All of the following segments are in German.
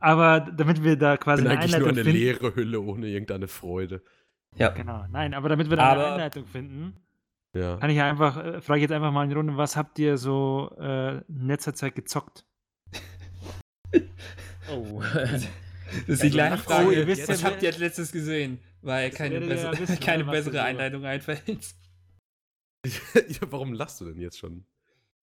Aber damit wir da quasi bin eine eigentlich nur eine finden. leere Hülle ohne irgendeine Freude. Ja. Genau, nein, aber damit wir da eine Aber- Einleitung finden, Ja. kann ich ja einfach, äh, frage ich jetzt einfach mal in die Runde, was habt ihr so äh, in letzter Zeit gezockt? Oh. Das ist die kleine nach- Frage. Oh, ihr wisst was ja, habt ihr als letztes gesehen? Weil keine, bessere, ja wissen, keine bessere Einleitung einfällt. ja, warum lachst du denn jetzt schon?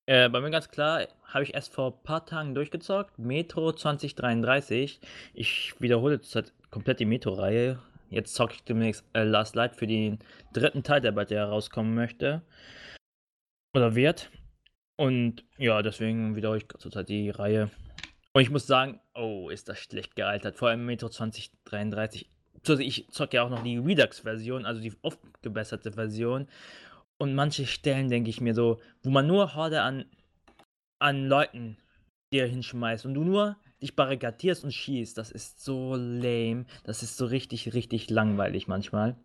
Äh, bei mir ganz klar, habe ich erst vor ein paar Tagen durchgezockt. Metro 2033. Ich wiederhole zurzeit komplett die Metro-Reihe. Jetzt zocke ich demnächst äh, Last Light für den dritten Teil, der bald herauskommen möchte. Oder wird. Und ja, deswegen wiederhole ich zurzeit die Reihe. Und ich muss sagen, oh, ist das schlecht gealtert. Vor allem Metro 2033. Also ich zocke ja auch noch die Redux-Version, also die oft gebesserte Version. Und manche Stellen denke ich mir so, wo man nur Horde an, an Leuten dir hinschmeißt und du nur dich barrikadierst und schießt, das ist so lame. Das ist so richtig, richtig langweilig manchmal.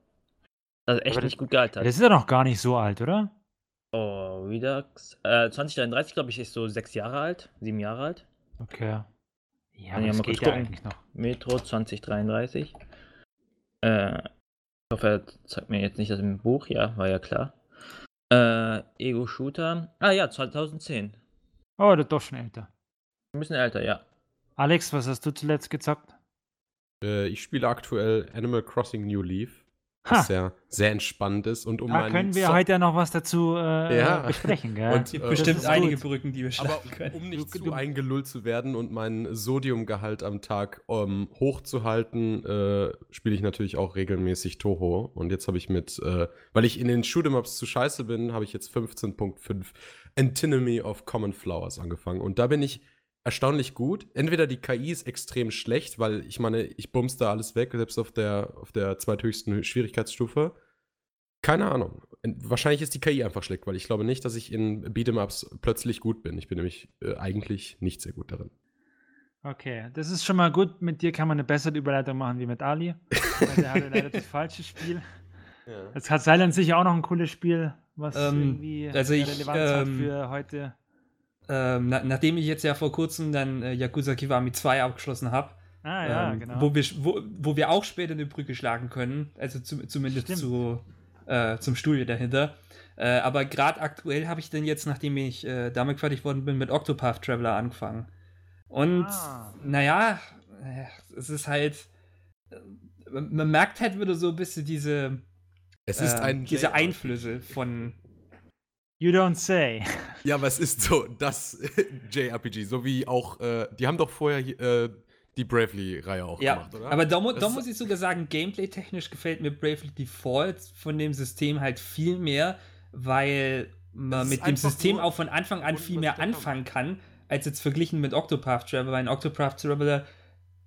Das ist echt das- nicht gut gealtert. Das ist ja noch gar nicht so alt, oder? Oh, Redux. Äh, 2033, glaube ich, ist so sechs Jahre alt, sieben Jahre alt. Okay. Ja, Kann aber ich das geht ja eigentlich noch. Metro 2033. Äh, ich hoffe, er zeigt mir jetzt nicht das im Buch, ja, war ja klar. Äh, Ego-Shooter. Ah ja, 2010. Oh, das ist doch schon älter. Ein bisschen älter, ja. Alex, was hast du zuletzt gezockt? Äh, ich spiele aktuell Animal Crossing New Leaf, was sehr, sehr entspannt ist. Und um da können wir Zo- heute ja noch was dazu äh, Ja. besprechen, gell? Und, äh, bestimmt einige gut. Brücken, die wir Aber schlagen können. um nicht Du- zu du- eingelullt zu werden und meinen Sodiumgehalt am Tag ähm, hochzuhalten, äh, spiele ich natürlich auch regelmäßig Toho. Und jetzt habe ich mit, äh, weil ich in den Shoot'em-Ups zu scheiße bin, habe ich jetzt 15.5 Antinomy of Common Flowers angefangen. Und da bin ich erstaunlich gut. Entweder die KI ist extrem schlecht, weil ich meine, ich bums da alles weg, selbst auf der, auf der zweithöchsten Schwierigkeitsstufe. Keine Ahnung. Wahrscheinlich ist die KI einfach schlecht, weil ich glaube nicht, dass ich in Beat'em-Ups plötzlich gut bin. Ich bin nämlich äh, eigentlich nicht sehr gut darin. Okay, das ist schon mal gut. Mit dir kann man eine bessere Überleitung machen wie mit Ali. weil der hatte leider das falsche Spiel. Jetzt hat Silent sicher auch noch ein cooles Spiel, was Ähm, irgendwie also eine ich, Relevanz hat ähm, für heute. Ähm, na, nachdem ich jetzt ja vor kurzem dann äh, Yakuza Kiwami 2 abgeschlossen habe, Ah ja, ähm, genau. wo, wir, wo, wo wir auch später eine Brücke schlagen können, also zu, zumindest Stimmt. zu, äh, zum Studio dahinter. Äh, aber gerade aktuell habe ich dann jetzt, nachdem ich äh, damit fertig worden bin, mit Octopath Traveler angefangen. Und Ah. naja, äh, es ist halt, äh, man merkt halt wieder so ein bisschen diese, Es ist äh, ein diese. Einflüsse von, You don't say. Ja, aber es ist so das JRPG, so wie auch, äh, die haben doch vorher äh, die Bravely-Reihe auch Ja, gemacht, oder? aber da, mu Das da muss ich sogar sagen, gameplay-technisch gefällt mir Bravely Default von dem System halt viel mehr, weil man mit dem System auch von Anfang an viel mehr anfangen kann, als jetzt verglichen mit Octopath Traveler. Weil in Octopath Traveler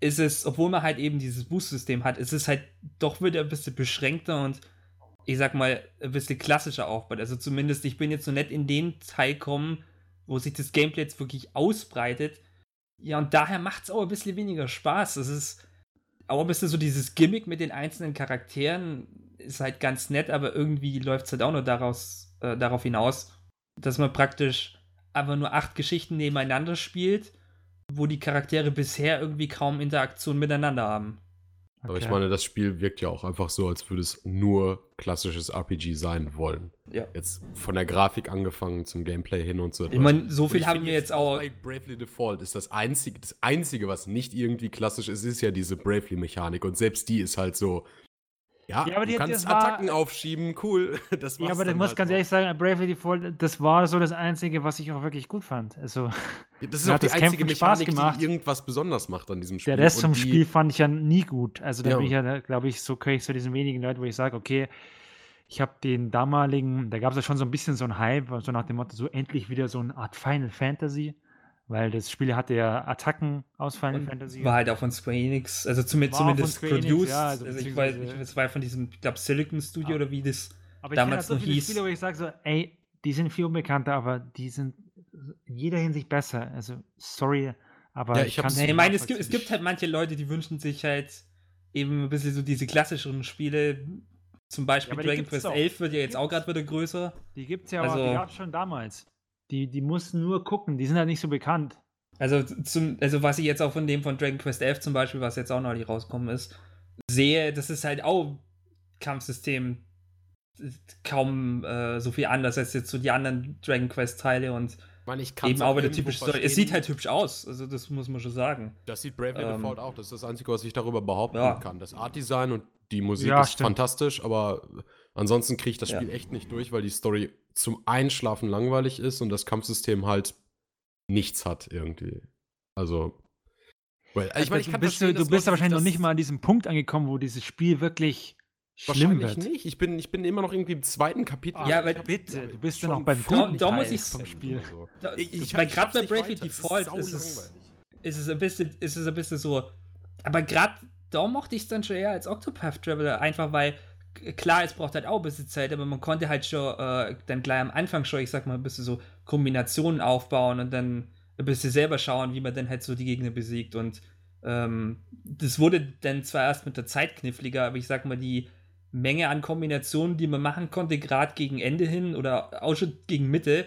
ist es, obwohl man halt eben dieses Boost-System hat, ist es halt doch wieder ein bisschen beschränkter und ich sag mal, ein bisschen klassischer aufbaut. Also zumindest, ich bin jetzt so nett in den Teil kommen, wo sich das Gameplay jetzt wirklich ausbreitet. Ja, und daher macht es auch ein bisschen weniger Spaß. Es ist auch ein bisschen so dieses Gimmick mit den einzelnen Charakteren ist halt ganz nett, aber irgendwie läuft es halt auch nur daraus, äh, darauf hinaus, dass man praktisch einfach nur acht Geschichten nebeneinander spielt, wo die Charaktere bisher irgendwie kaum Interaktion miteinander haben. Aber ich meine, das Spiel wirkt ja auch einfach so, als würde es nur klassisches RPG sein wollen. Ja. Jetzt von der Grafik angefangen zum Gameplay hin und so. Ich meine, so viel haben wir jetzt auch. Bravely Default ist das einzige, das einzige, was nicht irgendwie klassisch ist, ist ja diese Bravely-Mechanik. Und selbst die ist halt so. Ja, Ja, aber du die- kannst das war- Attacken aufschieben, cool. Das Ja, aber ich muss halt ganz auch. ehrlich sagen, Bravely Default, das war so das Einzige, was ich auch wirklich gut fand. Also, Das ist auch hat die das einzige Kämpfen Spaß gemacht. die irgendwas besonders macht an diesem Spiel. der Rest vom Spiel fand ich ja nie gut. Also, da Ja. bin ich ja, glaube ich, so gehöre ich zu diesen wenigen Leuten, wo ich sage, okay, ich habe den damaligen, da gab es ja schon so ein bisschen so ein Hype, so nach dem Motto, so endlich wieder so eine Art Final Fantasy, weil das Spiel hatte ja Attacken aus Final Und Fantasy. war halt auch von Square Enix, also zum, zumindest Square Enix, produced. ja, also also ich weiß nicht, es war von diesem, ich glaube, Silicon Studio Ah. oder wie das. Aber ich damals kenne halt so noch viele hieß. Spiele, wo ich sage so, ey, die sind viel unbekannter, aber die sind in jeder Hinsicht besser. Also, sorry, aber Ja, ich kann's Nee, ich meine, es gibt, es gibt halt manche Leute, die wünschen sich halt eben ein bisschen so diese klassischeren Spiele. Zum Beispiel die Dragon Quest. 11 wird ja jetzt auch gerade wieder größer. Die gibt es ja Also- auch, schon damals. Die, die mussten nur gucken, die sind halt nicht so bekannt. Also, zum, also was ich jetzt auch von dem von Dragon Quest 11 zum Beispiel, was jetzt auch neulich rausgekommen ist, sehe, das ist halt auch Kampfsystem kaum äh, so viel anders als jetzt so die anderen Dragon Quest Teile und ich eben auch wieder typisch Story. Es sieht halt hübsch aus, also das muss man schon sagen. Das sieht Bravely Ähm, Default auch. Das ist das Einzige, was ich darüber behaupten Ja. kann. Das Art-Design und die Musik Ja, ist stimmt. fantastisch, aber ansonsten kriege ich das Ja. Spiel echt nicht durch, weil die Story zum Einschlafen langweilig ist und das Kampfsystem halt nichts hat irgendwie. Also. Well, ich meine, ich du kann bist, verstehen, du dass bist wahrscheinlich noch nicht mal an diesem Punkt angekommen, wo dieses Spiel wirklich schlimm Wahrscheinlich wird. nicht. Ich bin, ich bin immer noch irgendwie im zweiten Kapitel. Ja, aber bitte, du bist ja schon noch beim guten Da- da muss ich- vom Spiel. So. Da, Ich- ich- weil ich gerade bei Bravely Default ist es, ist es ein bisschen, ist es ein bisschen so. Aber gerade da mochte ich es dann schon eher als Octopath Traveler, einfach weil klar, es braucht halt auch ein bisschen Zeit, aber man konnte halt schon äh, dann gleich am Anfang schon, ich sag mal, ein bisschen so Kombinationen aufbauen und dann ein bisschen selber schauen, wie man dann halt so die Gegner besiegt. Und ähm, das wurde dann zwar erst mit der Zeit kniffliger, aber ich sag mal, die Menge an Kombinationen, die man machen konnte, gerade gegen Ende hin oder auch schon gegen Mitte,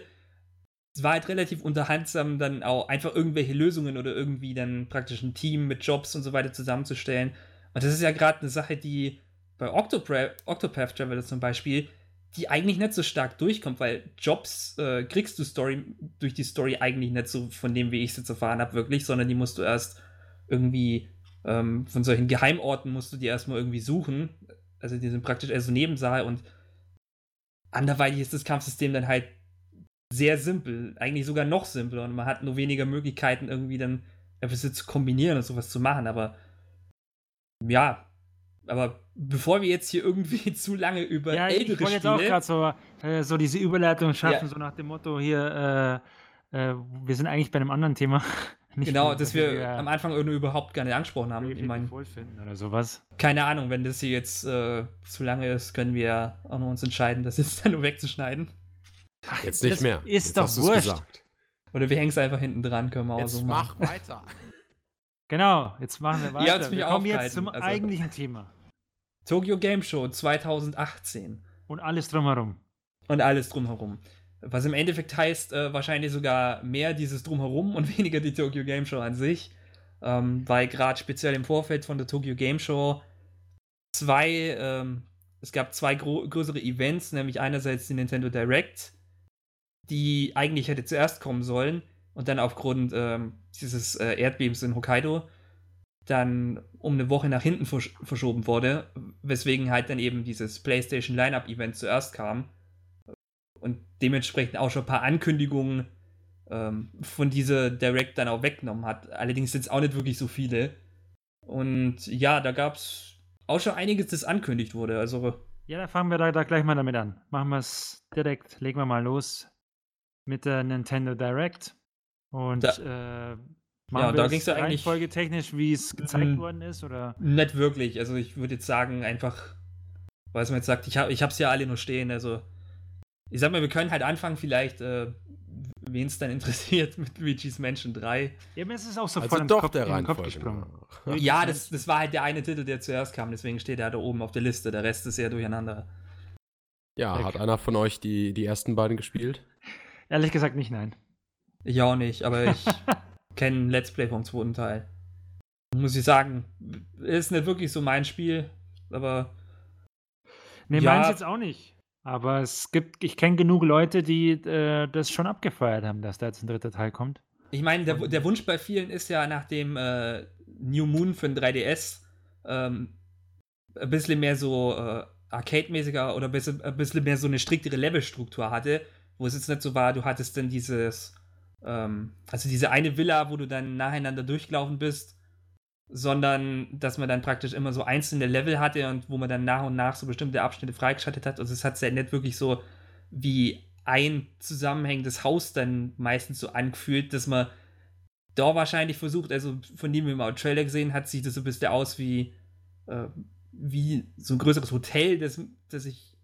es war halt relativ unterhaltsam, dann auch einfach irgendwelche Lösungen oder irgendwie dann praktisch ein Team mit Jobs und so weiter zusammenzustellen. Und das ist ja gerade eine Sache, die bei Octopra Octopath Traveler zum Beispiel, die eigentlich nicht so stark durchkommt, weil Jobs äh, kriegst du Story durch die Story eigentlich nicht so von dem, wie ich es jetzt erfahren habe, wirklich, sondern die musst du erst irgendwie ähm, von solchen Geheimorten musst du die erstmal irgendwie suchen. Also die sind praktisch eher so Nebensache und anderweitig ist das Kampfsystem dann halt sehr simpel, eigentlich sogar noch simpler und man hat nur weniger Möglichkeiten irgendwie dann etwas zu kombinieren und sowas zu machen, aber ja, aber bevor wir jetzt hier irgendwie zu lange über Ja, ich ältere wollte jetzt auch Spiele, gerade so, äh, so diese Überleitung schaffen, Ja. so nach dem Motto hier, äh, äh, wir sind eigentlich bei einem anderen Thema. Nicht genau, dass wir am Anfang irgendwie überhaupt gar nicht angesprochen haben. Ich meine, oder sowas. keine Ahnung, wenn das hier jetzt äh, zu lange ist, können wir auch noch uns entscheiden, das jetzt dann nur wegzuschneiden. Jetzt nicht Das mehr. ist Jetzt doch wurscht. gesagt. Oder wir hängen es einfach hinten dran, können wir auch Jetzt so machen. mach weiter. Genau, jetzt machen wir weiter. mich wir kommen jetzt zum also- eigentlichen Thema. Tokyo Game Show 2018 Und alles drumherum. und alles drumherum. Was im Endeffekt heißt, äh, wahrscheinlich sogar mehr dieses Drumherum und weniger die Tokyo Game Show an sich. Ähm, weil gerade speziell im Vorfeld von der Tokyo Game Show zwei, ähm, es gab zwei größere Events, nämlich einerseits die Nintendo Direct, die eigentlich hätte zuerst kommen sollen und dann aufgrund ähm, dieses äh, Erdbebens in Hokkaido dann um eine Woche nach hinten versch verschoben wurde, weswegen halt dann eben dieses PlayStation Lineup Event zuerst kam und dementsprechend auch schon ein paar Ankündigungen ähm, von dieser Direct dann auch weggenommen hat. Allerdings sind es auch nicht wirklich so viele. Und ja, da gab es auch schon einiges, das ankündigt wurde. Also Ja, da fangen wir da, da gleich mal damit an. Machen wir es direkt, legen wir mal los mit der Nintendo Direct. Und Da- äh, Ja, wir da es ging's ja eigentlich- reihenfolgetechnisch, wie es gezeigt Mhm. worden ist, oder? nicht wirklich. Also ich würde jetzt sagen, einfach, weil man jetzt sagt, ich habe ich hab's ja alle nur stehen. Also ich sag mal, wir können halt anfangen, vielleicht, äh, wen es dann interessiert, mit Luigi's Mansion 3. Ja, mir ist es auch sofort Also ins doch Kopf, der in den Kopf Reihenfolge. gesprungen. Ja. Das, das war halt der eine Titel, der zuerst kam, deswegen steht er da oben auf der Liste. Der Rest ist ja durcheinander. Ja, hat einer von euch die, die ersten beiden gespielt? Ehrlich gesagt nicht, nein. Ich auch nicht, aber ich kenne ein Let's Play vom zweiten Teil. Muss ich sagen, ist nicht wirklich so mein Spiel, aber Nee, Ja. meins jetzt auch nicht. Aber es gibt, ich kenne genug Leute, die äh, das schon abgefeiert haben, dass da jetzt ein dritter Teil kommt. ich meine, der, der Wunsch bei vielen ist ja nach dem äh, New Moon für den 3DS ähm, ein bisschen mehr so äh, Arcade-mäßiger oder ein bisschen, ein bisschen mehr so eine striktere Levelstruktur hatte, wo es jetzt nicht so war, du hattest dann dieses, ähm, also diese eine Villa, wo du dann nacheinander durchgelaufen bist, sondern dass man dann praktisch immer so einzelne Level hatte und wo man dann nach und nach so bestimmte Abschnitte freigeschaltet hat. Also es hat sich ja nicht wirklich so wie ein zusammenhängendes Haus dann meistens so angefühlt, dass man da wahrscheinlich versucht, also von dem wir mal im Trailer gesehen hat, sieht das so ein bisschen aus wie, äh, wie so ein größeres Hotel, das, das ich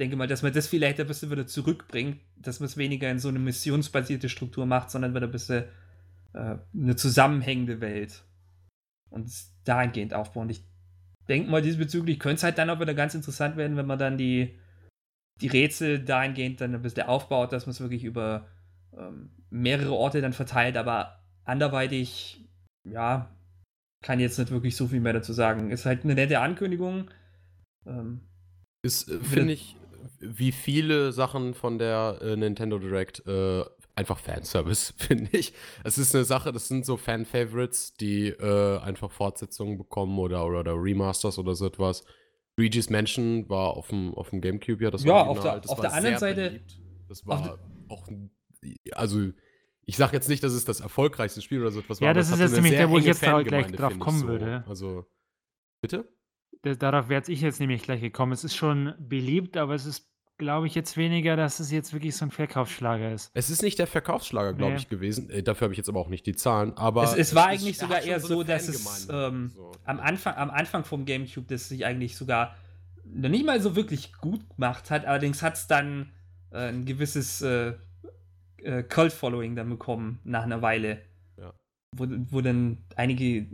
denke mal, dass man das vielleicht ein bisschen wieder zurückbringt, dass man es weniger in so eine missionsbasierte Struktur macht, sondern wieder ein bisschen äh, eine zusammenhängende Welt und es dahingehend aufbauen. Ich denke mal, diesbezüglich könnte es halt dann auch wieder ganz interessant werden, wenn man dann die, die Rätsel dahingehend dann ein bisschen aufbaut, dass man es wirklich über ähm, mehrere Orte dann verteilt, aber anderweitig, ja, kann jetzt nicht wirklich so viel mehr dazu sagen. Ist halt eine nette Ankündigung. Ähm, Ist, äh, finde ich, wie viele Sachen von der äh, Nintendo Direct äh, einfach Fanservice, finde ich. Es ist eine Sache, das sind so Fan-Favorites, die äh, einfach Fortsetzungen bekommen oder, oder, oder Remasters oder so etwas. Luigi's Mansion war auf dem, auf dem Gamecube ja das Ja, Original. auf der- das auf der anderen Seite- beliebt. Das war auch, also ich sage jetzt nicht, dass es das erfolgreichste Spiel oder so etwas Ja, war. aber das ist jetzt nämlich der, wo ich jetzt gleich drauf kommen so. würde. Also, bitte? Da- Darauf wäre ich jetzt nämlich gleich gekommen. Es ist schon beliebt, aber es ist, glaube ich, jetzt weniger, dass es jetzt wirklich so ein Verkaufsschlager ist. Es ist nicht der Verkaufsschlager, glaube Nee. ich, gewesen. Äh, dafür habe ich jetzt aber auch nicht die Zahlen. Aber es, es war ist- eigentlich er sogar eher eine so, dass es ähm, So, am. Anfang, am Anfang vom Gamecube das sich eigentlich sogar noch nicht mal so wirklich gut gemacht hat. Allerdings hat es dann äh, ein gewisses äh, äh, Cult-Following dann bekommen nach einer Weile. Ja. Wo, wo dann einige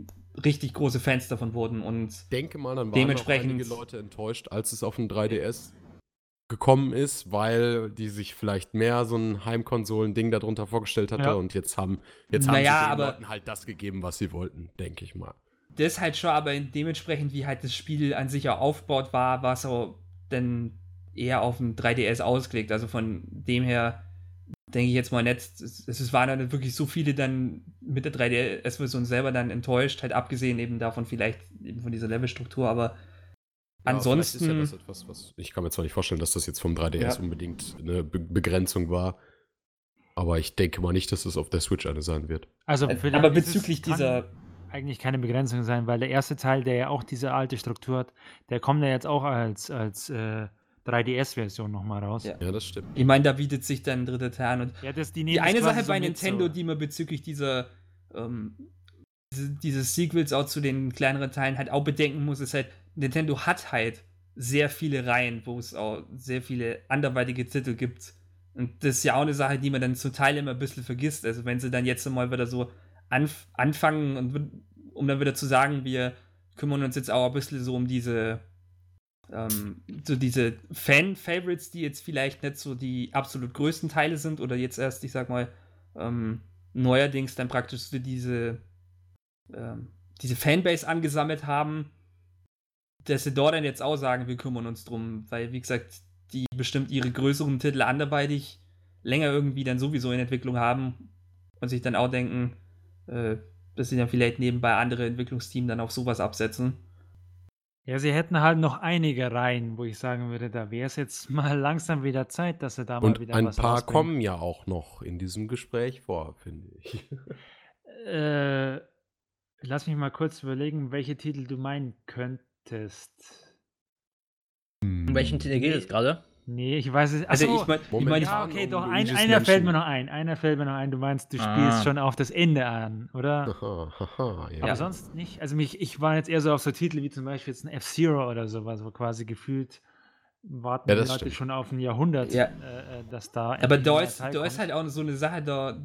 richtig große Fans davon wurden und denke mal, dann waren Dementsprechend- auch einige Leute enttäuscht, als es auf den 3DS gekommen ist, weil die sich vielleicht mehr so ein Heimkonsolen-Ding darunter vorgestellt hatte Ja. und jetzt haben, jetzt haben Naja, sie den aber- Leuten halt das gegeben, was sie wollten, denke ich mal. das halt schon, aber dementsprechend, wie halt das Spiel an sich auch aufgebaut war, war es so dann eher auf dem 3DS ausgelegt. Also von dem her denke ich jetzt mal nicht, es, es waren dann wirklich so viele dann mit der 3DS-Version selber dann enttäuscht, halt abgesehen eben davon vielleicht eben von dieser Levelstruktur, aber Ja, ansonsten, ja das etwas, was ich kann mir zwar nicht vorstellen, dass das jetzt vom 3DS Ja. unbedingt eine Be Begrenzung war, aber ich denke mal nicht, dass es auf der Switch eine sein wird. Also, Äh, vielleicht aber bezüglich dieser, eigentlich keine Begrenzung sein, weil der erste Teil, der ja auch diese alte Struktur hat, der kommt ja jetzt auch als, als äh, 3DS-Version nochmal raus. Ja. Ja, das stimmt. ich meine, da bietet sich dann ein dritter Teil an und Ja, das, die, Die eine Sache so bei mit Nintendo, so. die man bezüglich dieser ähm, diese, dieses Sequels auch zu den kleineren Teilen halt auch bedenken muss, ist halt, Nintendo hat halt sehr viele Reihen, wo es auch sehr viele anderweitige Titel gibt. Und das ist ja auch eine Sache, die man dann zum Teil immer ein bisschen vergisst. Also wenn sie dann jetzt mal wieder so anf anfangen und um dann wieder zu sagen, wir kümmern uns jetzt auch ein bisschen so um diese ähm, so diese Fan-Favorites, die jetzt vielleicht nicht so die absolut größten Teile sind oder jetzt erst, ich sag mal, ähm, neuerdings dann praktisch so diese, ähm, diese Fanbase angesammelt haben, dass sie dort dann jetzt auch sagen, wir kümmern uns drum, weil, wie gesagt, die bestimmt ihre größeren Titel anderweitig länger irgendwie dann sowieso in Entwicklung haben und sich dann auch denken, äh, dass sie dann vielleicht nebenbei andere Entwicklungsteams dann auf sowas absetzen. Ja, sie hätten halt noch einige Reihen, wo ich sagen würde, da wäre es jetzt mal langsam wieder Zeit, dass sie da mal Und wieder ein was paar rausbringen. kommen ja auch noch in diesem Gespräch vor, finde ich. Äh, lass mich mal kurz überlegen, welche Titel du meinen könntest. Um welchen Titel geht es gerade? Nee, ich weiß es. Also ich meine, ich mein, ja, okay, um doch, ein, einer fällt mir noch ein. Einer fällt mir noch ein. Du meinst, du Ah. spielst schon auf das Ende an, oder? Haha, haha, ja. Aber sonst nicht. Also mich, ich war jetzt eher so auf so Titel wie zum Beispiel jetzt ein F-Zero oder sowas, wo quasi gefühlt warten Ja, die Leute stimmt. schon auf ein Jahrhundert, Ja. äh, äh, dass da. Aber da ist, da ist halt auch so eine Sache, da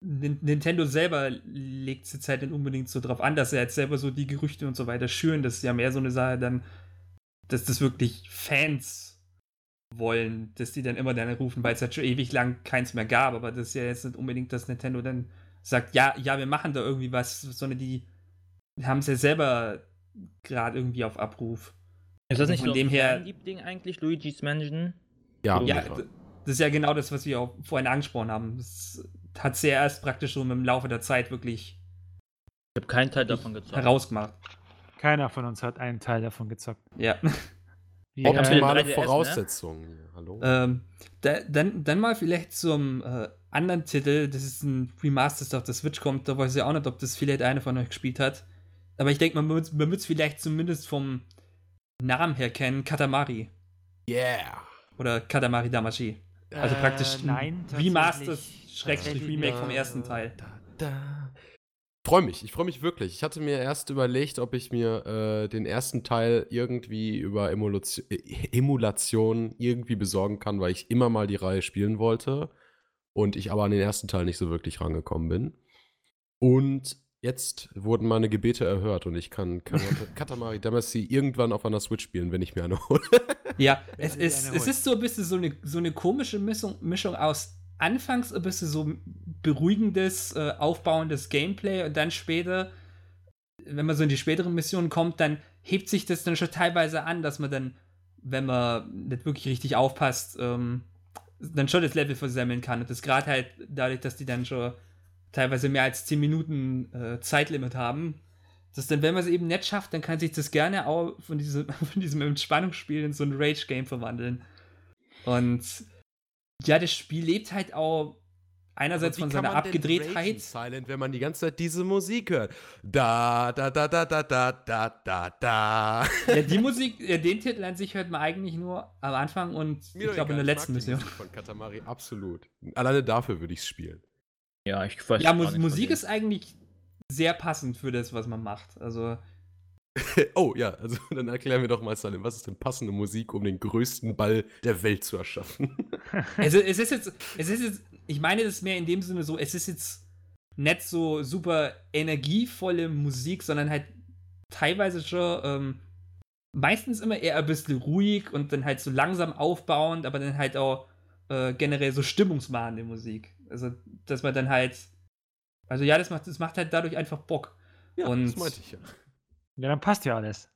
Nin- Nintendo selber legt es jetzt halt nicht unbedingt so drauf an, dass er jetzt selber so die Gerüchte und so weiter schüren. Das ist ja mehr so eine Sache dann, dass das wirklich Fans wollen, dass die dann immer dann rufen, weil es halt schon ewig lang keins mehr gab. Aber das ist ja jetzt nicht unbedingt, dass Nintendo dann sagt, ja, ja, wir machen da irgendwie was, sondern die haben es ja selber gerade irgendwie auf Abruf. Ist das Also nicht von dem her- Fanliebling eigentlich, Luigi's Mansion? ja, Ja, das ist ja genau das, was wir auch vorhin angesprochen haben. Das hat sie ja erst praktisch so im Laufe der Zeit wirklich Ich habe keinen Teil davon gezockt. herausgemacht. Keiner von uns hat einen Teil davon gezockt. Ja. Ja, Optimale 3DS, ne? Voraussetzungen. Hallo? ähm, da, dann, dann mal vielleicht zum äh, anderen Titel. Das ist ein Remaster, das auf der Switch kommt. Da weiß ich auch nicht, ob das vielleicht einer von euch gespielt hat. Aber ich denke, man wird es vielleicht zumindest vom Namen her kennen. Katamari. Yeah. Oder Katamari Damashi. Also Äh, praktisch ein nein, Remaster, Schrägstrich Remake vom ersten Teil. Da, da. Ich freue mich, ich freue mich wirklich. Ich hatte mir erst überlegt, ob ich mir äh, den ersten Teil irgendwie über Emulation, äh, Emulation irgendwie besorgen kann, weil ich immer mal die Reihe spielen wollte und ich aber an den ersten Teil nicht so wirklich rangekommen bin. Und jetzt wurden meine Gebete erhört und ich kann Kat- Katamari Damacy irgendwann auf einer Switch spielen, wenn ich mir eine hole. Ja, es, ist, es ist so ein bisschen so eine, so eine komische Mischung, Mischung aus anfangs ein bisschen so beruhigendes, äh, aufbauendes Gameplay und dann später, wenn man so in die späteren Missionen kommt, dann hebt sich das dann schon teilweise an, dass man dann, wenn man nicht wirklich richtig aufpasst, ähm, dann schon das Level versemmeln kann. Und das gerade halt dadurch, dass die dann schon teilweise mehr als 10 Minuten äh, Zeitlimit haben, dass dann, wenn man es eben nicht schafft, dann kann sich das gerne auch von diesem, von diesem Entspannungsspiel in so ein Rage-Game verwandeln. Und ja, das Spiel lebt halt auch einerseits von seiner Abgedrehtheit. Silent, wenn man die ganze Zeit diese Musik hört. Da, da, da, da, da, da, da, da, da. Ja, die Musik, ja, den Titel an sich hört man eigentlich nur am Anfang und Mir ich glaube in der letzten Mission. Musik Von Katamari, absolut. Alleine dafür würde ich es spielen. Ja, ich weiß Ja, gar Mus nicht Musik ist eigentlich sehr passend für das, was man macht. Also, Oh ja, also dann erklären wir doch mal, Salim, was ist denn passende Musik, um den größten Ball der Welt zu erschaffen? also es ist jetzt, es ist jetzt, ich meine das mehr in dem Sinne so, es ist jetzt nicht so super energievolle Musik, sondern halt teilweise schon ähm, meistens immer eher ein bisschen ruhig und dann halt so langsam aufbauend, aber dann halt auch äh, generell so stimmungsmachende Musik. Also, dass man dann halt, also ja, das macht, das macht halt dadurch einfach Bock. Ja, Und- das meinte ich ja. Ja, dann passt ja alles.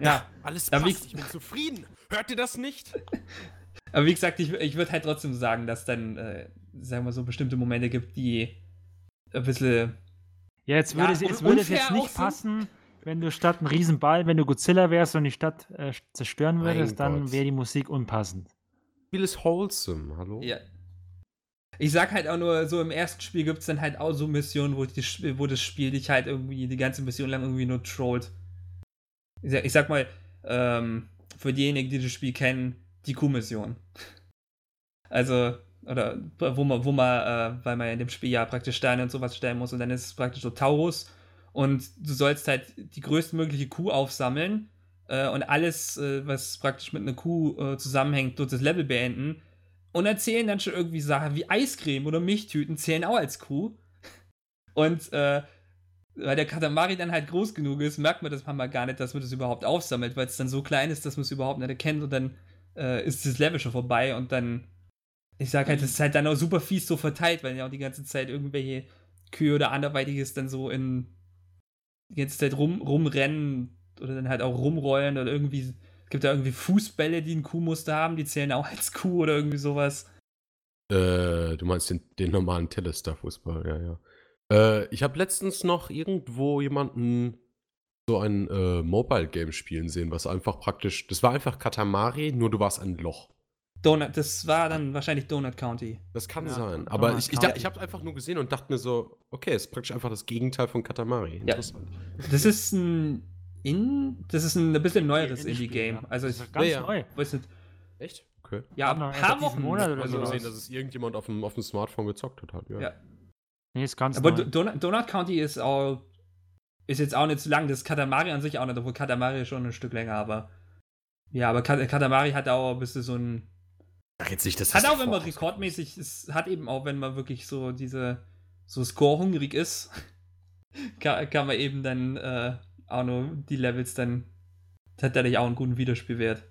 Ja, Alles passt, liegt- ich bin zufrieden. Hört ihr das nicht? aber wie gesagt, ich, ich würde halt trotzdem sagen, dass dann, äh, sagen wir so, bestimmte Momente gibt, die ein bisschen Ja, jetzt würde, Ja, es, jetzt würde es jetzt nicht sind. passen, wenn du statt ein Riesenball, wenn du Godzilla wärst und die Stadt äh, zerstören Mein würdest, dann Gott. wäre die Musik unpassend. Das Spiel ist wholesome, hallo? Ja. Ich sag halt auch nur, so im ersten Spiel gibt es dann halt auch so Missionen, wo, die, wo das Spiel dich halt irgendwie die ganze Mission lang irgendwie nur trollt. Ich sag, mal, ähm, für diejenigen, die das Spiel kennen, die Kuh-Mission. Also, oder wo man, wo man, äh, weil man in dem Spiel ja praktisch Steine und sowas stellen muss und dann ist es praktisch so Taurus und du sollst halt die größtmögliche Kuh aufsammeln äh, und alles, äh, was praktisch mit einer Kuh äh, zusammenhängt, dort das Level beenden und erzählen dann schon irgendwie Sachen wie Eiscreme oder Milchtüten zählen auch als Kuh. Und äh, weil der Katamari dann halt groß genug ist, merkt man das manchmal gar nicht, dass man das überhaupt aufsammelt, weil es dann so klein ist, dass man es überhaupt nicht erkennt und dann äh, ist das Level schon vorbei und dann, ich sag halt, das ist halt dann auch super fies so verteilt, weil ja auch die ganze Zeit irgendwelche Kühe oder anderweitiges dann so in die ganze Zeit rum, rumrennen oder dann halt auch rumrollen oder irgendwie, es gibt da irgendwie Fußbälle, die ein Kuhmuster haben, die zählen auch als Kuh oder irgendwie sowas. Äh, du meinst den, den normalen Telestar-Fußball, ja, ja. Äh, ich habe letztens noch irgendwo jemanden so ein äh, Mobile-Game spielen sehen, was einfach praktisch, das war einfach Katamari, nur du warst ein Loch. Donut, das war dann wahrscheinlich Donut County. Das kann Ja, sein. Donut Aber ich, ich, County. ich habe einfach nur gesehen und dachte mir so, okay, ist praktisch einfach das Gegenteil von Katamari. Ja. Interessant. Das ist ein in, das ist ein, ein bisschen neueres Indie-Game. ja. Also Das ich ist ganz Ja, ja. neu. weiß nicht. Echt? Okay. Ja, ein paar Wochen. Monat oder Also sowas. gesehen, dass es irgendjemand auf dem, auf dem Smartphone gezockt hat halt. Ja. Ja. Nee, ist ganz Aber Donut, Donut County ist auch ist jetzt auch nicht zu lang. Das ist Katamari an sich auch nicht, obwohl Katamari schon ein Stück länger, aber ja, aber Kat- Katamari hat auch ein bisschen so ein Ach, jetzt nicht, dass hat das auch wenn man rekordmäßig es hat eben auch wenn man wirklich so diese so score hungrig ist kann, kann man eben dann äh, auch nur die Levels dann das hat dadurch auch einen guten Wiederspielwert.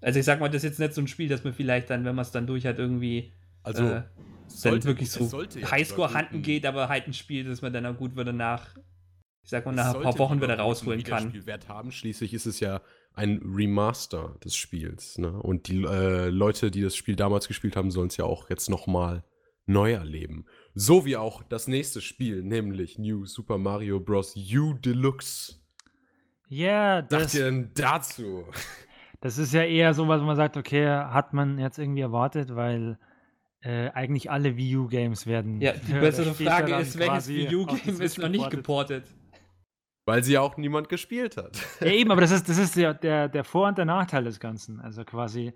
Also ich sag mal das ist jetzt nicht so ein Spiel dass man vielleicht dann wenn man es dann durch hat irgendwie Also, äh, sollte- wirklich es so sollte ja Highscore sogar handen guten- geht, aber halt ein Spiel, das man dann auch gut wieder nach, ich sag mal, nach ein paar Wochen wieder rausholen kann. Wiederspielwert haben. Schließlich ist es ja ein Remaster des Spiels. Ne? Und die äh, Leute, die das Spiel damals gespielt haben, sollen es ja auch jetzt nochmal neu erleben. So wie auch das nächste Spiel, nämlich New Super Mario Bros. U Deluxe. Ja, Was das, sagt ihr denn dazu? das ist ja eher so, was man sagt, okay, hat man jetzt irgendwie erwartet, weil äh, eigentlich alle Wii U-Games werden. Ja, die bessere Frage ist, welches Wii die U-Game ist noch nicht geportet. Weil sie ja auch niemand gespielt hat. Ja, eben, aber das ist, das ist ja der, der Vor- und der Nachteil des Ganzen. Also quasi,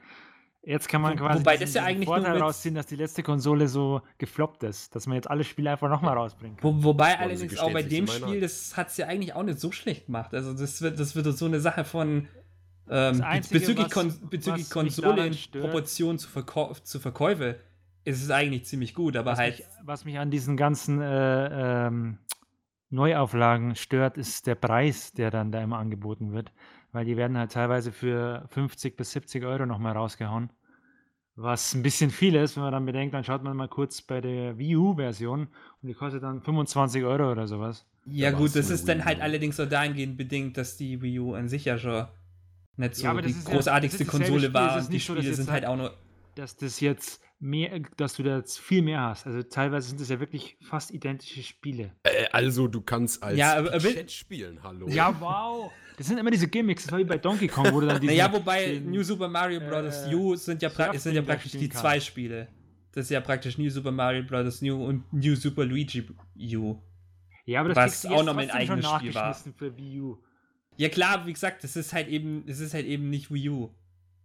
jetzt kann man quasi wobei diesen, das ja eigentlich nur Vorteil rausziehen, dass die letzte Konsole so gefloppt ist, dass man jetzt alle Spiele einfach nochmal rausbringen kann. Wo, wobei Wollen allerdings auch bei dem Spiel, das hat es ja eigentlich auch nicht so schlecht gemacht. Also das wird, das wird so eine Sache von ähm, Einzige, bezüglich, was- Kon bezüglich was Konsole in Proportion zu, Verkau zu Verkäufe ist es eigentlich ziemlich gut, aber Was, halt mich, was mich an diesen ganzen äh, ähm, Neuauflagen stört, ist der Preis, der dann da immer angeboten wird. Weil die werden halt teilweise für 50 bis 70 Euro nochmal rausgehauen. Was ein bisschen viel ist, wenn man dann bedenkt, dann schaut man mal kurz bei der Wii U-Version und die kostet dann 25 Euro oder sowas. Ja, Da gut, das ist dann halt allerdings so dahingehend bedingt, dass die Wii U an sich ja schon nicht so Ja, die ja- großartigste dieselbe Konsole war und die nicht so, dass Spiele sind halt halt- auch nur. Dass das jetzt mehr, dass du da jetzt viel mehr hast. Also teilweise sind das ja wirklich fast identische Spiele. Äh, also, du kannst als Ja, aber- Chat spielen, hallo. Ja, wow. Das sind immer diese Gimmicks. Das war wie bei Donkey Kong, wo du dann diesen, Naja, wobei den- New Super Mario Bros. äh, U sind ja, pra sind ja praktisch die kannst. zwei Spiele. Das ist ja praktisch New Super Mario Bros. New und New Super Luigi U. Ja, aber das was auch noch mal ein trotzdem schon eigenes Spiel war. für Wii U. Ja klar, wie gesagt, das ist halt eben, es ist halt eben nicht Wii U.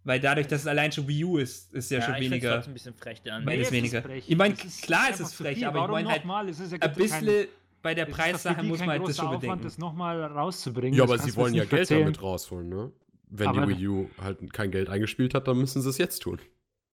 Weil dadurch, dass es allein schon Wii U ist, ist ja, schon ich find's weniger. trotzdem ein bisschen frech, Anwalt. das es weniger. frech. Ich mein, Das klar ist es frech, aber ich Warum mein halt nochmal? Es ist ja Ein bisschen bei der ist Preissache muss man halt das schon Aufwand, bedenken. das nochmal rauszubringen. Ja, aber sie wollen ja Geld erzählen. damit rausholen, ne? Wenn Aber- die Wii U halt kein Geld eingespielt hat, dann müssen sie es jetzt tun.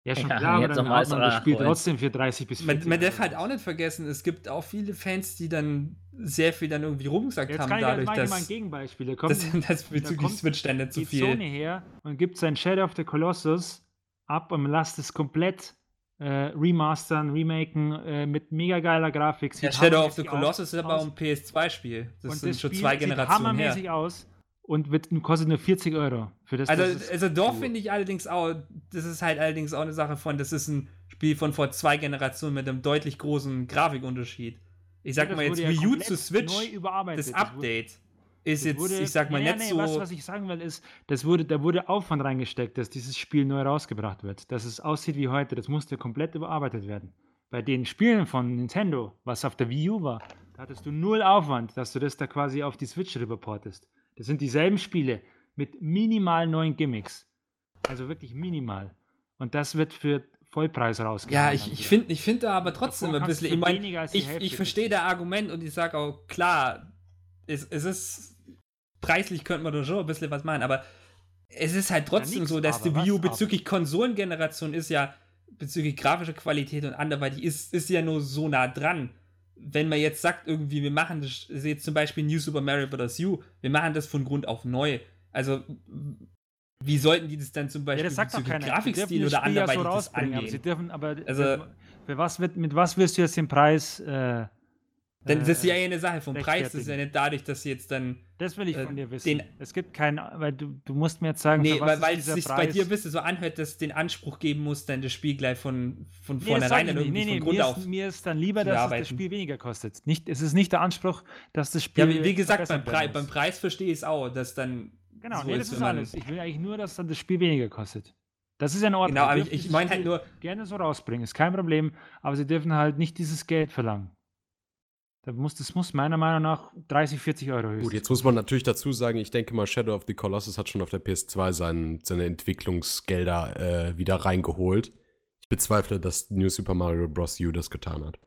Ja, schon Ja, klar, aber jetzt dann haut man das Spiel holen. trotzdem für 30 bis 40 Man, man darf halt auch nicht vergessen, es gibt auch viele Fans, die dann sehr viel dann irgendwie rumgesagt Jetzt haben, kann ich dadurch, mal mal ein dass, Gegenbeispiel. Da kommt, dass, dass bezüglich kommt Switch dann nicht so geht viel. Sony her und gibt sein Shadow of the Colossus ab und lasst es komplett äh, remastern, remaken äh, mit mega geiler Grafik. Ja, Sieht Shadow of the Colossus ist aber aus. auch ein PS2-Spiel. Das und sind das schon Spiel zwei sieht Generationen her. hammermäßig aus und wird, kostet nur 40 Euro. Für das, Also, das also doch cool. finde ich allerdings auch, das ist halt allerdings auch eine Sache von, das ist ein Spiel von vor zwei Generationen mit einem deutlich großen Grafikunterschied. Ich sag das mal jetzt ja Wii U zu Switch, neu überarbeitet. das Update ist jetzt, wurde- ich sag mal, ja, nicht nee, so. Was, was ich sagen will, ist, das wurde, da wurde Aufwand reingesteckt, dass dieses Spiel neu rausgebracht wird. Dass es aussieht wie heute. Das musste komplett überarbeitet werden. Bei den Spielen von Nintendo, was auf der Wii U war, da hattest du null Aufwand, dass du das da quasi auf die Switch rüberportest. Das sind dieselben Spiele mit minimal neuen Gimmicks. Also wirklich minimal. Und das wird für Vollpreis rausgebracht. Ja, ich, ich finde ich find da aber trotzdem Davor ein bisschen. Ich die ich, ich verstehe das Argument und ich sage auch, klar, es, es ist. Preislich könnte man da schon ein bisschen was machen, aber es ist halt trotzdem nix, so, dass die Wii U bezüglich Konsolengeneration ist ja, bezüglich grafischer Qualität und anderweitig, ist, ist ja nur so nah dran. Wenn man jetzt sagt, irgendwie, wir machen das, jetzt zum Beispiel New Super Mario Bros. U, wir machen das von Grund auf neu. Also, wie sollten die das dann zum Ja, Beispiel das sagt bezüglich Grafikstil oder Spiel ja so anderweitig das rausbringen, aber angehen? sie dürfen, aber Also- für, für was wird, mit was wirst du jetzt den Preis äh, Dann, das ist ja äh, eine Sache vom Preis, das ist ja nicht dadurch, dass sie jetzt dann. Das will ich Äh, von dir wissen. es gibt keinen, weil du, du musst mir jetzt sagen, Nee, weil, weil es sich bei dir ein bisschen so anhört, dass es den Anspruch geben muss, dann das Spiel gleich von, von Nee, vornherein dann irgendwie nee, nee, von Grund mir, auf. ist, mir ist dann lieber, dass es bearbeiten. das Spiel weniger kostet. Nicht, es ist nicht der Anspruch, dass das Spiel. Ja, wie, wie gesagt, beim, Pre beim. Preis verstehe ich es auch, dass dann. Genau, so nee, das ist alles. Ich will eigentlich nur, dass dann das Spiel weniger kostet. Das ist ja in Ordnung. Genau, aber ich, ich meine halt nur, Gerne so rausbringen, ist kein Problem, aber sie dürfen halt nicht dieses Geld verlangen. Da muss, das muss meiner Meinung nach 30, 40 Euro höchstens. Gut, jetzt muss man natürlich dazu sagen, ich denke mal, Shadow of the Colossus hat schon auf der PS2 sein, seine Entwicklungsgelder äh, wieder reingeholt. Ich bezweifle, dass New Super Mario Bros. U das getan hat.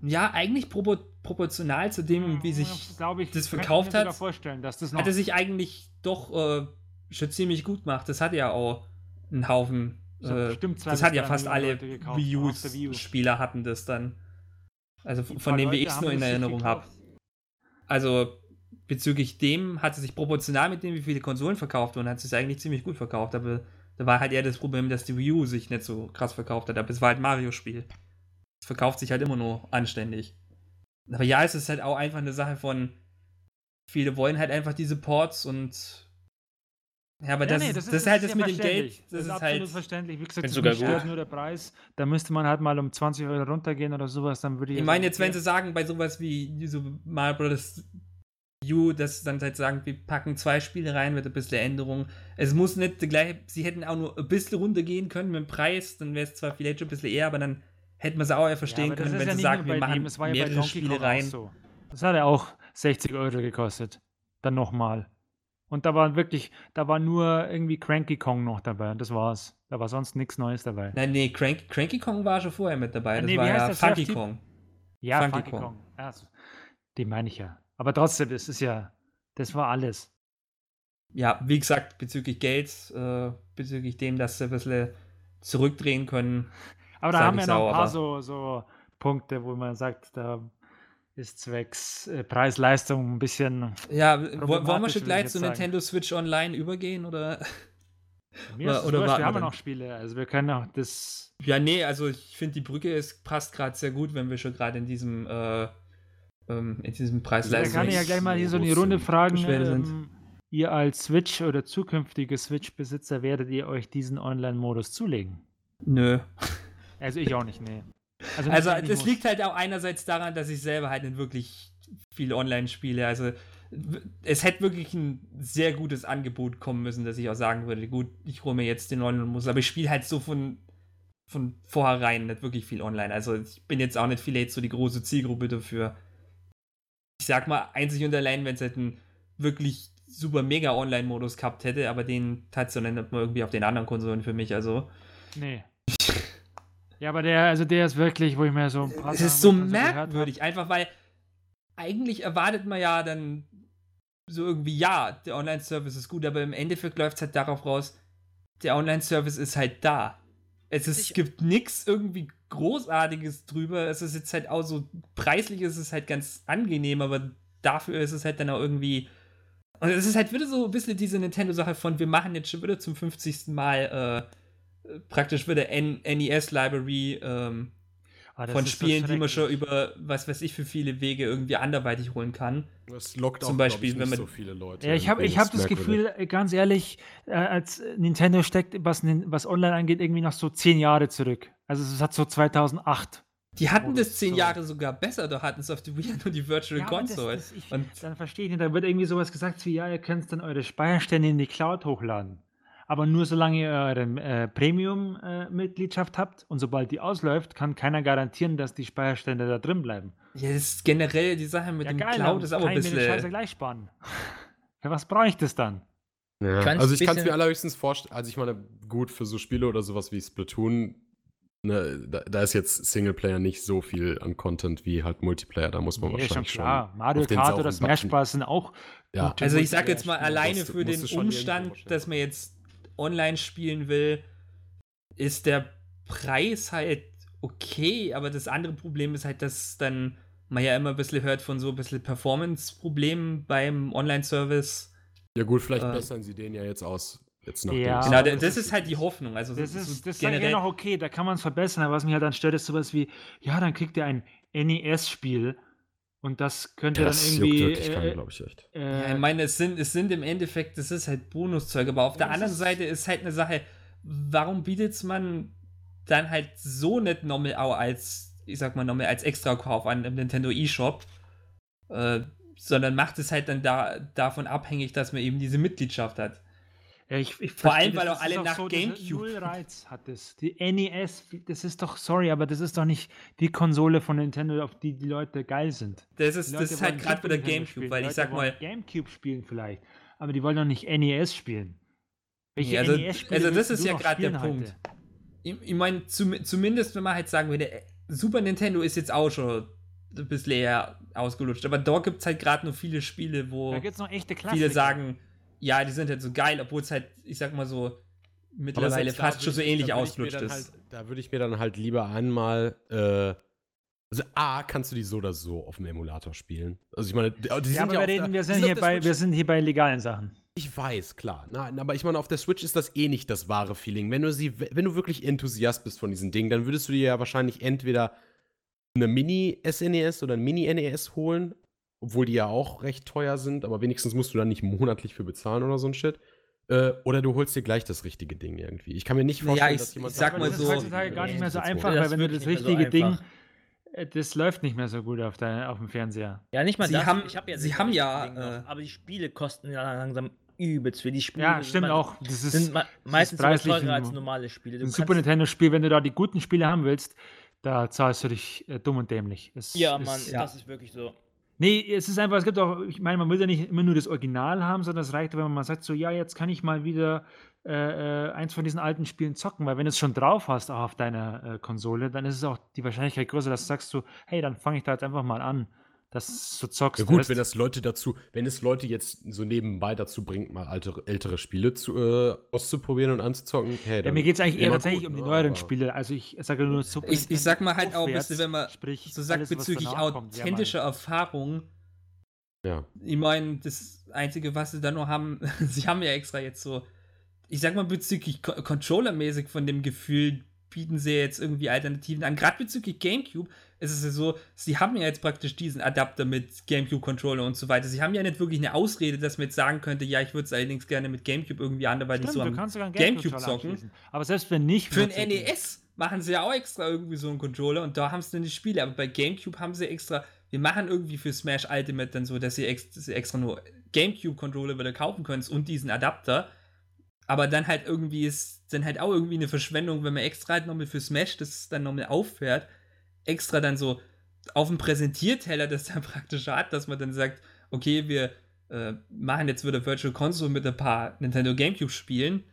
ja, eigentlich propo proportional zu dem, wie sich glaube ich, das verkauft hat, vorstellen, dass das noch hat er sich eigentlich doch äh, schon ziemlich gut gemacht. Das hat ja auch einen Haufen. Das hat Äh, das hat ja fast alle Wii. U-Spieler hatten das dann. Also von dem, wie ich es nur in Erinnerung habe. Also bezüglich dem hat es sich proportional mit dem, wie viele Konsolen verkauft wurden, hat es sich eigentlich ziemlich gut verkauft. Aber da war halt eher das Problem, dass die Wii U sich nicht so krass verkauft hat. Aber es war halt Mario-Spiel. Es verkauft sich halt immer nur anständig. Aber ja, es ist halt auch einfach eine Sache von, viele wollen halt einfach diese Ports und ja, aber das, nee, das, ist, halt das mit dem Geld. Das, ist absolut halt. verständlich. Wie gesagt, das sogar gut. nur der Preis. Da müsste man halt mal um 20 Euro runtergehen oder sowas, dann würde ich. Ich ja meine, jetzt, wenn sie sagen, bei sowas wie so Mario Bros. U, dass sie dann halt sagen, wir packen zwei Spiele rein mit ein bisschen Änderung. Es muss nicht gleich, sie hätten auch nur ein bisschen runtergehen können mit dem Preis, dann wäre es zwar vielleicht schon ein bisschen eher, aber dann hätten wir es auch eher verstehen Ja, das können, ist wenn ja sie sagen, wir machen ja mehrere Donkey Spiele rein. So. Das hat ja auch 60 Euro gekostet. Dann nochmal. Und da war wirklich, da war nur irgendwie Cranky Kong noch dabei und das war's. Da war sonst nichts Neues dabei. Nein, nee, Crank, Cranky Kong war schon vorher mit dabei. Ah, Das nee, war ja der Funky? Kong. Ja, Funky Funky Kong. Kong. Ja, den meine ich ja. Aber trotzdem, das ist ja, das war alles. Ja, wie gesagt, bezüglich Geld, äh, bezüglich dem, dass sie ein bisschen zurückdrehen können. Aber da haben wir noch ein paar so, so Punkte, wo man sagt, da ist zwecks äh, Preis-Leistung ein bisschen. Ja, wo- wollen wir schon gleich ich zu. Nintendo Switch Online übergehen oder? Mir oder warten wir wir haben dann? noch Spiele. Also wir können auch das. Ja, nee, also ich finde die Brücke ist, passt gerade sehr gut, wenn wir schon gerade in diesem äh, ähm, in diesem Da Preis-Leistungs- kann ich ja gleich mal hier so Modus Runde fragen. Ähm, ihr als Switch oder zukünftige Switch-Besitzer werdet ihr euch diesen Online-Modus zulegen? Nö. Also ich auch nicht, nee. Also wenn ich es liegt halt auch einerseits daran, dass ich selber halt nicht wirklich viel online spiele. Also es hätte wirklich ein sehr gutes Angebot kommen müssen, dass ich auch sagen würde, gut, ich hole mir jetzt den online muss, aber ich spiele halt so von von vornherein nicht wirklich viel online. Also ich bin jetzt auch nicht vielleicht so die große Zielgruppe dafür. Ich sag mal, einzig und allein, wenn es halt einen wirklich super mega Online-Modus gehabt hätte, aber den hat es dann nicht mal irgendwie auf den anderen Konsolen für mich. Also Nee. Ja, aber der, also der ist wirklich, wo ich mir so ein paar Es ist so merkwürdig, einfach weil eigentlich erwartet man ja dann so irgendwie, ja, der Online-Service ist gut, aber im Endeffekt läuft es halt darauf raus, der Online-Service ist halt da. Es, ist, es gibt nichts irgendwie Großartiges drüber. Es ist jetzt halt auch so, preislich ist es halt ganz angenehm, aber dafür ist es halt dann auch irgendwie. Und es ist halt wieder so ein bisschen diese Nintendo-Sache von, wir machen jetzt schon wieder zum 50. Mal äh, praktisch wieder NES-Library ähm, Ah, von Spielen, die man schon über was weiß ich für viele Wege irgendwie anderweitig holen kann. Das lockt Zum auch, Beispiel, ich, wenn nicht man- so viele Leute. Ja, ich habe ich hab das. Gefühl, äh, ganz ehrlich, äh, als Nintendo steckt, was, was online angeht, irgendwie noch so zehn Jahre zurück. Also es hat so 2008. Die hatten Oh, das zehn so. Jahre sogar besser, da hatten es auf der Wii nur die Virtual Ja, aber das- Console. das- ich- Und Dann verstehe ich nicht, da wird irgendwie sowas gesagt wie, ja, ihr könnt dann eure Speicherstände in die Cloud hochladen. Aber nur solange ihr eure äh, Premium-Mitgliedschaft habt und sobald die ausläuft, kann keiner garantieren, dass die Speicherstände da drin bleiben. ja, das ist generell die Sache mit ja, dem geil, Cloud ist auch kann ein ich mir den Scheiße bisschen. gleich sparen. Für was brauche ich das dann? Ja. Also ich kann es bisschen- mir allerhöchstens vorstellen, also ich meine, gut, für so Spiele oder sowas wie Splatoon, ne, da, da ist jetzt Singleplayer nicht so viel an Content wie halt Multiplayer, da muss man Nee, wahrscheinlich schon klar. Mario auf den Kart oder Smash Bros. sind auch Ja. Also ich sag jetzt mal, alleine für den schon Umstand, dass man jetzt online spielen will, ist der Preis halt okay, aber das andere Problem ist halt, dass dann man ja immer ein bisschen hört von so ein bisschen Performance-Problemen beim Online-Service. Ja gut, vielleicht Äh, bessern sie den ja jetzt aus. Jetzt nach Ja. Genau, das, das ist halt die Hoffnung. Also Das so- ist, das ist generell. noch okay, da kann man es verbessern, aber was mich halt dann stört, ist sowas wie, ja, dann kriegt ihr ein NES-Spiel und das könnt ihr Ja, dann das irgendwie. juckt wirklich äh, glaube ich echt. äh, Ja, ich meine, es sind, es sind im Endeffekt, das ist halt Bonuszeug, aber auf der anderen ist- Seite ist halt eine Sache, warum bietet man dann halt so nicht nochmal auch als, ich sag mal, nochmal als Extrakauf an im Nintendo eShop, äh, sondern macht es halt dann da, davon abhängig, dass man eben diese Mitgliedschaft hat. Ja, ich, ich Vor allem, weil auch alle nach so, GameCube- Null Reiz hat das. Die NES, das ist doch, sorry, aber das ist doch nicht die Konsole von Nintendo, auf die die Leute geil sind. Das ist, das ist halt gerade wieder Nintendo GameCube, spielen. weil Die ich sag mal, GameCube spielen vielleicht, aber die wollen doch nicht NES spielen. Welche Nee, also- NES-Spiele also das ist ja grad der spielen Punkt. heute? ich, ich meine, zum, zumindest wenn man halt sagen würde, äh, Super Nintendo ist jetzt auch schon ein bisschen eher ausgelutscht, aber da gibt es halt gerade nur viele Spiele, wo. Es viele sagen, ja, die sind halt so geil, obwohl es halt, ich sag mal so, mittlerweile da fast schon so ich- ähnlich da ich ausgelutscht ist. Halt, da würde ich mir dann halt lieber einmal. Äh, also A, kannst du die so oder so auf dem Emulator spielen. Also ich meine, die, Ja, sind aber ja reden, der, wir, sind hier bei, wir sind hier bei legalen Sachen. Ich weiß, klar. Nein, aber ich meine, auf der Switch ist das eh nicht das wahre Feeling. Wenn du sie, wenn du wirklich Enthusiast bist von diesen Dingen, dann würdest du dir ja wahrscheinlich entweder eine Mini-SNES oder ein Mini-NES holen, obwohl die ja auch recht teuer sind, aber wenigstens musst du dann nicht monatlich für bezahlen oder so ein Shit. Äh, oder du holst dir gleich das richtige Ding irgendwie. Ich kann mir nicht Ja, vorstellen, ich- dass jemand ich sag Aber mal das so- ist heutzutage gar nicht mehr so einfach. Das weil ist wenn du das mehr so richtige Ding, äh, das läuft nicht mehr so gut auf, der, auf dem Fernseher. Ja, nicht mal Sie das. haben- ich hab ja sie das haben richtige ja, äh, aber die Spiele kosten ja langsam übelst für die Spiele. Ja, sind stimmt man- auch. Das ist Sind meistens sogar preislich teurer ein- als normale Spiele. Du ein Super Nintendo-Spiel, wenn du da die guten Spiele haben willst, da zahlst du dich äh, dumm und dämlich. Es Ja, ist, Mann, ja. das ist wirklich so. Nee, es ist einfach, es gibt auch, ich meine, man will ja nicht immer nur das Original haben, sondern es reicht, wenn man sagt, so, ja, jetzt kann ich mal wieder äh, äh, eins von diesen alten Spielen zocken, weil wenn du es schon drauf hast, auch auf deiner äh, Konsole, dann ist es auch die Wahrscheinlichkeit größer, dass du sagst, so, hey, dann fange ich da jetzt einfach mal an, dass du zockst. Ja gut, wenn das Leute dazu, wenn es Leute jetzt so nebenbei dazu bringt, mal alte, ältere Spiele zu, äh, auszuprobieren und anzuzocken, hey, ja, mir geht es eigentlich eher tatsächlich gut, um die ne, neueren Spiele. Also ich sage nur Super Ich, ich sag mal halt auch bisschen, wenn man sprich, so sagt alles, bezüglich authentischer Erfahrung, Ja. ich meine, das Einzige, was sie da nur haben, sie haben ja extra jetzt so ich sag mal, bezüglich Co Controller-mäßig von dem Gefühl bieten sie jetzt irgendwie Alternativen an. Gerade bezüglich GameCube ist es ja so, sie haben ja jetzt praktisch diesen Adapter mit GameCube-Controller und so weiter. Sie haben ja nicht wirklich eine Ausrede, dass man jetzt sagen könnte, ja, ich würde es allerdings gerne mit GameCube irgendwie anderweitig so am GameCube, GameCube zocken. Aber selbst wenn nicht. Für ein NES machen sie ja auch extra irgendwie so einen Controller und da haben sie dann die Spiele. Aber bei GameCube haben sie extra, wir machen irgendwie für Smash Ultimate dann so, dass sie extra, dass sie extra nur GameCube-Controller wieder kaufen können und diesen Adapter. Aber dann halt irgendwie ist dann halt auch irgendwie eine Verschwendung, wenn man extra halt nochmal für Smash das dann nochmal auffährt, extra dann so auf dem Präsentierteller das dann praktisch hat, dass man dann sagt, okay, wir äh, machen jetzt wieder Virtual Console mit ein paar Nintendo GameCube Spielen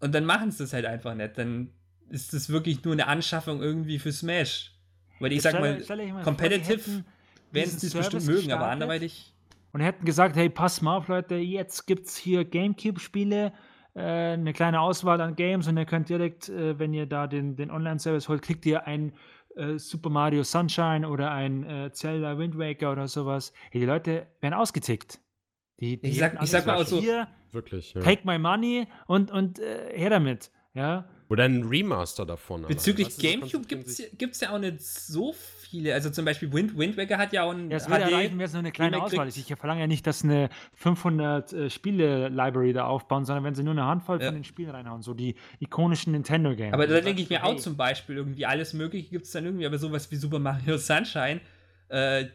und dann machen sie das halt einfach nicht. Dann ist das wirklich nur eine Anschaffung irgendwie für Smash. Weil ich Jetzt sag mal, stell euch mal competitive werden sie das bestimmt mögen, aber anderweitig. und hätten gesagt, hey, pass mal auf, Leute, jetzt gibt's hier Gamecube-Spiele, äh, eine kleine Auswahl an Games und ihr könnt direkt, äh, wenn ihr da den, den Online-Service holt, kriegt ihr ein äh, Super Mario Sunshine oder ein äh, Zelda Wind Waker oder sowas. Hey, die Leute werden ausgetickt. Die, die Ich sag- ich sag mal alles auch so- hier, Wirklich. Ja. take my money und, und äh, her damit. Ja, Oder ein Remaster davon. Bezüglich GameCube gibt es ja auch nicht so viele. Also zum Beispiel Wind, Wind Waker hat ja auch ein Ja, es würde reichen, wenn es nur eine kleine Auswahl. Ich verlange ja nicht, dass eine 500 äh, Spiele-Library da aufbauen, sondern wenn sie nur eine Handvoll Ja. von den Spielen reinhauen, so die ikonischen Nintendo-Games. Aber da Und denke ich mir du, auch hey, zum Beispiel irgendwie alles Mögliche gibt es dann irgendwie, aber sowas wie Super Mario Sunshine äh,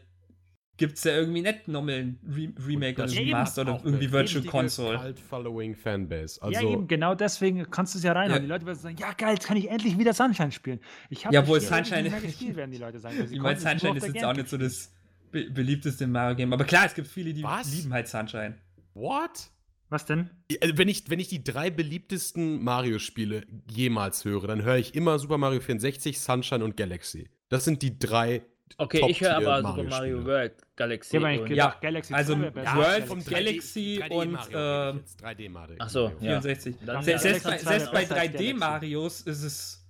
gibt es ja irgendwie nicht nochmal ein Re Remake oder eben Remaster hat oder irgendwie Virtual Console. Cult-Following Fanbase. ja, Also, eben, genau deswegen kannst du es ja reinhauen. Ja. Die Leute werden sagen, ja geil, jetzt kann ich endlich wieder Sunshine spielen. Ich habe Ja, wohl Sunshine- nicht gespielt, werden die Leute sagen. Ich meine, Sunshine ist jetzt auch nicht so das be beliebteste Mario-Game. Aber klar, es gibt viele, die Was? lieben halt Sunshine. what? Was denn? Also, Wenn ich, wenn ich die drei beliebtesten Mario-Spiele jemals höre, dann höre ich immer Super Mario 64, Sunshine und Galaxy. Das sind die drei. Okay, ich höre aber Super Mario Mario-Spiele. World, Galaxy Ja, ich und... Ja, Galaxy also 2 wäre besser. Ja, World vom Galaxy. Galaxy und, ähm, 3D Mario. Ach so, ja. 64. Dann Se ja, selbst, bei, selbst 2 bei besser als Galaxy. 3D-Marios ist es,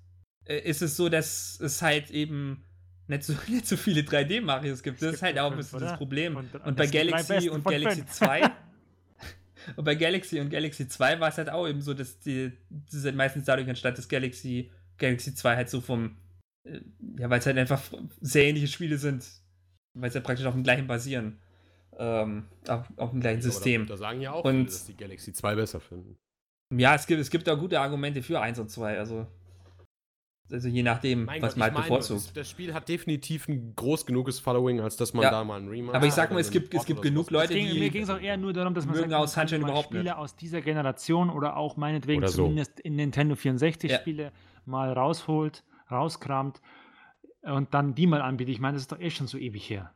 äh, ist es so, dass es halt eben nicht so, nicht so viele 3D-Marios gibt. Das ist halt auch ein bisschen das? Problem. Und- Und, und bei sind die Galaxy und Galaxy fünf. 2 und bei Galaxy und Galaxy 2 war es halt auch eben so, dass die, ist halt meistens dadurch entstand, dass Galaxy, Galaxy 2 halt so vom, äh, ja, weil es halt einfach sehr ähnliche Spiele sind, weil sie halt praktisch auf dem gleichen basieren. Ähm, auf, auf dem gleichen System. Da, da sagen ja auch Und- viele, dass die Galaxy 2 besser finden. Ja, es gibt, es gibt auch gute Argumente für 1 und 2, also, also je nachdem, Mein was Gott, man halt meine, bevorzugt. das, das Spiel hat definitiv ein groß genuges Following, als dass man Ja. da mal ein Remaster Aber ich sag mal, es gibt- einen es gibt genug Leute, Es ging, die mir ging es auch eher nur darum, dass man sagt, aus Sunshine überhaupt Spiele nicht. aus dieser Generation oder auch meinetwegen Oder so. zumindest in Nintendo 64 Ja. Spiele mal rausholt, rauskramt und dann die mal anbietet. Ich meine, das ist doch eh schon so ewig her.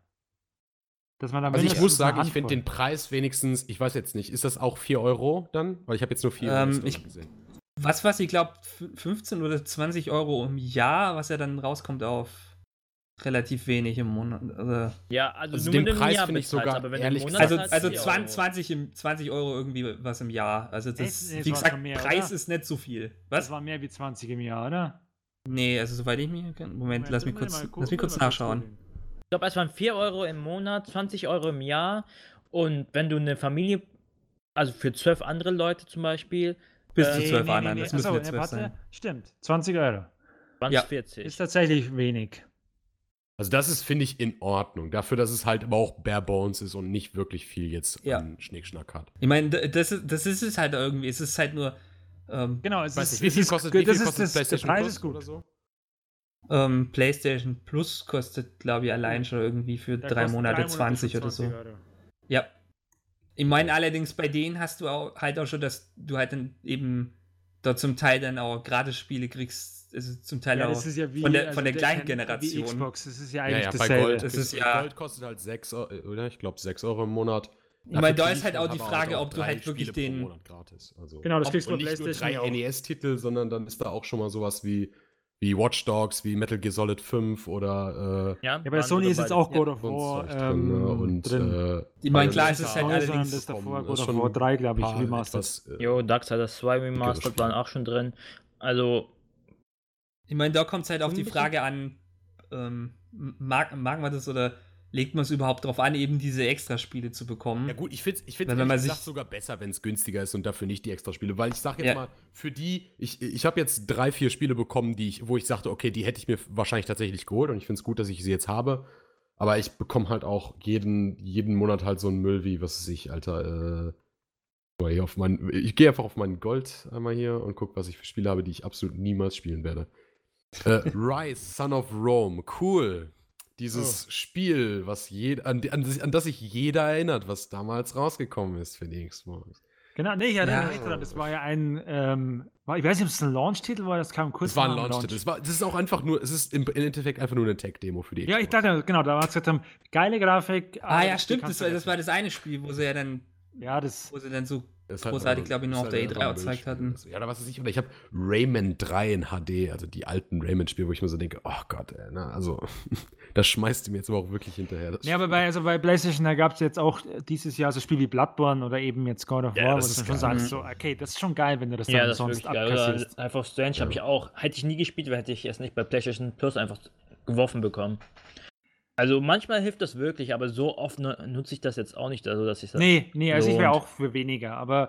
Dass man da Also ich muss sagen, ich finde den Preis wenigstens, ich weiß jetzt nicht, ist das auch 4 Euro dann? Weil ich habe jetzt nur 4 Ähm, Euro ich- gesehen. Was, was, ich glaube, 15 oder 20 Euro im Jahr, was ja dann rauskommt auf relativ wenig im Monat. Also, Ja, also, Also nur den Preis finde ich sogar aber wenn ehrlich im gesagt- Monat also, also 4 20, Euro. 20, im, 20 Euro irgendwie was im Jahr. Also das, Echt? Wie gesagt, mehr, Preis oder? ist nicht so viel. Das Was? war mehr wie 20 im Jahr, oder? Nee, also soweit ich mich kann. Moment, lass mich das kurz, mal lass gucken, mich kurz nachschauen. Ich glaube, es waren 4 Euro im Monat, 20 Euro im Jahr. Und wenn du eine Familie, also für zwölf andere Leute zum Beispiel, Bis Äh, zu 12 nee, anderen, nee, das nee. müssen Achso, wir 12 warte. sein. Stimmt, 20 Euro. waren es Ja. 40. Ist tatsächlich wenig. Also das ist, finde ich, in Ordnung. Dafür, dass es halt aber auch bare bones ist und nicht wirklich viel jetzt Ja. an Schnickschnack hat. Ich meine, das ist, das ist es halt irgendwie. Es ist halt nur ähm, Genau, es Weiß ist, nicht, wie viel ist, kostet, wie das viel ist kostet das, der PlayStation Preis Plus ist gut. oder so? ähm, PlayStation Plus kostet, glaube ich, allein schon irgendwie für Der drei Monate drei 20 für oder so. 20 Euro. Ja. Ich meine, allerdings bei denen hast du auch halt auch schon, dass du halt dann eben da zum Teil dann auch gratis Spiele kriegst. Also zum Teil Ja, auch das ist ja wie, von der, also von der das gleichen ist ja Wie Generation. Xbox, das ist ja Ja, eigentlich ja, bei dasselbe. Gold, Das ist Gold ja- kostet halt 6 Euro, oder? Ich glaube 6 Euro im Monat. Ich meine, da ist halt auch die Frage, ob du halt wirklich Spiele pro den. Monat gratis. Also Genau, das kriegst du nicht nur drei auch. NES-Titel, sondern dann ist da auch schon mal sowas wie, wie Watch Dogs, wie Metal Gear Solid 5 oder äh, ja, Ja, bei Sony ist jetzt auch God of und War drin, ne? ähm, und drin. äh, Ich meine, klar, es ist halt auch allerdings- das davor. God of schon War 3, glaube ich, remastered. äh, Jo, Darksiders 2 Dickere Remastered waren auch schon drin. Also, Ich meine, da kommt es halt auf die bisschen- Frage an, ähm, mag, mag man das oder legt man es überhaupt darauf an, eben diese Extraspiele zu bekommen? Ja gut, ich finde es ich find's wenn man sich- sogar besser, wenn es günstiger ist und dafür nicht die Extraspiele. Weil ich sage jetzt Ja. mal, für die, ich, ich habe jetzt drei, vier Spiele bekommen, die ich, wo ich sagte, okay, die hätte ich mir wahrscheinlich tatsächlich geholt und ich finde es gut, dass ich sie jetzt habe. Aber ich bekomme halt auch jeden, jeden Monat halt so einen Müll wie, was weiß ich, Alter, äh, auf mein, ich gehe einfach auf mein Gold einmal hier und gucke, was ich für Spiele habe, die ich absolut niemals spielen werde. äh, Rise, Son of Rome, cool. Dieses Spiel, was jed an, an, das- an das sich jeder erinnert, was damals rausgekommen ist für die Xbox. Genau, nee, ich erinnere Ja. mich daran. Das war ja ein, ähm, war, ich weiß nicht, ob es ein Launch-Titel war, das kam kurz Das war ein Launch-Titel. Das, war- das ist auch einfach nur, es ist im, Endeffekt einfach nur eine Tech-Demo für die Ja, ich dachte, genau, da war es gesagt haben, geile Grafik. ah aber ja, die stimmt, das war, das war das eine Spiel, wo sie ja dann, Ja, das, wo sie dann so Das halt großartig, einfach glaube ich, nur auf der halt E3 einfach ein gezeigt hatten. Ja, oder was weiß ich. Oder ich habe Rayman 3 in HD, also die alten Rayman-Spiele, wo ich mir so denke, oh Gott, ey, ne, also das schmeißt du mir jetzt aber auch wirklich hinterher. Das ja, aber bei, also bei PlayStation, da gab es jetzt auch dieses Jahr so Spiele wie Bloodborne oder eben jetzt God of Ja, War, wo das du schon geil. sagst, so, okay, das ist schon geil, wenn du das dann Ja, das ist sonst. Oder abkassierst. Life of Strange habe ich auch. Hätte ich nie gespielt, hätte ich es nicht bei PlayStation Plus einfach geworfen bekommen. Also manchmal hilft das wirklich, aber so oft nu- nutze ich das jetzt auch nicht, also dass ich das. Nee, nee, also ich wäre lohnt. auch für weniger, aber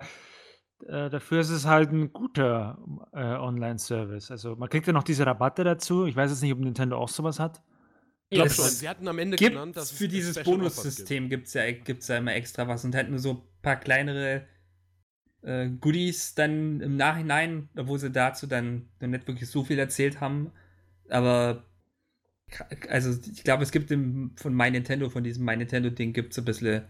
äh, dafür ist es halt ein guter äh, Online-Service. Also man kriegt ja noch diese Rabatte dazu. Ich weiß jetzt nicht, ob Nintendo auch sowas hat. Ich glaube Es schon. Sie hatten am Ende gibt genannt, dass es für dieses Bonussystem gibt es ja, gibt's ja immer extra was und halt nur so ein paar kleinere äh, Goodies dann im Nachhinein, obwohl sie dazu dann noch nicht wirklich so viel erzählt haben. Aber also ich glaube, es gibt im, von My Nintendo, von diesem My Nintendo-Ding gibt es ein bisschen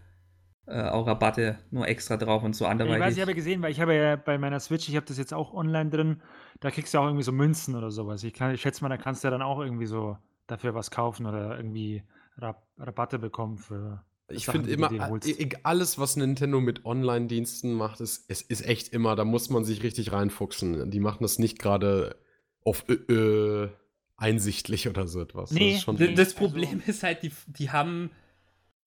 äh, auch Rabatte nur extra drauf und so Ich weiß, anderweitig. ich habe ja gesehen, weil ich habe ja bei meiner Switch, ich habe das jetzt auch online drin, da kriegst du auch irgendwie so Münzen oder sowas. Ich, kann, ich schätze mal, da kannst du ja dann auch irgendwie so dafür was kaufen oder irgendwie Rab Rabatte bekommen für Ich finde immer, holst. e- alles, was Nintendo mit Online-Diensten macht, ist, es ist echt immer, da muss man sich richtig reinfuchsen. Die machen das nicht gerade auf äh, äh, einsichtlich oder so etwas. Nee, das ist schon, D- Das Also- Problem ist halt, die, die haben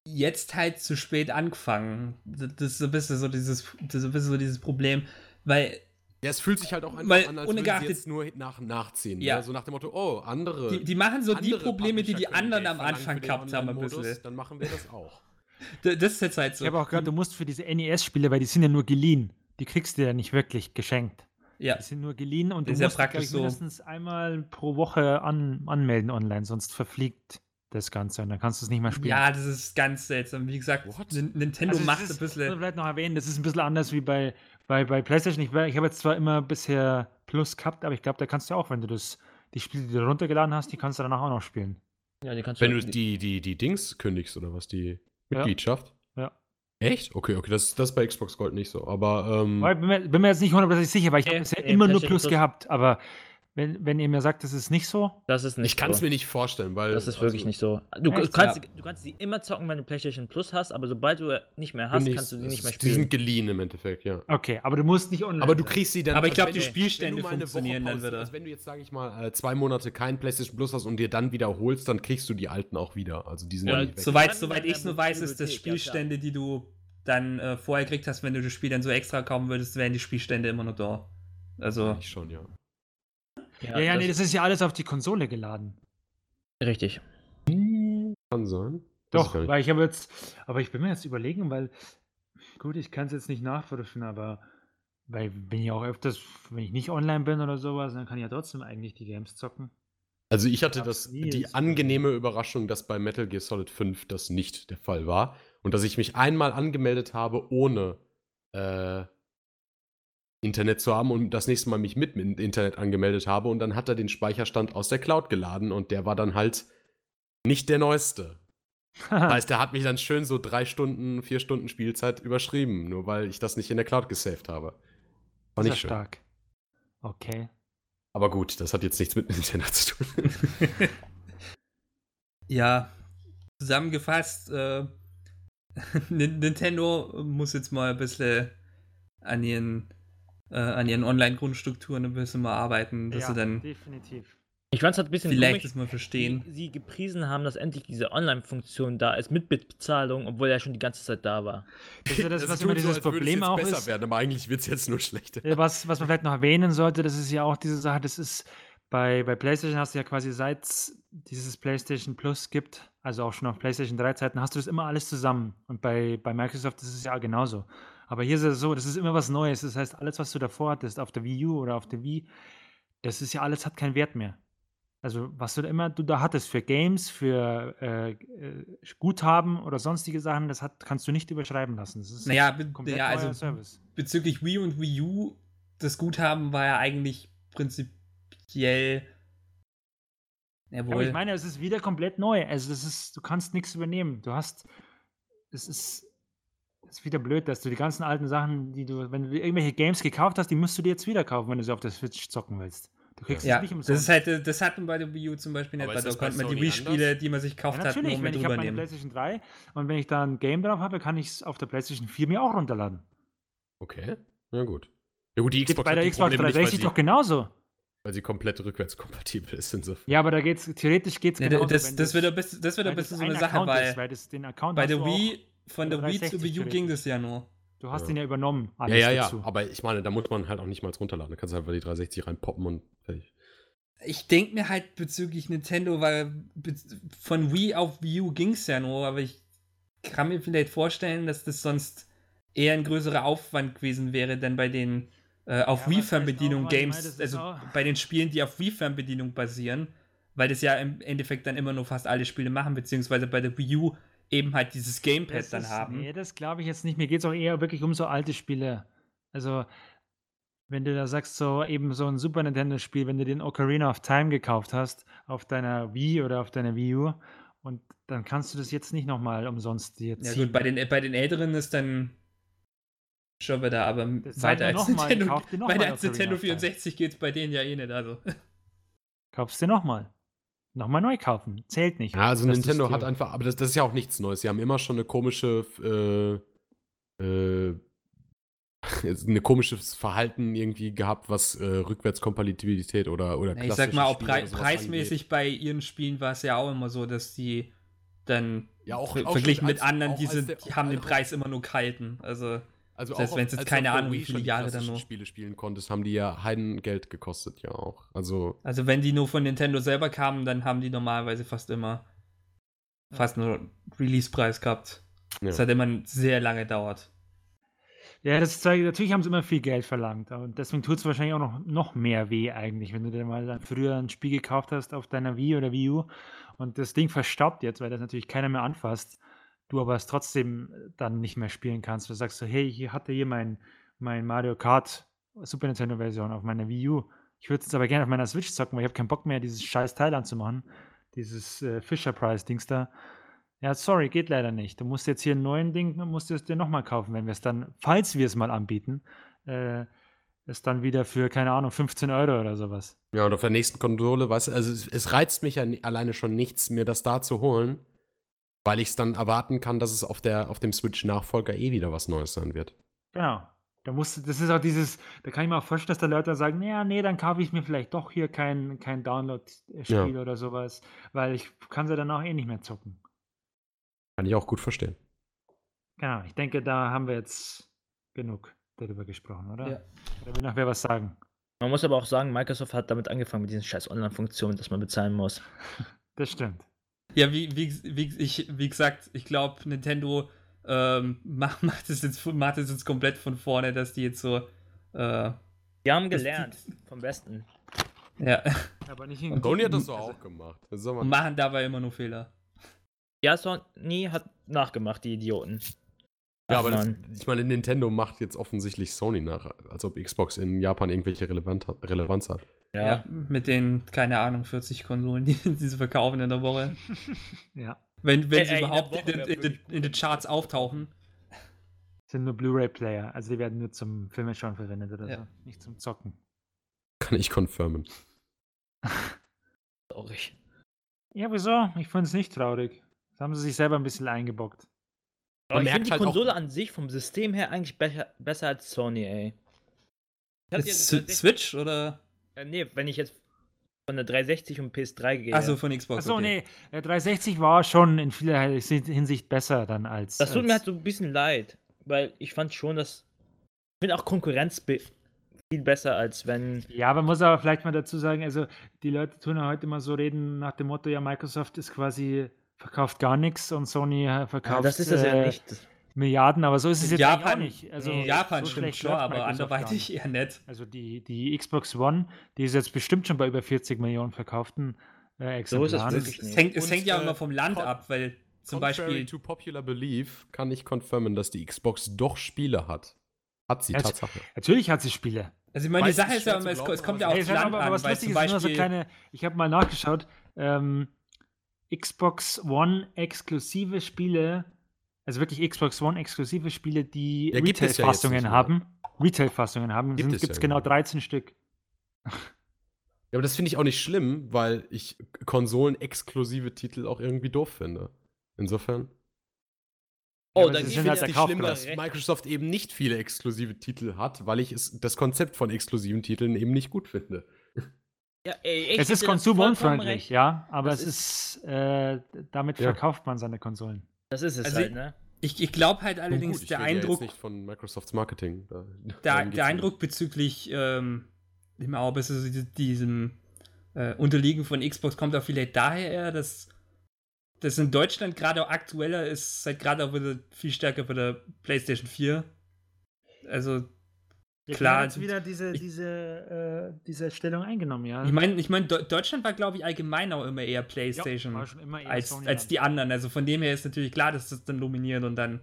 jetzt halt zu spät angefangen. Das ist so ein bisschen so dieses, das ist ein bisschen so dieses Problem, weil ja, es fühlt sich halt auch einfach Weil an, als ohne würden sie jetzt nur nach, nachziehen. Ja. Ja. So nach dem Motto, oh, andere. die, die machen so die Probleme, die die anderen am Anfang gehabt haben, ein bisschen. Dann machen wir das auch. Das ist jetzt halt so. Ich habe auch gehört, du musst für diese NES-Spiele, weil die sind ja nur geliehen, die kriegst du ja nicht wirklich geschenkt. Ja. Die sind nur geliehen und Das ist du ja musst, ich, so. mindestens einmal pro Woche an, anmelden online, sonst verfliegt das Ganze und dann kannst du es nicht mehr spielen. ja, das ist ganz seltsam. Wie gesagt, What? Nin- Nintendo Also es macht ist, ein bisschen. vielleicht noch erwähnen, das ist ein bisschen anders wie bei, bei, bei PlayStation. Ich, ich habe jetzt zwar immer bisher Plus gehabt, aber ich glaube, da kannst du auch, wenn du das, die Spiele, die du runtergeladen hast, die kannst du danach auch noch spielen. Ja, die kannst Wenn du die, die, die Dings kündigst oder was, die Mitgliedschaft? Ja. Echt? Okay, okay, das, das ist bei Xbox Gold nicht so. Aber ähm, bin mir, bin mir jetzt nicht hundertprozentig sicher, weil ich habe Nee, bisher immer nur Plus. gehabt. Aber wenn, wenn ihr mir sagt, das ist nicht so, Das ist nicht ich kann es so. mir nicht vorstellen, weil. Das ist wirklich also, nicht so. Du, Echt? kannst, Ja. du kannst die immer zocken, wenn du PlayStation Plus hast, aber sobald du nicht mehr hast, ich- kannst du die es nicht mehr ist- Die spielen. sind geliehen im Endeffekt, ja. okay, aber du musst nicht online. Aber du kriegst sie dann. Aber ich glaub, wenn die Spielstände funktionieren dann wieder. Also wenn du jetzt, sage ich mal, äh, zwei Monate kein PlayStation Plus hast und dir dann wiederholst, dann kriegst du die alten auch wieder. Also die sind Ja, nicht weg. Soweit, soweit ich es nur weiß, ist das. Spielstände, die du dann äh, vorher gekriegt hast, wenn du das Spiel dann so extra kaufen würdest, wären die Spielstände immer noch da. Also, Ich schon, ja. Ja, ja, nee, das ist ja alles auf die Konsole geladen. richtig. Kann sein. Ich Doch, nicht. weil ich habe jetzt, aber ich bin mir jetzt überlegen, weil, gut, ich kann es jetzt nicht nachprüfen, aber weil bin ich auch öfters, wenn ich nicht online bin oder sowas, dann kann ich ja trotzdem eigentlich die Games zocken. Also ich hatte das, die angenehme Überraschung, dass bei Metal Gear Solid 5 das nicht der Fall war. Und dass ich mich einmal angemeldet habe, ohne äh, Internet zu haben und das nächste Mal mich mit mit Internet angemeldet habe und dann hat er den Speicherstand aus der Cloud geladen und der war dann halt nicht der neueste. Das heißt, der hat mich dann schön so drei Stunden, vier Stunden Spielzeit überschrieben, nur weil ich das nicht in der Cloud gesaved habe. War nicht schön. stark. Okay. Aber gut, das hat jetzt nichts mit Nintendo zu tun. ja, zusammengefasst, äh, Nin- Nintendo muss jetzt mal ein bisschen an ihren, äh, an ihren Online-Grundstrukturen ein bisschen mal arbeiten, dass ja, sie dann definitiv. Ich fand es halt ein bisschen vielleicht komisch, das mal verstehen. wie sie gepriesen haben, dass endlich diese Online-Funktion da ist mit Bezahlung, obwohl er schon die ganze Zeit da war. Das ist ja das, was tut immer so, dieses es Problem jetzt auch besser ist. werden, aber eigentlich wird es jetzt nur schlechter. Was, was man vielleicht noch erwähnen sollte, das ist ja auch diese Sache, das ist bei, bei PlayStation hast du ja quasi seit es dieses PlayStation Plus gibt, also auch schon auf PlayStation 3 Zeiten, hast du das immer alles zusammen. Und bei, bei Microsoft ist es ja genauso. Aber hier ist es so, das ist immer was Neues. Das heißt, alles, was du davor hattest, auf der Wii U oder auf der Wii, das ist ja alles, hat keinen Wert mehr. Also, was du da immer du da hattest für Games, für äh, äh, Guthaben oder sonstige Sachen, das hat, kannst du nicht überschreiben lassen. Das ist Naja, komplett ja, also Service. bezüglich Wii und Wii U, das Guthaben war ja eigentlich prinzipiell. Ja, aber Jawohl. ich meine, es ist wieder komplett neu. Also, das ist, du kannst nichts übernehmen. Du hast, es ist, ist wieder blöd, dass du die ganzen alten Sachen, die du, wenn du irgendwelche Games gekauft hast, die musst du dir jetzt wieder kaufen, wenn du sie auf der Switch zocken willst. Du kriegst ja, es nicht das umsonst. ist halt, das hatten bei der Wii U zum Beispiel nicht, Aber weil ist da das konnte man die Wii-Spiele, die man sich ja, gekauft hat, natürlich, nur wenn mit ich habe meine. PlayStation 3 und wenn ich da ein Game drauf habe, kann ich es auf der PlayStation 4 mir auch runterladen. Okay, na gut. Ja gut, die Geht Xbox bei hat der die Xbox Probleme nicht, weil 360 sie, doch genauso. weil sie komplett rückwärtskompatibel ist insofern. Ja, aber da geht's, theoretisch geht es Ja, genauso. das, das das- wird ein bisschen, das wird ein das bisschen so eine ein Sache, Account weil ist, weil das, den Account bei der Wii, von der Wii 360 Wii U ging das ja nur. Du hast Ja. den ja übernommen. Ja, Alles ja, ja. dazu. Aber ich meine, da muss man halt auch nicht mal runterladen. Da kannst du einfach die 360 reinpoppen und fertig. Ich denke mir halt bezüglich Nintendo, weil von Wii auf Wii U ging es ja nur, aber ich kann mir vielleicht vorstellen, dass das sonst eher ein größerer Aufwand gewesen wäre, denn bei den äh, auf Ja, Wii-Fernbedienung Games, also bei den Spielen, die auf Wii-Fernbedienung basieren, weil das ja im Endeffekt dann immer nur fast alle Spiele machen, beziehungsweise bei der Wii U eben halt dieses Gamepad Das dann ist, haben. Nee, das glaube ich jetzt nicht. Mir geht es auch eher wirklich um so alte Spiele. Also, wenn du da sagst, so eben so ein Super Nintendo-Spiel, wenn du den Ocarina of Time gekauft hast, auf deiner Wii oder auf deiner Wii U, und dann kannst du das jetzt nicht nochmal umsonst dir Ja gut, bei den, bei den Älteren ist dann schon wieder, aber Das weiter als Nintendo, weiter als Nintendo of Time. 64 geht es bei denen ja eh nicht, also. Kaufst du nochmal. Nochmal neu kaufen. Zählt nicht. Ja, also Das Nintendo hat einfach, aber das, das ist ja auch nichts Neues. Sie haben immer schon eine komische, äh, äh, jetzt ein komisches Verhalten irgendwie gehabt, was äh, Rückwärtskompatibilität oder, oder ich sag mal, auch sowas preismäßig bei ihren Spielen war es ja auch immer so, dass die dann Ja, auch- ver- auch verglichen schon mit als- anderen, auch die, sind, der- die haben den auch- Preis immer nur gehalten. Also, Also Selbst auch wenn's jetzt als du keine Ahnung, wie viele Jahre dann nur- Spiele spielen konntest, haben die ja Heidengeld gekostet, ja auch. Also, also wenn die nur von Nintendo selber kamen, dann haben die normalerweise fast immer fast nur Release-Preis gehabt. ja. Das hat immer sehr lange gedauert. Ja, das zeigt, natürlich haben sie immer viel Geld verlangt. Und deswegen tut es wahrscheinlich auch noch, noch mehr weh eigentlich, wenn du dir mal dann früher ein Spiel gekauft hast auf deiner Wii oder Wii U und das Ding verstaubt jetzt, weil das natürlich keiner mehr anfasst, du aber es trotzdem dann nicht mehr spielen kannst. Du sagst so, hey, hier hatte hier mein, mein Mario Kart Super Nintendo Version auf meiner Wii U. Ich würde es aber gerne auf meiner Switch zocken, weil ich habe keinen Bock mehr, dieses scheiß Teil anzumachen. Dieses äh, Fisher Price Dings da. Ja, sorry, geht leider nicht. Du musst jetzt hier einen neuen Ding, musst es dir nochmal kaufen, wenn wir es dann, falls wir es mal anbieten, äh, es dann wieder für, keine Ahnung, 15 Euro oder sowas. ja, und auf der nächsten Konsole, weißt du, also es, es reizt mich ja alleine schon nichts, mir das da zu holen, weil ich es dann erwarten kann, dass es auf, der, auf dem Switch-Nachfolger eh wieder was Neues sein wird. Genau. Da musst, du- das ist auch dieses, da kann ich mir auch vorstellen, dass da Leute sagen, naja, nee, dann kaufe ich mir vielleicht doch hier kein, kein Download-Spiel Ja. oder sowas, weil ich kann sie dann auch eh nicht mehr zocken. Kann ich auch gut verstehen. Genau, ich denke, da haben wir jetzt genug darüber gesprochen, oder? Ja. Oder will noch wer was sagen? Man muss aber auch sagen, Microsoft hat damit angefangen mit diesen scheiß Online-Funktionen, dass man bezahlen muss. Das stimmt. Ja, wie, wie, wie, ich, wie gesagt, ich glaube, Nintendo ähm, macht, macht, es jetzt, macht es jetzt komplett von vorne, dass die jetzt so. Äh, Die haben Das- gelernt vom Besten. ja, Aber nicht in Sony hat das doch auch gemacht. Das und machen dabei immer nur Fehler. Ja, Sony hat nachgemacht, die Idioten. ja, Ach, aber das, ich meine, Nintendo macht jetzt offensichtlich Sony nach, als ob Xbox in Japan irgendwelche Relevanz hat. Ja. ja. mit den, keine Ahnung, 40 Konsolen, die, die sie verkaufen in der Woche. Ja. Wenn, wenn Ey, sie ey, in überhaupt in, in, wirklich in den Charts auftauchen. Sind nur Blu-ray-Player, also die werden nur zum Filme schauen verwendet oder Ja. so, nicht zum Zocken. Kann ich confirmen. Traurig. Ja, wieso? Ich finde es nicht traurig. Das haben sie sich selber ein bisschen eingebockt. Aber Man ich finde die halt Konsole an sich vom System her eigentlich besser, besser als Sony, ey. Switch oder? Äh, nee, wenn ich jetzt von der 360 und PS3 gehe. Achso, von Xbox. Achso, okay. nee, der 360 war schon in vieler Hinsicht besser dann als. Das tut als, mir halt so ein bisschen leid, weil ich fand schon, dass. Ich finde auch Konkurrenz be viel besser, als wenn. Ja, aber muss aber vielleicht mal dazu sagen, also die Leute tun ja heute immer so reden nach dem Motto, ja, Microsoft ist quasi verkauft gar nichts und Sony äh, verkauft Ja, das ist das ja äh, nicht. Milliarden, aber so ist es In jetzt auch Japan, nicht. Also in Japan so stimmt schlecht schon, aber gar anderweitig eher nicht. Also die, die Xbox One, die ist jetzt bestimmt schon bei über 40 Millionen verkauften äh, So ist es Exemplaren. wirklich Es nicht. hängt, es hängt ja äh, immer vom Land ab, weil zum Beispiel to popular belief kann ich confirmen, dass die Xbox doch Spiele hat. Hat sie, Jetzt- Tatsache. Natürlich hat sie Spiele. Also ich meine, die Weiß, Sache ist ja immer, es, es kommt aber ja sag Land mal, an, was weil lustig zum ist, nur so Beispiel, kleine, ich habe mal nachgeschaut, ähm, Xbox One exklusive Spiele, also wirklich Xbox One exklusive Spiele, die Ja, ja Retail-Fassungen mehr. haben. Retail-Fassungen haben, Gibt gibt es es ja genau nicht. 13 Stück. Ja, aber das finde ich auch nicht schlimm, weil ich Konsolen-exklusive Titel auch irgendwie doof finde. Insofern. Oh, aber da sie gibt sind es halt nicht schlimm, dass Microsoft eben nicht viele exklusive Titel hat, weil ich es, das Konzept von exklusiven Titeln eben nicht gut finde. Ja, ey, ich Es ist recht. ja, aber Das es ist, äh, damit Ja. verkauft man seine Konsolen. Das ist es Also halt, ich- ne? ich, ich glaube halt allerdings, gut, ich der rede ja Eindruck, Jetzt nicht von Microsofts Marketing. Da, der, der Eindruck bezüglich ähm, dem auch besser so diese- diesem äh, Unterliegen von Xbox kommt auch vielleicht daher, eher, dass das in Deutschland gerade auch aktueller ist, seit gerade auch wieder viel stärker bei der PlayStation 4. Also, Klar, jetzt wieder diese, ich- diese, äh, diese Stellung eingenommen, ja. ich meine, ich mein, Deu- Deutschland war, glaube ich, allgemein auch immer eher PlayStation war schon immer eher als, Sony als die anderen. Also von dem her ist natürlich klar, dass das dann dominiert und dann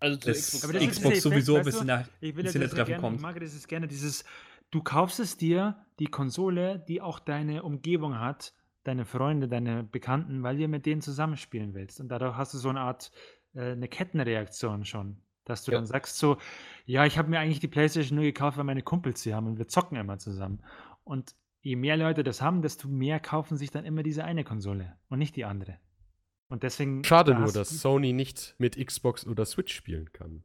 Also das Xbox. Aber das ist Xbox sowieso ein bisschen nach. Ich will bisschen das der ja Treffen gerne, kommt. ich mag das ist gerne dieses, du kaufst es dir, die Konsole, die auch deine Umgebung hat, deine Freunde, deine Bekannten, weil du mit denen zusammenspielen willst. Und dadurch hast du so eine Art, äh, eine Kettenreaktion schon. Dass du Ja. dann sagst so, ja, ich habe mir eigentlich die Playstation nur gekauft, weil meine Kumpels sie haben und wir zocken immer zusammen. Und je mehr Leute das haben, desto mehr kaufen sich dann immer diese eine Konsole und nicht die andere. Und deswegen. Schade nur, dass Sony nicht mit Xbox oder Switch spielen kann.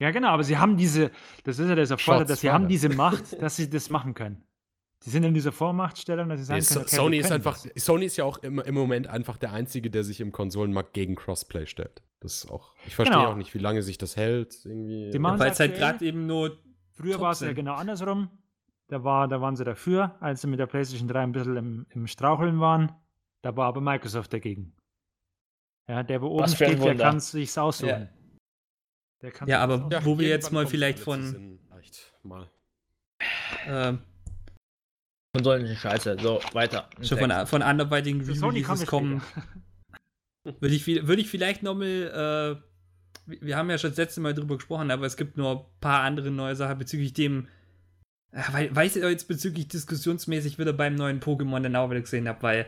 Ja, genau, aber sie haben diese, das ist ja der Vorteil, Shots dass sie haben diese Macht, dass sie das machen können. Sie sind in dieser Vormachtstellung, dass sie sagen Nee, können, okay, Sony ist einfach, das. Sony ist ja auch im, im Moment einfach der Einzige, der sich im Konsolenmarkt gegen Crossplay stellt. Das ist auch, ich verstehe Genau. auch nicht, wie lange sich das hält. Irgendwie. Die machen- Weil es halt gerade eben nur. Früher war es ja genau andersrum. Da, war, da waren sie dafür, als sie mit der PlayStation 3 ein bisschen im, im Straucheln waren. Da war aber Microsoft dagegen. Ja, der, wo oben steht, der kann es sich aussuchen. Ja. Der kann Ja, sich's aber aussuchen. Ja, wo wir jetzt mal vielleicht von- mal. Äh, Konsolen sind scheiße. So, weiter. schon von, von anderweitigen Releases kommen Würde ich, würde ich vielleicht nochmal, äh, wir- haben ja schon das letzte Mal drüber gesprochen, aber es gibt nur ein paar andere neue Sachen bezüglich dem, äh, weil, weiß ich jetzt bezüglich diskussionsmäßig wieder beim neuen Pokémon dann auch wieder gesehen habe, weil,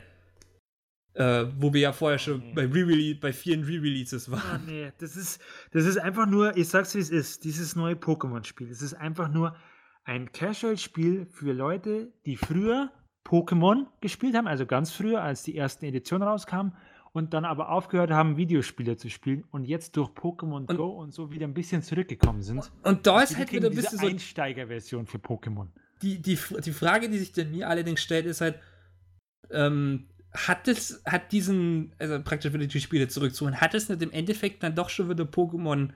äh, wo wir ja vorher schon Nee. bei, Re bei vielen Re-Releases Ah, waren. nee, das ist, das ist einfach nur, ich sag's wie es ist, dieses neue Pokémon-Spiel. Es ist einfach nur ein Casual-Spiel für Leute, die früher Pokémon gespielt haben, also ganz früher, als die ersten Editionen rauskamen, und dann aber aufgehört haben, Videospiele zu spielen und jetzt durch Pokémon Und- Go und so wieder ein bisschen zurückgekommen sind. Und da ist Die halt wieder ein diese bisschen so Einsteigerversion für Pokémon. die, die, die Frage, die sich dann mir allerdings stellt, ist halt, ähm, hat es, hat diesen, also praktisch wieder die Spiele zurückzuholen, hat es nicht im Endeffekt dann doch schon wieder Pokémon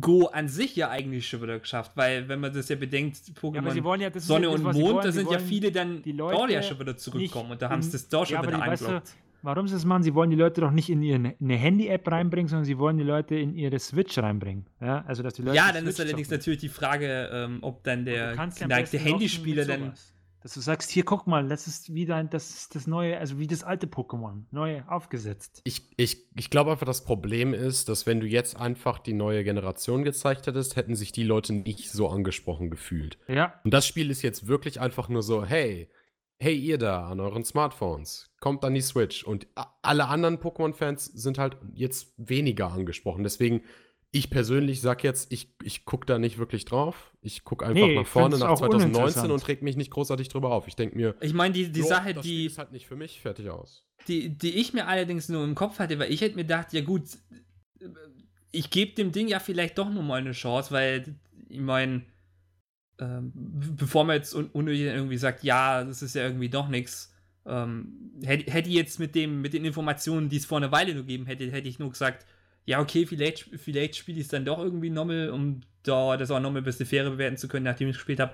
Go an sich ja eigentlich schon wieder geschafft, weil wenn man das ja bedenkt, Pokémon ja, ist Sonne ja das, und Mond, da sind ja viele dann die dort ja Leute schon wieder zurückkommen nicht und da haben sie das da schon Ja, wieder eingeloggt. Warum sie das machen? Sie wollen die Leute doch nicht in ihre, eine Handy-App reinbringen, sondern sie wollen die Leute in ihre Switch reinbringen. Ja, also dass die Leute Ja, dann ist Switch allerdings zocken. natürlich die Frage, ähm, ob dann der geneigte Handyspieler dann. Dass du sagst, hier guck mal, das ist wieder ein- das, ist das neue, also wie das alte Pokémon, neu aufgesetzt. Ich, ich, ich glaube einfach, das Problem ist, dass wenn du jetzt einfach die neue Generation gezeigt hättest, hätten sich die Leute nicht so angesprochen gefühlt. Ja, Und das Spiel ist jetzt wirklich einfach nur so, hey, hey ihr da an euren Smartphones, kommt an die Switch. Und alle anderen Pokémon-Fans sind halt jetzt weniger angesprochen. Deswegen, ich persönlich sag jetzt, ich, ich gucke da nicht wirklich drauf. Ich gucke einfach Nee, nach vorne nach auch 2019 uninteressant. und reg mich nicht großartig drüber auf. Ich denke mir, ich meine, die, die jo, Sache, das Spiel die, ist halt nicht für mich, fertig aus. die, die ich mir allerdings nur im Kopf hatte, weil ich hätte mir gedacht, ja gut, ich gebe dem Ding ja vielleicht doch noch mal eine Chance, weil ich meine, ähm, bevor man jetzt un unnötig irgendwie sagt, ja, das ist ja irgendwie doch nichts, ähm, hätte hätte ich jetzt mit dem mit den Informationen, die es vor einer Weile nur gegeben hätte, hätte ich nur gesagt, ja okay, vielleicht vielleicht spiele ich es dann doch irgendwie nochmal, um da das auch nochmal ein bisschen fairer bewerten zu können, nachdem ich es gespielt habe.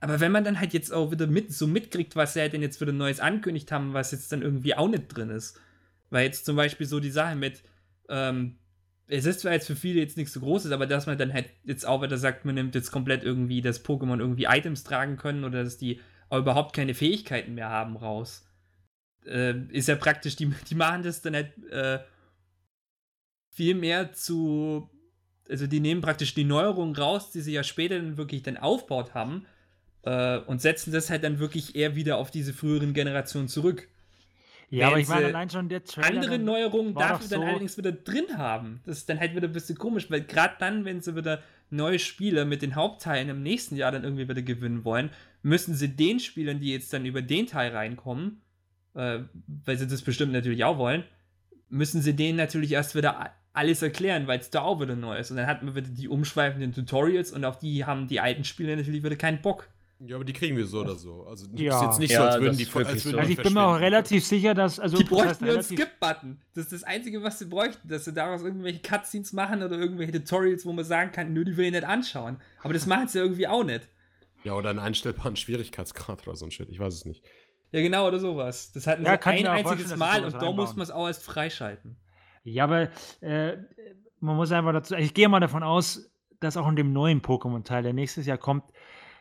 Aber wenn man dann halt jetzt auch wieder mit so mitkriegt, was sie halt denn jetzt wieder Neues ankündigt haben, was jetzt dann irgendwie auch nicht drin ist, Weil jetzt zum Beispiel so die Sache mit, ähm, es ist zwar jetzt für viele jetzt nichts so Großes, aber dass man dann halt jetzt auch wieder sagt, man nimmt jetzt komplett irgendwie, dass Pokémon irgendwie Items tragen können oder dass die überhaupt keine Fähigkeiten mehr haben raus. Äh, ist ja praktisch, die, die machen das dann halt äh, viel mehr zu, also die nehmen praktisch die Neuerungen raus, die sie ja später dann wirklich dann aufgebaut haben äh, und setzen das halt dann wirklich eher wieder auf diese früheren Generationen zurück. Ja, aber ich meine allein schon der Trailer. Andere Neuerungen darf doch dann so- allerdings wieder drin haben. Das ist dann halt wieder ein bisschen komisch, weil gerade dann, wenn sie wieder neue Spieler mit den Hauptteilen im nächsten Jahr dann irgendwie wieder gewinnen wollen, müssen sie den Spielern, die jetzt dann über den Teil reinkommen, äh, weil sie das bestimmt natürlich auch wollen, müssen sie denen natürlich erst wieder alles erklären, weil es da auch wieder neu ist. Und dann hat man wieder die umschweifenden Tutorials und auf die haben die alten Spieler natürlich wieder keinen Bock. Ja, aber die kriegen wir so oder so. Also Ja. ist jetzt nicht Ja, so, als würden die als würden so. Also ich bin mir auch relativ sicher, dass. Also, Die das heißt bräuchten nur einen Skip-Button. Das ist das Einzige, was sie bräuchten, dass sie daraus irgendwelche Cutscenes machen oder irgendwelche Tutorials, wo man sagen kann, nö, die will ich nicht anschauen. Aber das machen sie irgendwie auch nicht. Ja, oder einen einstellbaren Schwierigkeitsgrad oder so ein Shit. Ich weiß es nicht. Ja, genau, oder sowas. Das hatten Ja, sie ein einziges Mal und da muss man es auch erst freischalten. Ja, aber äh, man muss einfach dazu. Ich gehe mal davon aus, dass auch in dem neuen Pokémon-Teil, der nächstes Jahr kommt,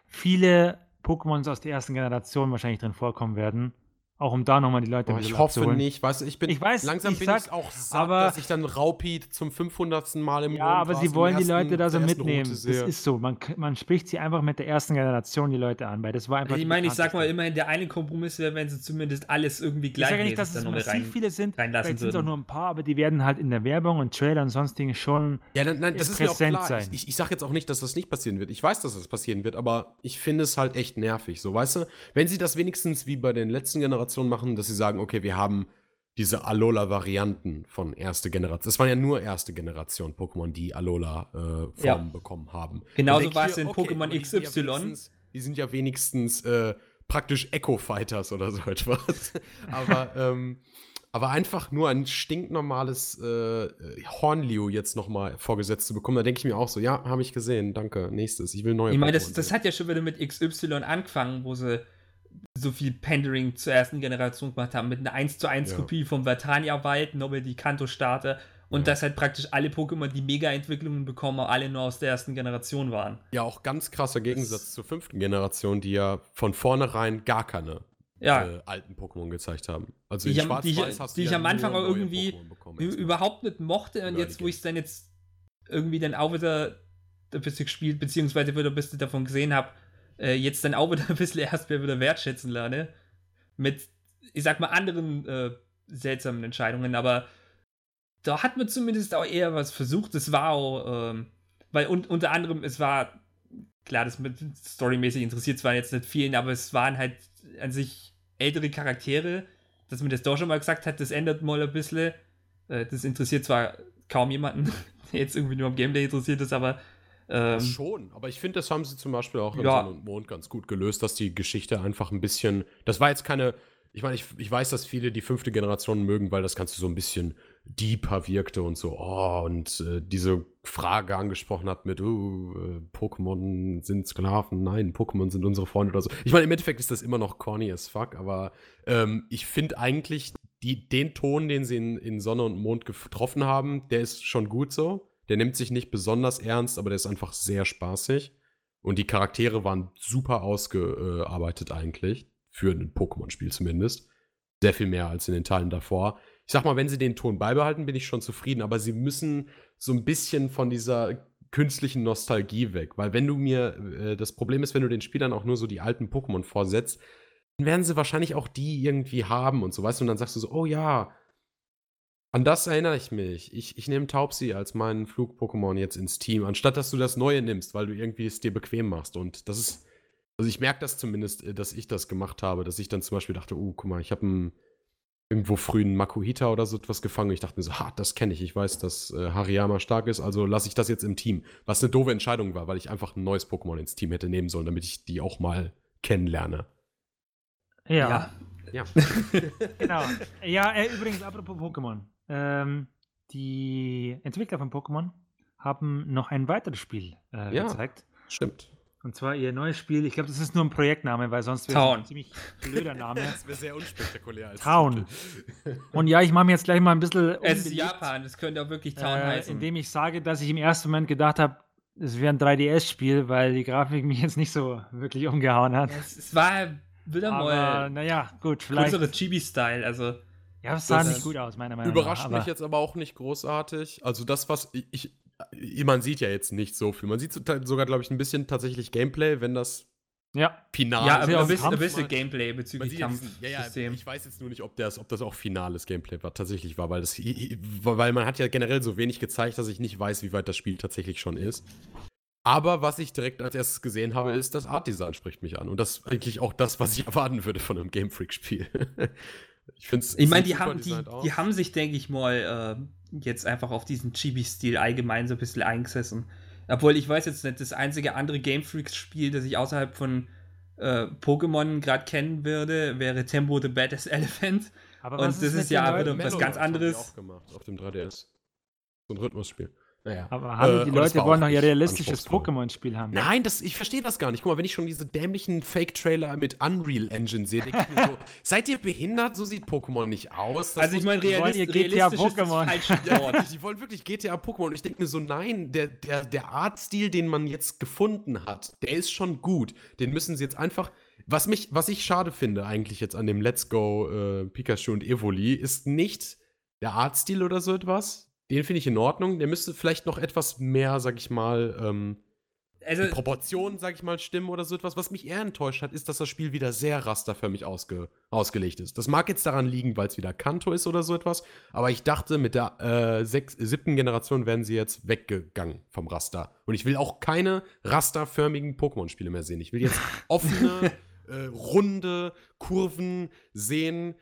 viele Pokémons aus der ersten Generation wahrscheinlich drin vorkommen werden. Auch um da nochmal die Leute Boah, ich hoffe abzuholen. nicht. Weißt du, ich bin Ich weiß, langsam ich bin sag, ich auch satt, aber- dass ich dann Raupi zum 500. Mal im Ja, aber sie wollen die ersten- Leute da so mitnehmen. Das ist so. Man, man spricht sie einfach mit der ersten Generation die Leute an, weil das war einfach. Also ich die meine, ich sag mal, immerhin der eine Kompromiss wäre, wenn sie zumindest alles irgendwie Ich sage nicht, dass es massiv rein. viele sind. Vielleicht sind es auch nur ein paar, aber die werden halt in der Werbung und Trailer und sonstigen schon. Ja, nein, nein das ist mir auch präsent klar. sein. Ich, ich, ich sage jetzt auch nicht, dass das nicht passieren wird. Ich weiß, dass das passieren wird, aber ich finde es halt echt nervig. So, weißt du, wenn sie das wenigstens wie bei den letzten Generationen machen, dass sie sagen, okay, wir haben diese Alola-Varianten von erste Generation. Das waren ja nur erste Generation Pokémon, die Alola-Formen Ja. bekommen haben. Genauso war es in okay, Pokémon die XY. wenigstens- Die sind ja wenigstens äh, praktisch Echo-Fighters oder so etwas. aber, ähm, aber einfach nur ein stinknormales äh, Hornliu jetzt nochmal vorgesetzt zu bekommen, da denke ich mir auch so, ja, habe ich gesehen, danke, nächstes. Ich will neue Ich meine, das, das hat ja schon wieder mit XY angefangen, wo sie so viel Pandering zur ersten Generation gemacht haben, mit einer 1 zu 1 Ja. Kopie vom Vertania-Wald, nochmal die Kanto-Starter und Ja. dass halt praktisch alle Pokémon, die Mega-Entwicklungen bekommen, auch alle nur aus der ersten Generation waren. Ja, auch ganz krasser Gegensatz zur fünften Generation, die ja von vornherein gar keine Ja, äh, alten Pokémon gezeigt haben. Also Die am- die ich- Schwarz-Weiß hast du die ich ja am Anfang auch irgendwie bekommen überhaupt nicht mochte und jetzt, die wo ich es dann jetzt irgendwie dann auch wieder ein bisschen gespielt, beziehungsweise wieder ein bisschen davon gesehen habe, äh, jetzt dann auch wieder ein bisschen erst mehr wieder wertschätzen lerne. Mit, ich sag mal, anderen äh, seltsamen Entscheidungen, aber da hat man zumindest auch eher was versucht. Es war auch, ähm, weil un unter anderem, es war, klar, das mit storymäßig interessiert zwar jetzt nicht vielen, aber es waren halt an sich ältere Charaktere, dass man das doch schon mal gesagt hat, das ändert mal ein bisschen. Äh, das interessiert zwar kaum jemanden, der jetzt irgendwie nur am Gameplay interessiert ist, aber ähm, Schon, aber ich finde, das haben sie zum Beispiel auch in Ja. Sonne und Mond ganz gut gelöst, dass die Geschichte einfach ein bisschen. Das war jetzt keine. Ich meine, ich, ich weiß, dass viele die fünfte Generation mögen, weil das Ganze so ein bisschen deeper wirkte und so, oh, und äh, diese Frage angesprochen hat mit, uh, äh, Pokémon sind Sklaven, nein, Pokémon sind unsere Freunde oder so. Ich meine, im Endeffekt ist das immer noch corny as fuck, aber ähm, ich finde eigentlich die, den Ton, den sie in, in Sonne und Mond getroffen haben, der ist schon gut so. Der nimmt sich nicht besonders ernst, aber der ist einfach sehr spaßig. Und die Charaktere waren super ausgearbeitet eigentlich. Für ein Pokémon-Spiel zumindest. Sehr viel mehr als in den Teilen davor. Ich sag mal, wenn sie den Ton beibehalten, bin ich schon zufrieden. Aber sie müssen so ein bisschen von dieser künstlichen Nostalgie weg. Weil wenn du mir, äh, das Problem ist, wenn du den Spielern auch nur so die alten Pokémon vorsetzt, dann werden sie wahrscheinlich auch die irgendwie haben und so, weißt du, und dann sagst du so, oh ja, an das erinnere ich mich. Ich, ich nehme Taubsi als meinen Flug-Pokémon jetzt ins Team, anstatt dass du das Neue nimmst, weil du irgendwie es dir bequem machst. Und das ist, also ich merke das zumindest, äh, dass ich das gemacht habe, dass ich dann zum Beispiel dachte, oh, guck mal, ich habe einen irgendwo frühen Makuhita oder so etwas gefangen. Ich dachte mir so, ha, das kenne ich. Ich weiß, dass äh, Hariyama stark ist, also lasse ich das jetzt im Team. Was eine doofe Entscheidung war, weil ich einfach ein neues Pokémon ins Team hätte nehmen sollen, damit ich die auch mal kennenlerne. Ja, Ja. genau. Ja, äh, übrigens, apropos Pokémon. Ähm, die Entwickler von Pokémon haben noch ein weiteres Spiel äh, Ja. gezeigt. Stimmt. Und zwar ihr neues Spiel, ich glaube, das ist nur ein Projektname, weil sonst wäre es ein ziemlich blöder Name. Das wäre sehr unspektakulär als Town. Und ja, ich mache mir jetzt gleich mal ein bisschen Es ist Japan, das könnte auch wirklich Town äh, heißen. indem ich sage, dass ich im ersten Moment gedacht habe, es wäre ein 3DS-Spiel, weil die Grafik mich jetzt nicht so wirklich umgehauen hat. es, es war wieder mal naja, gut, vielleicht. größere Chibi-Style, also Ja, es sah Das nicht ist- gut aus, meiner Meinung Überrascht nach. mich aber- jetzt aber auch nicht großartig. Also das, was ich, ich man sieht ja jetzt nicht so viel. Man sieht so- sogar, glaube ich, ein bisschen tatsächlich Gameplay, wenn das Ja, final ja, ist aber ja ein bisschen, ein bisschen Gameplay bezüglich sieht ja, ja, ja, Kampfsystem. ich weiß jetzt nur nicht, ob das, ob das auch finales Gameplay war, tatsächlich war, weil das, weil man hat ja generell so wenig gezeigt, dass ich nicht weiß, wie weit das Spiel tatsächlich schon ist. Aber was ich direkt als erstes gesehen habe, ist, das Art Design spricht mich an. Und das ist eigentlich auch das, was ich erwarten würde von einem Game Freak-Spiel. Ich finde es. Ich meine, die haben, die, die haben sich, denke ich mal, äh, jetzt einfach auf diesen Chibi-Stil allgemein so ein bisschen eingesessen. Obwohl, ich weiß jetzt nicht, das einzige andere Game Freaks-Spiel, das ich außerhalb von äh, Pokémon gerade kennen würde, wäre Tempo the Baddest Elephant. aber Und was das mit ist ja wieder was ganz anderes. auch gemacht auf dem 3DS. So ein Rhythmusspiel. Naja. Aber hallo, Äh, die es Leute wollen doch ihr realistisches. Pokémon-Spiel haben. Nein, das, ich verstehe das gar nicht. Guck mal, wenn ich schon diese dämlichen Fake-Trailer mit Unreal Engine sehe, denke ich mir so, seid ihr behindert? So sieht Pokémon nicht aus. Das Also ich meine, realist, ihr GTA ist Pokémon. wirklich, die wollen wirklich GTA Pokémon. Und ich denke mir so, nein, der, der, der Artstil, den man jetzt gefunden hat, der ist schon gut. Den müssen sie jetzt einfach. Was, mich, was ich schade finde, eigentlich jetzt an dem Let's Go äh, Pikachu und Evoli, ist nicht der Artstil oder so etwas. Den finde ich in Ordnung. Der müsste vielleicht noch etwas mehr, sag ich mal, ähm, Also, Proportionen, sag ich mal, stimmen oder so etwas. Was mich eher enttäuscht hat, ist, dass das Spiel wieder sehr rasterförmig ausge ausgelegt ist. Das mag jetzt daran liegen, weil es wieder Kanto ist oder so etwas, aber ich dachte, mit der äh, sechs, siebten Generation werden sie jetzt weggegangen vom Raster. Und ich will auch keine rasterförmigen Pokémon-Spiele mehr sehen. Ich will jetzt offene, äh, runde Kurven sehen,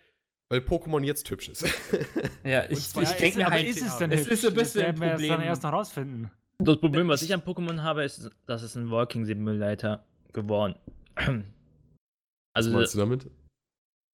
weil Pokémon jetzt hübsch ist. ja, ich, zwar ich ist denke mir aber halt, ist es denn es hübsch? ist ein Das bisschen werden ein wir dann Problem. erst noch rausfinden. Das Problem, was ich an Pokémon habe, ist, dass es ein Walking Simulator geworden. Was Also, meinst du damit?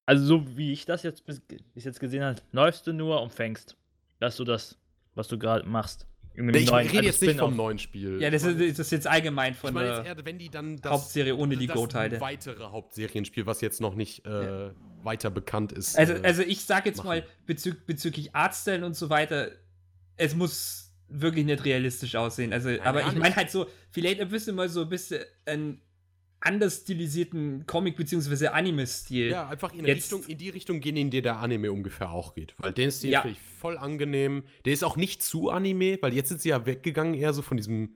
also so wie ich das jetzt bis, bis jetzt gesehen habe, läufst du nur und fängst. Das ist so das, was du gerade machst. Ich neuen- rede also jetzt nicht vom neuen Spiel. Ja, das ist, das ist jetzt allgemein von der eher, wenn die dann das, Hauptserie ohne die das Go-Teile. weitere Hauptserienspiel, was jetzt noch nicht äh, weiter bekannt ist. Also, äh, also ich sag jetzt machen. mal bezü bezüglich Artstyle und so weiter, es muss wirklich nicht realistisch aussehen. Also, aber gar ich meine halt so, vielleicht ein bisschen mal so ein bisschen einen anders stilisierten Comic- bzw. Anime-Stil. ja, einfach in, jetzt- Richtung, in die Richtung gehen, in die der Anime ungefähr auch geht. Weil den Stil Ja. finde ich voll angenehm. Der ist auch nicht zu Anime, weil jetzt sind sie ja weggegangen, eher so von diesem.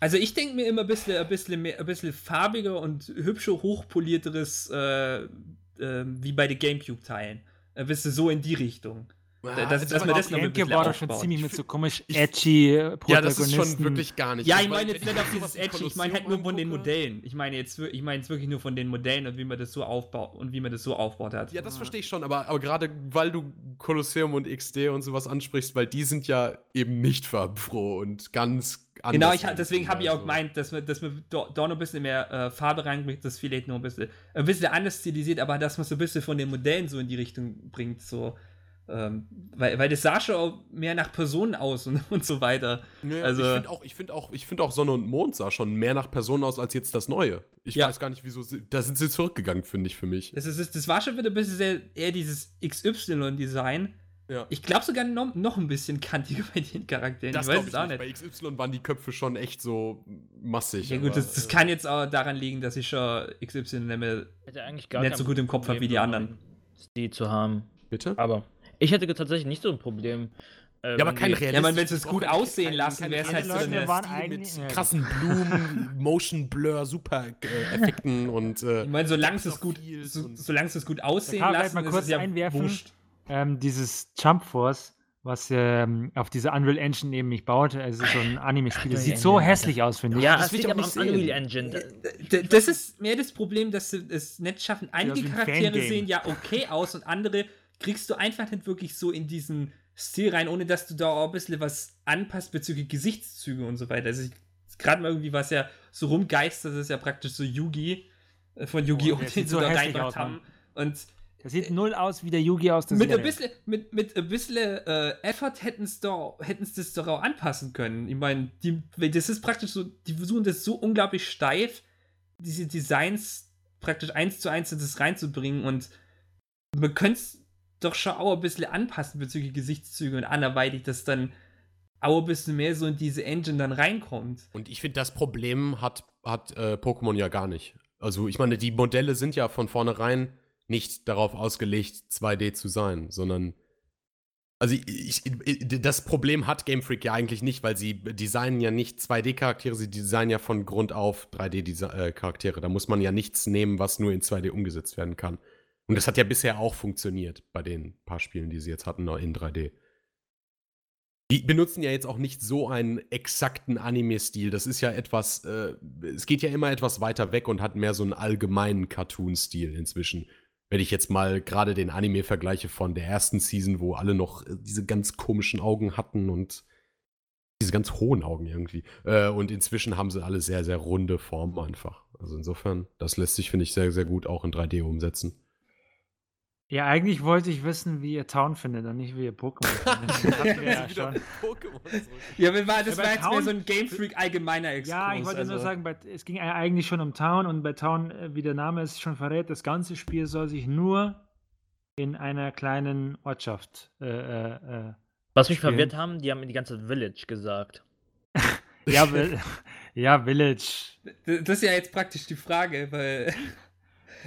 Also ich denke mir immer ein bisschen, ein bisschen, mehr, ein bisschen farbiger und hübscher, hochpolierteres, äh, äh, wie bei den Gamecube-Teilen. Ein bisschen so in die Richtung. Ah, das- das noch ein Gamecube bisschen war doch schon ziemlich Ich mit so komisch edgy Ja, das ist schon Protagonisten. wirklich gar nicht. Ja, ich meine jetzt nicht auf dieses Edgy, ich meine halt nur von den Modellen. Ich meine jetzt, ich meine jetzt wirklich nur von den Modellen und wie man das so aufbaut und wie man das so aufbaut hat. Ja, das verstehe ich schon, aber, aber gerade weil du Kolosseum und XD und sowas ansprichst, weil die sind ja eben nicht farbenfroh und ganz anders. Genau, ich, deswegen habe ich auch Also- gemeint, dass man, dass man da, da noch ein bisschen mehr äh, Farbe reinbringt, das vielleicht noch ein bisschen, ein bisschen anders stilisiert, aber dass man so ein bisschen von den Modellen so in die Richtung bringt, so. Ähm, weil, weil das sah schon auch mehr nach Personen aus und, und so weiter. Ja, Also- ich finde auch, ich find auch, ich find auch Sonne und Mond sah schon mehr nach Personen aus als jetzt das Neue. Ich Ja. weiß gar nicht, wieso. Sie, da sind sie zurückgegangen, finde ich für mich. Das, ist, das war schon wieder ein bisschen sehr, eher dieses XY-Design. Ja. Ich glaube sogar noch, noch ein bisschen kantiger bei den Charakteren. Das ich weiß es ich auch nicht. Bei XY waren die Köpfe schon echt so massig. Ja gut, aber, das, das äh, kann jetzt auch daran liegen, dass ich schon XY nicht mehr nicht so gut im Kopf habe wie die anderen. Die zu haben. Bitte? Aber ich hätte tatsächlich nicht so ein Problem. äh, Ja, aber kein realistisches. Ja, man, wenn sie es gut aussehen lassen, wäre es halt so eine- Stil mit ja. krassen Blumen, Motion Blur, super äh, Effekten und. Äh, Ich meine, solange es gut, so, solange es gut aussehen kann lassen, vielleicht mal ist kurz es ja einwerfen. wurscht. Ähm, dieses Jump Force, was ähm, auf diese Unreal Engine eben nicht baut, also so ein Anime-Spiel, das sieht so hässlich aus, finde ich. Ja, das es ich liegt aber am Unreal. Engine. D- Das ist mehr das Problem, dass sie es nicht schaffen. Einige Charaktere sehen ja okay aus und andere kriegst du einfach nicht wirklich so in diesen Stil rein, ohne dass du da auch ein bisschen was anpasst bezüglich Gesichtszüge und so weiter. Also gerade mal irgendwie was ja so rumgeistert, das ist ja praktisch so Yugi äh, von Yu-Gi-Oh! Oh, der den sie so da reingebracht haben. Und Das sieht null aus wie der Yugi aus der mit ein Serie. bisschen, mit, mit ein bisschen äh, Effort hätten hätten's das doch auch anpassen können. Ich meine, die, das ist praktisch so, die versuchen das so unglaublich steif diese Designs praktisch eins zu eins in das reinzubringen und man könnte doch schon auch ein bisschen anpassen bezüglich Gesichtszüge und anderweitig, dass dann auch ein bisschen mehr so in diese Engine dann reinkommt. Und ich finde, das Problem hat, hat äh, Pokémon ja gar nicht. Also, ich meine, die Modelle sind ja von vornherein nicht darauf ausgelegt, 2D zu sein, sondern. Also, ich, ich, das Problem hat Game Freak ja eigentlich nicht, weil sie designen ja nicht 2D-Charaktere, sie designen ja von Grund auf 3D-Charaktere. Da muss man ja nichts nehmen, was nur in 2D umgesetzt werden kann. Und das hat ja bisher auch funktioniert bei den paar Spielen, die sie jetzt hatten, in 3D. Die benutzen ja jetzt auch nicht so einen exakten Anime-Stil. Das ist ja etwas, äh, es geht ja immer etwas weiter weg und hat mehr so einen allgemeinen Cartoon-Stil inzwischen. Wenn ich jetzt mal gerade den Anime vergleiche von der ersten Season, wo alle noch äh, diese ganz komischen Augen hatten und diese ganz hohen Augen irgendwie. Äh, und inzwischen haben sie alle sehr, sehr runde Formen einfach. Also insofern, das lässt sich, finde ich, sehr, sehr gut auch in 3D umsetzen. Ja, eigentlich wollte ich wissen, wie ihr Town findet und nicht wie ihr Pokémon findet. ja, schon. ja, das ja, war jetzt Town, mehr so ein Game Freak allgemeiner Exkurs. Ja, ich wollte also. nur sagen, bei, es ging eigentlich schon um Town und bei Town, äh, wie der Name es schon verrät, das ganze Spiel soll sich nur in einer kleinen Ortschaft. Äh, äh, äh Was mich spielen. verwirrt haben, die haben die ganze Village gesagt. ja, ja, Village. Das ist ja jetzt praktisch die Frage, weil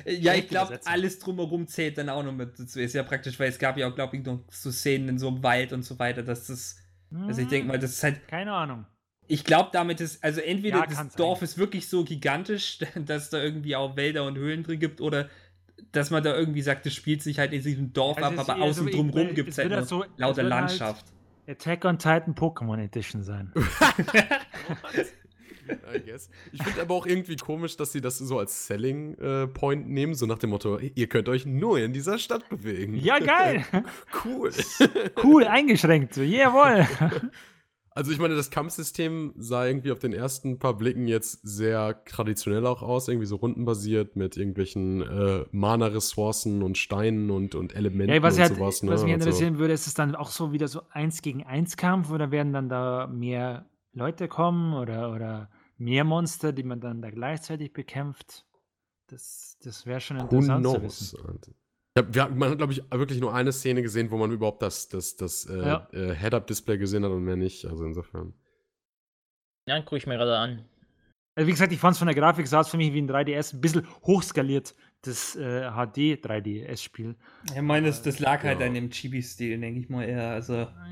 ja, ich glaube, alles drumherum zählt dann auch noch mit dazu. Ist ja praktisch, weil es gab ja auch, glaube ich, noch so Szenen in so einem Wald und so weiter, dass das. Also ich denke mal, das ist halt. Keine Ahnung. Ich glaube, damit ist, also entweder ja, das Dorf sein. ist wirklich so gigantisch, dass es da irgendwie auch Wälder und Höhlen drin gibt, oder dass man da irgendwie sagt, das spielt sich halt in diesem Dorf also ab, aber außen so, drumherum gibt es halt noch so, lauter halt Landschaft. Halt Attack on Titan Pokémon Edition sein. I guess. Ich finde aber auch irgendwie komisch, dass sie das so als Selling äh, Point nehmen, so nach dem Motto, ihr könnt euch nur in dieser Stadt bewegen. Ja, geil. cool. cool, eingeschränkt, jawohl. Also ich meine, das Kampfsystem sah irgendwie auf den ersten paar Blicken jetzt sehr traditionell auch aus, irgendwie so rundenbasiert mit irgendwelchen äh, Mana-Ressourcen und Steinen und, und Elementen ja, was und halt, sowas. Ne? Was mich interessieren so. würde, ist es dann auch so wieder so eins gegen eins Kampf oder werden dann da mehr Leute kommen oder, oder mehr Monster, die man dann da gleichzeitig bekämpft. Das, das wäre schon interessant zu wissen. Ja, wir, man hat, glaube ich, wirklich nur eine Szene gesehen, wo man überhaupt das, das, das äh, ja. äh, Head-Up-Display gesehen hat und mehr nicht. Also insofern. Ja, gucke ich mir gerade an. Also wie gesagt, ich fand es von der Grafik sah es für mich wie ein 3DS, ein bisschen hochskaliert, das äh, HD 3DS-Spiel. Ich meine, das, das lag halt ja. an dem Chibi-Stil, denke ich mal eher. Also. Ah,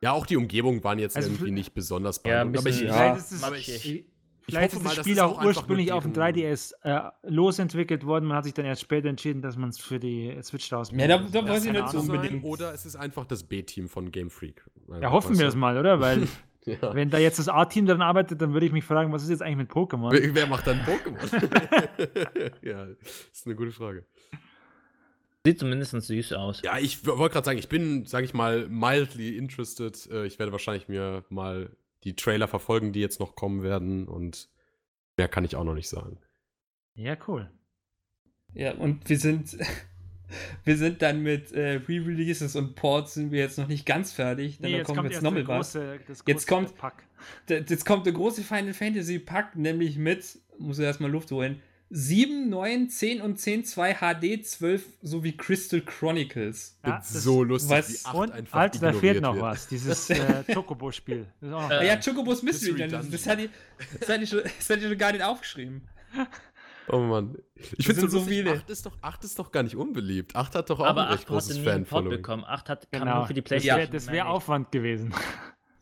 ja. auch die Umgebungen waren jetzt also irgendwie nicht besonders beeindruckend. Ja, aber ich, ja. aber ich, Vielleicht ist das Spiel auch, auch ursprünglich auf dem 3DS äh, losentwickelt worden. Man hat sich dann erst später entschieden, dass man es für die Switch daraus Ja, da, da weiß ich nicht so unbedingt. Oder es ist einfach das B-Team von Game Freak. Ja, hoffen wir es mal, oder? Weil, ja. wenn da jetzt das A-Team daran arbeitet, dann würde ich mich fragen, was ist jetzt eigentlich mit Pokémon? Wer, wer macht dann Pokémon? ja, ist eine gute Frage. Sieht zumindest süß aus. Ja, ich wollte gerade sagen, ich bin, sage ich mal, mildly interested. Äh, ich werde wahrscheinlich mir mal die Trailer verfolgen, die jetzt noch kommen werden. Und mehr kann ich auch noch nicht sagen. Ja, cool. Ja, und wir sind, wir sind dann mit äh, Re-Releases und Ports sind wir jetzt noch nicht ganz fertig. Dann nee, kommt jetzt nochmal was. Jetzt kommt, Pack. jetzt kommt der große Final Fantasy Pack, nämlich mit, muss ich erstmal Luft holen, 7, 9, 10 und 10, 2 HD, 12 sowie Crystal Chronicles. Ja, so lustig, was, wie 8 und, einfach Halt, da fehlt noch wird. was, dieses äh, Chocobo-Spiel. Äh, ja, Chocobos Mystery, Dungeon. Das, hatte ich, das, hatte ich schon, das hatte ich schon gar nicht aufgeschrieben. Oh Mann. Ich finde so, so viele. 8 ist, doch, 8 ist doch gar nicht unbeliebt. 8 hat doch auch Aber ein recht großes Fan bekommen. 8 hat genau. nur für die PlayStation. Das wäre wär Aufwand gewesen.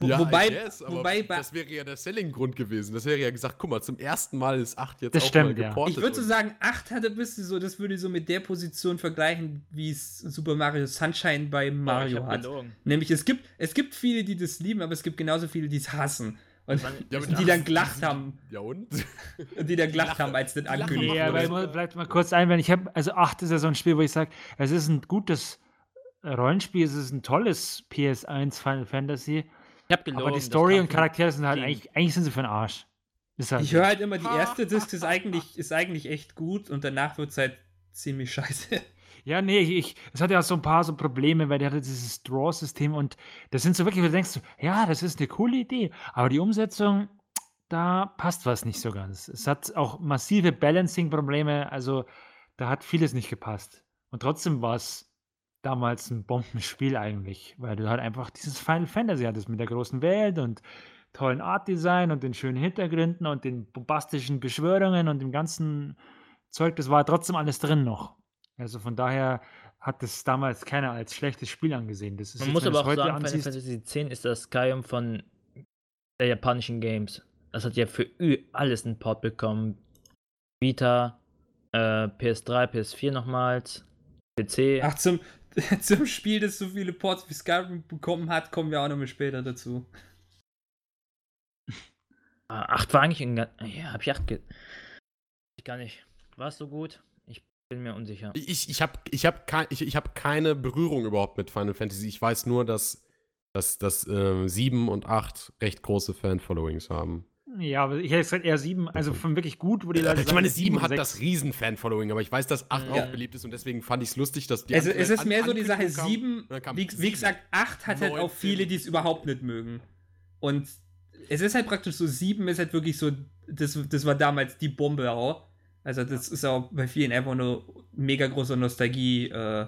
Ja, wobei, guess, wobei das wäre ja der Selling-Grund gewesen. Das wäre ja gesagt, guck mal, zum ersten Mal ist 8 jetzt das auch stimmt, mal geportet. Ja. Ich würde so sagen, 8 hatte bist du so, das würde ich so mit der Position vergleichen, wie es Super Mario Sunshine bei Mario oh, hat. Nämlich es gibt, es gibt viele, die das lieben, aber es gibt genauso viele, die es hassen. Und ja, die dann gelacht haben. Ja und? und die dann gelacht haben, als das angekündigt wurde. Ja, aber ich muss vielleicht mal kurz einwenden. Ich habe, also 8 ist ja so ein Spiel, wo ich sage, es ist ein gutes Rollenspiel, es ist ein tolles PS1 Final Fantasy ich hab gelogen, Aber die Story und Charaktere sind halt eigentlich, eigentlich sind sie für den Arsch. Halt ich höre halt immer, die erste Disc ist eigentlich, ist eigentlich echt gut und danach wird es halt ziemlich scheiße. Ja, nee, ich, es hat ja so ein paar so Probleme, weil der hatte dieses Draw-System und das sind so wirklich, wo du denkst, ja, das ist eine coole Idee, aber die Umsetzung, da passt was nicht so ganz. Es hat auch massive Balancing-Probleme, also da hat vieles nicht gepasst. Und trotzdem war es damals ein Bombenspiel eigentlich, weil du halt einfach dieses Final Fantasy hattest mit der großen Welt und tollen Art-Design und den schönen Hintergründen und den bombastischen Beschwörungen und dem ganzen Zeug. Das war trotzdem alles drin noch. Also von daher hat das damals keiner als schlechtes Spiel angesehen. Das ist Man jetzt, muss aber auch heute sagen, Final ansiehst- Fantasy X ist das Skyrim von der japanischen Games. Das hat ja für Ü alles einen Port bekommen. Vita, äh, PS3, PS4 nochmals, PC. Ach, zum, zum Spiel, das so viele Ports wie Skyrim bekommen hat, kommen wir auch noch mal später dazu. Ah, Acht war eigentlich ein. ga- Ja, hab ich acht. Ge ich gar nicht. War es so gut? Ich bin mir unsicher. Ich, ich habe ich hab kei ich, ich hab keine Berührung überhaupt mit Final Fantasy. Ich weiß nur, dass, dass, dass ähm, 7 und 8 recht große Fan-Followings haben. Ja, aber ich hätte gesagt eher sieben, also von wirklich gut, wo die Leute ich meine, sagen, 7 und hat sechs. das Riesen-Fan-Following, aber ich weiß, dass 8 Ja. auch beliebt ist und deswegen fand ich es lustig, dass die Also, es ist mehr so die Sache, Ankündigung kam, 7, dann kam wie, wie sieben. gesagt, 8 hat halt auch 19. viele, die es überhaupt nicht mögen. Und es ist halt praktisch so, 7 ist halt wirklich so, das, das war damals die Bombe auch. Also das ist auch bei vielen einfach nur mega große Nostalgie. Äh,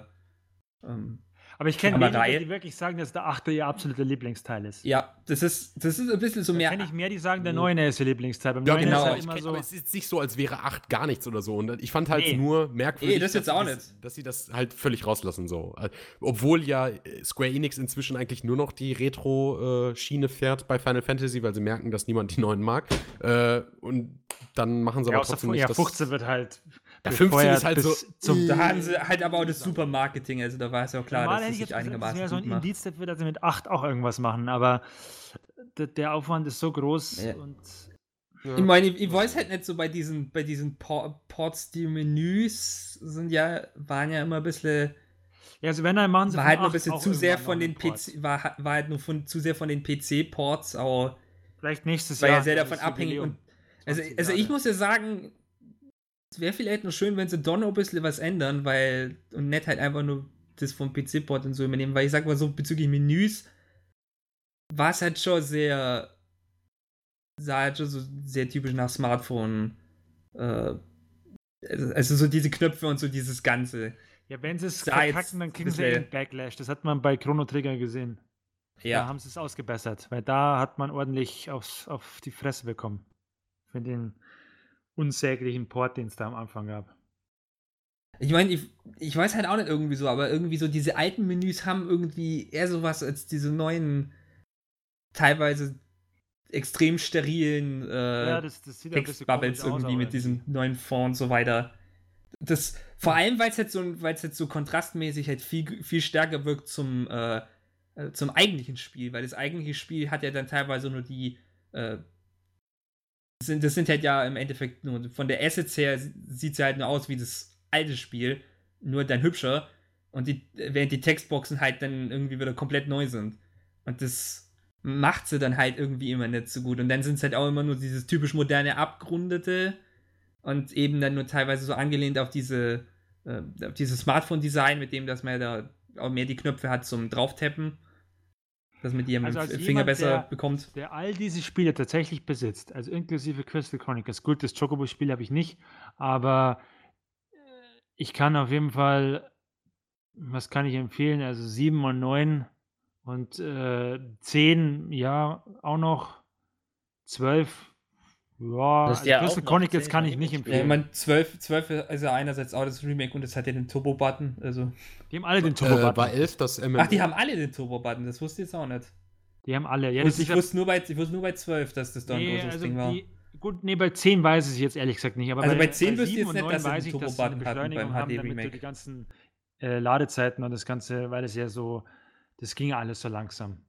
ähm, Aber ich kenne wenige, die wirklich sagen, dass der achte ihr absoluter Lieblingsteil ist. ja, das ist, das ist ein bisschen so Da mehr. kenne ich mehr, die sagen, der neune ist ihr Lieblingsteil. Beim Ja, neuen genau, halt kenn, so. aber es ist nicht so, als wäre 8 gar nichts oder so. Und ich fand halt Nee. nur merkwürdig, Nee, das jetzt dass, auch sie das, nicht. dass sie das halt völlig rauslassen. So. Äh, Obwohl ja äh, Square Enix inzwischen eigentlich nur noch die Retro-Schiene fährt bei Final Fantasy, weil sie merken, dass niemand die neuen mag. Äh, und dann machen sie ja, aber trotzdem ja, nicht das. 15 wird halt. Ja, 15 befeuert ist halt so- Zum Da haben sie halt aber auch das super Marketing, also da war es ja auch klar, Normal dass ich sich gesagt, das einigermaßen wäre so ein. Indiz dafür, dass sie mit 8 auch irgendwas machen, aber der Aufwand ist so groß Ja. und Ja. Ich meine, ich, ich weiß halt nicht so bei diesen, bei diesen Por- Ports, die Menüs sind ja, waren ja immer ein bisschen, ja, also wenn dann machen sie war halt nur ein 8 bisschen zu sehr von noch den. PC, war, war halt nur von, zu sehr von den PC-Ports, auch, Vielleicht nächstes war Jahr. ja sehr davon abhängig und, also, 20 also ich muss ja sagen, es wäre vielleicht noch schön, wenn sie doch noch ein bisschen was ändern, weil, und nicht halt einfach nur das vom PC-Port und so übernehmen, weil ich sag mal so, bezüglich Menüs, war es halt schon sehr, sah halt schon so sehr typisch nach Smartphone, äh, also also so diese Knöpfe und so dieses Ganze. Ja, wenn sie es verkacken, dann kriegen sie einen Backlash. Das hat man bei Chrono Trigger gesehen. Da haben sie es ausgebessert, weil da hat man ordentlich aufs, auf die Fresse bekommen. Für den unsäglichen Port, den es da am Anfang gab. Ich meine, ich, ich weiß halt auch nicht irgendwie so, aber irgendwie so diese alten Menüs haben irgendwie eher sowas als diese neuen, teilweise extrem sterilen äh, ja, das, das Textbubbles aus, irgendwie aber mit diesem neuen Font und so weiter. Das, vor allem, weil es jetzt so, jetzt so kontrastmäßig halt viel, viel stärker wirkt zum, äh, äh, zum eigentlichen Spiel, weil das eigentliche Spiel hat ja dann teilweise nur die, äh, sind, das sind halt ja im Endeffekt nur, von der Assets her sieht ja halt nur aus wie das alte Spiel, nur dann hübscher und die, während die Textboxen halt dann irgendwie wieder komplett neu sind. Und das macht sie dann halt irgendwie immer nicht so gut. Und dann sind es halt auch immer nur dieses typisch moderne, abgerundete und eben dann nur teilweise so angelehnt auf diese, äh, auf dieses Smartphone-Design, mit dem, dass man da auch mehr die Knöpfe hat zum Drauftappen, dass man die am Also als Finger jemand, besser der- bekommt. der all diese Spiele tatsächlich besitzt, also inklusive Crystal Chronicles. Gut, das Chocobo-Spiel habe ich nicht, aber äh, ich kann auf jeden Fall, was kann ich empfehlen? Also 7 und 9 und äh, 10, ja, auch noch 12. Ja, Das ist also ja Crystal auch noch Chronicles 10 kann von ich nicht gespielt. Ja, ich empfehlen. meine, 12, 12 ist ja einerseits auch das Remake und es hat ja den Turbo-Button. Also. Die haben alle den Äh, Turbo-Button. war 11 das MMO? Ach, die haben alle den Turbo-Button, das wusste ich jetzt auch nicht. die haben alle. Ja, ich, das ich, ist wusste nur bei, ich wusste nur bei 12, dass das da ein Nee, großes also Ding war. die, gut, nee, bei 10 weiß ich jetzt ehrlich gesagt nicht. Aber Also bei 10 wüsste ich 7 jetzt und nicht, 9 dass sie weiß den Turbo-Button hatten Beschleunigung beim haben, damit du HD-Remake. die ganzen äh, Ladezeiten und das Ganze, weil es ja so, das ging ja alles so langsam.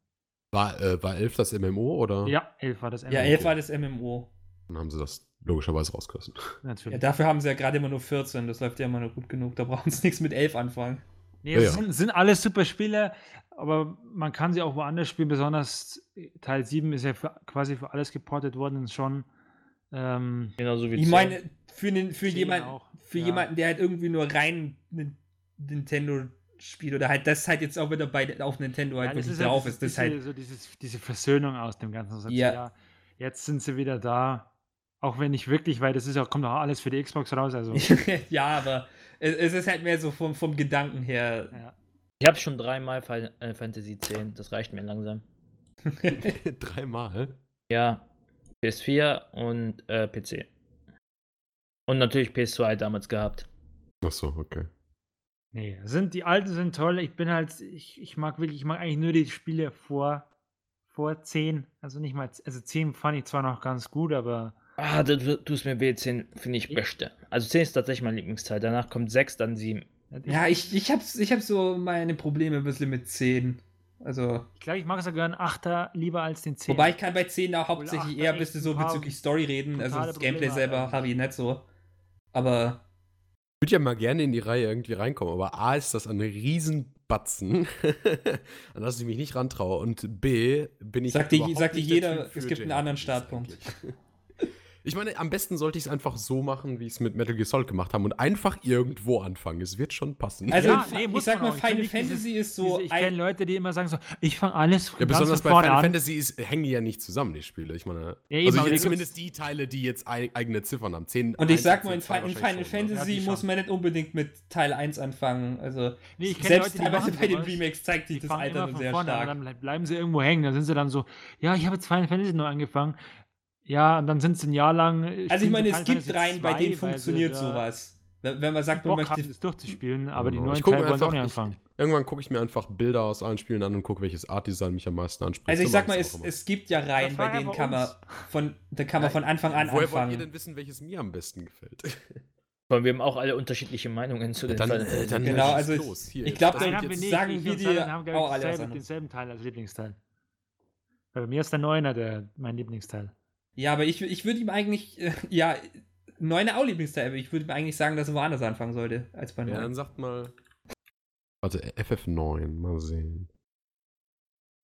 War, äh, war 11 das MMO oder? Ja, 11 war das Ja, MMO. 11 war das MMO. Dann haben sie das logischerweise rausgerissen. Ja, Natürlich. dafür haben sie ja gerade immer nur 14, das läuft ja immer noch gut genug. Da brauchen sie nichts mit 11 anfangen. Nee, Ja, es ja. sind, sind alles super Spiele, aber man kann sie auch woanders spielen. Besonders Teil 7 ist ja für, quasi für alles geportet worden und schon. Ähm, Genauso wie Ich 10. meine, für, den, für, auch, für ja. jemanden, der halt irgendwie nur rein Nin- Nintendo spielt oder halt das halt jetzt auch wieder bei auf Nintendo halt ja, wirklich ist drauf halt ist, das diese, halt so dieses, diese Versöhnung aus dem Ganzen. Ja. ja. jetzt sind sie wieder da. Auch wenn nicht wirklich, weil das ist auch, kommt auch alles für die Xbox raus. Also, ja, aber es, es ist halt mehr so vom, vom Gedanken her. ja. Ich habe schon dreimal Final äh, Fantasy 10, das reicht mir langsam. Dreimal. Ja, PS4 und äh, PC. Und natürlich PS2 damals gehabt. Ach so, okay. Nee, sind, die alten sind toll. Ich bin halt, ich, ich mag wirklich, ich mag eigentlich nur die Spiele vor, vor 10. Also nicht mal, also 10 fand ich zwar noch ganz gut, aber Ah, du du tust mir weh, 10 finde ich beste. Also 10 ist tatsächlich mein Lieblingsteil. Danach kommt 6, dann 7. Ja, ich, ich habe ich hab so meine Probleme ein bisschen mit 10. Also, ich glaube, ich mag sogar einen Achter lieber als den 10. wobei ich kann bei 10 auch hauptsächlich Achter eher ein bisschen so bezüglich Story reden. Also das Gameplay Probleme selber habe ich nicht so. Aber Ich würde ja mal gerne in die Reihe irgendwie reinkommen, aber A ist das ein Riesenbatzen, an das ich mich nicht rantraue. Und B bin ich. Sagt dir- sagt dir jeder, es gibt einen anderen Startpunkt. Ich meine, am besten sollte ich es einfach so machen, wie ich es mit Metal Gear Solid gemacht habe und einfach irgendwo anfangen. Es wird schon passen. Also, Ja, ich- nee, ich sag mal, Final Fantasy ist so Diese, ich kenne Leute, die immer sagen so, ich fange alles ja, ganz besonders von bei Final an. Fantasy ist, hängen die ja nicht zusammen, die Spiele. Ich meine, Ja, eben, also zumindest die Teile, die jetzt ei- eigene Ziffern haben. 10, Und ich 1 sag mal, in, 10, Fi- in Final ne? Fantasy Ja, muss man nicht unbedingt mit Teil 1 anfangen. Also, Nee, ich selbst Leute, teilweise bei den. Remakes zeigt sich Die das Alter sehr an, stark. dann bleiben sie irgendwo hängen. Dann sind sie dann so, ja, ich habe jetzt Final Fantasy neu angefangen. Ja, und dann sind sie ein Jahr lang. äh, Also, ich meine, es Final gibt Reihen, bei 2, denen funktioniert sowas. Wenn man sagt, man Bock möchte. das durchzuspielen, aber die Genau. neuen Ich Teile wollen auch nicht ich- anfangen. Irgendwann gucke ich mir einfach Bilder aus allen Spielen an und gucke, welches Art-Design mich am meisten anspricht. Also, ich So sag mal, es, es gibt ja Reihen, bei denen kann man von, da kann man von Anfang an Woher wollt ihr anfangen. denn wissen, welches mir am besten gefällt? Weil wir haben auch alle unterschiedliche Meinungen zu den Dann, Final äh, dann Genau, also ich- los. Hier, ich jetzt- glaub, das dann haben wir nicht. sagen ich wir dir haben, ich, auch alle dasselbe, anderes. denselben Teil als Lieblingsteil. Bei mir ist der Neuner der, mein Lieblingsteil. Ja, aber ich, ich würde ihm eigentlich, äh, ja, Neuner auch Lieblingsteil, aber ich würde ihm eigentlich sagen, dass er woanders anfangen sollte, als bei Ja, Neun. dann sagt mal. Warte, FF9, mal sehen.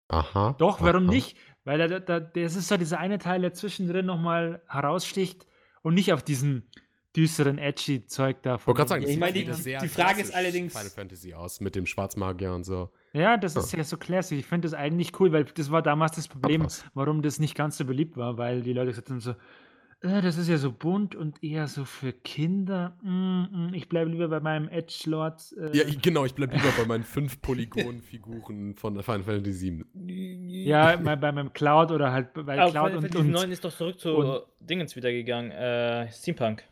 Aha. Doch, warum aha. nicht? Weil da, da, das ist so dieser eine Teil, der zwischendrin nochmal heraussticht und nicht auf diesen düsteren, edgy Zeug da. Ich wollte gerade sagen, Ja, das ich meine, die- sehr die Frage ist klassisch allerdings- Final Fantasy aus mit dem Schwarzmagier und so. Ja, das ist ja so classic. Ich finde das eigentlich cool, weil das war damals das Problem, was. warum das nicht ganz so beliebt war, weil die Leute gesagt haben so, äh, das ist ja so bunt und eher so für Kinder. Mm, mm, ich bleibe lieber bei meinem Edgelord. Äh, Ja, ich, genau, ich bleib lieber bei meinen fünf Polygon-Figuren von Final Fantasy 7. ja bei, bei meinem Cloud oder halt bei Aber Cloud Final und, Fantasy und 9 ist doch zurück zu und- Dingens wieder gegangen. Äh, Steampunk.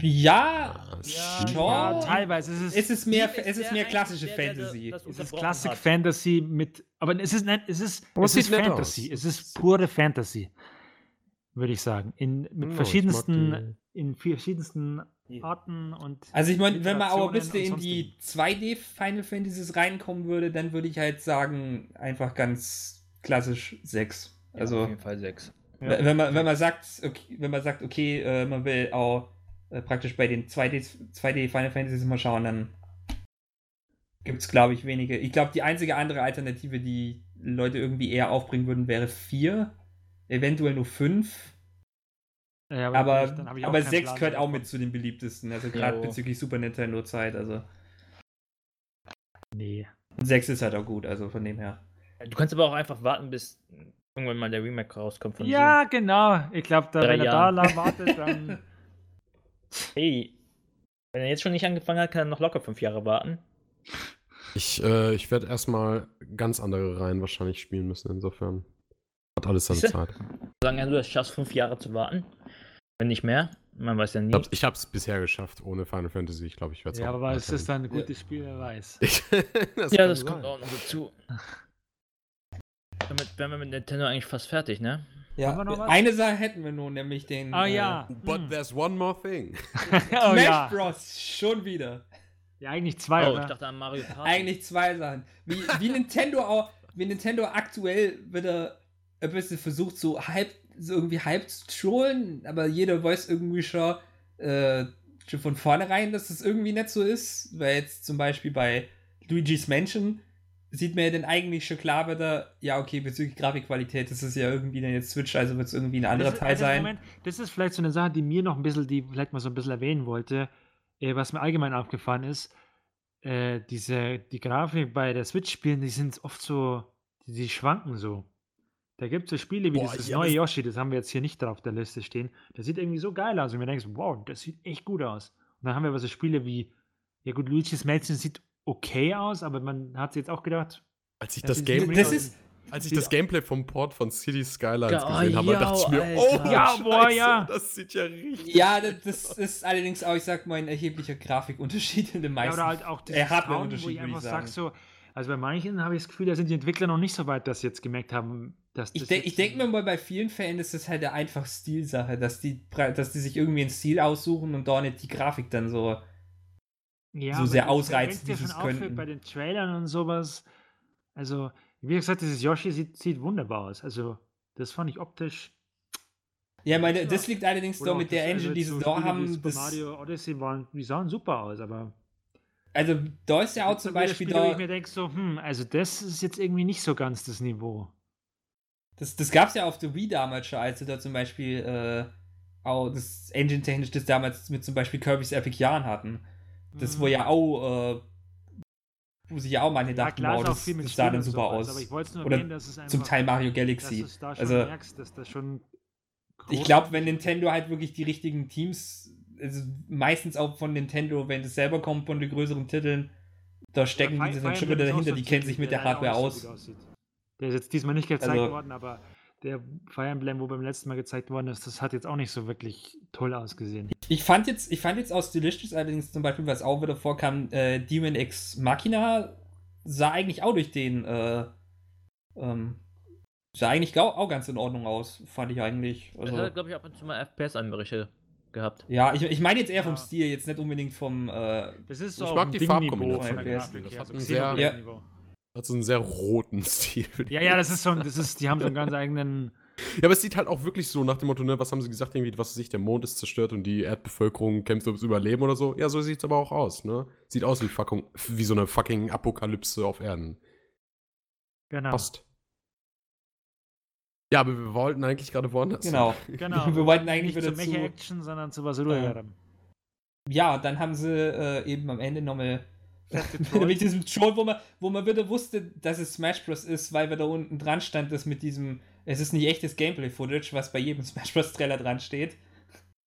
Ja, ja, Schon. ja, teilweise ist es, es ist mehr, es ist der mehr klassische der, der Fantasy. das es ist Classic hat. Fantasy mit, aber es ist nicht, es ist, es es ist Fantasy, aus. es ist pure Fantasy, würde ich sagen, in mit Ja, mag verschiedensten, in verschiedensten Arten und Also ich meine, wenn man aber ein bisschen in die 2D Final Fantasies reinkommen würde, dann würde ich halt sagen, einfach ganz klassisch 6. Ja, Also auf jeden Fall 6. Ja. wenn man wenn man sagt, okay, wenn man sagt, okay, äh, man will auch äh, praktisch bei den 2D 2D Final Fantasies mal schauen, dann gibt es glaube ich wenige. Ich glaube, die einzige andere Alternative, die Leute irgendwie eher aufbringen würden, wäre 4, eventuell nur 5. Ja, Aber, aber keinen 6 Plan gehört auch mit zu den beliebtesten, also gerade bezüglich Super Nintendo Zeit, also Nee. 6 ist halt auch gut, also von dem her. Du kannst aber auch einfach warten, bis irgendwann mal der Remake rauskommt von Ja, genau. Ich glaube, wenn er da wartet, dann. Hey, wenn er jetzt schon nicht angefangen hat, kann er noch locker fünf Jahre warten. Ich, äh, ich werde erstmal ganz andere Reihen wahrscheinlich spielen müssen, insofern. Hat alles seine Siehste? Zeit. Sagen ja, du hast schaffst fünf Jahre zu warten. Wenn nicht mehr. Man weiß ja nie. Ich hab's, ich hab's bisher geschafft, ohne Final Fantasy. Ich glaube, ich werde es ja, aber es ist dann ein gutes Spiel, wer weiß. Ich, das ja, das sein. kommt auch noch dazu. Damit wären wir mit Nintendo eigentlich fast fertig, ne? Ja, Haben wir noch was? eine Sache hätten wir nun, nämlich den Ah äh, ja. But Hm. there's one more thing. oh, Smash ja. Bros. schon wieder. ja, eigentlich zwei, Oh, ich dachte an Mario Party. Eigentlich zwei Sachen. Wie, wie Nintendo auch, wie Nintendo aktuell wieder ein bisschen versucht, so halb, so irgendwie halb zu trollen, aber jeder weiß irgendwie schon, äh, schon von vornherein, dass das irgendwie nicht so ist. Weil jetzt zum Beispiel bei Luigi's Mansion sieht man ja dann eigentlich schon klar wieder, ja, okay, bezüglich Grafikqualität, das ist ja irgendwie dann jetzt Switch, also wird es irgendwie ein anderer ist, Teil also, sein. Moment, das ist vielleicht so eine Sache, die mir noch ein bisschen, die vielleicht mal so ein bisschen erwähnen wollte, äh, was mir allgemein aufgefallen ist. Äh, diese, die Grafik bei der Switch-Spielen, die sind oft so, die, die schwanken so. Da gibt es so Spiele wie Boah, dieses ja, neue Yoshi, das haben wir jetzt hier nicht drauf der Liste stehen. Das sieht irgendwie so geil aus und wir denken, so, wow, das sieht echt gut aus. Und dann haben wir aber so Spiele wie, ja gut, Luigi's Mansion sieht okay aus, aber man hat sich jetzt auch gedacht, Als ich Ja, das die- Game, Das ist, als ich das Gameplay vom Port von City Skylines Ja, gesehen habe, ja, dachte ich mir, Alter. oh Ja, Scheiße, boah, ja. das sieht ja richtig. ja, das, das ist allerdings auch, ich sag mal, ein erheblicher Grafikunterschied in den ja, meisten. oder halt auch äh, dieses Sound, wo Hardware-Unterschied, ich ich einfach sagen. sag so, also bei manchen habe ich das Gefühl, da sind die Entwickler noch nicht so weit, dass sie jetzt gemerkt haben, dass Ich, das de jetzt- ich denke mir mal, bei vielen Fällen ist das halt einfach Stilsache, dass die, dass die sich irgendwie einen Stil aussuchen und da nicht die Grafik dann so. Ja, so sehr das- ausreizen, wenn's dir wie sie's auffällt könnten. bei den Trailern und sowas. Also, wie gesagt, dieses Yoshi sieht, sieht wunderbar aus. Also, das fand ich optisch. Ja, meine, das liegt allerdings oder da auch mit der das- Engine, also die sie da haben. Das, Mario Odyssey waren, die sahen super aus, aber. also, da ist ja auch zum Beispiel Spiele, wo da. ich mir denke, so, hm, also das ist jetzt irgendwie nicht so ganz das Niveau. Das, das gab es ja auf der Wii damals schon, als sie da zum Beispiel äh, auch das Engine-technisch das damals mit zum Beispiel Kirby's Epic Yarn hatten. Das Mhm. wo ja auch, äh, wo sich ja auch Ja, dachten, ist auch das, das sah dann super sowas, aus. Aber ich wollte es nur Oder erwähnen, dass es einfach, Zum Teil Mario Galaxy. da Also, merkst, dass das schon. ich glaube, wenn Nintendo halt wirklich die richtigen Teams, also meistens auch von Nintendo, wenn es selber kommt von den größeren Titeln, da stecken Ja, die dann schon wieder dahinter, so die kennen sich mit der der Hardware so aus. Der ist jetzt diesmal nicht gezeigt Also- worden, aber der Fire Emblem, wo beim letzten Mal gezeigt worden ist, das hat jetzt auch nicht so wirklich toll ausgesehen. Ich fand jetzt, ich fand jetzt aus Delicious allerdings zum Beispiel, was auch wieder vorkam, äh, Demon X Machina sah eigentlich auch durch den, äh, ähm, sah eigentlich auch, auch ganz in Ordnung aus, fand ich eigentlich. Das Also, hat, glaube ich, ab und zu mal FPS-Anbrüche gehabt. ja, ich, ich meine jetzt eher vom Ja. Stil, jetzt nicht unbedingt vom, äh, Das ist Ich auf mag die Farbkombination. Das hat so einen Xenoblade-Niveau. Hat so einen sehr roten Stil. Ja, ja, das ist so ein, das ist, die haben so einen ganz eigenen. Ja, aber es sieht halt auch wirklich so nach dem Motto, ne, was haben sie gesagt, irgendwie, was weiß ich, der Mond ist zerstört und die Erdbevölkerung kämpft ums Überleben oder so. Ja, so sieht's aber auch aus, ne? Sieht aus wie, fucking, wie so eine fucking Apokalypse auf Erden. Genau. Passt. Ja, aber wir wollten eigentlich gerade woanders. genau. genau. Wir wollten eigentlich nicht wieder zu zu, Mecha-Action, sondern zu was ruhigerem. ja, dann haben sie äh, eben am Ende nochmal mit diesem Troll, wo man, wo man wieder wusste, dass es Smash Bros. ist, weil wir da unten dran stand, das mit diesem, es ist nicht echtes Gameplay-Footage, was bei jedem Smash Bros. Trailer dran steht.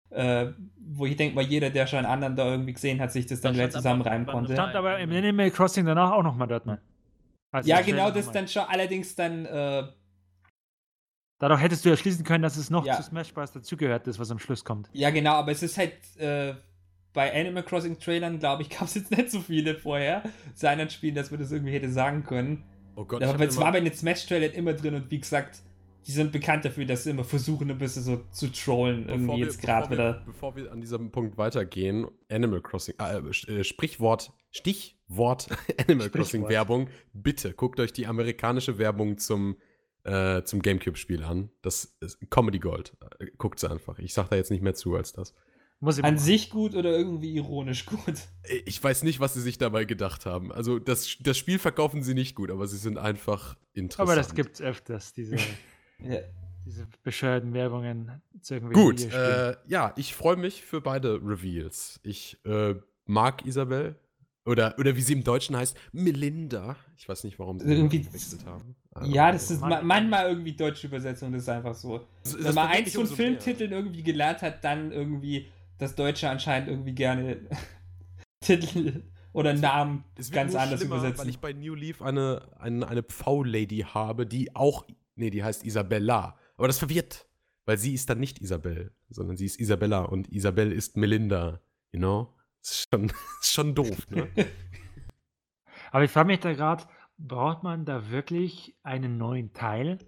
Äh, wo ich denke mal, jeder, der schon einen anderen da irgendwie gesehen hat, sich das dann gleich zusammenreimen konnte. Stand aber im Animal Crossing danach auch nochmal dort. Ne? Also Ja, genau, das dann schon, allerdings dann, äh, Dadurch hättest du ja schließen können, dass es noch Ja. zu Smash Bros. dazugehört, das was am Schluss kommt. ja genau, aber es ist halt, äh, bei Animal Crossing Trailern, glaube ich, gab es jetzt nicht so viele vorher zu anderen Spielen, dass wir das irgendwie hätte sagen können. Oh Gott, aber es war bei den Smash-Trailern immer drin und wie gesagt, die sind bekannt dafür, dass sie immer versuchen, ein bisschen so zu trollen, irgendwie Bevor wir- jetzt gerade wieder. Bevor wir an diesem Punkt weitergehen, Animal Crossing, äh, äh, Sprichwort, Stichwort Animal Sprichwort. Crossing Werbung, bitte guckt euch die amerikanische Werbung zum, äh, zum Gamecube-Spiel an. Das ist Comedy Gold. Äh, Guckt sie einfach. Ich sag da jetzt nicht mehr zu als das. Muss ich An sich gut oder irgendwie ironisch gut. Äh, Ich weiß nicht, was sie sich dabei gedacht haben. Also das, das Spiel verkaufen sie nicht gut, aber sie sind einfach interessant. Aber das gibt's öfters, diese, Ja. diese bescheuerten Werbungen zu irgendwelchen Gut, äh, ja, ich freue mich für beide Reveals. Ich äh, mag Isabel. Oder, oder wie sie im Deutschen heißt, Melinda. Ich weiß nicht, warum sie Irgendwie- den gewechselt haben. Ja, das ist Mann- ma manchmal irgendwie deutsche Übersetzung, das ist einfach so. Das- Wenn man eins von mehr. Filmtiteln irgendwie gelernt hat, dann irgendwie das Deutsche anscheinend irgendwie gerne Titel oder Namen Es wird ganz nur anders übersetzen. Weil ich bei New Leaf eine, eine, eine Pfau-Lady habe, die auch. Nee, die heißt Isabella. Aber das verwirrt. Weil sie ist dann nicht Isabel, sondern sie ist Isabella und Isabel ist Melinda. You know? Das ist schon, ist schon doof, ne? Aber ich frage mich da gerade, braucht man da wirklich einen neuen Teil?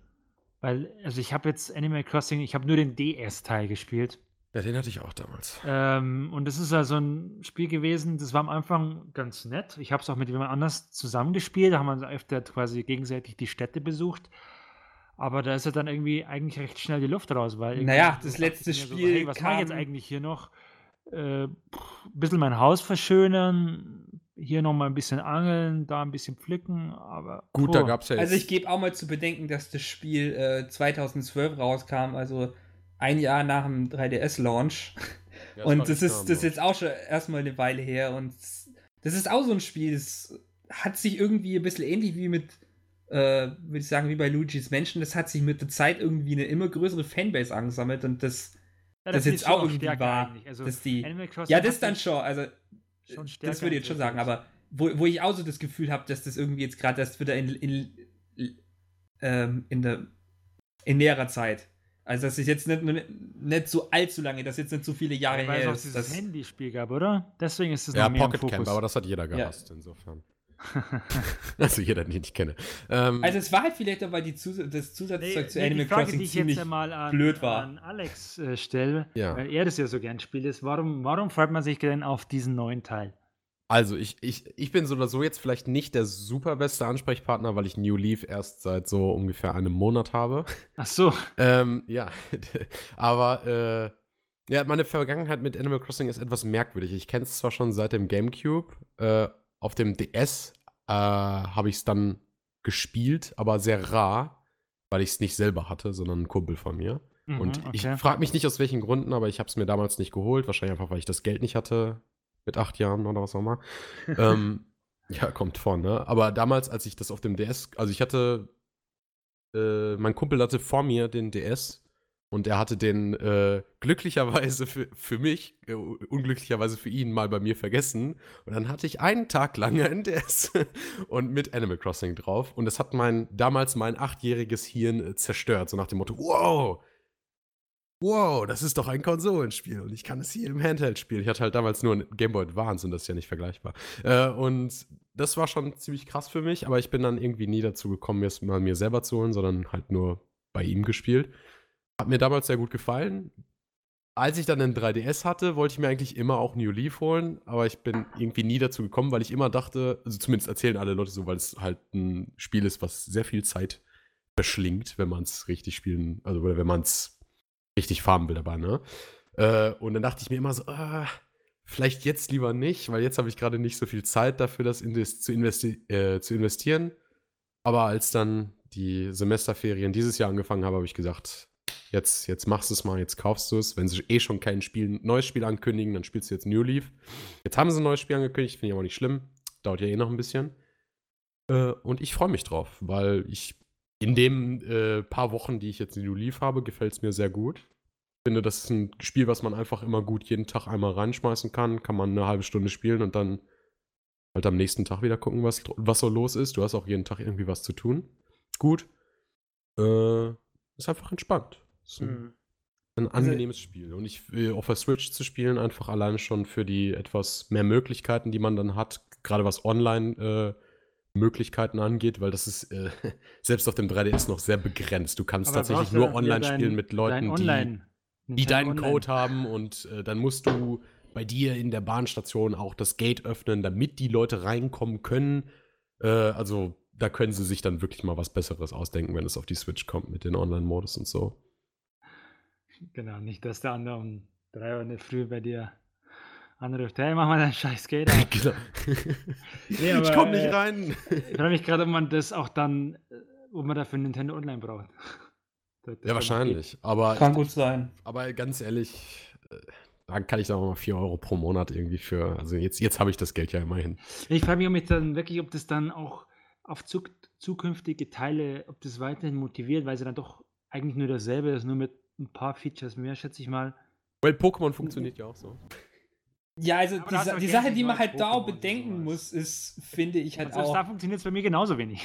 Weil, also ich habe jetzt Animal Crossing, ich habe nur den DS-Teil gespielt. Ja, den hatte ich auch damals. Ähm, und das ist also ein Spiel gewesen, das war am Anfang ganz nett. Ich habe es auch mit jemand anders zusammengespielt, da haben wir öfter quasi gegenseitig die Städte besucht. Aber da ist ja dann irgendwie eigentlich recht schnell die Luft raus, weil irgendwie Naja, das letzte mir so, Spiel hey, was mache ich jetzt eigentlich hier noch? Äh, ein bisschen mein Haus verschönern, hier noch mal ein bisschen angeln, da ein bisschen pflücken, aber Gut, puh. da gab es ja jetzt. Also ich gebe auch mal zu bedenken, dass das Spiel äh, 2012 rauskam, also ein Jahr nach dem 3DS-Launch. Ja, und das ist, das ist jetzt auch schon erstmal eine Weile her. Und das ist auch so ein Spiel, das hat sich irgendwie ein bisschen ähnlich wie mit äh, würde ich sagen, wie bei Luigi's Mansion, das hat sich mit der Zeit irgendwie eine immer größere Fanbase angesammelt und das, Ja, das, finde jetzt auch irgendwie war. Also, dass die, ja, das dann schon, also schon das würde ich jetzt schon sagen, aber wo, wo ich auch so das Gefühl habe, dass das irgendwie jetzt gerade erst wieder in, in, ähm, in der in näherer Zeit. Also das ist jetzt nicht, nicht, so allzu lange, das jetzt nicht so viele Jahre Weil es her ist. dieses Das, Handyspiel gab, oder? Deswegen ist es Ja, noch mehr Pocket im Camp, Fokus. aber das hat jeder gehasst, insofern. also jeder, den ich kenne. Ähm, also es war halt vielleicht auch, weil die Zus das Zusatzzeug Nee, zu nee, Animal die Frage, Crossing die ich ziemlich jetzt einmal an, blöd war. an Alex äh, stelle, Ja. weil er das ja so gern spielt, ist, warum, warum freut man sich denn auf diesen neuen Teil? Also, ich, ich, ich bin so oder so jetzt vielleicht nicht der super beste Ansprechpartner, weil ich New Leaf erst seit so ungefähr einem Monat habe. Ach so, ähm, ja, aber äh, ja, meine Vergangenheit mit Animal Crossing ist etwas merkwürdig. Ich kenne es zwar schon seit dem GameCube, äh, auf dem DS äh, habe ich es dann gespielt, aber sehr rar, weil ich es nicht selber hatte, sondern ein Kumpel von mir. Mhm, Und ich okay. frage mich nicht aus welchen Gründen, aber ich habe es mir damals nicht geholt. Wahrscheinlich einfach, weil ich das Geld nicht hatte. Mit acht Jahren oder was auch immer. ähm, ja, kommt vor, ne? Aber damals, als ich das auf dem DS, also ich hatte, äh, mein Kumpel hatte vor mir den DS und er hatte den äh, glücklicherweise für, für mich, äh, unglücklicherweise für ihn mal bei mir vergessen. Und dann hatte ich einen Tag lang einen DS und mit Animal Crossing drauf. Und das hat mein, damals mein achtjähriges Hirn äh, zerstört. So nach dem Motto, wow, wow, das ist doch ein Konsolenspiel und ich kann es hier im Handheld spielen. Ich hatte halt damals nur ein Game Boy Advance und das ist ja nicht vergleichbar. Äh, und das war schon ziemlich krass für mich, aber ich bin dann irgendwie nie dazu gekommen, mir es mal mir selber zu holen, sondern halt nur bei ihm gespielt. Hat mir damals sehr gut gefallen. Als ich dann einen 3DS hatte, wollte ich mir eigentlich immer auch New Leaf holen, aber ich bin irgendwie nie dazu gekommen, weil ich immer dachte, also zumindest erzählen alle Leute so, weil es halt ein Spiel ist, was sehr viel Zeit verschlingt, wenn man es richtig spielen, also wenn man es richtig farmen will dabei, ne? Äh, und dann dachte ich mir immer so, ah, vielleicht jetzt lieber nicht, weil jetzt habe ich gerade nicht so viel Zeit dafür, das invest zu, investi äh, zu investieren. Aber als dann die Semesterferien dieses Jahr angefangen haben, habe ich gesagt, jetzt, jetzt machst du es mal, jetzt kaufst du es. Wenn sie eh schon kein Spiel, neues Spiel ankündigen, dann spielst du jetzt New Leaf. Jetzt haben sie ein neues Spiel angekündigt, finde ich aber nicht schlimm. Dauert ja eh noch ein bisschen. Äh, und ich freue mich drauf, weil ich in den äh, paar Wochen, die ich jetzt in Leaf habe, gefällt es mir sehr gut. Ich finde, das ist ein Spiel, was man einfach immer gut jeden Tag einmal reinschmeißen kann. Kann man eine halbe Stunde spielen und dann halt am nächsten Tag wieder gucken, was, was so los ist. Du hast auch jeden Tag irgendwie was zu tun. Gut. Äh, ist einfach entspannt. Ist ein, Mhm. ein Also- angenehmes Spiel. Und ich will auf der Switch zu spielen, einfach alleine schon für die etwas mehr Möglichkeiten, die man dann hat, gerade was Online-Möglichkeiten angeht, weil das ist äh, selbst auf dem 3DS noch sehr begrenzt. Du kannst Aber tatsächlich du nur online dein- spielen mit Leuten, die Online, die Nintendo deinen Online. Code haben und äh, dann musst du bei dir in der Bahnstation auch das Gate öffnen, damit die Leute reinkommen können. Äh, also da können sie sich dann wirklich mal was Besseres ausdenken, wenn es auf die Switch kommt mit den Online-Modus und so. Genau, nicht, dass der andere um drei Uhr in der Früh bei dir anruft, hey, mach mal dein scheiß Geld auf. genau. Nee, ich aber, komm nicht äh, rein. Ich frage mich gerade, ob man das auch dann, äh, ob man dafür Nintendo Online braucht. Das- das ja, wahrscheinlich. Aber, Kann gut sein. aber ganz ehrlich, äh, da kann ich doch mal 4 Euro pro Monat irgendwie für. Also jetzt, jetzt habe ich das Geld ja immerhin. Ich frage mich, ob mich dann wirklich, ob das dann auch auf zuk zukünftige Teile, ob das weiterhin motiviert, weil sie dann doch eigentlich nur dasselbe ist, nur mit ein paar Features mehr, schätze ich mal. Weil Pokémon funktioniert ja auch so. Ja, also die, Sa die auch Sache, die man halt da bedenken sowas. muss, ist, finde ich halt selbst auch. da funktioniert es bei mir genauso wenig.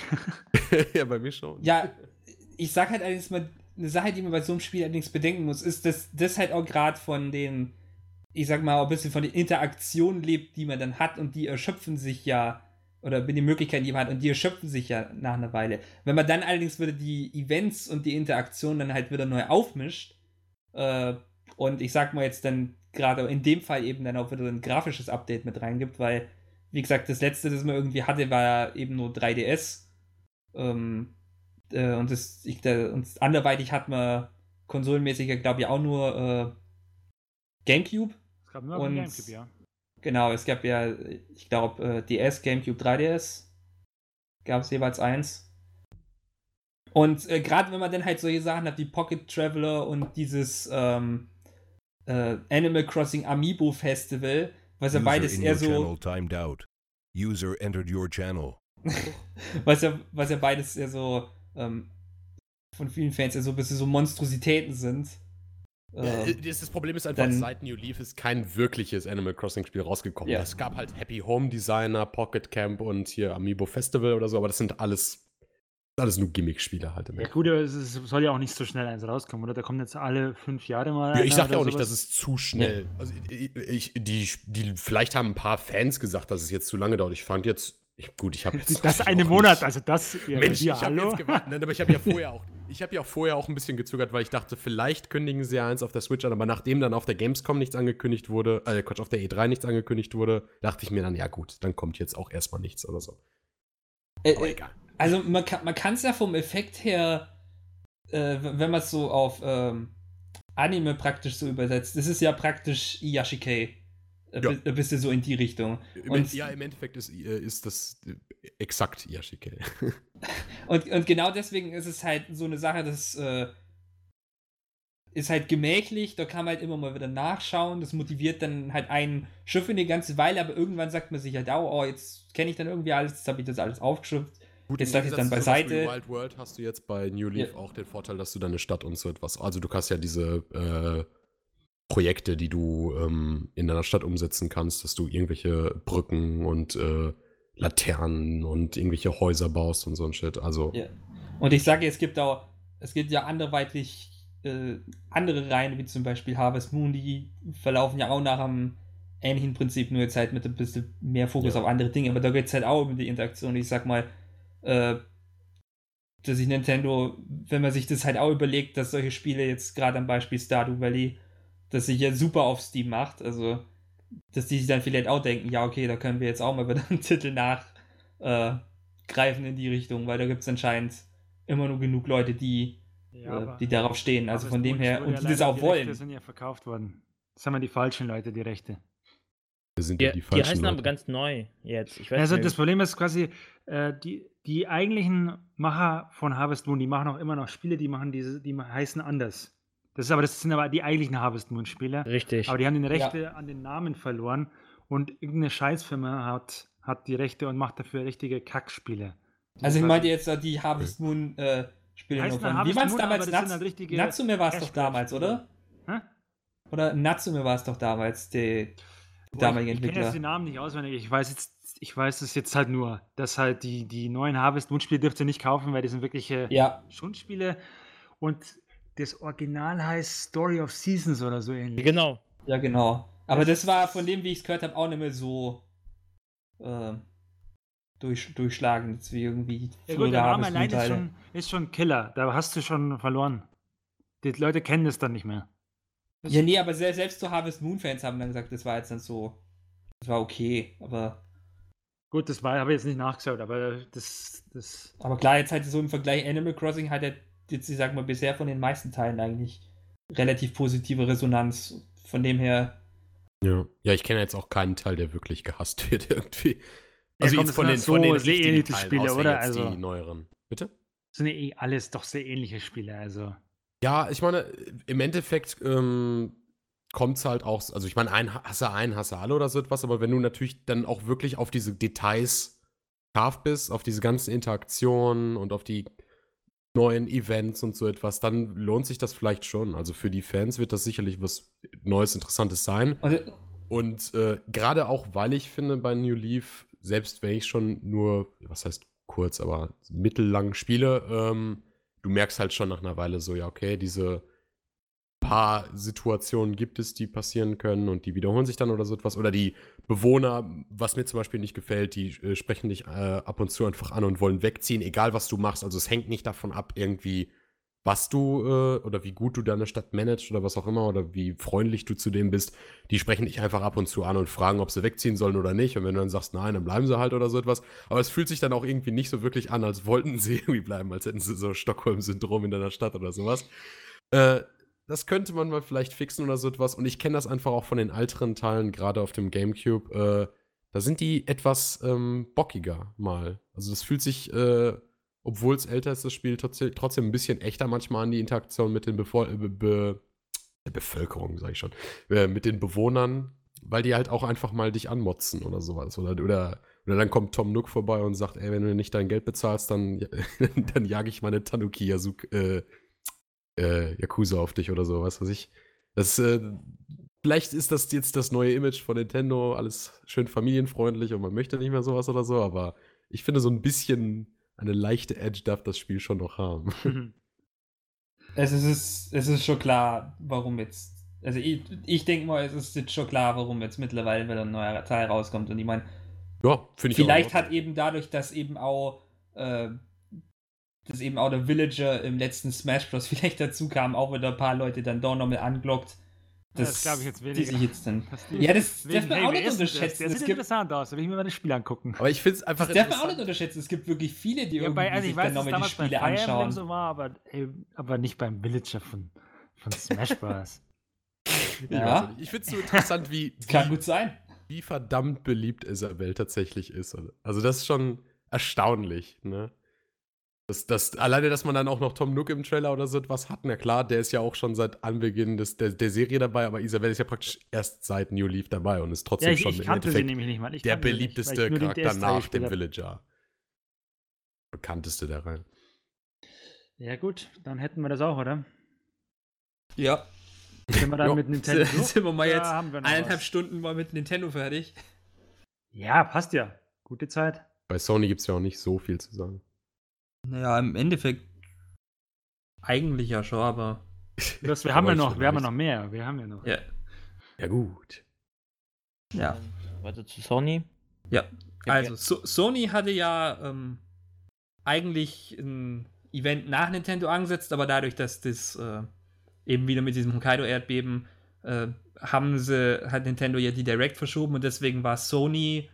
ja, bei mir schon. Ja, ich sag halt allerdings mal, eine Sache, die man bei so einem Spiel allerdings bedenken muss, ist, dass das halt auch gerade von den, ich sag mal, auch ein bisschen von den Interaktionen lebt, die man dann hat und die erschöpfen sich ja, oder mit den Möglichkeiten, die man hat, und die erschöpfen sich ja nach einer Weile. Wenn man dann allerdings wieder die Events und die Interaktionen dann halt wieder neu aufmischt, äh, und ich sag mal jetzt dann gerade in dem Fall eben dann auch wieder ein grafisches Update mit reingibt, weil, wie gesagt, das letzte, das man irgendwie hatte, war ja eben nur 3DS. Ähm, äh, und das, ich, da, und anderweitig hat man konsolenmäßig, glaube ich, auch nur äh, Gamecube. Es gab nur Und- Gamecube, ja. Genau, es gab ja, ich glaube, äh, DS, Gamecube, 3DS. Gab es jeweils eins. Und äh, gerade wenn man dann halt solche Sachen hat wie Pocket Traveler und dieses ähm, äh, Animal Crossing Amiibo Festival, was ja User beides in eher so channel timed out. User entered your channel. was, ja, was ja beides ja so ähm, von vielen Fans ja so ein bisschen so Monstrositäten sind. Ja, Ähm, das, das Problem ist einfach, dann- seit New Leaf ist kein wirkliches Animal Crossing-Spiel rausgekommen. Ja. Es gab halt Happy Home Designer, Pocket Camp und hier Amiibo Festival oder so, aber das sind alles, alles nur Gimmick-Spiele halt. Im Ja, gut, aber es ist, soll ja auch nicht so schnell eins rauskommen, oder? Da kommt jetzt alle fünf Jahre mal. Ja, ich einer sag ja auch nicht, sowas. dass es zu schnell. Also ich, ich, die, die, vielleicht haben ein paar Fans gesagt, dass es jetzt zu lange dauert. Ich fand jetzt, ich, gut, ich habe jetzt. Das eine nicht- Monat, also das. Ja, Mensch, ja, ich habe hallo. jetzt gewartet. Nein, aber ich habe ja vorher auch, ich habe ja auch vorher auch ein bisschen gezögert, weil ich dachte, vielleicht kündigen sie ja eins auf der Switch an, aber nachdem dann auf der Gamescom nichts angekündigt wurde, äh, Quatsch, auf der E3 nichts angekündigt wurde, dachte ich mir dann, ja gut, dann kommt jetzt auch erstmal nichts oder so. äh, Aber äh, egal. Also man kann man kann es ja vom Effekt her, äh, wenn man es so auf ähm, Anime praktisch so übersetzt, das ist ja praktisch Iyashikei. Äh, Ja. bi- Ein bisschen so in die Richtung. Und- ja, im Endeffekt ist, äh, ist das äh, exakt Yashike. Und, und genau deswegen ist es halt so eine Sache, das äh, ist halt gemächlich, da kann man halt immer mal wieder nachschauen, das motiviert dann halt ein Schiff in eine ganze Weile, aber irgendwann sagt man sich halt, oh, oh jetzt kenne ich dann irgendwie alles, jetzt habe ich das alles aufgeschrieben. Gut, Jetzt sag ich dann beiseite. Wild World hast du jetzt bei New Leaf Ja. auch den Vorteil, dass du deine Stadt und so etwas. Also du hast ja diese äh, Projekte, die du ähm, in deiner Stadt umsetzen kannst, dass du irgendwelche Brücken und äh, Laternen und irgendwelche Häuser baust und so ein Shit. Also Ja. Und ich sage, es gibt auch, es gibt ja anderweitig äh, andere Reihen, wie zum Beispiel Harvest Moon, die verlaufen ja auch nach einem ähnlichen Prinzip, nur jetzt halt mit ein bisschen mehr Fokus Ja. auf andere Dinge. Aber da geht es halt auch um die Interaktion. Ich sag mal, äh, dass sich Nintendo, wenn man sich das halt auch überlegt, dass solche Spiele jetzt gerade am Beispiel Stardew Valley, dass sich ja super auf Steam macht, also dass die sich dann vielleicht auch denken, ja, okay, da können wir jetzt auch mal wieder einen Titel nachgreifen äh, greifen in die Richtung, weil da gibt es anscheinend immer nur genug Leute, die, Ja, äh, aber- die darauf stehen. Also aber von dem her, und die das auch die wollen. Rechte sind ja verkauft worden. Das haben ja die falschen Leute, die Rechte. wir sind Die, ja die die falschen heißen aber Leute. ganz neu jetzt. Ich weiß Also nicht. das Problem ist quasi, äh, die, die eigentlichen Macher von Harvest Moon, die machen auch immer noch Spiele, die machen diese, die heißen anders. Das ist aber, das sind aber die eigentlichen Harvest Moon Spiele. Richtig. Aber die haben die Ja. Rechte an den Namen verloren und irgendeine Scheißfirma hat, hat die Rechte und macht dafür richtige Kackspiele. Also ich meinte jetzt die Harvest Moon äh, Spiele dann von. Wie waren es damals? Nats halt Natsume war es doch damals, oder? Hä? Oder Natsume war es doch damals, die, die Boah, damalige ich, ich kenne jetzt Entwickler. den Namen nicht auswendig. Ich weiß jetzt, ich weiß es jetzt halt nur, dass halt die, die neuen Harvest Moon Spiele dürft ihr nicht kaufen, weil die sind wirkliche Ja, Schundspiele und das Original heißt Story of Seasons oder so ähnlich. genau. ja, genau. Aber Das das war von dem, wie ich es gehört habe, auch nicht mehr so äh, durch, durchschlagend wie irgendwie Ja gut, der Name allein ist schon, ist schon Killer. Da hast du schon verloren. Die Leute kennen das dann nicht mehr. Ja, nee, aber se- selbst so Harvest Moon-Fans haben dann gesagt, das war jetzt dann so. Das war okay, aber. Gut, das war, habe ich jetzt nicht nachgeschaut, aber das, das. Aber klar, jetzt halt so im Vergleich Animal Crossing hat er jetzt, ich sag mal, bisher von den meisten Teilen eigentlich relativ positive Resonanz. Von dem her, Ja. ja, ich kenne jetzt auch keinen Teil, der wirklich gehasst wird irgendwie. Ja, Also komm, jetzt das von den, ja von den so sehr richtigen ähnliche Teilen, Spiele, oder? jetzt Also- die neueren. Bitte? sind ja eh alles doch sehr ähnliche Spiele, also. Ja, ich meine, im Endeffekt ähm, kommt es halt auch, also ich meine, ein hasse einen, hasse alle oder so etwas, aber wenn du natürlich dann auch wirklich auf diese Details scharf bist, auf diese ganzen Interaktionen und auf die neuen Events und so etwas, dann lohnt sich das vielleicht schon. Also für die Fans wird das sicherlich was Neues, Interessantes sein. und, Und äh, gerade auch, weil ich finde, bei New Leaf, selbst wenn ich schon nur, was heißt kurz, aber mittellang spiele, ähm, du merkst halt schon nach einer Weile so, ja, okay, diese paar Situationen gibt es, die passieren können und die wiederholen sich dann oder so etwas. Oder die Bewohner, was mir zum Beispiel nicht gefällt, die äh, sprechen dich äh, ab und zu einfach an und wollen wegziehen, egal was du machst. Also es hängt nicht davon ab, irgendwie, was du äh, oder wie gut du deine Stadt managst oder was auch immer oder wie freundlich du zu dem bist. Die sprechen dich einfach ab und zu an und fragen, ob sie wegziehen sollen oder nicht. Und wenn du dann sagst, nein, dann bleiben sie halt oder so etwas. Aber es fühlt sich dann auch irgendwie nicht so wirklich an, als wollten sie irgendwie bleiben, als hätten sie so Stockholm-Syndrom in deiner Stadt oder sowas. Äh, das könnte man mal vielleicht fixen oder so etwas. Und ich kenne das einfach auch von den älteren Teilen, gerade auf dem GameCube. Äh, da sind die etwas ähm, bockiger mal. Also das fühlt sich, äh, obwohl es älter ist, das Spiel trotzdem, ein bisschen echter manchmal an die Interaktion mit den Bevor äh, be Bevölkerung, sage ich schon, äh, mit den Bewohnern. weil die halt auch einfach mal dich anmotzen oder sowas. Oder, oder, oder dann kommt Tom Nook vorbei und sagt, ey, wenn du nicht dein Geld bezahlst, dann, dann jage ich meine Tanuki Yasuk, äh, Yakuza auf dich oder so, was weiß ich. Das, äh, vielleicht ist das jetzt das neue Image von Nintendo, alles schön familienfreundlich und man möchte nicht mehr sowas oder so, aber ich finde, so ein bisschen eine leichte Edge darf das Spiel schon noch haben. Es ist, es ist schon klar, warum jetzt. Also ich, ich denke mal, es ist jetzt schon klar, warum jetzt mittlerweile wieder ein neuer Teil rauskommt. Und ich meine, ja, finde ich Vielleicht hat eben dadurch, dass eben auch äh, dass eben auch der Villager im letzten Smash Bros. vielleicht dazu kam, auch wieder ein paar Leute dann doch nochmal anglockt. Das, das glaube ich jetzt weniger. Die sich jetzt dann, die, ja, das darf man hey, auch nicht das? unterschätzen. Das, das sieht interessant aus, da will ich mir mal das Spiel angucken. Aber ich finde es einfach Das darf man auch nicht unterschätzen. Es gibt wirklich viele, die ja, irgendwie bei, also sich weiß, dann nochmal die Spiele bei Emblem anschauen. so war, aber, ey, aber nicht beim Villager von, von Smash Bros. Ja. Ich finde es so interessant, wie, Kann wie, gut sein. wie verdammt beliebt Isabel tatsächlich ist. Also das ist schon erstaunlich, ne? Das, das, alleine, dass man dann auch noch Tom Nook im Trailer oder so etwas hat, na klar, der ist ja auch schon seit Anbeginn des, der, der Serie dabei, aber Isabel ist ja praktisch erst seit New Leaf dabei und ist trotzdem Ja, ich, schon ich im kannte sie Endeffekt nämlich nicht mal. Ich der nicht, beliebteste den Charakter nach dem. Villager. Bekannteste der Reihe. Ja, gut, dann hätten wir das auch, oder? Ja. Sind wir dann Ja. mit Nintendo? Sind wir mal jetzt haben wir eineinhalb was? Stunden mal mit Nintendo fertig. Ja, passt ja. Gute Zeit. Bei Sony gibt es ja auch nicht so viel zu sagen. Naja, im Endeffekt eigentlich ja schon, aber Das, wir haben ja noch, wir haben ja noch mehr. Wir haben ja noch. ja. Ja, gut. ja. Weiter zu Sony. Ja, also so Sony hatte ja ähm, eigentlich ein Event nach Nintendo angesetzt, aber dadurch, dass das äh, eben wieder mit diesem Hokkaido-Erdbeben äh, haben sie, hat Nintendo ja die Direct verschoben und deswegen war Sony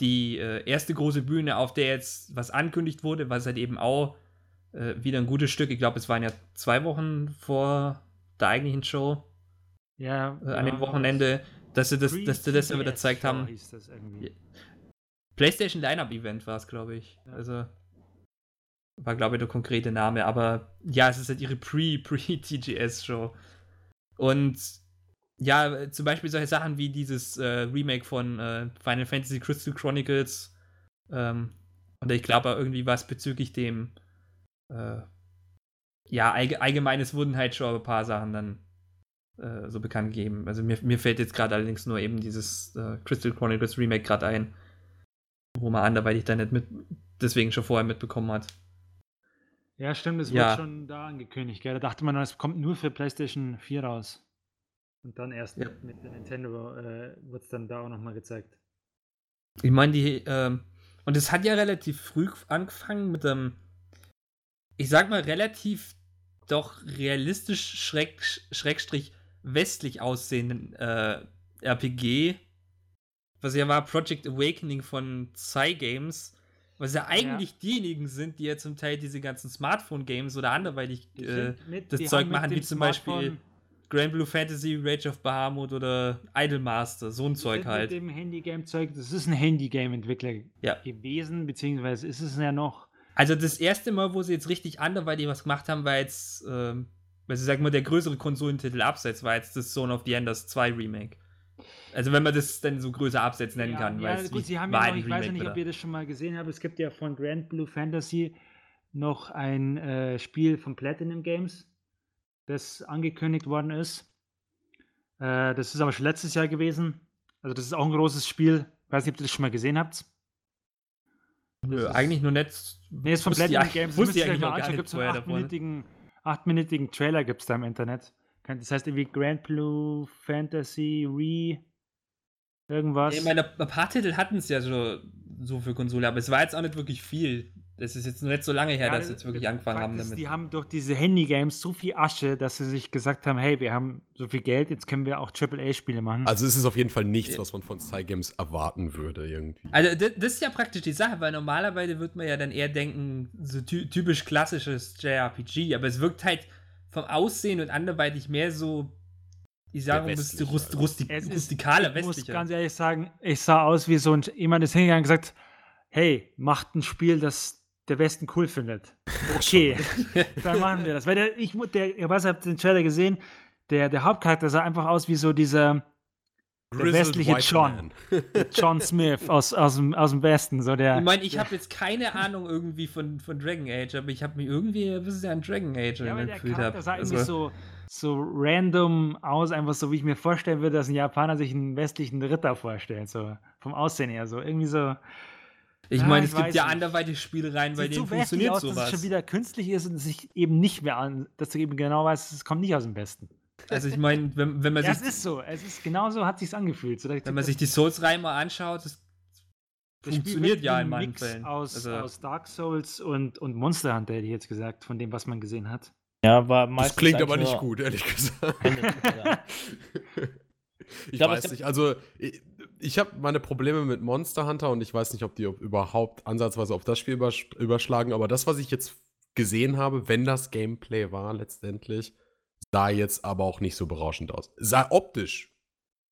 die äh, erste große Bühne, auf der jetzt was ankündigt wurde, was halt eben auch äh, wieder ein gutes Stück, ich glaube, es waren ja zwei Wochen vor der eigentlichen Show, Ja, äh, an ja, dem Wochenende, dass sie das, dass sie das ja wieder 3DS gezeigt Show haben. PlayStation Lineup Event war es, glaube ich. Ja. Also war, glaube ich, der konkrete Name. Aber ja, es ist halt ihre Pre-Pre-TGS-Show. Und ja, zum Beispiel solche Sachen wie dieses äh, Remake von äh, Final Fantasy Crystal Chronicles. Ähm, und ich glaube irgendwie was bezüglich dem äh, ja, allge allgemeines wurden halt schon ein paar Sachen dann äh, so bekannt gegeben. Also mir, mir fällt jetzt gerade allerdings nur eben dieses äh, Crystal Chronicles Remake gerade ein, wo man anderweitig dann nicht mit, deswegen schon vorher mitbekommen hat. Ja, stimmt, es Ja. wurde schon da angekündigt. Gell? Da dachte man, es kommt nur für PlayStation 4 raus. Und dann erst Ja. mit, der Nintendo äh, wird es dann da auch nochmal gezeigt. Ich meine, die, ähm, und es hat ja relativ früh angefangen mit einem, ich sag mal, relativ doch realistisch schräg, schrägstrich westlich aussehenden äh, RPG, was ja war Project Awakening von Cygames, was ja eigentlich diejenigen sind, die ja zum Teil diese ganzen Smartphone-Games oder anderweitig äh, das Zeug machen, wie zum Beispiel Smartphone- Grand Blue Fantasy, Rage of Bahamut oder Idolmaster, so ein Zeug halt. Mit dem Handygame-Zeug, das ist ein Handygame-Entwickler Ja. gewesen, beziehungsweise ist es ja noch. Also das erste Mal, wo sie jetzt richtig anderweitig was gemacht haben, war jetzt, ähm, also sag mal, der größere Konsolentitel abseits war jetzt das Zone of the Enders 2 Remake. Also wenn man das dann so größer abseits nennen ja, kann, ja, weil gut, sie haben ja noch, ich weiß ja Remake nicht, ob wieder. ihr das schon mal gesehen habt, es gibt ja von Grand Blue Fantasy noch ein äh, Spiel von Platinum Games, das angekündigt worden ist. Äh, das ist aber schon letztes Jahr gewesen. Also das ist auch ein großes Spiel. Ich weiß nicht, ob ihr das schon mal gesehen habt. Nö, eigentlich nur nicht. Nee, ist von Platinum Games. Wusste ich eigentlich mal anschauen. Gibt es einen achtminütigen, achtminütigen Trailer gibt es da im Internet. Das heißt irgendwie Grand Blue Fantasy Re irgendwas. Ich meine, ein paar Titel hatten es ja so, so für Konsole, aber es war jetzt auch nicht wirklich viel. Das ist jetzt noch nicht so lange her, Ja, dass sie jetzt wirklich angefangen haben damit. Die haben durch diese Handy-Games so viel Asche, dass sie sich gesagt haben, hey, wir haben so viel Geld, jetzt können wir auch AAA-Spiele machen. Also es ist auf jeden Fall nichts, was man von Cygames erwarten würde irgendwie. Also das, ist ja praktisch die Sache, weil normalerweise würde man ja dann eher denken, so ty typisch klassisches JRPG, aber es wirkt halt vom Aussehen und anderweitig mehr so, ich sage mal, rust, halt. rustik, Es ist- rustikaler, ich muss westlicher. ganz ehrlich sagen, ich sah aus wie so ein, jemand ist hingegangen und gesagt, hey, macht ein Spiel, das der Westen cool findet. Okay, dann machen wir das. Weil der, ich, der, ich weiß, habe den Trailer gesehen, der, der Hauptcharakter sah einfach aus wie so dieser der westliche John. John Smith aus, aus, dem, aus dem Westen. So der, Ich meine, ich habe jetzt keine Ahnung irgendwie von, von Dragon Age, aber ich habe mir irgendwie ein bisschen an Dragon Age ja, aber der gefühlt. Charakter sah irgendwie Also, so, so random aus, einfach so, wie ich mir vorstellen würde, dass ein Japaner sich einen westlichen Ritter vorstellt. So vom Aussehen her. So irgendwie so. Ich Ah, meine, ich es gibt ja nicht. anderweitige Spielereien, bei denen so funktioniert aus, dass es sowas. schon wieder künstlich ist und sich eben nicht mehr an, dass du eben genau weißt, es kommt nicht aus dem Westen. Also ich meine, wenn, wenn man Ja, es sich ist so. Es ist genauso hat sich's angefühlt. So, wenn man sich die Souls-Reihe mal anschaut, das Das Spiel funktioniert ja in manchen Mix Fällen. Aus, Also- aus Dark Souls und, und Monster Hunter, hätte ich jetzt gesagt, von dem, was man gesehen hat. Ja, war Das meistens klingt eigentlich aber nicht gut, ehrlich gesagt. Ich glaube, es weiß nicht. Also, ich, ich habe meine Probleme mit Monster Hunter und ich weiß nicht, ob die überhaupt ansatzweise auf das Spiel übersch überschlagen. Aber das, was ich jetzt gesehen habe, wenn das Gameplay war letztendlich, sah jetzt aber auch nicht so berauschend aus. Sah optisch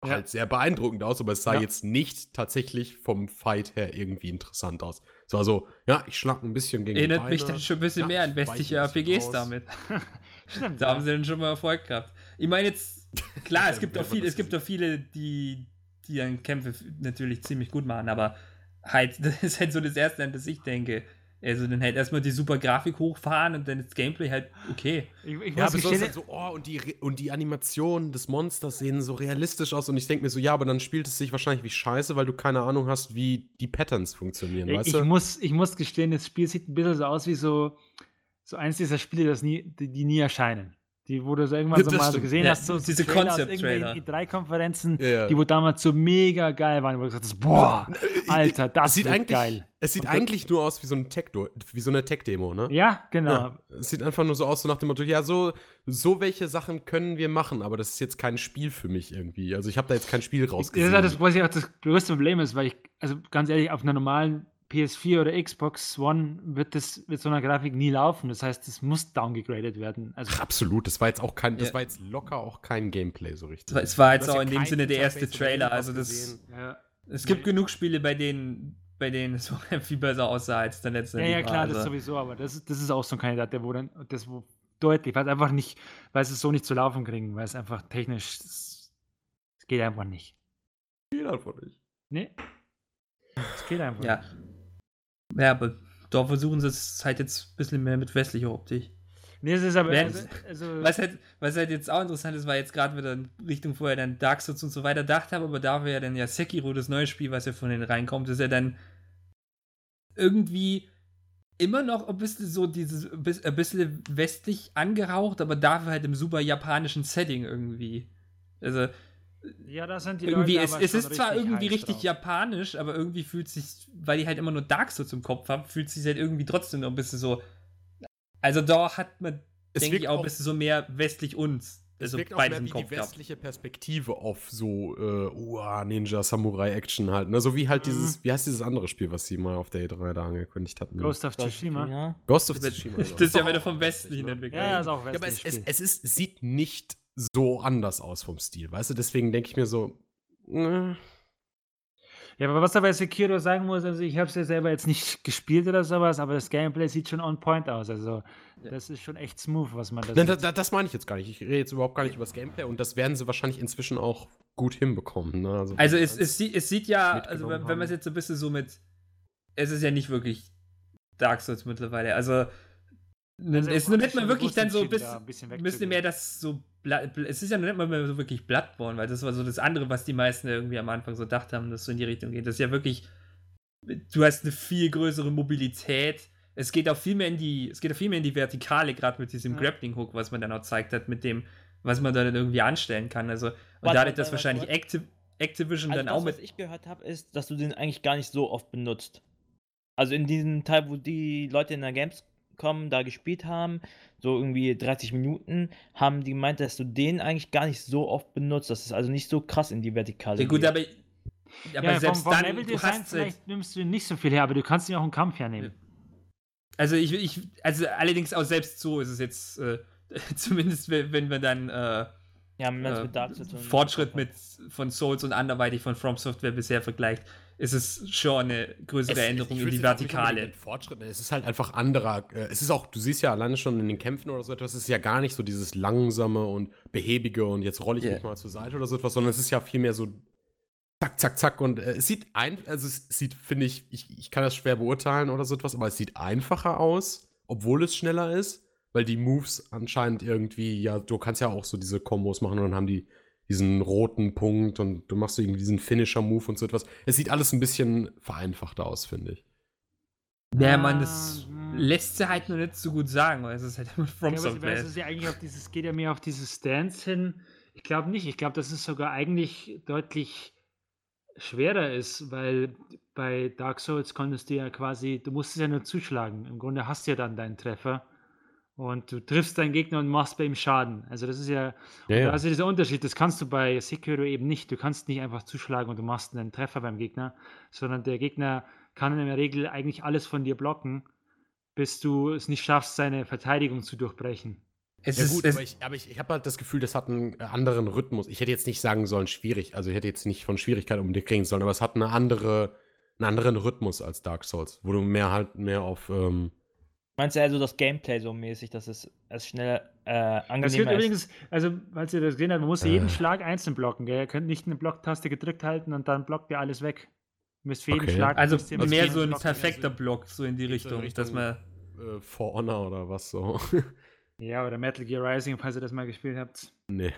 Ja. halt sehr beeindruckend aus, aber es sah Ja. jetzt nicht tatsächlich vom Fight her irgendwie interessant aus. Es war so, ja, ich schlag ein bisschen gegen erinnert mich dann schon ein bisschen Ja, mehr an westliche RPGs aus. damit. Stimmt. Da haben sie dann schon mal Erfolg gehabt. Ich meine jetzt, klar, es gibt auch viele, es gibt auch viele, die, die dann Kämpfe natürlich ziemlich gut machen, aber halt, das ist halt so das Erste, an das ich denke. Also dann halt erstmal die super Grafik hochfahren und dann das Gameplay halt okay. Ich, ich Ja, muss besonders gestehen, halt so, oh, und die, und die Animationen des Monsters sehen so realistisch aus und ich denke mir so, ja, aber dann spielt es sich wahrscheinlich wie scheiße, weil du keine Ahnung hast, wie die Patterns funktionieren, ich, weißt ich, du? muss, ich muss gestehen, das Spiel sieht ein bisschen so aus wie so, so eins dieser Spiele, das nie, die, die nie erscheinen. Die, wo du so irgendwann Ja, so das mal so stimmt. gesehen Ja, hast, so diese Concept-Trailer. irgendwelchen E3-Konferenzen, Ja, ja. die wo damals so mega geil waren, wo du gesagt hast, boah, Alter, das sieht eigentlich, geil. Es sieht Und eigentlich nur aus wie so, ein Tech wie so eine Tech-Demo, ne? Ja, genau. Ja, es sieht einfach nur so aus, so nach dem Motto, ja, so, so welche Sachen können wir machen, aber das ist jetzt kein Spiel für mich irgendwie. Also ich habe da jetzt kein Spiel Das ist rausgesehen. ja das, was ja auch das größte Problem ist, weil ich, also ganz ehrlich, auf einer normalen PS4 oder Xbox One wird das mit so einer Grafik nie laufen. Das heißt, es muss downgegradet werden. Also Ach, absolut, das war jetzt auch kein, das Ja. war jetzt locker auch kein Gameplay so richtig. Es war, jetzt auch ja in dem Sinne der erste Trailer, also das, ja. es gibt genug Spiele, bei denen, bei denen es so viel besser aussah als der letzte. Ja, ja, klar, das also. sowieso, aber das ist, das ist auch so ein Kandidat, der wo dann, das wo deutlich, weil es einfach nicht, weil sie es so nicht zu laufen kriegen, weil es einfach technisch, es es geht einfach nicht. Geht einfach nicht. Nee. Es geht einfach Ja. nicht. Ja, aber da versuchen sie es halt jetzt ein bisschen mehr mit westlicher Optik. Nee, es ist aber, also, also Was halt, was halt jetzt auch interessant ist, war jetzt gerade wieder in Richtung vorher dann Dark Souls und so weiter gedacht habe, aber da wäre ja dann ja Sekiro, das neue Spiel, was ja von denen reinkommt, ist ja dann irgendwie immer noch ein bisschen so dieses, ein bisschen westlich angehaucht, aber dafür halt im super japanischen Setting irgendwie. Also ja, da sind die irgendwie, Leute es, aber es schon ist zwar irgendwie richtig drauf. japanisch, aber irgendwie fühlt sich, weil die halt immer nur Dark Souls im Kopf haben, fühlt sich halt irgendwie trotzdem noch ein bisschen so. Also da hat man, Es denke ich, auch ein bisschen so mehr westlich uns. Es Also wirkt auch mehr wie Kopf die gehabt. westliche Perspektive auf so äh, Uah, Ninja Samurai Action halt. Ne? So wie halt Mhm. dieses, wie heißt dieses andere Spiel, was sie mal auf der E3 da angekündigt hatten? Ghost of Tsushima. Ja. Ghost of Tsushima. das ist ja wieder vom westlichen ne? entwickelt. Ja, ist auch Ja, aber es, es, es, ist, es sieht nicht so anders aus vom Stil, weißt du? Deswegen denke ich mir so, äh, Ja, aber was er bei Sekiro sagen muss, also ich habe es ja selber jetzt nicht gespielt oder sowas, aber das Gameplay sieht schon on point aus. Also das ist schon echt smooth, was man da Nein, sieht. das, das, das meine ich jetzt gar nicht. Ich rede jetzt überhaupt gar nicht über das Gameplay und das werden sie wahrscheinlich inzwischen auch gut hinbekommen. Ne? Also wenn es, es, sieht, es sieht ja, also wenn, wenn man es jetzt so ein bisschen so mit, es ist ja nicht wirklich Dark Souls mittlerweile, also Also es ist nicht mal wirklich dann so ein entschieden, da bisschen, ein bisschen mehr das so, es ist ja nicht mal mehr so wirklich Bloodborne, weil das war so das andere, was die meisten irgendwie am Anfang so gedacht haben, dass so in die Richtung geht. Das ist ja wirklich, du hast eine viel größere Mobilität, es geht auch viel mehr in die, es geht auch viel mehr in die Vertikale, gerade mit diesem Ja. Grappling Hook, was man dann auch zeigt hat, mit dem, was man da dann irgendwie anstellen kann. Also, und Warte, dadurch, dass wahrscheinlich warte. Activ Activision Also dann das, auch was mit. ich gehört habe, ist, dass du den eigentlich gar nicht so oft benutzt. Also in diesem Teil, wo die Leute in der Gamescom da gespielt haben, so irgendwie 30 Minuten, haben die gemeint, dass du den eigentlich gar nicht so oft benutzt. Das ist also nicht so krass in die Vertikale. Ja, gut, geht. aber, aber ja, selbst vom, vom dann, du halt, vielleicht nimmst du nicht so viel her, aber du kannst ihn auch im Kampf hernehmen. Also ich, ich, also allerdings auch selbst so ist es jetzt, äh, zumindest wenn, wenn wir dann äh, ja, äh, mit Fortschritt mit von Souls und anderweitig von From Software bisher vergleicht, ist es schon eine größere Es- Änderung in die Vertikale. Fortschritt, es ist halt einfach anderer. äh, Es ist auch, du siehst ja alleine schon in den Kämpfen oder so etwas, es ist ja gar nicht so dieses langsame und behäbige und jetzt rolle ich Ja. mich mal zur Seite oder so etwas, sondern es ist ja vielmehr so zack, zack, zack. Und äh, es sieht ein, also es sieht, finde ich, ich, ich kann das schwer beurteilen oder so etwas, aber es sieht einfacher aus, obwohl es schneller ist, weil die Moves anscheinend irgendwie, ja, du kannst ja auch so diese Kombos machen und dann haben die diesen roten Punkt und du machst irgendwie diesen Finisher-Move und so etwas. Es sieht alles ein bisschen vereinfachter aus, finde ich. Ja, man, das lässt sich halt nur nicht so gut sagen, weil es ist halt immer From Ja, aber Software. es ist ja eigentlich auf dieses, geht ja mehr auf dieses Stance hin. Ich glaube nicht. Ich glaube, dass es sogar eigentlich deutlich schwerer ist, weil bei Dark Souls konntest du ja quasi, du musstest ja nur zuschlagen. Im Grunde hast du ja dann deinen Treffer und du triffst deinen Gegner und machst bei ihm Schaden. Also das ist ja, Ja, und ja. ja dieser Unterschied. Das kannst du bei Sekiro eben nicht. Du kannst nicht einfach zuschlagen und du machst einen Treffer beim Gegner, sondern der Gegner kann in der Regel eigentlich alles von dir blocken, bis du es nicht schaffst, seine Verteidigung zu durchbrechen. Es Ja ist, gut, es, aber ich, ich, ich habe halt das Gefühl, das hat einen anderen Rhythmus. Ich hätte jetzt nicht sagen sollen schwierig, also ich hätte jetzt nicht von Schwierigkeit um dich kriegen sollen, aber es hat eine andere, einen anderen Rhythmus als Dark Souls, wo du mehr halt mehr auf ähm, Meinst du also das Gameplay so mäßig, dass es, es schneller, äh, Das wird angenehmer ist? übrigens, also, falls ihr das gesehen habt, man muss jeden Äh. Schlag einzeln blocken. Gell? Ihr könnt nicht eine Blocktaste gedrückt halten und dann blockt ihr alles weg. Ihr müsst für jeden Okay. Schlag. also müsst ihr mit mehr so ein Block- perfekter Block, so in die in Richtung, dass Richtung- man. äh, For Honor oder was so. Ja, oder Metal Gear Rising, falls ihr das mal gespielt habt. nee.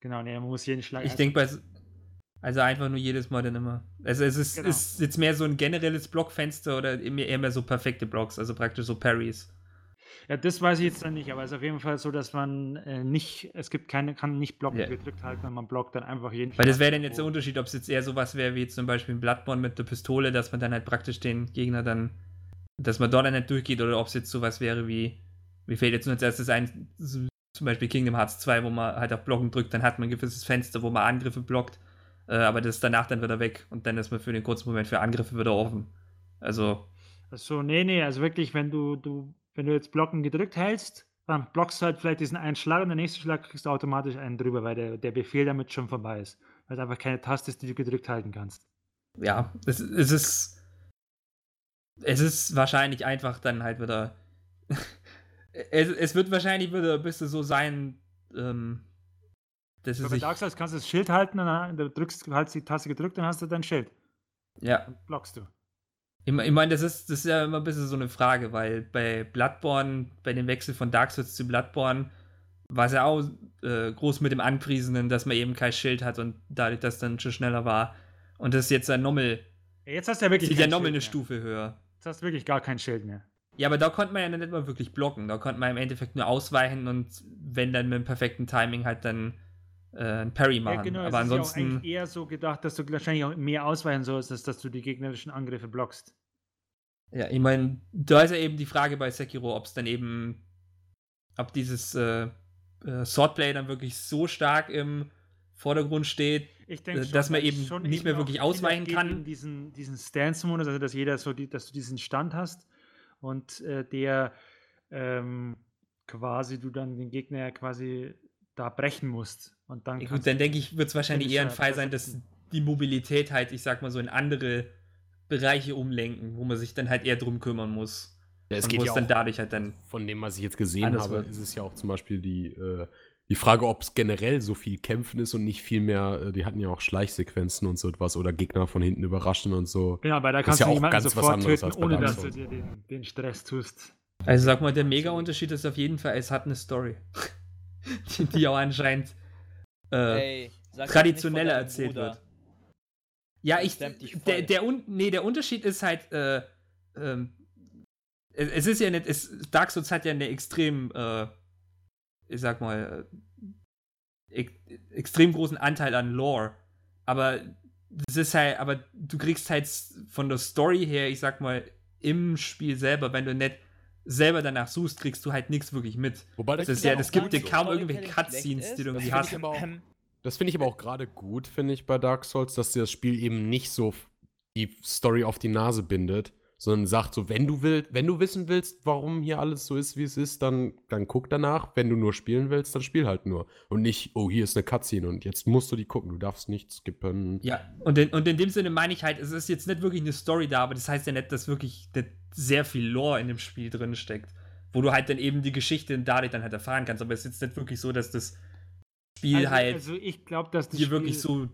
Genau, nee, man muss jeden Schlag. Ich denke bei. Also einfach nur jedes Mal dann immer. Also es ist, Genau. ist jetzt mehr so ein generelles Blockfenster oder eher mehr so perfekte Blocks, also praktisch so Parries. Ja, das weiß ich jetzt dann nicht, aber es ist auf jeden Fall so, dass man äh, nicht, es gibt keine, kann nicht blocken Ja. gedrückt halten, wenn man blockt dann einfach jeden Weil das wäre dann jetzt der Unterschied, ob es jetzt eher sowas wäre wie zum Beispiel ein Bloodborne mit der Pistole, dass man dann halt praktisch den Gegner dann, dass man dort dann nicht durchgeht oder ob es jetzt sowas wäre wie, wie fällt jetzt nur als erstes ein, zum Beispiel Kingdom Hearts 2, wo man halt auf Blocken drückt, dann hat man ein gewisses Fenster, wo man Angriffe blockt, äh, aber das ist danach dann wieder weg und dann ist man für den kurzen Moment für Angriffe wieder offen. Also, Achso, nee, nee, also wirklich, wenn du, du, wenn du jetzt Blocken gedrückt hältst, dann blockst du halt vielleicht diesen einen Schlag und der nächste Schlag kriegst du automatisch einen drüber, weil der, der Befehl damit schon vorbei ist. Weil es einfach keine Taste ist, die du gedrückt halten kannst. ja, es, es ist, es ist wahrscheinlich einfach dann halt wieder, es, es wird wahrscheinlich wieder ein bisschen so sein, ähm, es Aber bei Dark Souls kannst du das Schild halten und dann du drückst, hast die Taste gedrückt und hast du dein Schild. ja, Und blockst du. Ich, ich meine, das ist, das ist ja immer ein bisschen so eine Frage, weil bei Bloodborne, bei dem Wechsel von Dark Souls zu Bloodborne, war es ja auch äh, groß mit dem Anpriesenden, dass man eben kein Schild hat und dadurch das dann schon schneller war. Und das ist jetzt ein Ja, jetzt hast du ja wirklich sieht ja Schild eine mehr. Stufe höher. Jetzt hast du wirklich gar kein Schild mehr. Ja, aber da konnte man ja nicht mal wirklich blocken. Da konnte man im Endeffekt nur ausweichen und wenn dann mit dem perfekten Timing halt dann äh, ein Parry machen. Ja, genau, aber ja ansonsten. eigentlich eher so gedacht, dass du wahrscheinlich auch mehr ausweichen sollst, als dass du die gegnerischen Angriffe blockst. Ja, ich meine, da ist ja eben die Frage bei Sekiro, ob es dann eben, ob dieses äh, äh, Swordplay dann wirklich so stark im Vordergrund steht. Äh, schon, dass man eben nicht mehr wirklich ausweichen kann. Diesen, diesen Stance-Modus, also dass jeder so, die, dass du diesen Stand hast und äh, der ähm, quasi du dann den Gegner ja quasi da brechen musst. Und dann Ja, gut, dann denke ich, wird es wahrscheinlich eher ein Finisher Fall sein, dass die Mobilität halt, ich sag mal so, in andere Bereiche umlenken, wo man sich dann halt eher drum kümmern muss. Ja, es und geht ja dann auch, dadurch halt dann. von dem, was ich jetzt gesehen habe, wird. ist es ja auch zum Beispiel die, äh, die Frage, ob es generell so viel Kämpfen ist und nicht viel mehr, äh, die hatten ja auch Schleichsequenzen und so etwas oder Gegner von hinten überraschen und so. Genau, weil da kannst ja du auch jemanden ganz was sofort anderes töten, ohne dass du dir den, den Stress tust. Also sag mal, der Mega-Unterschied ist auf jeden Fall, es hat eine Story. die, die auch anscheinend äh, Ey, traditioneller erzählt Bruder. wird. Ja, ich. Der, der, Un- nee, der Unterschied ist halt, äh, ähm, es, ist ja nicht, es, Dark Souls hat ja eine extrem, äh, ich sag mal, äh, ex extrem großen Anteil an Lore. Aber das ist halt, aber du kriegst halt von der Story her, ich sag mal, im Spiel selber, wenn du nicht selber danach suchst, kriegst du halt nichts wirklich mit. Wobei Das das, ist ja, das gibt dir kaum so irgendwelche Cutscenes, die du irgendwie das hast. finde ich aber auch- das finde ich aber auch gerade gut, finde ich, bei Dark Souls, dass dir das Spiel eben nicht so die Story auf die Nase bindet, sondern sagt so, wenn du willst, wenn du wissen willst, warum hier alles so ist, wie es ist, dann, dann guck danach. Wenn du nur spielen willst, dann spiel halt nur. Und nicht, oh, hier ist eine Cutscene und jetzt musst du die gucken. Du darfst nicht skippen. Ja, und in, und in dem Sinne meine ich halt, es ist jetzt nicht wirklich eine Story da, aber das heißt ja nicht, dass wirklich nicht sehr viel Lore in dem Spiel drin steckt, wo du halt dann eben die Geschichte dadurch dann halt erfahren kannst. Aber es ist jetzt nicht wirklich so, dass das Spiel Also, halt also ich glaube, dass das dir Spiel, wirklich so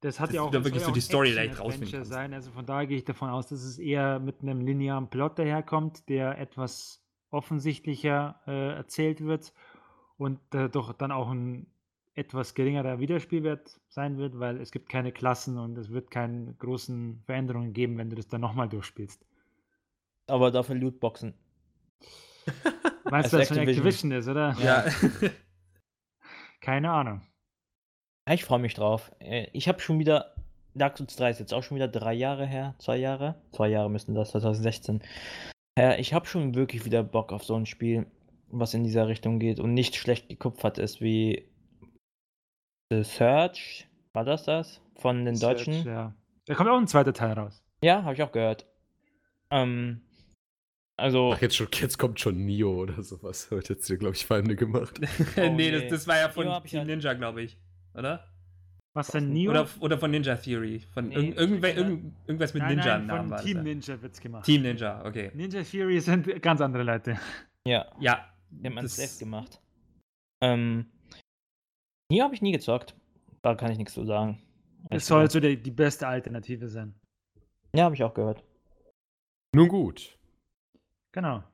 Das hat Das ja auch wieder wirklich so ja die Story leicht rausfinden sein. Also von daher gehe ich davon aus, dass es eher mit einem linearen Plot daherkommt, der etwas offensichtlicher äh, erzählt wird und äh, doch dann auch ein etwas geringerer Wiederspielwert sein wird, weil es gibt keine Klassen und es wird keine großen Veränderungen geben, wenn du das dann nochmal durchspielst. Aber dafür Lootboxen. Weißt du, Also was von. Activision ist, oder? Ja. Keine Ahnung. Ja, ich freue mich drauf. Äh, Ich habe schon wieder. Dark Souls 3 ist jetzt auch schon wieder drei Jahre her. Zwei Jahre? Zwei Jahre müssten das, 2016. Ja, ich habe schon wirklich wieder Bock auf so ein Spiel, was in dieser Richtung geht und nicht schlecht gekupfert ist wie The Search. War das das? Von den Search, Deutschen? Ja. Da kommt auch ein zweiter Teil raus. Ja, habe ich auch gehört. Ähm, also, Ach, jetzt, schon, jetzt kommt schon Nio oder sowas. Wird jetzt hier, glaube ich, Feinde gemacht. nee, nee. Das, das war ja von Team Ninja, glaube ich. Oder? Was denn Neo? Oder, oder von Ninja Theory. Von Nee, irg irgendwer, Ninja. irgend, irgendwas mit nein, Ninja nein, Namen von das Team ja. Ninja wird's gemacht. Team Ninja, okay. Ninja Theory sind ganz andere Leute. ja, Ja. die haben das- es selbst gemacht. Ähm, hier habe ich nie gezockt. Da kann ich nichts zu sagen. Es soll so die, die beste Alternative sein. Ja, habe ich auch gehört. Nun gut. Genau.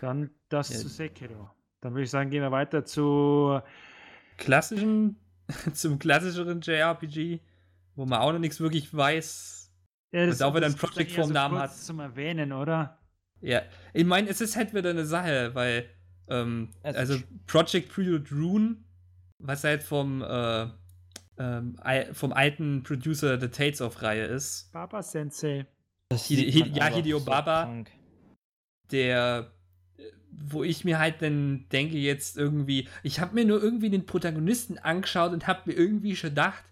Dann das Ja. zu Sekiro. Dann würde ich sagen, gehen wir weiter zu. Klassischen, zum klassischeren JRPG, wo man auch noch nichts wirklich weiß. Ja, Und auch wenn er ein das ist Project vom Namen kurz hat. Zum Erwähnen, oder? Ja, ich meine, es ist halt wieder eine Sache, weil, ähm, Also also Project Prelude Rune, was halt vom, äh, ähm, vom alten Producer The Tales of Reihe ist, Baba Sensei. Das Hide- ja, Hideo so Baba. krank. der, wo ich mir halt dann denke jetzt irgendwie, ich habe mir nur irgendwie den Protagonisten angeschaut und habe mir irgendwie schon gedacht,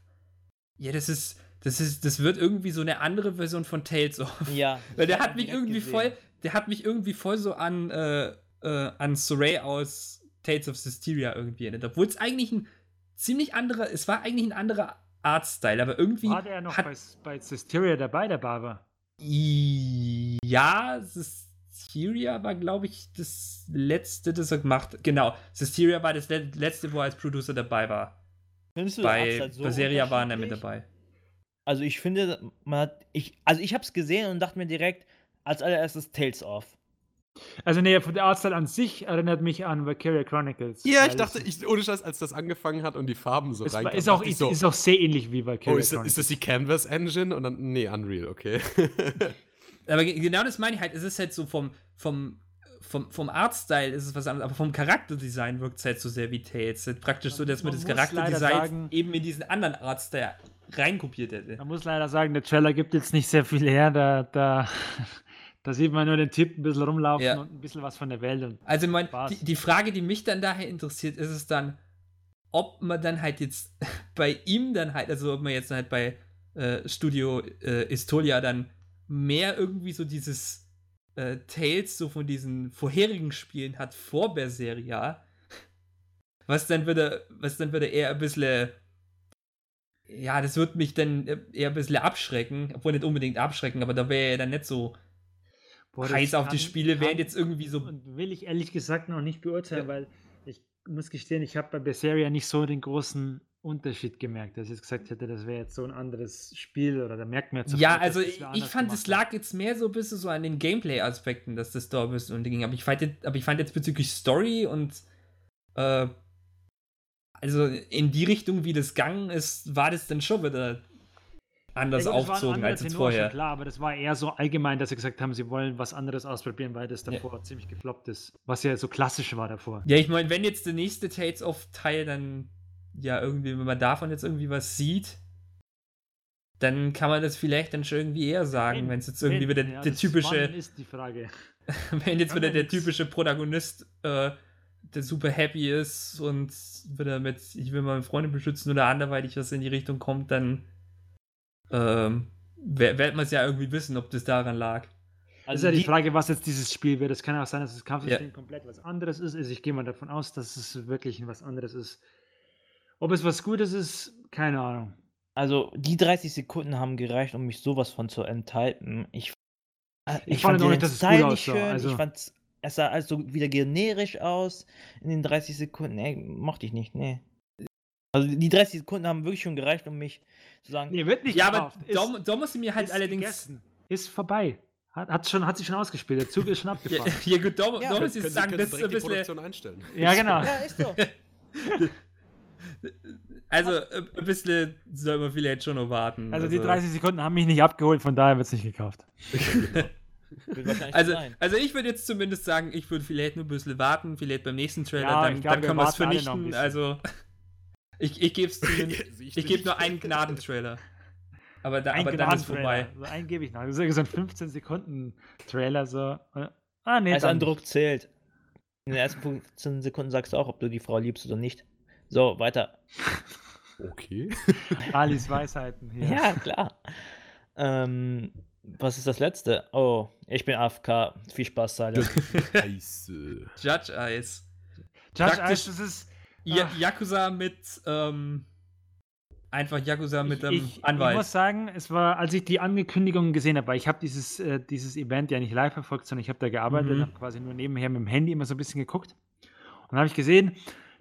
ja, das ist, das ist, das wird irgendwie so eine andere Version von Tales of. Ja. Weil der hat mich irgendwie gesehen. voll, der hat mich irgendwie voll so an, äh, äh, an Soray aus Tales of Systeria irgendwie erinnert. Obwohl es eigentlich ein ziemlich anderer, es war eigentlich ein anderer Artstyle, aber irgendwie War der noch hat, bei, bei Systeria dabei, der Baba? ja, Systeria war, glaube ich, das letzte, das er gemacht hat. Genau, Systeria war das le letzte, wo er als Producer dabei war. Findest du Bei Upside so Berseria war er mit dabei. Also ich finde, man hat, ich, also ich habe es gesehen und dachte mir direkt als allererstes Tales of. Also, nee, von der Artstyle an sich erinnert mich an Valkyria Chronicles. Ja, ich dachte, es- ich, ohne Scheiß, als das angefangen hat und die Farben so reinkamen, ist, auch, ist, so, ist auch sehr ähnlich wie Valkyria oh, ist, das- Chronicles. ist das die Canvas Engine? Und dann, nee, Unreal, okay. Aber ge- genau das meine ich halt. Es ist halt so vom, vom, vom, vom Artstyle ist es was anderes, aber vom Charakterdesign wirkt es halt so sehr wie Tales. Es ist praktisch so, dass man, Man das Charakterdesign sagen- eben in diesen anderen Artstyle reinkopiert hätte. Man muss leider sagen, der Trailer gibt jetzt nicht sehr viel her. Da, da, da sieht man nur den Typ ein bisschen rumlaufen Ja. und ein bisschen was von der Welt. Und Also, mein, die, die Frage, die mich dann daher interessiert, ist es dann, ob man dann halt jetzt bei ihm dann halt, also ob man jetzt halt bei äh, Studio äh, Istolia dann mehr irgendwie so dieses äh, Tales so von diesen vorherigen Spielen hat vor Berseria, was dann würde, was dann würde eher ein bisschen ja, das wird mich dann eher ein bisschen abschrecken, obwohl nicht unbedingt abschrecken, aber da wäre ja dann nicht so Boah, heiß auf die kann- Spiele, kann- während jetzt irgendwie so Und will ich ehrlich gesagt noch nicht beurteilen, Ja. weil ich muss gestehen, ich habe bei Berseria nicht so den großen Unterschied gemerkt, dass ich jetzt gesagt hätte, das wäre jetzt so ein anderes Spiel oder da merkt man jetzt Ja, sofort, also ich, ich fand, es lag jetzt mehr so ein bisschen so an den Gameplay-Aspekten, dass das da ein bisschen unterging. Aber ich fand jetzt, aber ich fand jetzt bezüglich Story und äh, also in die Richtung, wie das gegangen ist, war das dann schon wieder anders Ja, anderer als jetzt Tenor, vorher. Klar, aber das war eher so allgemein, dass sie gesagt haben, sie wollen was anderes ausprobieren, weil das Ja. davor ziemlich gefloppt ist. Was ja so klassisch war davor. Ja, ich meine, wenn jetzt der nächste Tales of Teil dann ja irgendwie, wenn man davon jetzt irgendwie was sieht, dann kann man das vielleicht dann schon irgendwie eher sagen, wenn es jetzt irgendwie wieder ja, der typische Wann ist die Frage. wenn jetzt wieder ja der nix. typische Protagonist, äh, der super happy ist und wieder mit, ich will meine Freunde beschützen oder anderweitig was in die Richtung kommt, dann ähm, wird man es ja irgendwie wissen, ob das daran lag. Ist Also ja die die, Frage, was jetzt dieses Spiel wird. Es kann auch sein, dass das Kampfsystem komplett was anderes ist. Also ich gehe mal davon aus, dass es wirklich was anderes ist. Ob es was Gutes ist, keine Ahnung. also die 30 Sekunden haben gereicht, um mich sowas von zu enthalten. Ich, äh, Ich fand auch den nicht, dass es gut nicht aussah, schön. also- Ich fand es sah also wieder generisch aus in den 30 Sekunden. Ey, mochte ich nicht, nee. Also die 30 Sekunden haben wirklich schon gereicht, um mich zu sagen. Nee, wird nicht Ja, aber gekauft. da muss ich mir halt ist allerdings. gegessen. Ist vorbei. Hat, hat, schon, hat sich schon ausgespielt. Der Zug ist schon Ja, abgefahren. ja gut, da, Ja, muss ich können, sagen, das Sie ist ein bisschen. Produktion einstellen. Ja, genau. Ja, ist so. Also, äh, ein bisschen soll man vielleicht schon noch warten. Also die 30 Sekunden haben mich nicht abgeholt, von daher wird es nicht gekauft. Also, sein. also ich würde jetzt zumindest sagen, ich würde vielleicht nur ein bisschen warten, vielleicht beim nächsten Trailer, Ja, dann, glaub, dann können wir es ein vernichten. Also, ich, ich gebe es. Also Ich gebe nur einen Gnadentrailer. Aber, da, aber dann ist vorbei. So einen gebe ich noch. Das ist so ein 15 Sekunden Trailer so. Ah nee, Als dann Eindruck zählt. In den ersten 15 Sekunden sagst du auch, ob du die Frau liebst oder nicht. So, weiter. Okay. Alis Weisheiten hier. Ja, klar. Ähm, was ist das letzte? Oh, ich bin AFK. Viel Spaß, Silent. Scheiße. Judge Eyes. Judge Eyes, das ist Ja. Yakuza mit, ähm, einfach Yakuza mit dem ich, ich Anwalt. muss sagen, es war, als ich die Ankündigungen gesehen habe, weil ich habe dieses, äh, dieses Event ja nicht live verfolgt, sondern ich habe da gearbeitet Mhm. und habe quasi nur nebenher mit dem Handy immer so ein bisschen geguckt. Und dann habe ich gesehen,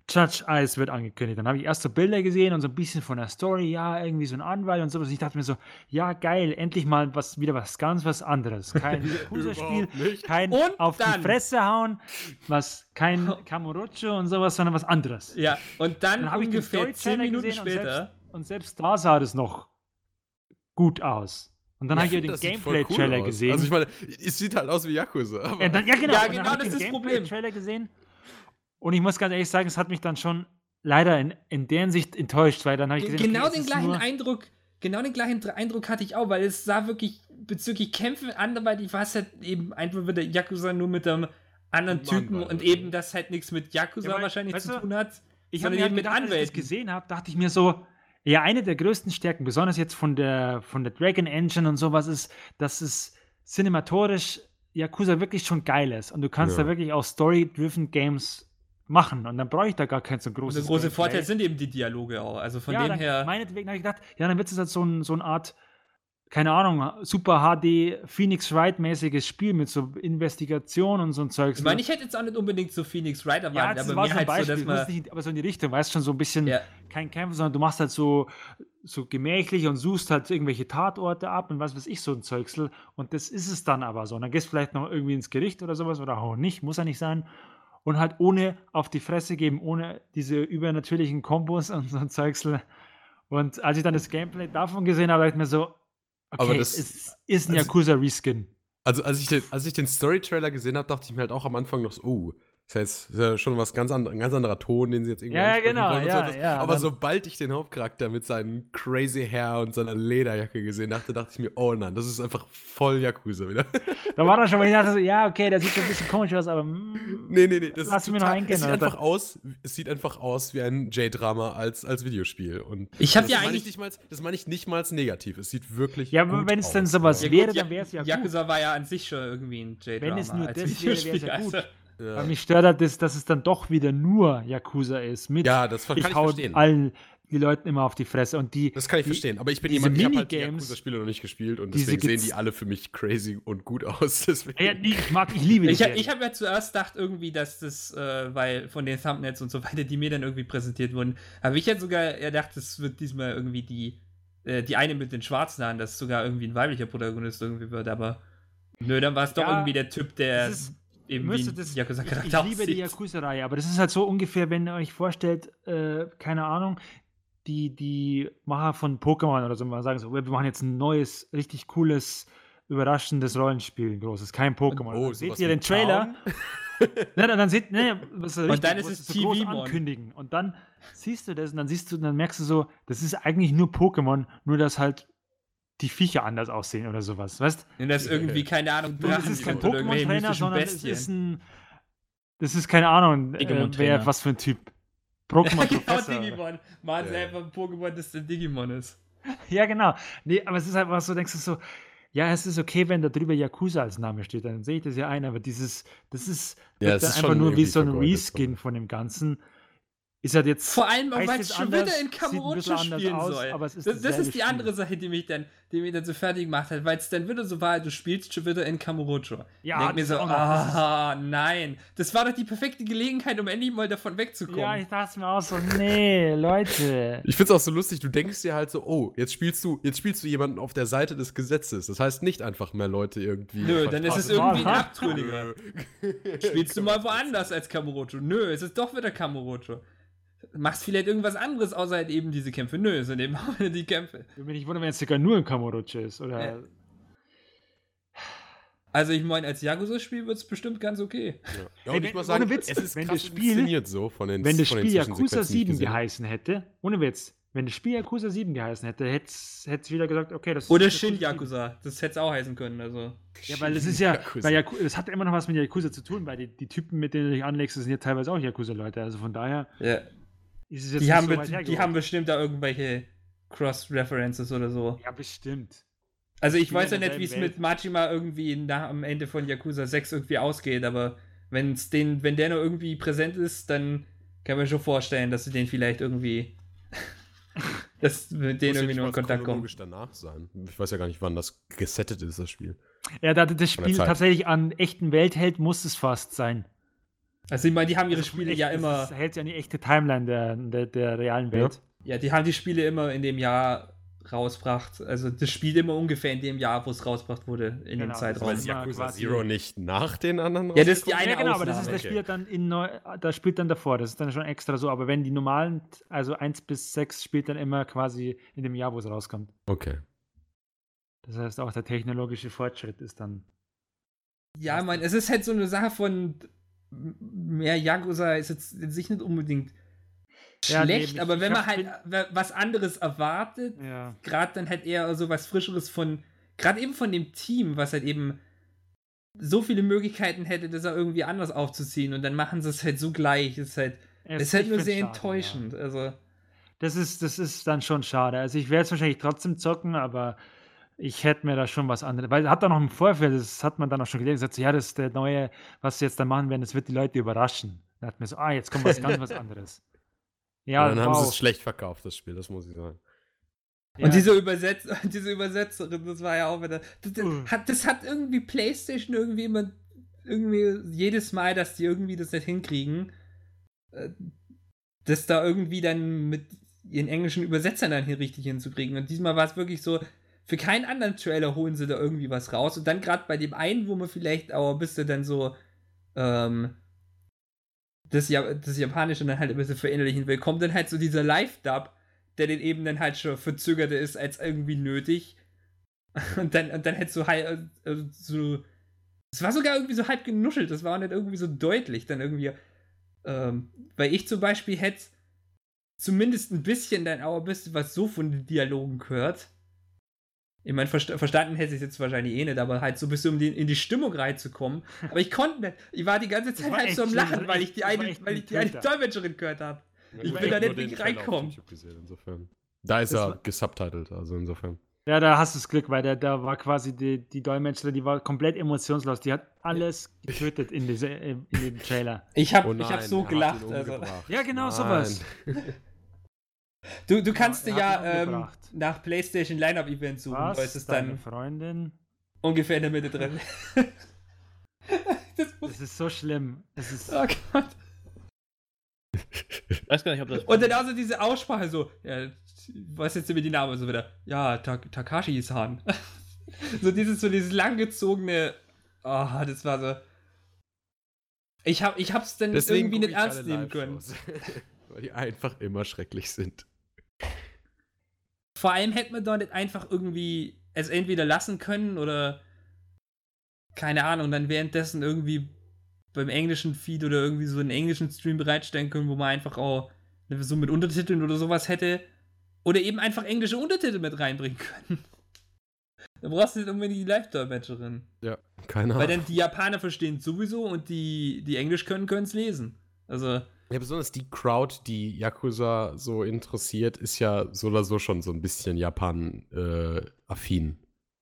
Judge Eyes wird angekündigt. Dann habe ich erst so Bilder gesehen und so ein bisschen von der Story, ja, irgendwie so ein Anwalt und sowas. Ich dachte mir so, ja, geil, endlich mal was, wieder was ganz was anderes. Kein nicht. kein Und auf dann- die Fresse hauen, was, kein Kamurocho und sowas, sondern was anderes. ja, und dann, Dann habe ich ungefähr 10 Story-Trailer Minuten gesehen und später. selbst, und selbst da sah das noch gut aus. Und dann habe ich ja den cool Gameplay-Trailer aus. gesehen. Also ich meine, es sieht halt aus wie Yakuza. Aber ja, dann, ja, genau. Ja, und genau, das ist das Problem. Gameplay-Trailer gesehen. Und ich muss ganz ehrlich sagen, es hat mich dann schon leider in, in der Hinsicht enttäuscht, weil dann habe ich gesehen, genau okay, den gleichen Eindruck, genau den gleichen Dr- Eindruck hatte ich auch, weil es sah wirklich bezüglich Kämpfen anderweitig war es halt eben einfach wieder Yakuza nur mit einem anderen Mann, Typen Mann, und Mann. eben das halt nichts mit Yakuza Ja, weil, wahrscheinlich zu du, tun hat. Ich habe mir halt eben mit gedacht, als ich das Anwälten. gesehen habe, dachte ich mir so, ja, eine der größten Stärken, besonders jetzt von der, von der Dragon Engine und sowas ist, dass es cinematorisch Yakuza wirklich schon geil ist. Und du kannst Ja. da wirklich auch Story-driven Games machen. Und dann brauche ich da gar kein so Und großes der große Gameplay. Vorteil sind eben die Dialoge auch. Also von ja, dem dann, her. Meinetwegen habe ich gedacht, ja, dann wird es halt so, ein, so eine Art, keine Ahnung, super HD, Phoenix Wright-mäßiges Spiel mit so Investigation und so ein Zeugs. Ich meine, ich hätte jetzt auch nicht unbedingt so Phoenix Wright ja, erwartet, das aber war mir so ein halt so, Beispiel, dass ich muss man. nicht, aber so in die Richtung, weißt schon, so ein bisschen Ja, kein Kämpfen, sondern du machst halt so, so gemächlich und suchst halt irgendwelche Tatorte ab und was weiß ich, so ein Zeugsel. Und das ist es dann aber so. Und dann gehst du vielleicht noch irgendwie ins Gericht oder sowas oder auch nicht, muss ja nicht sein. Und halt ohne auf die Fresse geben, ohne diese übernatürlichen Kombos und so ein Zeugsel. Und als ich dann das Gameplay davon gesehen habe, dachte ich mir so, okay, Aber das- es ist ein also- Yakuza-Reskin. Also als ich den, als ich den Story-Trailer gesehen habe, dachte ich mir halt auch am Anfang noch so, oh, das heißt, ist ja schon was ganz anderes, ein ganz anderer Ton, den sie jetzt irgendwie Ja, ja, genau, wollen ja, das- ja, Aber sobald ich den Hauptcharakter mit seinem crazy Hair und seiner Lederjacke gesehen hatte, dachte ich mir, oh nein, das ist einfach voll Yakuza wieder. Da war dann schon, weil ich dachte so, ja, okay, der sieht schon ein bisschen komisch aus, aber mm, nee, nee, nee, das Lass ist mir noch eingehen, es sieht einfach aus, es sieht einfach aus wie ein J-Drama als, als Videospiel und Ich hab das ja meine eigentlich- ich nicht mal, das meine ich nicht mal als negativ. Es sieht wirklich Ja, aber wenn es denn sowas wäre, gut, dann wäre es ja gut. Yakuza war ja an sich schon irgendwie ein J-Drama. Wenn es nur als das wäre, wäre es ja Videospiel, gut. Ja. Weil mich stört halt das, dass es dann doch wieder nur Yakuza ist. Mit ja, das kann ich, ich hau verstehen. allen die Leuten immer auf die Fresse. Und die, Das kann ich die, verstehen, aber ich bin jemand, ich habe halt die Yakuza-Spiele noch nicht gespielt und deswegen sehen die alle für mich crazy und gut aus. Deswegen. Ja, die, ich mag, ich liebe die Ich, ich habe ja zuerst gedacht irgendwie, dass das, äh, weil von den Thumbnails und so weiter, die mir dann irgendwie präsentiert wurden, habe ich jetzt sogar gedacht, das wird diesmal irgendwie die, äh, die eine mit den schwarzen Haaren, dass sogar irgendwie ein weiblicher Protagonist irgendwie wird, aber nö, dann war es doch Ja, irgendwie der Typ, der eben müsste das, ich, Yakuza-Charakter ich liebe die. Yakuza-Reihe, aber das ist halt so ungefähr, wenn ihr euch vorstellt, äh, keine Ahnung, die, die Macher von Pokémon oder so mal sagen so, wir machen jetzt ein neues, richtig cooles, überraschendes Rollenspiel, großes, kein Pokémon. Oh, seht ihr den Trailer? Ne, dann, dann sieht, ne, was Und dann ist es so TV-Mon. ankündigen. Und dann siehst du das und dann siehst du, dann merkst du so, das ist eigentlich nur Pokémon, nur dass halt die Viecher anders aussehen oder sowas, weißt? Und das ist irgendwie, keine Ahnung, Und es ist kein Pokémon-Trainer, sondern es ist ein, das ist keine Ahnung, äh, wer, was für ein Typ. genau, Pokémon-Professor. Digimon. Machen sie Ja. einfach ein Pokémon, das der Digimon ist. ja, genau. Nee, aber es ist einfach so, denkst du so, ja, es ist okay, wenn da drüber Yakuza als Name steht, dann sehe ich das ja ein, aber dieses, das ist, Ja, dann ist einfach nur wie so ein Reskin von dem Ganzen. Ist halt jetzt. Vor allem weil es schon anders, wieder in anders spielen aus, soll. aber es ist das, das ist die Spiel. andere Sache, die mich dann, die mich dann so fertig gemacht hat, weil es dann wieder so war, du spielst schon wieder in Kamurocho. Ja, Denk mir das so, das ah, nein. Das war doch die perfekte Gelegenheit, um endlich mal davon wegzukommen. Ja, ich dachte mir auch so, nee, Leute. Ich find's auch so lustig, du denkst dir halt so, oh, jetzt spielst du, jetzt spielst du jemanden auf der Seite des Gesetzes. Das heißt nicht einfach mehr Leute irgendwie. Nö, dann ist es irgendwie ein. Abtrünniger. Spielst du mal woanders als Kamurocho? Nö, es ist doch wieder Kamurocho. Machst vielleicht irgendwas anderes, außer halt eben diese Kämpfe? Nö, es sind eben auch wieder die Kämpfe. Ich würde mich nicht wundern, wenn es sogar nur ein Kamurocho ist. Oder Ja. Also ich meine, als Yakuza-Spiel wird es bestimmt ganz okay. Ja, Ey, und wenn- ich muss ohne sagen, Witz, es ist wenn krass das Spiel- so von den wenn das von den Spiel Yakuza Zwischensequenzen, die ich 7 gesehen habe. geheißen hätte, ohne Witz, wenn das Spiel Yakuza 7 geheißen hätte, hätte es wieder gesagt, okay, das Oder das Shin 7. Yakuza. Das hätte es auch heißen können. Also. Ja, weil das ist ja, Yakuza. Yaku das hat immer noch was mit Yakuza zu tun, weil die, die Typen, mit denen du dich anlegst, sind ja teilweise auch Yakuza-Leute. Also von daher Ja. Ist es jetzt Die, haben so die haben bestimmt da irgendwelche Cross-References oder so. Ja, bestimmt. Also ich weiß ja nicht, wie es mit Majima irgendwie nach, am Ende von Yakuza 6 irgendwie ausgeht, aber wenn's den, wenn der noch irgendwie präsent ist, dann kann man schon vorstellen, dass sie den vielleicht irgendwie. dass mit denen irgendwie nur in Kontakt kommen. danach sein. Ich weiß ja gar nicht, wann das gesettet ist, das Spiel. Ja, da das Spiel tatsächlich an echten Welt hält, muss es fast sein. Also ich meine, die haben ihre Spiele echt, ja das immer. ist- hält ja an die echte Timeline der, der, der realen Welt. Ja, die haben die Spiele immer in dem Jahr rausgebracht. Also das spielt immer ungefähr in dem Jahr, wo es rausgebracht wurde, in Genau, dem das Zeitraum. immer Yakuza Zero nicht nach den anderen Ja, das ist die eine ja, genau, aber das ist Ausnahme. das spielt dann in neu, das spielt dann davor, das ist dann schon extra so, aber wenn die normalen, also 1 bis 6 spielt dann immer quasi in dem Jahr, wo es rauskommt. Okay. Das heißt, auch der technologische Fortschritt ist dann. Ja, man, es ist halt so eine Sache von mehr Yakuza ist jetzt in sich nicht unbedingt Ja, nee, schlecht, aber wenn man halt wa- was anderes erwartet, Ja. gerade dann halt eher so was Frischeres von, gerade eben von dem Team, was halt eben so viele Möglichkeiten hätte, das auch irgendwie anders aufzuziehen und dann machen sie es halt so gleich. Es ist halt, es ist halt nur sehr schade, enttäuschend. Also, Das ist, das ist dann schon schade. Also ich werde es wahrscheinlich trotzdem zocken, aber ich hätte mir da schon was anderes. Weil hat da noch im Vorfeld, das hat man dann auch schon gelesen, gesagt, so, ja, das ist der neue, was sie jetzt da machen werden, das wird die Leute überraschen. Da hat mir so, ah, jetzt kommt was ganz was anderes. Ja, Und dann haben sie es schlecht verkauft, das Spiel, das muss ich sagen. Ja, Und diese, Übersetz diese Übersetzerin, das war ja auch wieder. Das, das, Uh. hat, das hat irgendwie PlayStation irgendwie immer. Irgendwie jedes Mal, dass die irgendwie das nicht hinkriegen, äh, das da irgendwie dann mit ihren englischen Übersetzern dann hier richtig hinzukriegen. Und diesmal war es wirklich so, für keinen anderen Trailer holen sie da irgendwie was raus. Und dann gerade bei dem einen, wo man vielleicht auch ein bisschen dann so ähm, das, ja das Japanische dann halt ein bisschen verinnerlichen will, kommt dann halt so dieser Live-Dub, der den eben dann halt schon verzögerter ist als irgendwie nötig. Und dann, und dann halt so halb, äh, so. Es war sogar irgendwie so halb genuschelt, das war auch nicht irgendwie so deutlich, dann irgendwie. Ähm, weil ich zum Beispiel hätte zumindest ein bisschen dann auch ein bisschen was so von den Dialogen gehört. Ich meine, versta verstanden hätte ich es jetzt wahrscheinlich eh nicht, aber halt so ein bisschen um die, in die Stimmung reinzukommen. Aber ich konnte nicht. Ich war die ganze Zeit halt so am Lachen, weil ich die eine, weil ich die eine. Dolmetscherin gehört habe. Ich hab bin da nicht auf reinkommen. Gesehen, insofern. Da ist Das er gesubtitelt, also insofern. Ja, da hast du das Glück, weil da, da war quasi die, die Dolmetscherin, die war komplett emotionslos. Die hat alles getötet in, diese, in dem Trailer. Ich habe Oh ich hab so gelacht. Also. Ja, genau Nein. sowas. Du, du kannst dir ihn ja ähm, nach PlayStation Lineup Event suchen. Da ist Was? es Deine dann Freundin? ungefähr in der Mitte drin. das Das ist so schlimm. Das ist, oh Gott. Ich weiß gar nicht, ob das. Und dann auch so diese Aussprache so, ja, was jetzt mit die Namen so wieder? Ja, Ta Takashi-san. so dieses, so dieses langgezogene, oh, das war so. Ich hab, ich hab's dann Deswegen irgendwie nicht ich ernst nehmen können. Weil die einfach immer schrecklich sind. Vor allem hätte man nicht einfach irgendwie es entweder lassen können oder keine Ahnung, dann währenddessen irgendwie beim englischen Feed oder irgendwie so einen englischen Stream bereitstellen können, wo man einfach auch so mit Untertiteln oder sowas hätte. Oder eben einfach englische Untertitel mit reinbringen können. Da brauchst du nicht unbedingt die Live-Dolmetscherin. Ja, keine Weil Ahnung. dann die Japaner verstehen sowieso und die, die Englisch können, können es lesen. Also, Ja, besonders die Crowd, die Yakuza so interessiert, ist ja so oder so schon so ein bisschen Japan-affin.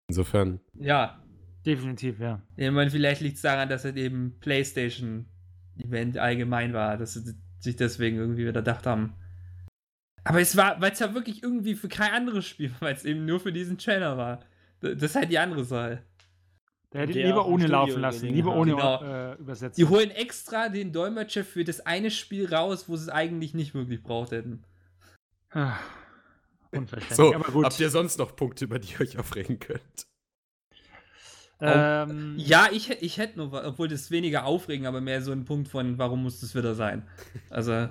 Insofern. ja. definitiv, ja. Ich meine, vielleicht liegt es daran, dass es eben PlayStation-Event allgemein war. Dass es sich deswegen irgendwie wieder gedacht haben. Aber es war, weil es ja wirklich irgendwie für kein anderes Spiel war, weil es eben nur für diesen Trailer war. Das ist halt die andere Sache. Der hätte Der lieber ohne Studio laufen lassen, lieber hat. ohne Genau. äh, Übersetzung. Die holen extra den Dolmetscher für das eine Spiel raus, wo sie es eigentlich nicht wirklich braucht hätten. Ah, Unverständlich. So, aber gut. habt ihr sonst noch Punkte, über die ihr euch aufregen könnt? ähm, Ja, ich, hätt- ich hätte nur, obwohl das weniger aufregen, aber mehr so ein Punkt von, warum muss das wieder sein? Also, ja,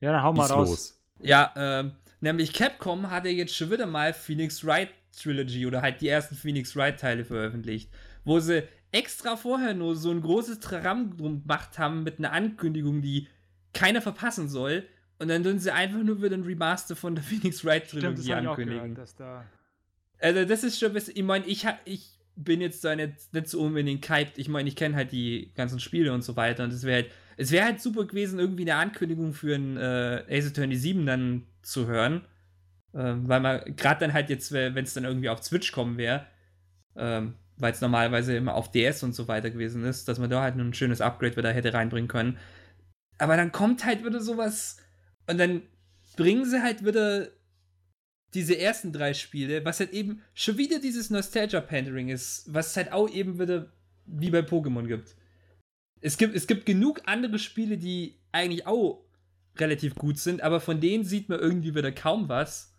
dann hau mal raus. los. ja, ähm, nämlich Capcom hat ja jetzt schon wieder mal Phoenix Wright Trilogy oder halt die ersten Phoenix Wright Teile veröffentlicht, wo sie extra vorher nur so ein großes Traram drum gemacht haben mit einer Ankündigung, die keiner verpassen soll. Und dann tun sie einfach nur wieder ein Remaster von der Phoenix Wright Stimmt, das Trilogie ich auch ankündigen. gehört, dass da Also, das ist schon bisschen. Ich meine, ich, ich bin jetzt da nicht, nicht so unbedingt hyped. Ich meine, ich kenne halt die ganzen Spiele und so weiter. Und es wäre halt, es wäre halt super gewesen, irgendwie eine Ankündigung für ein äh, Ace Attorney 7 dann zu hören. Ähm, weil man, gerade dann halt jetzt, wenn es dann irgendwie auf Switch kommen wäre, ähm, weil es normalerweise immer auf DS und so weiter gewesen ist, dass man da halt nur ein schönes Upgrade wieder hätte reinbringen können. Aber dann kommt halt wieder sowas und dann bringen sie halt wieder diese ersten drei Spiele, was halt eben schon wieder dieses Nostalgia-Pandering ist, was es halt auch eben wieder wie bei Pokémon gibt. Es gibt, es gibt genug andere Spiele, die eigentlich auch relativ gut sind, aber von denen sieht man irgendwie wieder kaum was.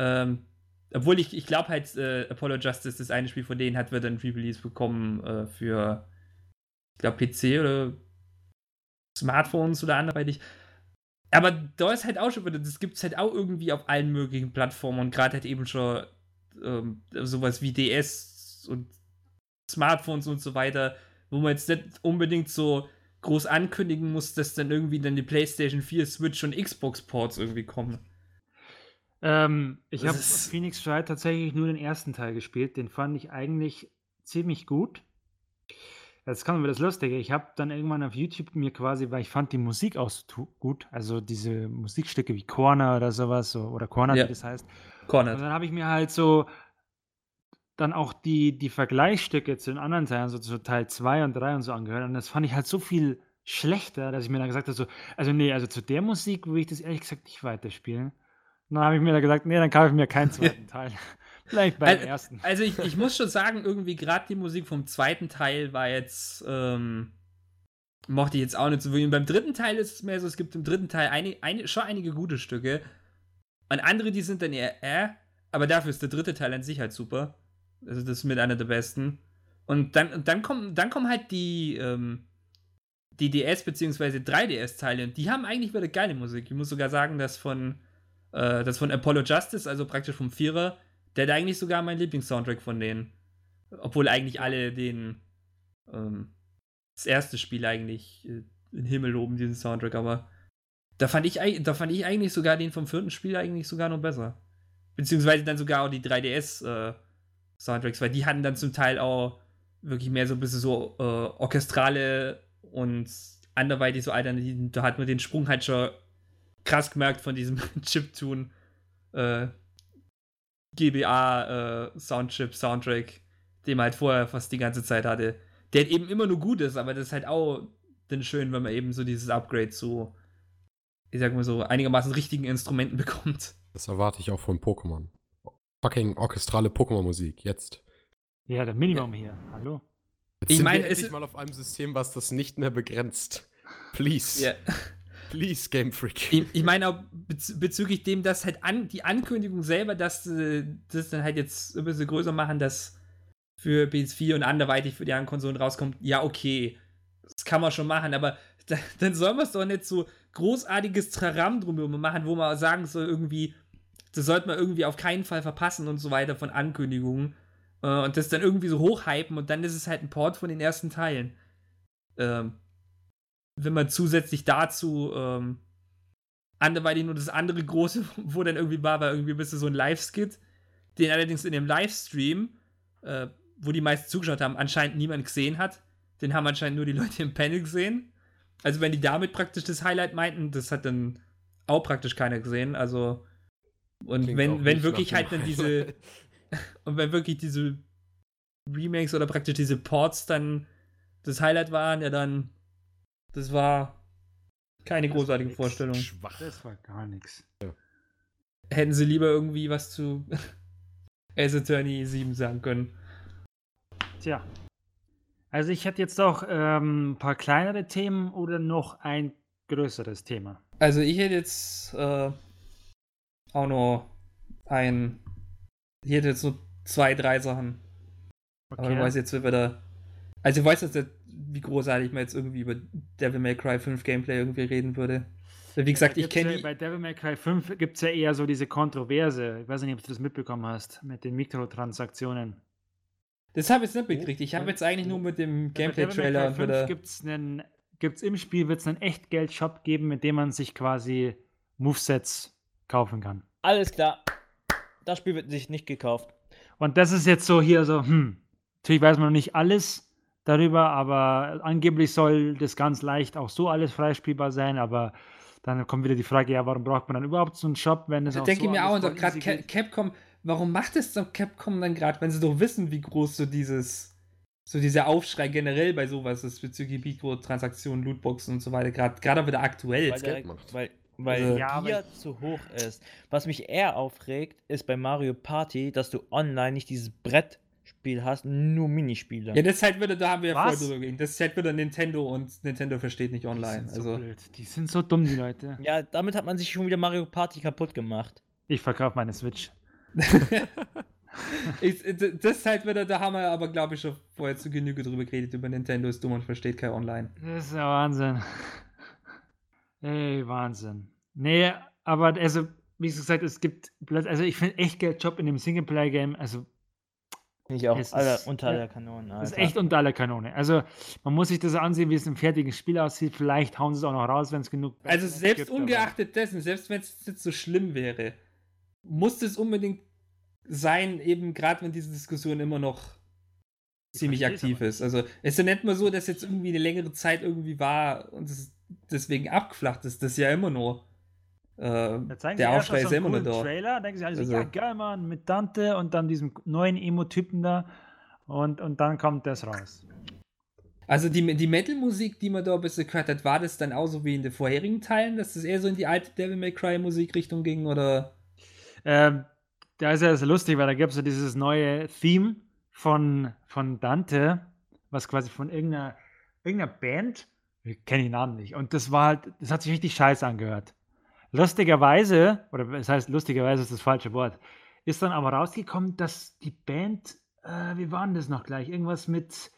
Ähm, obwohl ich, ich glaube halt, äh, Apollo Justice, das eine Spiel von denen, hat wieder ein Re-Release bekommen äh, für, ich glaube, PC oder Smartphones oder anderweitig. Aber da ist halt auch schon das gibt es halt auch irgendwie auf allen möglichen Plattformen und gerade halt eben schon ähm, sowas wie DS und Smartphones und so weiter, wo man jetzt nicht unbedingt so groß ankündigen muss, dass dann irgendwie dann die PlayStation 4, Switch und Xbox Ports irgendwie kommen. Ähm, ich habe Phoenix Wright tatsächlich nur den ersten Teil gespielt. Den fand ich eigentlich ziemlich gut. Jetzt kommt mir das Lustige. Ich habe dann irgendwann auf YouTube mir quasi, weil ich fand die Musik auch so gut, also diese Musikstücke wie Corner oder sowas, so, oder Corner, Ja. wie das heißt. Und Cornered. dann habe ich mir halt so dann auch die, die Vergleichsstücke zu den anderen Teilen, so zu Teil 2 und 3 und so angehört. Und das fand ich halt so viel schlechter, dass ich mir dann gesagt habe, so, also nee, also zu der Musik will ich das ehrlich gesagt nicht weiterspielen. Und dann habe ich mir dann gesagt, nee, dann kaufe ich mir keinen zweiten Teil. Vielleicht beim Al- ersten. Also ich, ich muss schon sagen, irgendwie gerade die Musik vom zweiten Teil war jetzt, ähm, mochte ich jetzt auch nicht so wirklich. Und beim dritten Teil ist es mehr so, es gibt im dritten Teil eine, eine, schon einige gute Stücke. Und andere, die sind dann eher äh, aber dafür ist der dritte Teil an sich halt super. Also das ist mit einer der besten. Und dann, und dann kommen, dann kommen halt die, ähm, die DS- bzw. 3DS-Teile und die haben eigentlich wieder geile Musik. Ich muss sogar sagen, dass von, äh, das von Apollo Justice, also praktisch vom Vierer, der hat eigentlich sogar mein Lieblingssoundtrack von denen. Obwohl eigentlich alle den ähm, das erste Spiel eigentlich äh, in Himmel loben, diesen Soundtrack, aber da fand, ich, da fand ich eigentlich sogar den vom vierten Spiel eigentlich sogar noch besser. Beziehungsweise dann sogar auch die 3DS äh, Soundtracks, weil die hatten dann zum Teil auch wirklich mehr so ein bisschen so äh, orchestrale und anderweitig so Alternativen. Da hat man den Sprung halt schon krass gemerkt von diesem Chiptune äh, GBA äh, Soundchip Soundtrack, den man halt vorher fast die ganze Zeit hatte. Der halt eben immer nur gut ist, aber das ist halt auch dann schön, wenn man eben so dieses Upgrade zu, ich sag mal so, einigermaßen richtigen Instrumenten bekommt. Das erwarte ich auch von Pokémon. Fucking orchestrale Pokémon-Musik, jetzt. Ja, der Minimum hier. Hallo? Jetzt Ich meine, es endlich ist- mal auf einem System, was das nicht mehr begrenzt. Please. Ja. Please, Game Freak. Ich, ich meine auch bez bezüglich dem, dass halt an, die Ankündigung selber, dass das dann halt jetzt ein bisschen größer machen, dass für PS4 und anderweitig für die anderen Konsolen rauskommt, ja, okay. Das kann man schon machen, aber da, dann soll man es doch nicht so großartiges Traram drumherum machen, wo man sagen soll, irgendwie, das sollte man irgendwie auf keinen Fall verpassen und so weiter von Ankündigungen. Äh, und das dann irgendwie so hochhypen und dann ist es halt ein Port von den ersten Teilen. Ähm, wenn man zusätzlich dazu ähm, anderweitig nur das andere große, wo dann irgendwie war, war irgendwie ein bisschen so ein Live-Skit, den allerdings in dem Livestream, äh, wo die meisten zugeschaut haben, anscheinend niemand gesehen hat. Den haben anscheinend nur die Leute im Panel gesehen. Also wenn die damit praktisch das Highlight meinten, das hat dann auch praktisch keiner gesehen. Also und Klingt wenn, wenn wirklich halt dann diese und wenn wirklich diese Remakes oder praktisch diese Ports dann das Highlight waren, ja dann, das war, Keine Das war großartige nix. Vorstellung. Schwach. Das war gar nichts. Hätten sie lieber irgendwie was zu Ace Attorney 7 sagen können. Tja. Also ich hätte jetzt auch ähm, ein paar kleinere Themen oder noch ein größeres Thema. Also ich hätte jetzt äh, auch noch ein. Ich hätte jetzt so zwei, drei Sachen. Aber ich weiß jetzt, wie wir da. Also ich weiß jetzt nicht, wie großartig man jetzt irgendwie über Devil May Cry 5 Gameplay irgendwie reden würde. Wie gesagt, ich kenne ja. Bei Devil May Cry 5 gibt es ja eher so diese Kontroverse. Ich weiß nicht, ob du das mitbekommen hast, mit den Mikrotransaktionen. Das habe ich jetzt nicht mitgekriegt. Ich habe jetzt eigentlich nur mit dem Gameplay-Trailer gibt es gibt's im Spiel wird's einen Echtgeld-Shop geben, mit dem man sich quasi Movesets kaufen kann. Alles klar. Das Spiel wird sich nicht gekauft. Und das ist jetzt so hier so, hm, natürlich weiß man noch nicht alles darüber, aber angeblich soll das ganz leicht auch so alles freispielbar sein, aber dann kommt wieder die Frage, ja, warum braucht man dann überhaupt so einen Shop, wenn es Da auch denke so ich mir auch, und gerade easy Ca- geht? Capcom, warum macht es doch Capcom dann gerade, wenn sie doch wissen, wie groß so dieses, so dieser Aufschrei generell bei sowas ist bezüglich Mikrotransaktionen, Lootboxen und so weiter, gerade gerade wieder aktuell. Weil, der, macht. weil, weil Also- Ja, Gier zu hoch ist. Was mich eher aufregt, ist bei Mario Party, dass du online nicht dieses Brettspiel hast, nur Minispiele. Ja, das ist halt wieder, da haben wir ja vorher drüber. Das ist halt wieder Nintendo und Nintendo versteht nicht Die online. sind so Also, blöd. Die sind so dumm, die Leute. Ja, damit hat man sich schon wieder Mario Party kaputt gemacht. Ich verkaufe meine Switch. ich, das ist halt wieder, da haben wir aber, glaube ich, schon vorher zu Genüge drüber geredet, über Nintendo ist dumm und versteht kein Online. Das ist ja Wahnsinn. Ey, Wahnsinn. Nee, aber also, wie gesagt, es gibt, also ich finde echt Job in dem Singleplayer-Game, also Finde ich auch Es alle ist- unter der Kanone. das ist Alter. echt unter aller Kanone. Also man muss sich das ansehen, wie es im fertigen Spiel aussieht. Vielleicht hauen sie es auch noch raus, wenn es genug. Also selbst gibt, aber- ungeachtet dessen, selbst wenn es jetzt so schlimm wäre, muss es unbedingt sein, eben gerade wenn diese Diskussion immer noch Ich ziemlich aktiv aber ist. Also es ist ja nicht mal so, dass jetzt irgendwie eine längere Zeit irgendwie war und es deswegen abgeflacht ist. Das ist ja immer noch. Äh, der Aufschrei ist immer noch da. Trailer, denken sie alle so, Also- ja geil, Mann, mit Dante und dann diesem neuen Emo-Typen da und, und dann kommt das raus. Also die, die Metal-Musik, die man da ein bisschen gehört hat, war das dann auch so wie in den vorherigen Teilen, dass das eher so in die alte Devil May Cry Musikrichtung ging oder? Ähm, da ist ja so lustig, weil da gibt es ja dieses neue Theme von, von Dante, was quasi von irgendeiner, irgendeiner Band, ich kenne den Namen nicht, und das war halt, das hat sich richtig scheiße angehört. Lustigerweise, oder das heißt lustigerweise ist das falsche Wort, ist dann aber rausgekommen, dass die Band, äh, wie war denn das noch gleich? Irgendwas mit,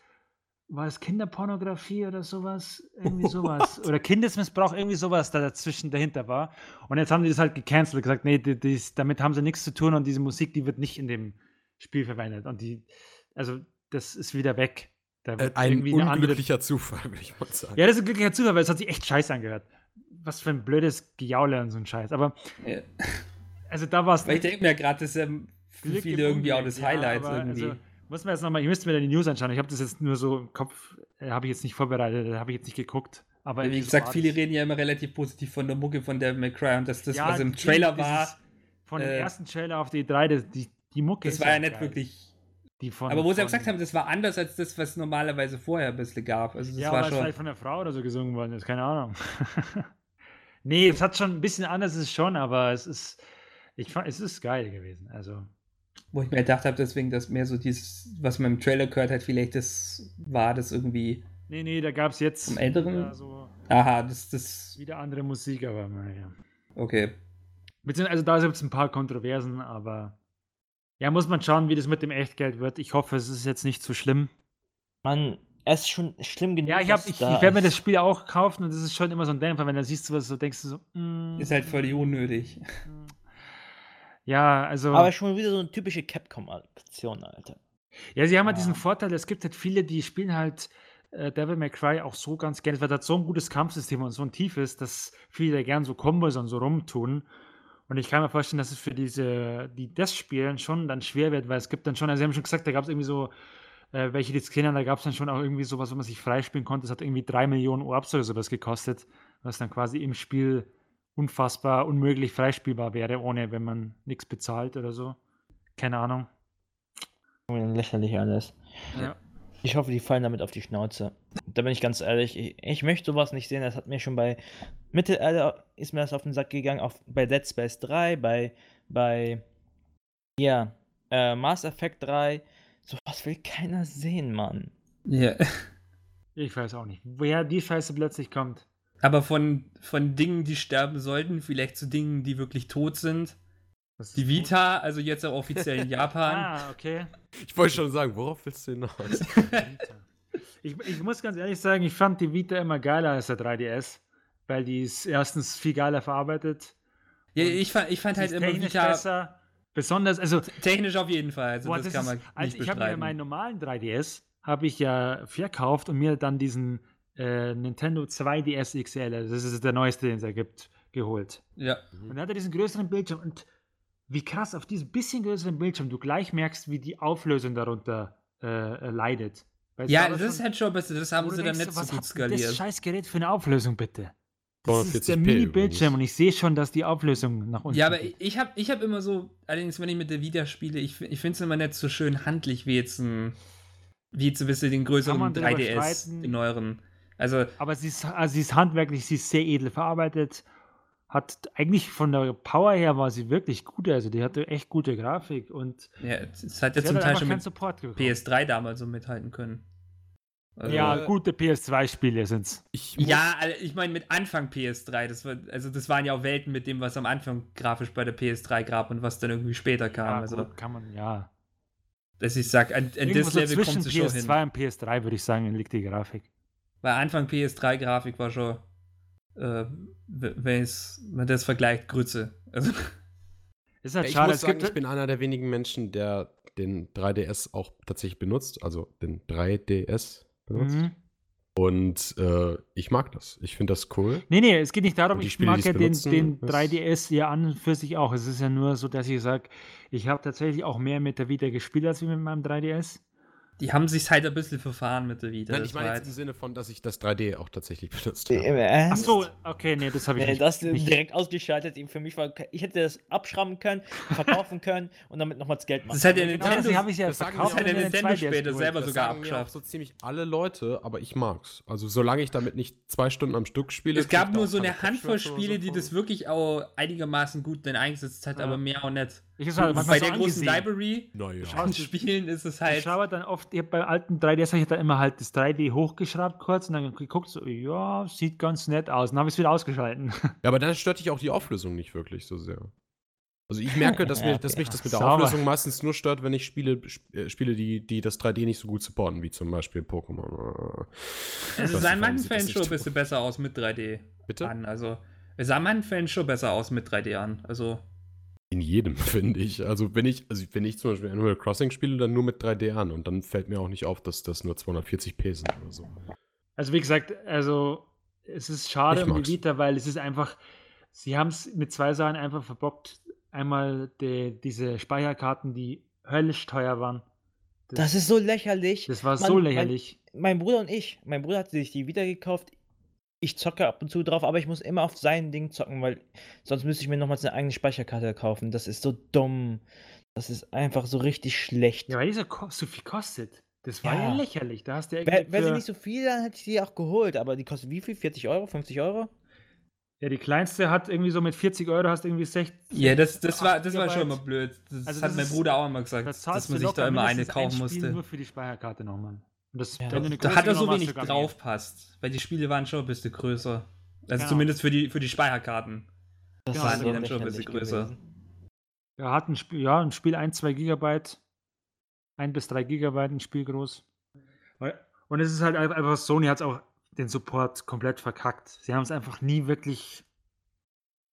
war es Kinderpornografie oder sowas? Irgendwie sowas. Oder Kindesmissbrauch, irgendwie sowas da dazwischen dahinter war. Und jetzt haben die das halt gecancelt und gesagt, nee, die, dies, damit haben sie nichts zu tun und diese Musik, die wird nicht in dem Spiel verwendet. Und die, also das ist wieder weg. Da Äh, ein eine andere- unglücklicher Zufall, würde ich mal sagen. Ja, das ist ein glücklicher Zufall, weil es hat sich echt scheiße angehört. Was für ein blödes Gejaule und so ein Scheiß. Aber Ja. also da war es. Weil ich denke mir gerade, das ist ja für Glück viele irgendwie auch das ja, Highlight irgendwie. Also, muss man jetzt nochmal, ich müsste mir da die News anschauen. Ich habe das jetzt nur so im Kopf, äh, habe ich jetzt nicht vorbereitet, habe ich jetzt nicht geguckt. Aber Wie so gesagt, war viele reden ja immer relativ positiv von der Mucke von Devil May Cry und dass das, Ja, was im Trailer war, Von dem äh, ersten Trailer auf die 3, das, die, die Mucke das war ja auch nicht geil. wirklich. Die von, Aber wo sie ja von- gesagt haben, das war anders als das, was normalerweise vorher ein bisschen gab. Also das ja, war schon. vielleicht von der Frau oder so gesungen worden ist, keine Ahnung. nee, es hat schon ein bisschen anders, ist es schon, aber es ist, ich fand, es ist geil gewesen. Also, Wo ich mir gedacht habe, deswegen, dass mehr so dieses, was man im Trailer gehört hat, vielleicht das war, das irgendwie. nee, nee, da gab es jetzt Vom Älteren? wieder so Aha, das, das. wieder andere Musik, aber naja. Okay. Beziehungsweise also da gibt es ein paar Kontroversen, aber ja, muss man schauen, wie das mit dem Echtgeld wird. Ich hoffe, es ist jetzt nicht so schlimm. Man, es ist schon schlimm genug. Ja, ich, hab, ich, ich werde mir das Spiel auch kaufen und das ist schon immer so ein Dämpfer, wenn du siehst, was so denkst du so. mm, Ist halt völlig unnötig. Ja, also. Aber schon wieder so eine typische Capcom-Aktion, Alter. Ja, sie haben halt diesen. Vorteil, es gibt halt viele, die spielen halt äh, Devil May Cry auch so ganz gerne, weil das so ein gutes Kampfsystem und so ein tiefes, dass viele da gern so Kombos und so rumtun. Und ich kann mir vorstellen, dass es für diese, die das spielen, schon dann schwer wird, weil es gibt dann schon, also sie haben schon gesagt, da gab es irgendwie so, äh, welche die das kennen, da gab es dann schon auch irgendwie sowas, wo man sich freispielen konnte. Das hat irgendwie drei Millionen Orbs oder sowas gekostet, was dann quasi im Spiel unfassbar unmöglich freispielbar wäre, ohne wenn man nichts bezahlt oder so. Keine Ahnung. Lächerlich alles. Ja. Ich hoffe, die fallen damit auf die Schnauze. Da bin ich ganz ehrlich, ich, ich möchte sowas nicht sehen. Das hat mir schon bei Mittelalter ist mir das auf den Sack gegangen, auf, bei Dead Space 3, bei, bei ja, äh, Mass Effect 3. Sowas will keiner sehen, Mann. Ja. Ich weiß auch nicht, woher die Scheiße plötzlich kommt. Aber von, von Dingen, die sterben sollten, vielleicht zu Dingen, die wirklich tot sind. Die Vita, also jetzt auch offiziell in? Japan. Ah, okay. Ich wollte schon sagen, worauf willst du hinaus? Vita. Ich, ich muss ganz ehrlich sagen, ich fand die Vita immer geiler als der 3DS, weil die ist erstens viel geiler verarbeitet. Ja, ich fand, ich fand halt immer Vita besser. Besonders, also, technisch auf jeden Fall. Also boah, das, das kann ist, man also nicht ich habe mir meinen normalen 3DS habe ich ja verkauft und mir dann diesen äh, Nintendo 2DS XL, also das ist der neueste, den es da gibt, geholt. ja. Mhm. Und dann hat er diesen größeren Bildschirm und wie krass auf diesem bisschen größeren Bildschirm du gleich merkst, wie die Auflösung darunter äh, äh, leidet. Weil es ja, das ist halt schon besser. Das haben sie dann nicht so was gut hat denn Das skaliert. scheiß Gerät für eine Auflösung, bitte. Das ist der 240p Mini-Bildschirm und ich sehe schon, dass die Auflösung nach unten Ja, aber geht. ich, habe ich hab immer so, allerdings wenn ich mit der Vita spiele, ich, ich finde es immer nicht so schön handlich wie jetzt ein, wie jetzt ein bisschen den größeren man drüber 3DS, streiten. den neueren. Also, Aber sie ist, also sie ist handwerklich, sie ist sehr edel verarbeitet. Hat eigentlich von der Power her war sie wirklich gut. Also die hatte echt gute Grafik und ja, es hat ja zum hat Teil schon mit Support bekommen. PS3 damals so mithalten können. Also, Ja, gute PS2-Spiele sind's. Ich Ja, also ich meine mit Anfang PS3, das war, also das waren ja auch Welten mit dem, was am Anfang grafisch bei der PS3 gab und was dann irgendwie später kam. Ja, also, gut, kann man, ja. dass ich sag, an, an das so Level zwischen kommt es schon hin. PS2 und PS3 würde ich sagen, liegt die Grafik. Weil Anfang PS3-Grafik war schon, äh, wenn man das vergleicht, Grütze. Also, Ist halt ich schade. muss sagen, gibt, ich bin einer der wenigen Menschen, der den 3DS auch tatsächlich benutzt, also den 3DS benutzt. Mhm. Und äh, ich mag das. Ich finde das cool. Nee, nee, es geht nicht darum, ich Spiele, mag ja den, den ist- 3DS ja an und für sich auch. Es ist ja nur so, dass ich sage, ich habe tatsächlich auch mehr mit der Vita gespielt als mit meinem 3DS. Die haben sich halt ein bisschen verfahren mit der Vita. Nein, das ich meine jetzt im halt- Sinne von, dass ich das 3D auch tatsächlich benutzt habe. Ach so, okay, nee, das habe ich Nee, nicht. das nicht. direkt ausgeschaltet. Für mich war, ich hätte das abschrammen können, verkaufen können und damit nochmal das Geld machen. Das halt der Genau, Nintendo- habe ich ja das verkauft. Das Nintendo 2DS später selber Das sogar abgeschafft. so ziemlich alle Leute, aber ich mag's. Also solange ich damit nicht zwei Stunden am Stück spiele. Es gab nur so eine Handvoll Spiele, so die das wirklich auch einigermaßen gut dann eingesetzt hat, Ja. aber mehr auch nicht. Ich halt Bei so der großen angesehen. Library Naja. An Spielen ist es Ich halt. schaue dann oft, ich hab bei alten 3DS habe ich dann immer halt das 3D hochgeschraubt kurz und dann geguckt, so, ja, sieht ganz nett aus. Und dann habe ich es wieder ausgeschalten. Ja, aber dann stört dich auch die Auflösung nicht wirklich so sehr. Also ich merke, dass, mir, dass mich das mit der Sauber. Auflösung meistens nur stört, wenn ich Spiele sp- äh, spiele, die, die das 3D nicht so gut supporten, wie zum Beispiel Pokémon. Es weiß sah in manchen Fällen schon ein bisschen besser aus mit 3D Bitte? an. Also, es sah in manchen Fällen schon besser aus mit 3D an. Also, In jedem, finde ich. Also wenn ich, also wenn ich zum Beispiel Animal Crossing spiele, dann nur mit 3D an und dann fällt mir auch nicht auf, dass das nur 240p sind oder so. Also wie gesagt, also es ist schade um die Vita, weil es ist einfach, sie haben es mit zwei Sachen einfach verbockt. Einmal die, diese Speicherkarten, die höllisch teuer waren. Das ist so lächerlich. das war Man- so lächerlich. Mein Bruder und ich, mein Bruder hat sich die wieder gekauft. Ich zocke ab und zu drauf, aber ich muss immer auf sein Ding zocken, weil sonst müsste ich mir nochmals eine eigene Speicherkarte kaufen. Das ist so dumm. Das ist einfach so richtig schlecht. Ja, weil dieser ko so viel kostet. Das war ja, Ja. lächerlich. Da hast du Wäre irgendwie wär sie nicht so viel, dann hätte ich die auch geholt. Aber die kostet wie viel? 40 Euro? 50 Euro? Ja, die kleinste hat irgendwie so mit 40 Euro hast irgendwie 60. ja, das, das, war, das war schon immer blöd. Das Also hat das mein Bruder auch immer gesagt, Da dass man sich da immer eine ein kaufen Spiel musste. Nur für die Speicherkarte nochmal. Und das, Ja. wenn du eine Da hat er so wenig sogar mehr. drauf passt, weil die Spiele waren schon ein bisschen größer. Also Genau. zumindest für die, für die Speicherkarten. Das Ja, waren die dann schon ein bisschen größer. gewesen. Ja, hat ein Spiel, ja, ein Spiel 1, 2 Gigabyte, 1 bis 3 Gigabyte, ein Spiel groß. Und es ist halt einfach, einfach Sony hat auch den Support komplett verkackt. Sie haben es einfach nie wirklich,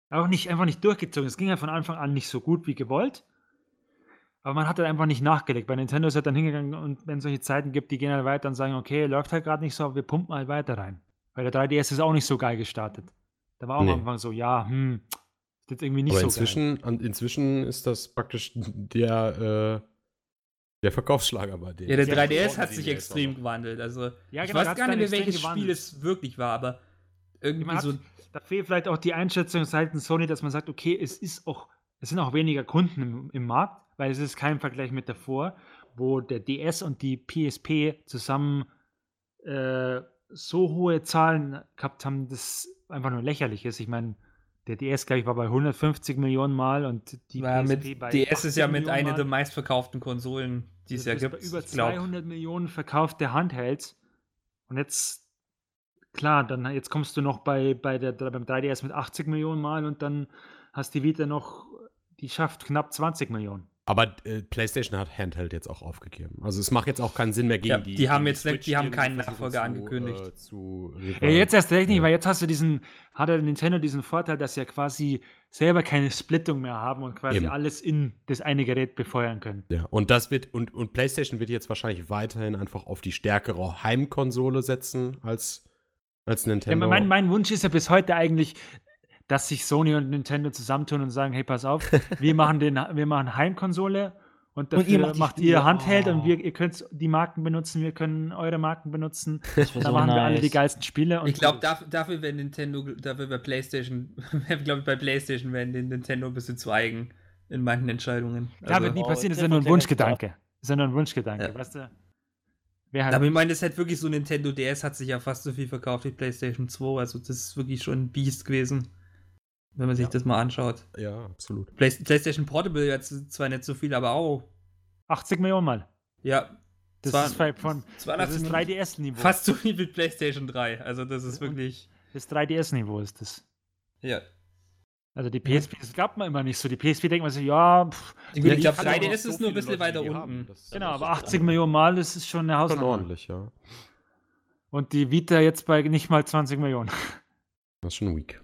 auch nicht, einfach nicht durchgezogen. Es ging ja von Anfang an nicht so gut wie gewollt. Aber man hat halt einfach nicht nachgelegt. Bei Nintendo ist halt dann hingegangen und wenn es solche Zeiten gibt, die gehen halt weiter und sagen, okay, läuft halt gerade nicht so, aber wir pumpen halt weiter rein. Weil der 3DS ist auch nicht so geil gestartet. Da war auch Nee. am Anfang so, ja, hm, ist jetzt irgendwie nicht Aber so inzwischen, an, inzwischen ist das praktisch der, äh, der Verkaufsschlager bei denen. Ja, der Ja, 3DS die hat sich extrem gewandelt. Also, Ja, ich genau, da weiß gar nicht mehr, welches gewandelt. Spiel es wirklich war, aber irgendwie hat, so. da fehlt vielleicht auch die Einschätzung seitens Sony, dass man sagt, okay, es ist auch, es sind auch weniger Kunden im, im Markt, weil es ist kein Vergleich mit davor, wo der DS und die PSP zusammen äh, so hohe Zahlen gehabt haben, das einfach nur lächerlich ist. Ich meine, der DS, glaube ich, war bei 150 Millionen Mal und die Ja, PSP bei DS ist ja 80 mit Millionen einer Mal. der meistverkauften Konsolen, die es ja gibt. Über Ich glaub. 200 Millionen verkaufte Handhelds. Und jetzt, klar, dann jetzt kommst du noch bei, bei der, beim 3DS mit 80 Millionen Mal und dann hast die Vita noch, die schafft knapp 20 Millionen. Aber äh, PlayStation hat Handheld jetzt auch aufgegeben. Also es macht jetzt auch keinen Sinn mehr gegen Ja, die. die haben gegen jetzt nicht- die haben keinen Nachfolger angekündigt. Äh, zu Ja, jetzt erst recht nicht, Ja. weil jetzt hast du diesen, hat der Nintendo diesen Vorteil, dass sie ja quasi selber keine Splittung mehr haben und quasi Eben. alles in das eine Gerät befeuern können. Ja, und das wird, und, und PlayStation wird jetzt wahrscheinlich weiterhin einfach auf die stärkere Heimkonsole setzen als, als Ja, Nintendo. mein, mein Wunsch ist ja bis heute eigentlich, dass sich Sony und Nintendo zusammentun und sagen, hey, pass auf, wir machen, den, wir machen Heimkonsole und Und dafür ihr macht, macht ihr. Handheld Oh. und wir, ihr könnt die Marken benutzen, wir können eure Marken benutzen. Das Da so machen wir alle nice. die geilsten Spiele. Und Ich glaube, dafür, dafür wäre Nintendo, dafür wäre PlayStation, glaube ich, bei PlayStation wäre den Nintendo ein bisschen zu eigen in manchen Entscheidungen. Ja, Also, wird nie Oh, passieren, das ist ja nur ein Wunschgedanke. Das ist ja nur ein Wunschgedanke, Ja. weißt du? Wer halt, aber ich meine, das hat wirklich so Nintendo DS hat sich ja fast so viel verkauft wie PlayStation 2. Also das ist wirklich schon ein Biest gewesen, wenn man sich Ja. das mal anschaut. ja, absolut. Play PlayStation Portable jetzt zwar nicht so viel, aber auch 80 Millionen Mal. ja, Das Zwar- ist von, von das 82 ist Millionen. 3DS-Niveau. fast so viel wie PlayStation 3. Also das ist wirklich Das 3DS-Niveau ist das. ja. Also die PSP, das glaubt man immer nicht so. Die PSP denkt man so, ja, pff, Gut, Ja, ich glaube, kann aber 3DS so ist nur ein bisschen Leute, weiter unten. genau, das aber ist 80 Millionen Mal, das ist schon eine Schon Hausnummer. ordentlich, ja. Und die Vita jetzt bei nicht mal 20 Millionen. Das ist schon weak.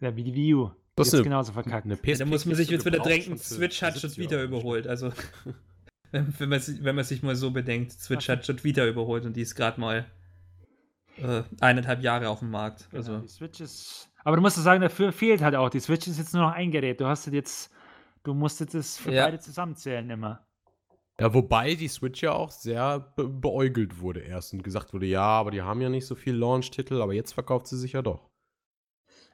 Ja, wie die Wii U. Das ist eine- genauso verkackt. Eine Ja, PSP da muss man sich jetzt wieder denken, für Switch hat schon 70 wieder überholt. Also, wenn, wenn, man, sich- wenn man sich mal so bedenkt, Switch hat schon wieder überholt und die ist gerade mal äh, eineinhalb Jahre auf dem Markt. Genau, Also, die Switch ist. Aber du musst sagen, dafür fehlt halt auch. Die Switch ist jetzt nur noch ein Gerät. Du hast halt jetzt. Du musst jetzt das für Ja. beide zusammenzählen immer. Ja, wobei die Switch ja auch sehr be beäugelt wurde erst und gesagt wurde, ja, aber die haben ja nicht so viel Launch-Titel, aber jetzt verkauft sie sich ja doch.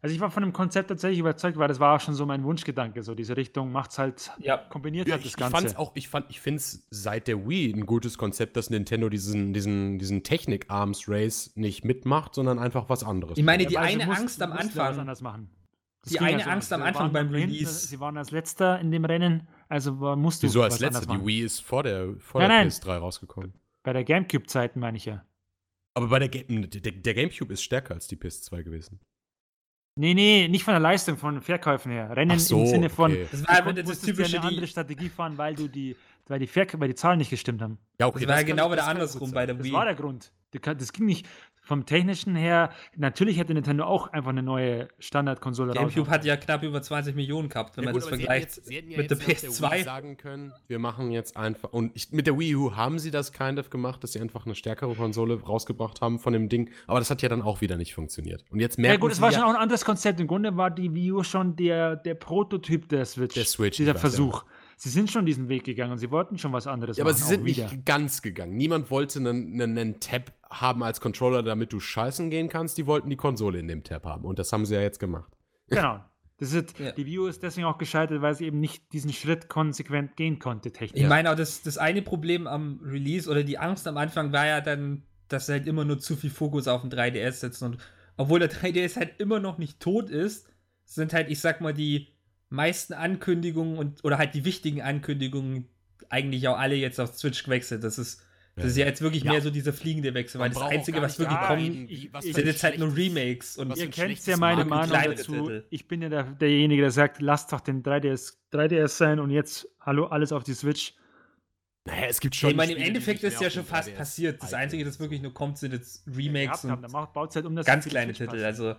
Also ich war von dem Konzept tatsächlich überzeugt, weil das war auch schon so mein Wunschgedanke. So diese Richtung macht's halt, ja. kombiniert Ja, halt ich, das ich Ganze. fand's auch, ich fand, ich finde es seit der Wii ein gutes Konzept, dass Nintendo diesen, diesen, diesen Technik-Arms-Race nicht mitmacht, sondern einfach was anderes. Ich meine, die Ja, sie eine mussten- Angst am ja was Anfang- anders machen. Das die eine so Angst am Sie Anfang waren beim hinten, Release- Sie waren als letzter in dem Rennen, also war- musst du Wieso als letzter? Die. Wii ist vor der, vor Nein, der nein. PS3 rausgekommen. Bei der Gamecube-Zeiten meine ich ja. Aber bei der, Ga der, der Gamecube ist stärker als die PS2 gewesen. Nee, nee, nicht von der Leistung, von Verkäufen her. Rennen Ach so, im Sinne von, okay. Das du war kon- aber das typische, ja eine die, andere Strategie fahren, weil du die, weil die, Verk weil die Zahlen nicht gestimmt haben. Ja, das war ja kann- genau wieder das andersrum bei der Das Wii. war der Grund. Das ging nicht vom technischen her. Natürlich hätte Nintendo auch einfach eine neue Standardkonsole Gamecube hat ja knapp über 20 Millionen gehabt, wenn Ja, man gut, das aber sie vergleicht. jetzt- sie hätten ja mit jetzt der nach PS2. Wii sagen können, wir machen jetzt einfach. Und ich, mit der Wii U haben sie das kind of gemacht, dass sie einfach eine stärkere Konsole rausgebracht haben von dem Ding. Aber das hat ja dann auch wieder nicht funktioniert. Und jetzt merken Ja gut, es war ja, schon auch ein anderes Konzept. Im Grunde war die Wii U schon der, der Prototyp der Switch. Der Switch, Dieser Versuch. Sie sind schon diesen Weg gegangen und sie wollten schon was anderes Ja, aber machen. sie sind nicht wieder. ganz gegangen. Niemand wollte einen, einen, einen Tab haben als Controller, damit du scheißen gehen kannst. Die wollten die Konsole in dem Tab haben. Und das haben sie ja jetzt gemacht. Genau. Das ist, Ja. Die U ist deswegen auch gescheitert, weil sie eben nicht diesen Schritt konsequent gehen konnte, technisch. Ich meine auch, das, das eine Problem am Release oder die Angst am Anfang war ja dann, dass sie halt immer nur zu viel Fokus auf den 3DS setzen. Und obwohl der 3DS halt immer noch nicht tot ist, sind halt, ich sag mal, die meisten Ankündigungen und oder halt die wichtigen Ankündigungen eigentlich auch alle jetzt auf Switch gewechselt. Das ist, das ist ja jetzt wirklich Ja. mehr so dieser fliegende Wechsel, weil das Einzige, was wirklich kommt, sind jetzt halt nur Remakes. Und Ihr kennt ja meine Meinung dazu. Titel. Ich bin ja der, derjenige, der sagt, lasst doch den 3DS, 3DS sein und jetzt hallo alles auf die Switch. Naja, es gibt schon. ich meine, im Spiele, Endeffekt ist ja schon fast 3DS passiert. Das. Einzige, das wirklich nur kommt, sind jetzt Remakes und Da macht, baut halt um das ganz kleine Titel. Also,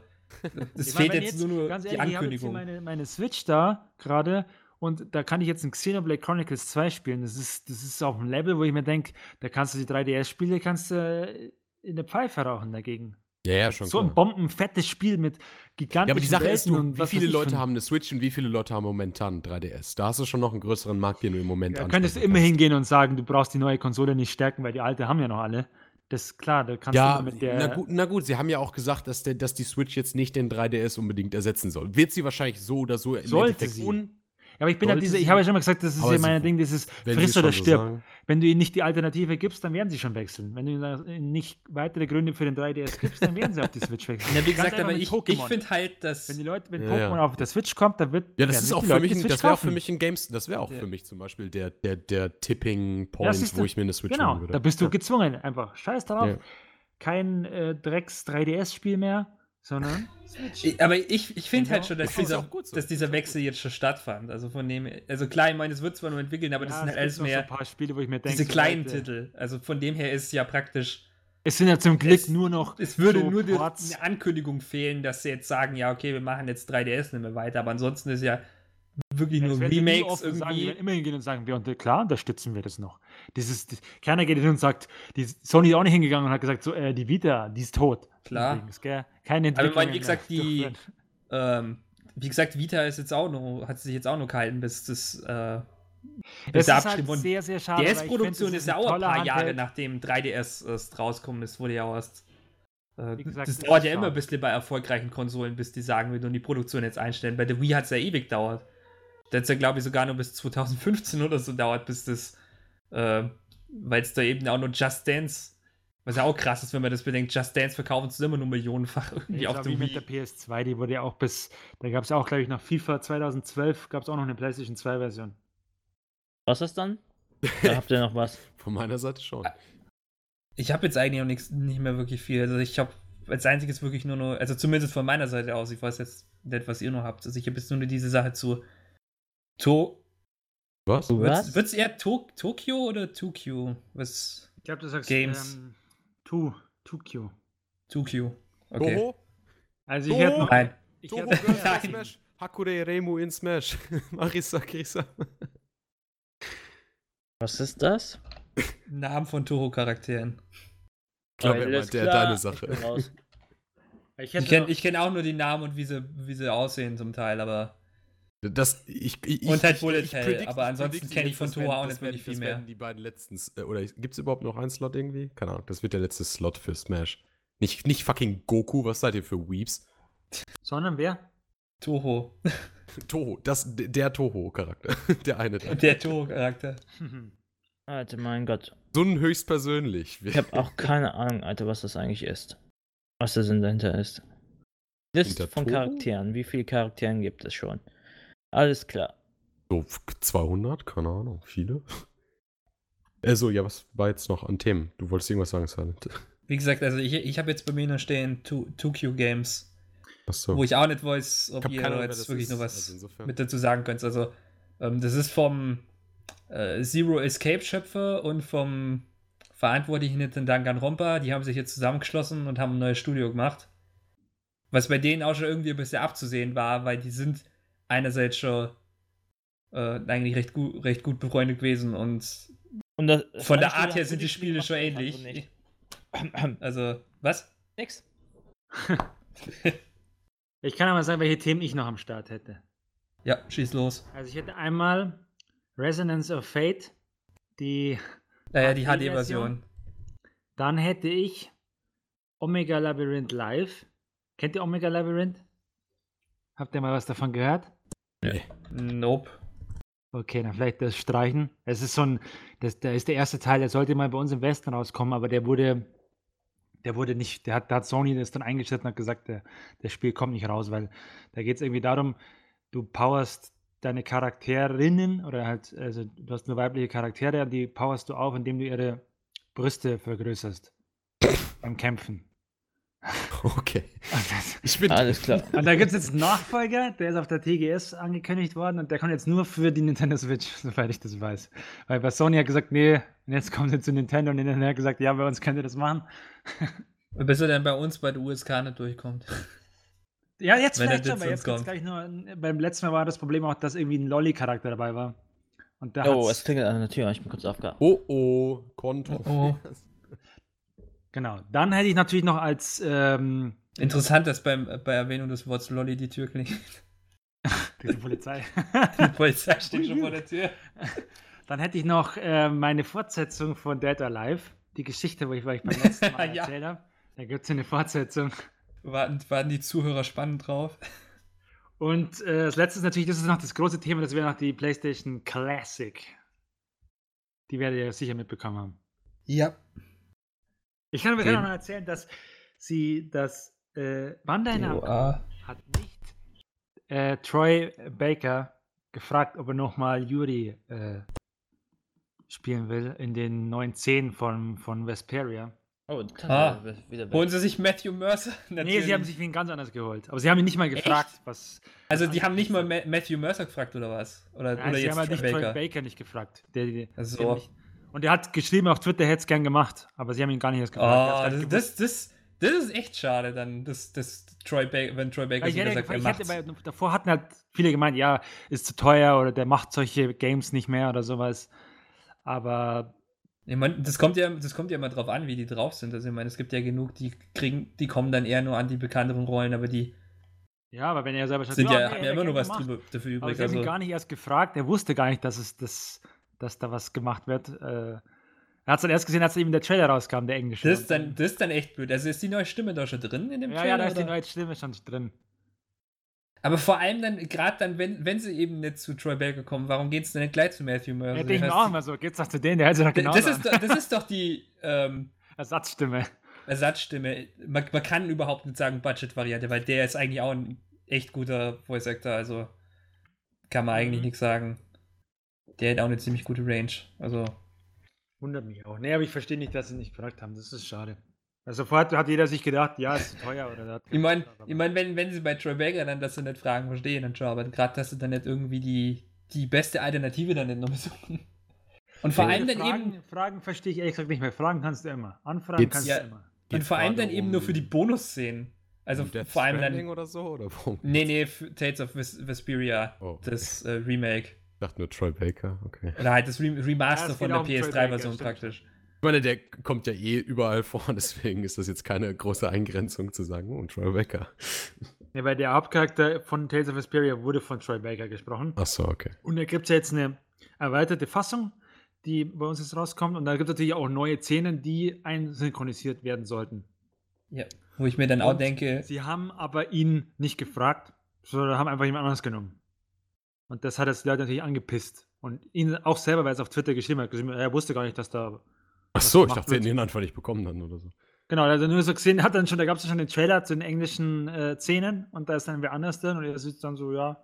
es Ich fehlt jetzt nur, nur ganz die ehrlich, ich habe jetzt hier Ankündigung. meine, meine Switch da gerade und da kann ich jetzt ein Xenoblade Chronicles 2 spielen. Das ist, das ist auf einem Level, wo ich mir denke, da kannst du die 3DS-Spiele kannst du in der Pfeife rauchen dagegen. Ja, ja, schon. so klar. ein bombenfettes Spiel mit gigantischen Ja, aber die Sache ist, Welten du, und wie viele Leute haben eine Switch und wie viele Leute haben momentan 3DS? Da hast du schon noch einen größeren Markt, den du im Moment Da ansprechen könntest du immer hingehen und sagen, du brauchst die neue Konsole nicht stärken, weil die alte haben ja noch alle. Das ist klar, da kannst Ja, du mit der. na, gut, na gut, sie haben ja auch gesagt, dass, der, dass die Switch jetzt nicht den 3DS unbedingt ersetzen soll. Wird sie wahrscheinlich so oder so im Sollte Endeffekt sie. Aber ich bin halt diese, ich habe ja schon mal gesagt, das ist ja mein Ding, dieses friss oder so stirb. sagen. Wenn du ihnen nicht die Alternative gibst, dann werden sie schon wechseln. Wenn du ihnen nicht weitere Gründe für den 3DS gibst, dann werden sie auf die Switch wechseln. Ja, wie gesagt, aber ich, ich finde halt, dass. Wenn die Leute, wenn Ja, Pokémon ja. auf der Switch kommt, dann wird Ja, das ist auch für mich, das wäre auch für mich ein Games, das wäre auch Ja. für mich zum Beispiel der, der, der Tipping Point, wo ich mir eine Switch Genau, holen würde. da bist du gezwungen, einfach. Scheiß drauf. Ja. Kein äh, Drecks 3DS-Spiel mehr, sondern Switch. Aber ich, ich finde halt Genau. schon, dass dieser, so. dass dieser Wechsel jetzt schon stattfand. Also von dem, also klar, ich meine, es wird zwar nur entwickeln, aber das Ja, sind es halt alles noch so mehr ein paar Spiele, wo ich mir denke, diese kleinen Leute, Titel. Also von dem her ist ja praktisch, Es sind ja zum Glück Es- nur noch es würde so nur die, eine Ankündigung fehlen, dass sie jetzt sagen, ja, okay, wir machen jetzt 3DS nicht mehr weiter, aber ansonsten ist ja wirklich Ja, nur das Remakes offen Sagen, die irgendwie. werden immer hingehen und sagen, wir unter, klar unterstützen wir das noch. Dieses, das, keiner geht hin und sagt, die Sony ist auch nicht hingegangen und hat gesagt, so, äh, die Vita, die ist tot. Klar. Übrigens, gell? Keine Aber ich Entwicklung. meine, wie gesagt, die, ähm, wie gesagt, Vita ist jetzt auch noch, hat sich jetzt auch noch gehalten, bis das, äh, bis das ist halt und sehr, sehr schade. Die weil ich S-Produktion find, ist das ja auch ein paar Jahre Handheld. nachdem 3DS erst rauskommt. Das wurde ja auch erst. Äh, gesagt, das das dauert ist ja immer ein bisschen bei erfolgreichen Konsolen, bis die sagen, wir tun die Produktion jetzt einstellen. Bei der Wii hat es ja ewig gedauert. Hat es ja, glaube ich, sogar nur bis 2015 oder so dauert, bis das. Äh, Weil es da eben auch nur Just Dance. Was ja auch krass ist, wenn man das bedenkt. Just Dance verkaufen es immer nur millionenfach irgendwie Ja, auf der wie mit der PS2, die wurde ja auch bis, da gab es ja auch, glaube ich, nach FIFA 2012 gab es auch noch eine PlayStation 2 Version. Was ist dann? Da habt ihr noch was. Von meiner Seite schon. Ich habe jetzt eigentlich auch nichts, nicht mehr wirklich viel. Also ich habe als einziges wirklich nur noch, also zumindest von meiner Seite aus, ich weiß jetzt nicht, was ihr noch habt. Also ich habe jetzt nur diese Sache zu To. Was? Was? Wird es eher to Tokyo oder Tokyo? Was? Ich glaube, du sagst Games. ähm, Tu, Tukio. Tokyo. Okay. Toho? Also ich Toho? hätte noch. Nein. Ich Toho hätte, Nein. Smash. Hakure Remu in Smash. Marisa Krisa. Was ist das? Namen von Toho-Charakteren. Ich glaube, er meinte klar, deine Sache. ich Ich kenne kenn auch nur die Namen und wie sie, wie sie aussehen zum Teil, aber. Das, ich, ich, Und halt ich- Bullet ich Hell, predict- aber ich ansonsten predict kenn ich von Toho werden- auch nicht werden- wirklich viel das mehr. werden die beiden letzten. äh, Oder gibt es überhaupt noch einen Slot irgendwie? Keine Ahnung. Das wird der letzte Slot für Smash. Nicht, nicht fucking Goku. Was seid ihr für Weeps? sondern wer? Toho. Toho. Das, der Toho-Charakter. Der eine da. Der Toho-Charakter. Alter, mein Gott. Sun höchstpersönlich. Ich habe auch keine Ahnung, Alter, was das eigentlich ist. Was der Sinn dahinter ist. List von Toro? Charakteren. Wie viele Charakteren gibt es schon? Alles klar. So 200? Keine Ahnung. Viele? Also, ja, was war jetzt noch an Themen? Du wolltest irgendwas sagen, Silent. Wie gesagt, also ich, ich habe jetzt bei mir noch stehen To- Tokyo Games, Achso. wo ich auch nicht weiß, ob ihr keine jetzt wirklich ist. noch was Also mit dazu sagen könnt. Also, ähm, das ist vom äh, Zero Escape Schöpfer und vom Verantwortlichen hinter Danganronpa. Die haben sich jetzt zusammengeschlossen und haben ein neues Studio gemacht. Was bei denen auch schon irgendwie ein bisschen abzusehen war, weil die sind einerseits schon äh, eigentlich recht gut, recht gut befreundet gewesen und Und das, von der Art her sind die Spiele schon ähnlich. nicht. Also, was? Nix. Ich kann aber sagen, welche Themen ich noch am Start hätte. Ja, schieß los. Also ich hätte einmal Resonance of Fate, die Naja, die. HD-Version. Dann hätte ich Omega Labyrinth Live. Kennt ihr Omega Labyrinth? Habt ihr mal was davon gehört? Nope. Okay, dann vielleicht das streichen. Es ist so ein, das, der ist der erste Teil, der sollte mal bei uns im Westen rauskommen, aber der wurde, der wurde nicht, der hat, da hat Sony das dann eingestellt und hat gesagt, der, das Spiel kommt nicht raus, weil da geht es irgendwie darum, du powerst deine Charakterinnen oder halt, also du hast nur weibliche Charaktere, die powerst du auf, indem du ihre Brüste vergrößerst beim Kämpfen. Okay. Ich bin. Alles klar. und da gibt es jetzt einen Nachfolger, der ist auf der TGS angekündigt worden und der kommt jetzt nur für die Nintendo Switch, soweit ich das weiß. Weil bei Sony hat gesagt, nee, und jetzt kommt sie zu Nintendo und Nintendo hat gesagt, ja, bei uns könnt ihr das machen. Bis er dann bei uns bei der USK nicht durchkommt. Ja, jetzt Wenn er vielleicht schon, aber jetzt kommt gleich nur, beim letzten Mal war das Problem auch, dass irgendwie ein Lolli-Charakter dabei war. Und da Oh, hat's- es klingelt an der Tür. Ich bin kurz aufgehauen. Oh oh, Konto. Oh. genau. Dann hätte ich natürlich noch als, ähm, Interessant, dass beim, bei Erwähnung des Wortes Lolli die Tür klingelt. die Polizei. Die Polizei steht schon vor der Tür. Dann hätte ich noch äh, meine Fortsetzung von Dead Alive. Die Geschichte, wo ich, wo ich beim letzten Mal Ja. erzählt habe. Da gibt es eine Fortsetzung. Warten, warten die Zuhörer spannend drauf. Und äh, das letzte ist natürlich, das ist noch das große Thema, das wäre noch die PlayStation Classic. Die werdet ihr sicher mitbekommen haben. Ja. Ich kann aber Den- noch mal erzählen, dass sie das äh, Bandai hat nicht äh, Troy Baker gefragt, ob er nochmal Yuri äh, spielen will in den neuen Szenen von, von Vesperia. Oh, Ah. Holen sie sich Matthew Mercer? Nee, sie haben sich wen ganz anders geholt. Aber sie haben ihn nicht mal gefragt, was. Also was die haben nicht mal. Ma Matthew Mercer gefragt oder was? Oder, Nein, oder sie jetzt haben halt nicht Troy Troy Baker? Baker nicht gefragt. Der, der, Ach so. der nicht. Und er hat geschrieben auf Twitter, er hätte es gern gemacht, aber sie haben ihn gar nicht erst gefragt. Oh, das, das, das, ist echt schade dann, dass, dass Troy Baker, wenn Troy Baker Weil ich sogar hätte, sagt, er ich macht's. hätte davor hatten halt viele gemeint, ja, ist zu teuer oder der macht solche Games nicht mehr oder sowas. Aber Ich meine, das kommt ja, das kommt ja immer drauf an, wie die drauf sind. Also ich meine, es gibt ja genug, die kriegen, die kommen dann eher nur an die bekannteren Rollen, aber die ja, aber wenn er selber sagt, sind ja, nee, haben ja er immer nur was drüber, dafür Aber übrig. sie haben ihn Also, gar nicht erst gefragt, er wusste gar nicht, dass es das, dass da was gemacht wird. Äh, er hat es dann erst gesehen, als eben der Trailer rauskam, der englische. das, ist dann, das ist dann echt blöd. Also ist die neue Stimme da schon drin in dem ja, Trailer? ja, da ist die neue Stimme schon drin. Aber vor allem dann, gerade dann, wenn, wenn sie eben nicht zu Troy Baker kommen, warum geht es denn nicht gleich zu Matthew? Ja, denke ich mir auch immer so, geht's doch zu denen, der sich doch genau das, ist, doch- das ist doch die ähm, Ersatzstimme. Ersatzstimme. Man, man kann überhaupt nicht sagen Budget-Variante, weil der ist eigentlich auch ein echt guter Voice Actor, also kann man eigentlich Mhm. nichts sagen. Der hat auch eine ziemlich gute Range. Also, Wundert mich auch. Nee, aber ich verstehe nicht, dass sie nicht gefragt haben. Das ist schade. Also sofort hat jeder sich gedacht, ja, ist zu teuer oder hat ich meine, ich mein, wenn, wenn sie bei Troy Baker dann das sie nicht fragen, verstehen dann schon, aber gerade, dass sie dann nicht irgendwie die, die beste Alternative dann nicht noch suchen. Und vor allem dann Fragen, eben, Fragen verstehe ich ehrlich gesagt nicht mehr. Fragen kannst du immer. Anfragen Geht's- kannst Ja. du immer. und Geht's vor allem dann eben nur für die Bonusszenen. Also Death vor allem Stranding dann. oder so? Oder warum? Nee, nee, für Tales of Ves Vesperia, Oh, okay. das äh, Remake. Ich dachte nur Troy Baker, okay. Oder halt das Re Ja, Remaster es von der auch um Troy PS3-Version Baker, praktisch. Ich meine, der kommt ja eh überall vor, deswegen ist das jetzt keine große Eingrenzung zu sagen. Und Troy Baker. Ja, weil der Hauptcharakter von Tales of Vesperia wurde von Troy Baker gesprochen. Ach so, okay. Und da gibt es ja jetzt eine erweiterte Fassung, die bei uns jetzt rauskommt. Und da gibt es natürlich auch neue Szenen, die einsynchronisiert werden sollten. Ja. Wo ich mir dann auch Und denke, Sie haben aber ihn nicht gefragt, sondern haben einfach jemand anderes genommen. Und das hat jetzt die Leute natürlich angepisst. Und ihn auch selber, weil er es auf Twitter geschrieben hat, geschrieben, er wusste gar nicht, dass da. Ach so, ich dachte, sie hätten den einfach nicht bekommen dann oder so. Genau, also nur so gesehen, hat dann schon, da gab es schon den Trailer zu den englischen äh, Szenen und da ist dann wer anders drin und er sitzt dann so, ja,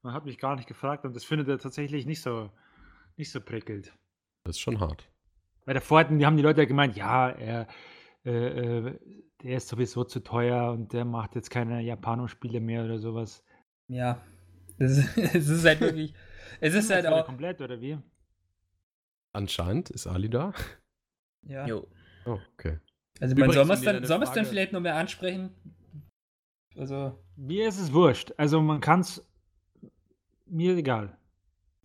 man hat mich gar nicht gefragt und das findet er tatsächlich nicht so, nicht so prickelnd. Das ist schon hart. Weil davor hatten, die haben die Leute ja gemeint, ja, er, äh, äh, der ist sowieso zu teuer und der macht jetzt keine Japano-Spiele mehr oder sowas. ja, es ist, es ist halt wirklich, es ist halt auch, komplett, oder wie? Anscheinend ist Ali da. ja. Jo. Oh, okay. Also man soll man es dann, soll dann vielleicht noch mehr ansprechen? Also, Mir ist es wurscht. Also man kann es, mir egal.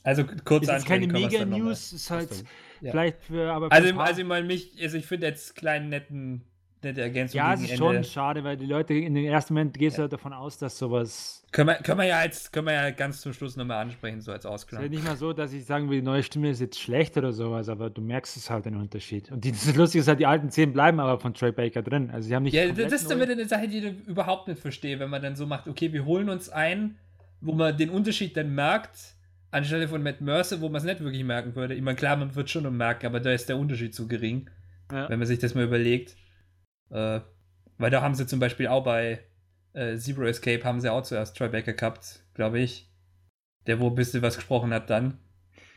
also kurz Ist jetzt keine mal. Mega-News, ist halt? Ja. vielleicht für, aber für Also, ein paar- also ich meine, mich, also ich finde jetzt kleinen netten, nette Ergänzung ja, es ist Ende. schon schade, weil die Leute in den ersten Moment gehst du halt davon aus, dass sowas. Können wir, können wir ja als, können wir ja ganz zum Schluss nochmal ansprechen, so als Es ist Ausklang. halt nicht mal so, dass ich sagen will, die neue Stimme ist jetzt schlecht oder sowas, aber du merkst es halt den Unterschied. Und die, das Lustige ist halt, die alten Szenen bleiben aber von Trey Baker drin. Also sie haben nicht. Ja, das ist dann wieder eine Sache, die ich überhaupt nicht verstehe, wenn man dann so macht, okay, wir holen uns ein, wo man den Unterschied dann merkt, anstelle von Matt Mercer, wo man es nicht wirklich merken würde. Ich meine, klar, man wird schon noch merken, aber da ist der Unterschied zu gering, Ja. wenn man sich das mal überlegt. Äh, weil da haben sie zum Beispiel auch bei äh, Zero Escape haben sie auch zuerst Troy Baker gehabt, glaube ich. Der, wo ein bisschen was gesprochen hat dann.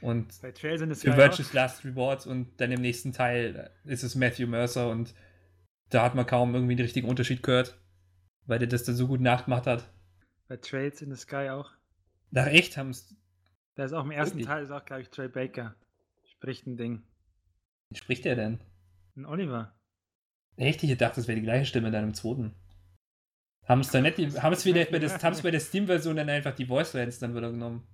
Und Bei Trails in the für Sky Virtuous Last Rewards und dann im nächsten Teil ist es Matthew Mercer und da hat man kaum irgendwie den richtigen Unterschied gehört, weil der das dann so gut nachgemacht hat. Bei Trails in the Sky auch. Nach echt haben es. Da ist auch im ersten Wirklich? Teil, ist auch, glaube ich, Trey Baker. Spricht ein Ding. Wie spricht der denn? Ein Oliver. Echt? Ich dachte, das wäre die gleiche Stimme dann im zweiten. Haben es dann nicht, die, haben es wieder bei, das, bei der Steam-Version dann einfach die Voice Lines dann wieder genommen.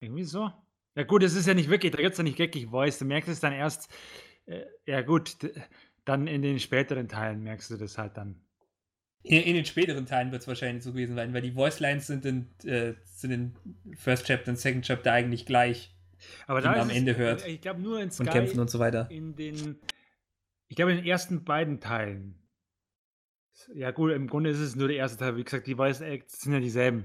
Irgendwie so. Ja, gut, es ist ja nicht wirklich, da gibt es ja nicht wirklich Voice. Du merkst es dann erst, äh, ja, gut, dann in den späteren Teilen merkst du das halt dann. In, in den späteren Teilen wird es wahrscheinlich so gewesen sein, weil die Voice Lines sind in, äh, sind in First Chapter und Second Chapter eigentlich gleich Aber Die man da am Ende es, hört. Ich glaube nur in Sky. und kämpfen und so weiter. in den, ich glaube, in den ersten beiden Teilen. Ja, gut, im Grunde ist es nur der erste Teil. Wie gesagt, die Voice Acts sind ja dieselben.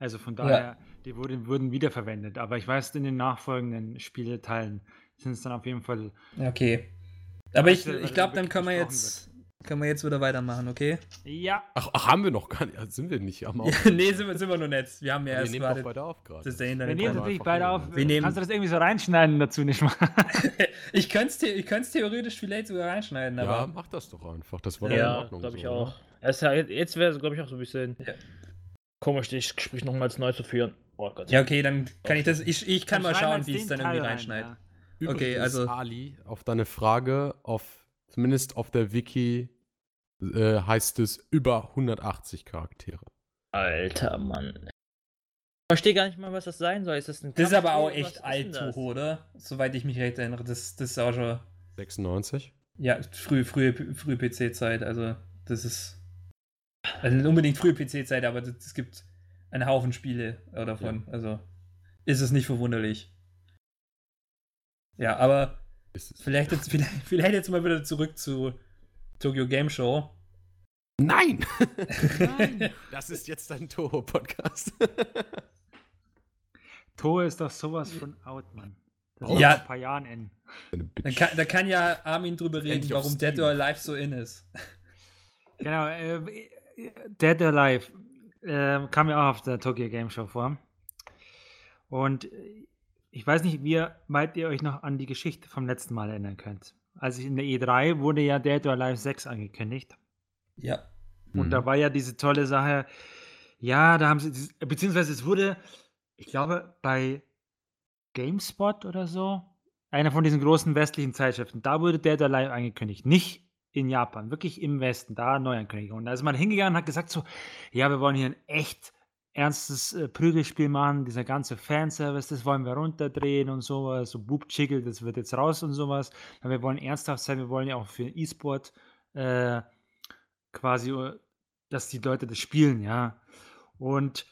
Also von daher, die wurden, wurden wiederverwendet. Aber ich weiß, in den nachfolgenden Spieleteilen sind es dann auf jeden Fall. Okay. Aber ich, ich glaube, dann können wir jetzt, können wir jetzt wieder weitermachen, okay? Ja. Ach, ach, haben wir noch gar nicht. Sind wir nicht am Ja, Auf? nee, sind wir, sind wir noch nicht. Wir haben ja wir erst nehmen beide auf gerade. das der Wir nehmen mal natürlich beide auf. Wir nehmen- Kannst du das irgendwie so reinschneiden dazu nicht mal? Ich könnte es ich könnte theoretisch vielleicht sogar reinschneiden, Ja, aber mach das doch einfach. Das war doch in Ja, Ordnung. glaube ich so, auch. ja, jetzt wäre es, glaube ich, auch so ein bisschen Ja. komisch, das Gespräch nochmals neu zu führen. Oh Gott. ja, okay, dann kann ich das. Ich, ich kann mal Dann wir schauen, wie ich es dann irgendwie rein, reinschneide. ja. Okay, also- Ali, auf deine Frage, auf, zumindest auf der Wiki äh, heißt es über 180 Charaktere. Alter Mann. Ich verstehe gar nicht mal, was das sein soll. Ist das ein Das ist aber auch echt alt, oder? Soweit ich mich recht erinnere. Das, das ist auch schon. 96? Ja, frühe, frühe, frühe PC-Zeit. Also, das ist. Also nicht unbedingt frühe PC-Zeit, aber es gibt einen Haufen Spiele äh, davon. Also, ist es nicht verwunderlich. Ja, aber Ist es? vielleicht jetzt, vielleicht, vielleicht jetzt mal wieder zurück zu Tokyo Game Show. Nein! Das ist jetzt dein Toho-Podcast. Tor ist doch sowas von out, Mann. Das Oh. Ja. vor ein paar Jahren in. Da kann, da kann ja Armin drüber reden, Endlich auf warum Dead or Alive so in ist. Genau, äh, Dead or Alive äh, kam ja auch auf der Tokyo Game Show vor. Und ich weiß nicht, wie weit ihr euch noch an die Geschichte vom letzten Mal erinnern könnt. Also in der E3 wurde ja Dead or Alive 6 angekündigt. Ja. Und Mhm. da war ja diese tolle Sache, ja, da haben sie, beziehungsweise es wurde, ich glaube, bei GameSpot oder so, einer von diesen großen westlichen Zeitschriften, da wurde Dead or Alive angekündigt. Nicht in Japan, wirklich im Westen, da Neuankündigung. Und da ist man hingegangen und hat gesagt so, ja, wir wollen hier ein echt ernstes äh, Prügelspiel machen, dieser ganze Fanservice, das wollen wir runterdrehen und sowas, so Boob Chickel, das wird jetzt raus und sowas. Aber wir wollen ernsthaft sein, wir wollen ja auch für E-Sport äh, quasi, äh, dass die Leute das spielen, ja. Und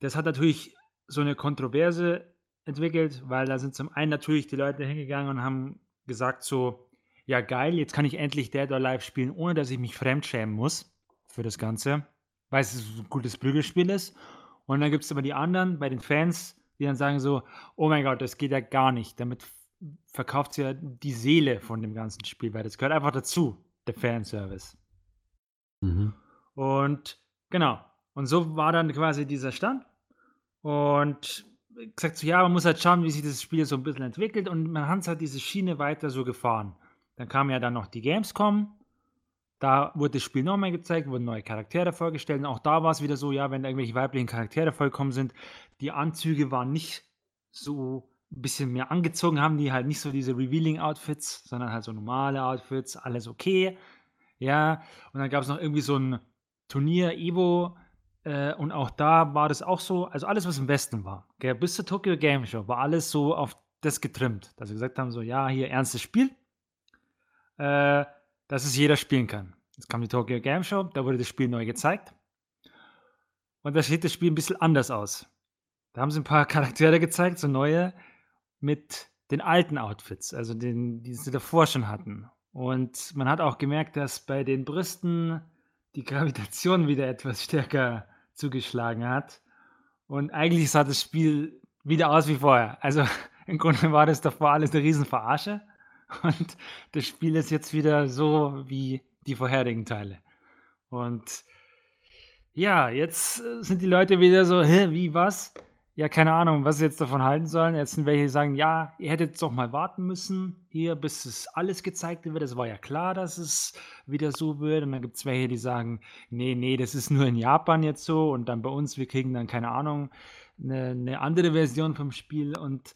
das hat natürlich so eine Kontroverse entwickelt, weil da sind zum einen natürlich die Leute hingegangen und haben gesagt so, ja geil, jetzt kann ich endlich Dead or Alive spielen, ohne dass ich mich fremdschämen muss für das Ganze, weil es ein gutes Prügelspiel ist. Und dann gibt es aber die anderen, bei den Fans, die dann sagen so, oh mein Gott, das geht ja gar nicht. Damit verkauft sie ja die Seele von dem ganzen Spiel, weil das gehört einfach dazu, der Fanservice. Mhm. Und genau. Und so war dann quasi dieser Stand. Und gesagt so, ja, man muss halt schauen, wie sich das Spiel so ein bisschen entwickelt. Und man hat halt diese Schiene weiter so gefahren. Dann kam ja dann noch die Gamescom. Da wurde das Spiel nochmal gezeigt, wurden neue Charaktere vorgestellt. Und auch da war es wieder so, ja, wenn irgendwelche weiblichen Charaktere vollkommen sind, die Anzüge waren nicht so ein bisschen mehr angezogen, haben die halt nicht so diese Revealing-Outfits, sondern halt so normale Outfits, alles okay. Ja, und dann gab es noch irgendwie so ein Turnier, Evo, äh, und auch da war das auch so, also alles, was im Westen war, gell, bis zur Tokyo Game Show, war alles so auf das getrimmt, dass sie gesagt haben, so, ja, hier ernstes Spiel, äh, dass es jeder spielen kann. Jetzt kam die Tokyo Game Show, da wurde das Spiel neu gezeigt. Und da sieht das Spiel ein bisschen anders aus. Da haben sie ein paar Charaktere gezeigt, so neue, mit den alten Outfits, also den, die sie davor schon hatten. Und man hat auch gemerkt, dass bei den Brüsten die Gravitation wieder etwas stärker zugeschlagen hat. Und eigentlich sah das Spiel wieder aus wie vorher. Also im Grunde war das davor alles eine riesen Verarsche. Und das Spiel ist jetzt wieder so wie die vorherigen Teile. Und ja, jetzt äh, sind die Leute wieder so, hä, wie was? Ja, keine Ahnung, was sie jetzt davon halten sollen. Jetzt sind welche, die sagen, ja, ihr hättet doch mal warten müssen, hier, bis es alles gezeigt wird. Es war ja klar, dass es wieder so wird. Und dann gibt es welche, die sagen, nee, nee, das ist nur in Japan jetzt so. Und dann bei uns, wir kriegen dann, keine Ahnung, eine, eine andere Version vom Spiel. Und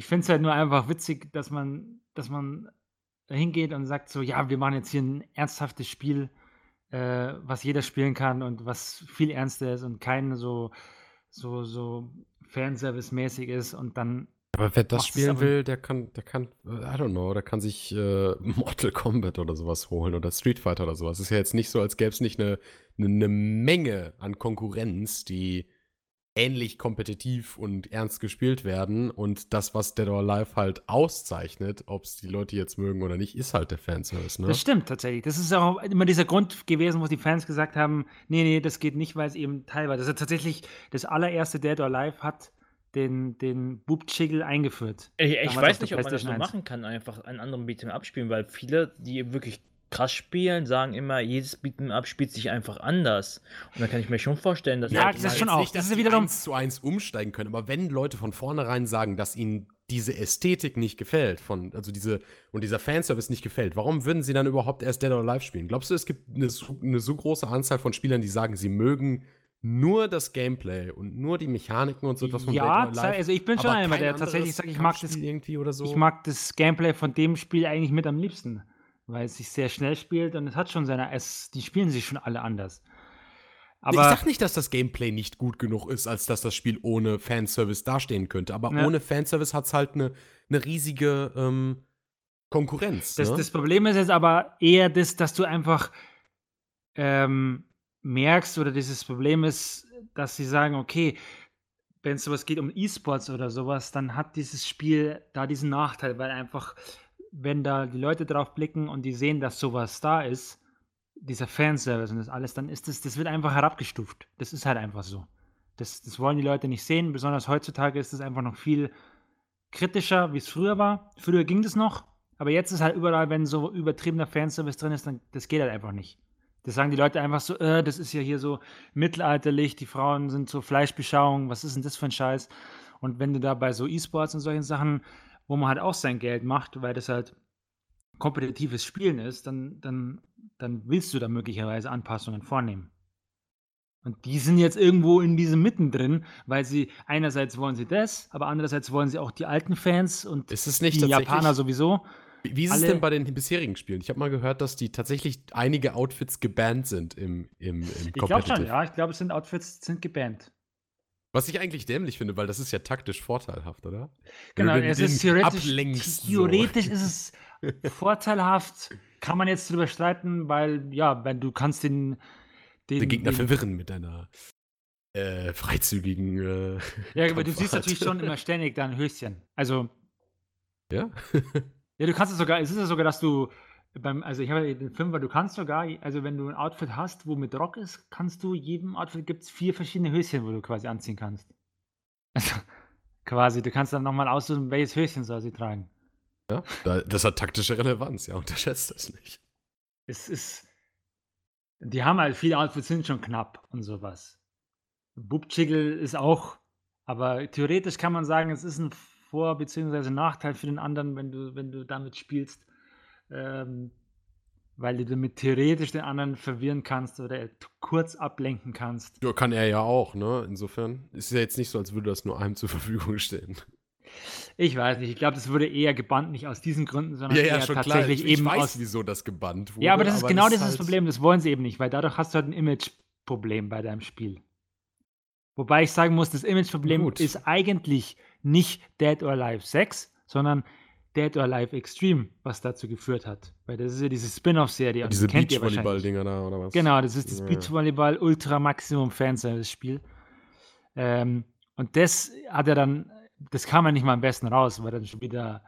ich finde es halt nur einfach witzig, dass man, dass man da hingeht und sagt so, ja, wir machen jetzt hier ein ernsthaftes Spiel, äh, was jeder spielen kann und was viel ernster ist und kein so, so, so Fanservice-mäßig ist und dann Aber wer das spielen will, der kann, der kann, I don't know, der kann sich äh, Mortal Kombat oder sowas holen oder Street Fighter oder sowas. ist ja jetzt nicht so, als gäbe es nicht eine, eine, eine Menge an Konkurrenz, die ähnlich kompetitiv und ernst gespielt werden. Und das, was Dead or Alive halt auszeichnet, ob es die Leute jetzt mögen oder nicht, ist halt der Fanservice. Ne? Das stimmt tatsächlich. Das ist auch immer dieser Grund gewesen, wo die Fans gesagt haben, nee, nee, das geht nicht, weil es eben teilweise, also tatsächlich das allererste Dead or Alive hat den, den Boob-Chiggle eingeführt. Ich, ich weiß nicht, ob man das so PlayStation 1. machen kann, einfach einen anderen Beat'em Up spielen, weil viele, die wirklich krass spielen, sagen immer, jedes Beat'em Up spielt sich einfach anders. Und da kann ich mir schon vorstellen, dass Ja, halt das ist schon auch- Nicht, das dass ist die wiederum- eins zu eins umsteigen können, aber wenn Leute von vornherein sagen, dass ihnen diese Ästhetik nicht gefällt, von, also diese, und dieser Fanservice nicht gefällt, warum würden sie dann überhaupt erst Dead or Alive spielen? Glaubst du, es gibt eine, so- eine so große Anzahl von Spielern, die sagen, sie mögen nur das Gameplay und nur die Mechaniken und so etwas von Ja, Dead or Alive, also ich bin schon aber einer, der tatsächlich sagt, ich mag das irgendwie oder so? Ich mag das Gameplay von dem Spiel eigentlich mit am liebsten, weil es sich sehr schnell spielt und es hat schon seine, es, die spielen sich schon alle anders. ich Aber sag nicht, dass das Gameplay nicht gut genug ist, als dass das Spiel ohne Fanservice dastehen könnte. Aber Ja. ohne Fanservice hat es halt eine ne riesige ähm, Konkurrenz. das, ne? das Problem ist jetzt aber eher das, dass du einfach ähm, merkst oder dieses Problem ist, dass sie sagen, okay, wenn es sowas geht um E-Sports oder sowas, dann hat dieses Spiel da diesen Nachteil, weil einfach, wenn da die Leute drauf blicken und die sehen, dass sowas da ist, dieser Fanservice und das alles, dann ist das, das wird einfach herabgestuft. Das ist halt einfach so. Das, das wollen die Leute nicht sehen. Besonders heutzutage ist es einfach noch viel kritischer, wie es früher war. Früher ging das noch, aber jetzt ist halt überall, wenn so übertriebener Fanservice drin ist, dann das geht halt einfach nicht. Das sagen die Leute einfach so, äh, das ist ja hier so mittelalterlich, die Frauen sind so Fleischbeschauung, was ist denn das für ein Scheiß? Und wenn du da bei so E-Sports und solchen Sachen, wo man halt auch sein Geld macht, weil das halt kompetitives Spielen ist, dann, dann, dann willst du da möglicherweise Anpassungen vornehmen. Und die sind jetzt irgendwo in diesem Mittendrin, weil sie einerseits wollen sie das, aber andererseits wollen sie auch die alten Fans und Ist es nicht die Japaner sowieso. Wie, ist es denn bei den bisherigen Spielen? Ich habe mal gehört, dass die tatsächlich einige Outfits gebannt sind im, im, im Ich glaube schon, ja. Ich glaube, es sind Outfits sind gebannt. Was ich eigentlich dämlich finde, weil das ist ja taktisch vorteilhaft, oder? Wenn Genau, es ist theoretisch, ablenkst, so. theoretisch ist es vorteilhaft, kann man jetzt drüber streiten, weil, ja, wenn du kannst den, den, den Gegner den verwirren mit deiner äh, freizügigen. Äh, Ja, aber du siehst natürlich schon immer ständig dein Höschen. Also, ja? ja, du kannst es sogar, es ist ja sogar, dass du beim, also ich habe ja den Fünfer, du kannst sogar, also wenn du ein Outfit hast, wo mit Rock ist, kannst du jedem Outfit gibt es vier verschiedene Höschen, wo du quasi anziehen kannst. Also, quasi, du kannst dann nochmal aussuchen, welches Höschen soll sie tragen. ja? Da, das hat taktische Relevanz, ja, unterschätzt das nicht. Es ist, die haben halt, viele Outfits sind schon knapp und sowas. Bubchiggle ist auch, aber theoretisch kann man sagen, es ist ein Vor- bzw. Nachteil für den anderen, wenn du, wenn du damit spielst, ähm, weil du damit theoretisch den anderen verwirren kannst oder kurz ablenken kannst. Ja, kann er ja auch, ne? Insofern ist es ja jetzt nicht so, als würde das nur einem zur Verfügung stehen. Ich weiß nicht, ich glaube, das wurde eher gebannt, nicht aus diesen Gründen, sondern eher tatsächlich Ich, eben ich weiß, aus. wieso das gebannt wurde. Ja, aber das ist genau es dieses halt- Problem, das wollen sie eben nicht, weil dadurch hast du halt ein Image-Problem bei deinem Spiel. Wobei ich sagen muss, das Image-Problem ist eigentlich nicht Dead or Alive 6, sondern Dead or Alive Extreme, was dazu geführt hat. Weil das ist ja diese Spin-off-Serie. Diese. Beachvolleyball-Dinger da, oder was? Genau, das ist das Ja. Beachvolleyball Ultra Maximum Fanservice-Spiel. Ähm, und das hat er dann, das kam ja nicht mal am besten raus, weil dann schon wieder,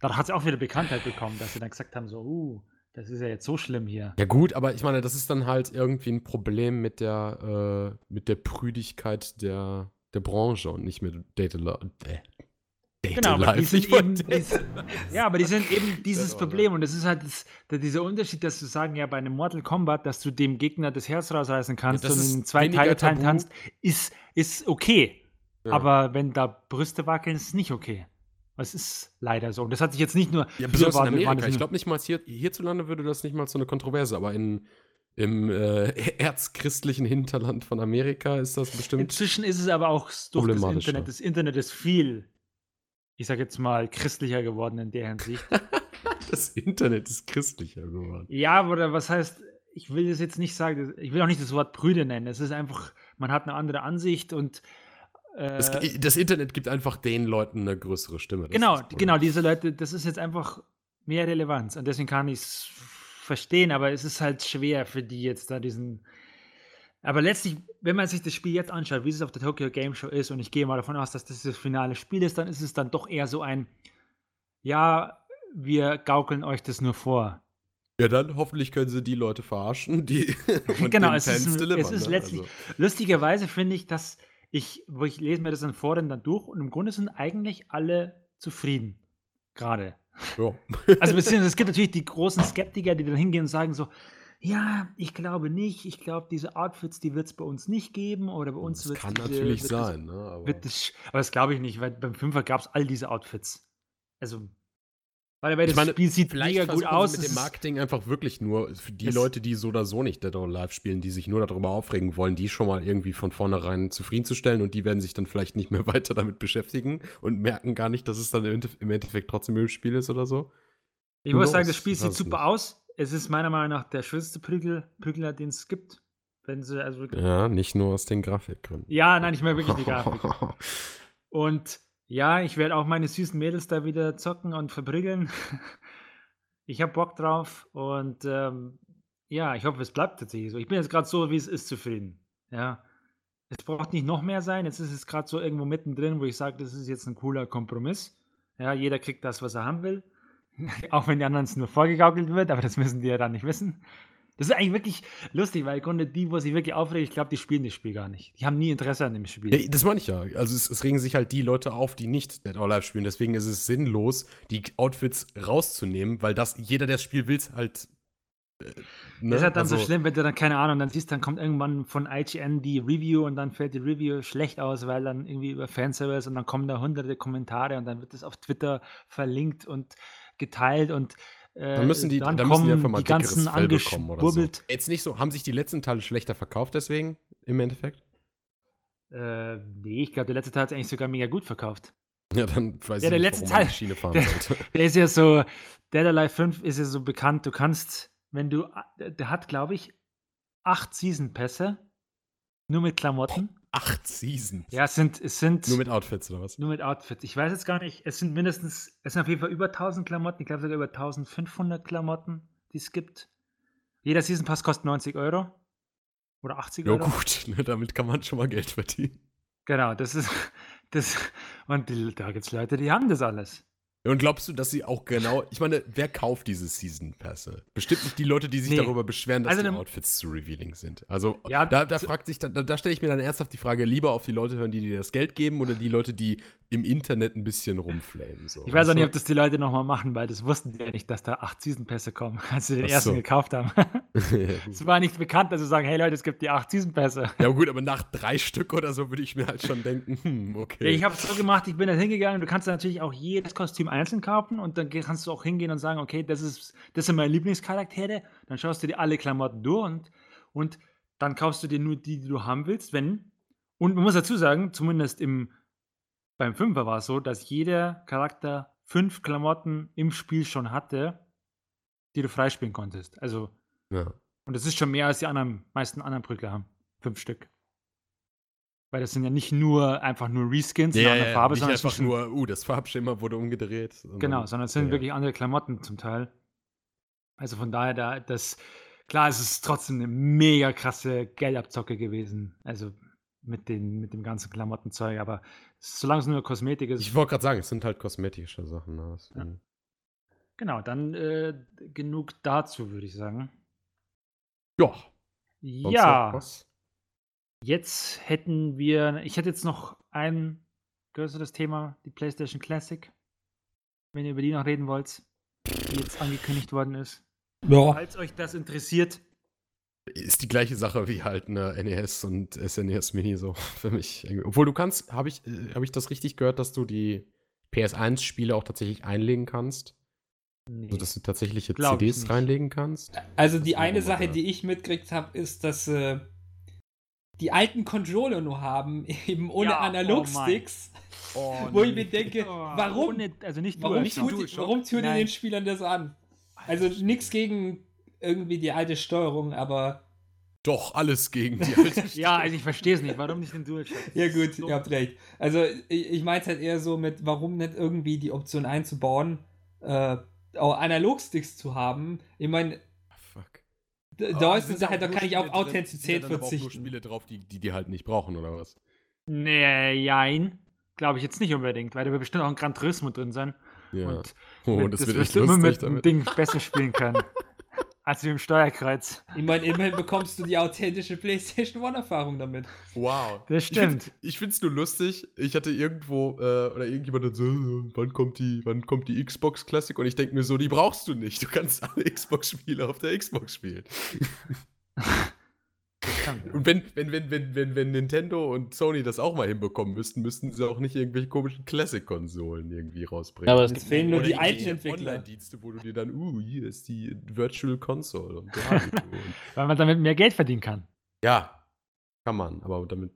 da hat es auch wieder Bekanntheit bekommen, dass sie dann gesagt haben, so, uh, das ist ja jetzt so schlimm hier. Ja gut, aber ich meine, das ist dann halt irgendwie ein Problem mit der, äh, mit der Prüdigkeit der, der Branche und nicht mit Data Genau, aber die sind eben, Data die, ja, aber die sind eben dieses Data Problem und das ist halt das, der, dieser Unterschied, dass du sagen, ja, bei einem Mortal Kombat, dass du dem Gegner das Herz rausreißen kannst das und in zwei Teile teilen kannst, ist, ist okay. Ja. Aber wenn da Brüste wackeln, ist es nicht okay. Es ist leider so. Und das hat sich jetzt nicht nur. Ja, besonders in Amerika. das Ich glaube nicht mal hier, hierzulande würde das nicht mal so eine Kontroverse, aber in, im äh, erzchristlichen Hinterland von Amerika ist das bestimmt. Inzwischen ist es aber auch durch das. Internet. Das Internet ist viel, ich sage jetzt mal, christlicher geworden in der Hinsicht. Das Internet ist christlicher geworden. ja, oder was heißt, ich will das jetzt nicht sagen, ich will auch nicht das Wort Brüde nennen. Es ist einfach, man hat eine andere Ansicht und. Äh, Das, das Internet gibt einfach den Leuten eine größere Stimme. das genau, das genau, diese Leute, das ist jetzt einfach mehr Relevanz. Und deswegen kann ich es verstehen, aber es ist halt schwer für die jetzt da diesen Aber letztlich, wenn man sich das Spiel jetzt anschaut, wie es auf der Tokyo Game Show ist, und ich gehe mal davon aus, dass das das finale Spiel ist, dann ist es dann doch eher so ein, ja, wir gaukeln euch das nur vor. Ja, dann hoffentlich können sie die Leute verarschen, die genau, es ist, delivern, es ist ne? letztlich, also. lustigerweise finde ich, dass ich, wo ich lese mir das dann vor dann durch und im Grunde sind eigentlich alle zufrieden. Gerade. Ja. also beziehungsweise es gibt natürlich die großen Skeptiker, die dann hingehen und sagen so, ja, ich glaube nicht. Ich glaube, diese Outfits, die wird es bei uns nicht geben. Oder bei uns wird es. Kann natürlich wird sein, das, ne? Aber, das, aber das glaube ich nicht, weil beim Fünfer gab es all diese Outfits. Also, weil, das meine, Spiel sieht mega gut aus. mit dem Marketing einfach wirklich nur für die Leute, die so oder so nicht Dead or Alive spielen, die sich nur darüber aufregen wollen, die schon mal irgendwie von vornherein zufriedenzustellen und die werden sich dann vielleicht nicht mehr weiter damit beschäftigen und merken gar nicht, dass es dann im Endeffekt trotzdem ein Spiel ist oder so. Ich muss sagen, das Spiel sieht super aus es ist meiner Meinung nach der schönste Prügel, Prügler, den es gibt. Wenn sie also ja, nicht nur aus den Grafikgründen. Ja, nein, ich meine wirklich die Grafik. und ja, ich werde auch meine süßen Mädels da wieder zocken und verprügeln. ich habe Bock drauf und ähm, ja, ich hoffe, es bleibt tatsächlich so. Ich bin jetzt gerade so, wie es ist, zufrieden. Ja. Es braucht nicht noch mehr sein. Jetzt ist es gerade so irgendwo mittendrin, wo ich sage, das ist jetzt ein cooler Kompromiss. Ja, jeder kriegt das, was er haben will. Auch wenn die anderen es nur vorgegaukelt wird, aber das müssen die ja dann nicht wissen. Das ist eigentlich wirklich lustig, weil im Grunde die, wo sich wirklich aufregen, ich glaube, die spielen das Spiel gar nicht. Die haben nie Interesse an dem Spiel. Ja, das meine ich ja. Also es, es, regen sich halt die Leute auf, die nicht Dead or Alive spielen. Deswegen ist es sinnlos, die Outfits rauszunehmen, weil das jeder, der das Spiel will, halt. Äh, ne? Das ist halt dann also, so schlimm, wenn du dann, keine Ahnung, dann siehst, dann kommt irgendwann von IGN die Review und dann fällt die Review schlecht aus, weil dann irgendwie über Fanservice und dann kommen da hunderte Kommentare und dann wird das auf Twitter verlinkt und geteilt und äh, dann müssen die, dann, dann müssen die einfach mal die ganzen oder so. Jetzt nicht so, haben sich die letzten Teile schlechter verkauft deswegen im Endeffekt? Äh, nee, ich glaube, der letzte Teil hat eigentlich sogar mega gut verkauft. Ja, dann weiß ja, ich der nicht, letzte Teil, Schiene fahren der, sollte. Der ist ja so, Dead Alive 5 ist ja so bekannt, du kannst, wenn du, der hat, glaube ich, acht Season-Pässe, nur mit Klamotten acht Seasons. Ja, es sind, es sind. Nur mit Outfits oder was? Nur mit Outfits. Ich weiß jetzt gar nicht, es sind mindestens, es sind auf jeden Fall über 1000 Klamotten, ich glaube sogar über 1500 Klamotten, die es gibt. Jeder Season Pass kostet 90 Euro. Oder 80 ja, Euro. Ja, gut, ne, damit kann man schon mal Geld verdienen. Genau, das ist. Das, und die, da gibt es Leute, die haben das alles. Und glaubst du, dass sie auch genau, ich meine, wer kauft diese Season Pässe? Bestimmt nicht die Leute, die sich nee. darüber beschweren, dass also, die Outfits zu revealing sind. Also ja, da, da fragt sich, da, da stelle ich mir dann ernsthaft die Frage, lieber auf die Leute hören, die dir das Geld geben oder die Leute, die im Internet ein bisschen rumflamen. So. Ich weiß auch nicht, ob das die Leute nochmal machen, weil das wussten die ja nicht, dass da acht Season-Pässe kommen, als sie den Ach ersten so. gekauft haben. Es war nicht bekannt, dass sie sagen, hey Leute, es gibt die acht Season-Pässe. Ja gut, aber nach drei Stück oder so würde ich mir halt schon denken, hm, okay. Ja, ich habe es so gemacht, ich bin da hingegangen, du kannst da natürlich auch jedes Kostüm einzeln kaufen und dann kannst du auch hingehen und sagen, okay, das, ist, das sind meine Lieblingscharaktere, dann schaust du dir alle Klamotten durch und, und dann kaufst du dir nur die, die du haben willst, wenn und man muss dazu sagen, zumindest im beim Fünfer war es so, dass jeder Charakter fünf Klamotten im Spiel schon hatte, die du freispielen konntest. Also, ja. und das ist schon mehr als die anderen, meisten anderen Brückler haben. Fünf Stück. Weil das sind ja nicht nur einfach nur Reskins ja, in einer ja, Farbe, nicht sondern einfach nur, uh, das Farbschema wurde umgedreht. Sondern, genau, sondern es sind ja. wirklich andere Klamotten zum Teil. Also von daher, da, das, klar, es ist trotzdem eine mega krasse Geldabzocke gewesen. Also mit, den, mit dem ganzen Klamottenzeug, aber solange es nur Kosmetik ist. Ich wollte gerade sagen, es sind halt kosmetische Sachen. Ne? Ja. Genau, dann äh, genug dazu, würde ich sagen. Ja. Ja. Jetzt hätten wir, ich hätte jetzt noch ein größeres Thema, die PlayStation Classic. Wenn ihr über die noch reden wollt, die jetzt angekündigt worden ist. Ja. Falls euch das interessiert, ist die gleiche Sache wie halt eine NES und SNES Mini so für mich. Obwohl du kannst, habe ich, äh, hab ich das richtig gehört, dass du die PS1-Spiele auch tatsächlich einlegen kannst? Nee. Also, dass du tatsächliche Glaub CDs reinlegen kannst? Also, die eine Sache, oder? die ich mitgekriegt habe, ist, dass äh, die alten Controller nur haben, eben ohne ja, Analogsticks. Oh oh, wo ich mir denke, oh, warum? Ohne, also nicht warum, tut, warum tun die den Spielern das an? Also nichts gegen irgendwie die alte Steuerung, aber. Doch, alles gegen die alte Steuerung. ja, also ich verstehe es nicht. Warum nicht den DualShock? ja, gut, so. ihr habt recht. Also, ich, ich meine es halt eher so mit, warum nicht irgendwie die Option einzubauen, äh, auch Analogsticks zu haben. Ich meine. Da Ah, da ist Sache, auch da kann ich auf drin- Authentizität sind da dann aber auch nur verzichten. Spiele drauf, die, die die halt nicht brauchen, oder was? Nee, jein. Glaube ich jetzt nicht unbedingt, weil da wird bestimmt auch ein Gran Turismo drin sein. Ja. Und oh, mit- das, wird wirst echt du immer lustig mit dem damit. Ding besser spielen können. als mit dem Steuerkreuz. Ich meine, immerhin bekommst du die authentische PlayStation One-Erfahrung damit. Wow. Das stimmt. Ich finde es nur lustig. Ich hatte irgendwo, äh, oder irgendjemand hat so, wann kommt die, wann kommt die Xbox Classic? Und ich denke mir so, die brauchst du nicht. Du kannst alle Xbox-Spiele auf der Xbox spielen. Und wenn, wenn, wenn, wenn, wenn, wenn Nintendo und Sony das auch mal hinbekommen müssten, müssten sie auch nicht irgendwelche komischen Classic-Konsolen irgendwie rausbringen. Ja, aber es fehlen nur die alten Entwickler. Online-Dienste, wo du dir dann, uh, hier ist die Virtual Console. Und Weil man damit mehr Geld verdienen kann. ja, kann man, aber damit.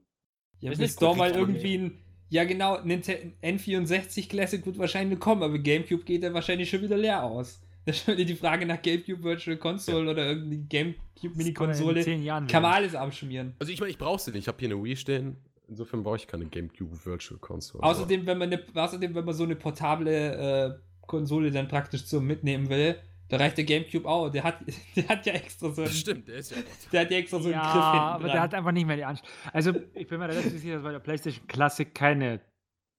Ja, Ist nicht da gut, mal irgendwie ein. Ja, genau, Nintendo N64 Classic wird wahrscheinlich kommen, aber GameCube geht ja wahrscheinlich schon wieder leer aus. Da ist schon wieder die Frage nach GameCube Virtual Console oder irgendeine GameCube In Mini-Konsole. zehn Jahren Kann man alles abschmieren. Also ich meine, ich brauche sie nicht. Ich habe hier eine Wii stehen. Insofern brauche ich keine GameCube Virtual Console. Außerdem, wenn man eine, außerdem, wenn man so eine portable äh, Konsole dann praktisch zum Mitnehmen will, da reicht der GameCube auch. Der hat, der hat ja extra so einen, Stimmt, der ist ja. der hat ja extra so einen ja, Griff hinten aber der dran. hat einfach nicht mehr die Anst Also, ich bin mir relativ sicher, dass bei der PlayStation Classic keine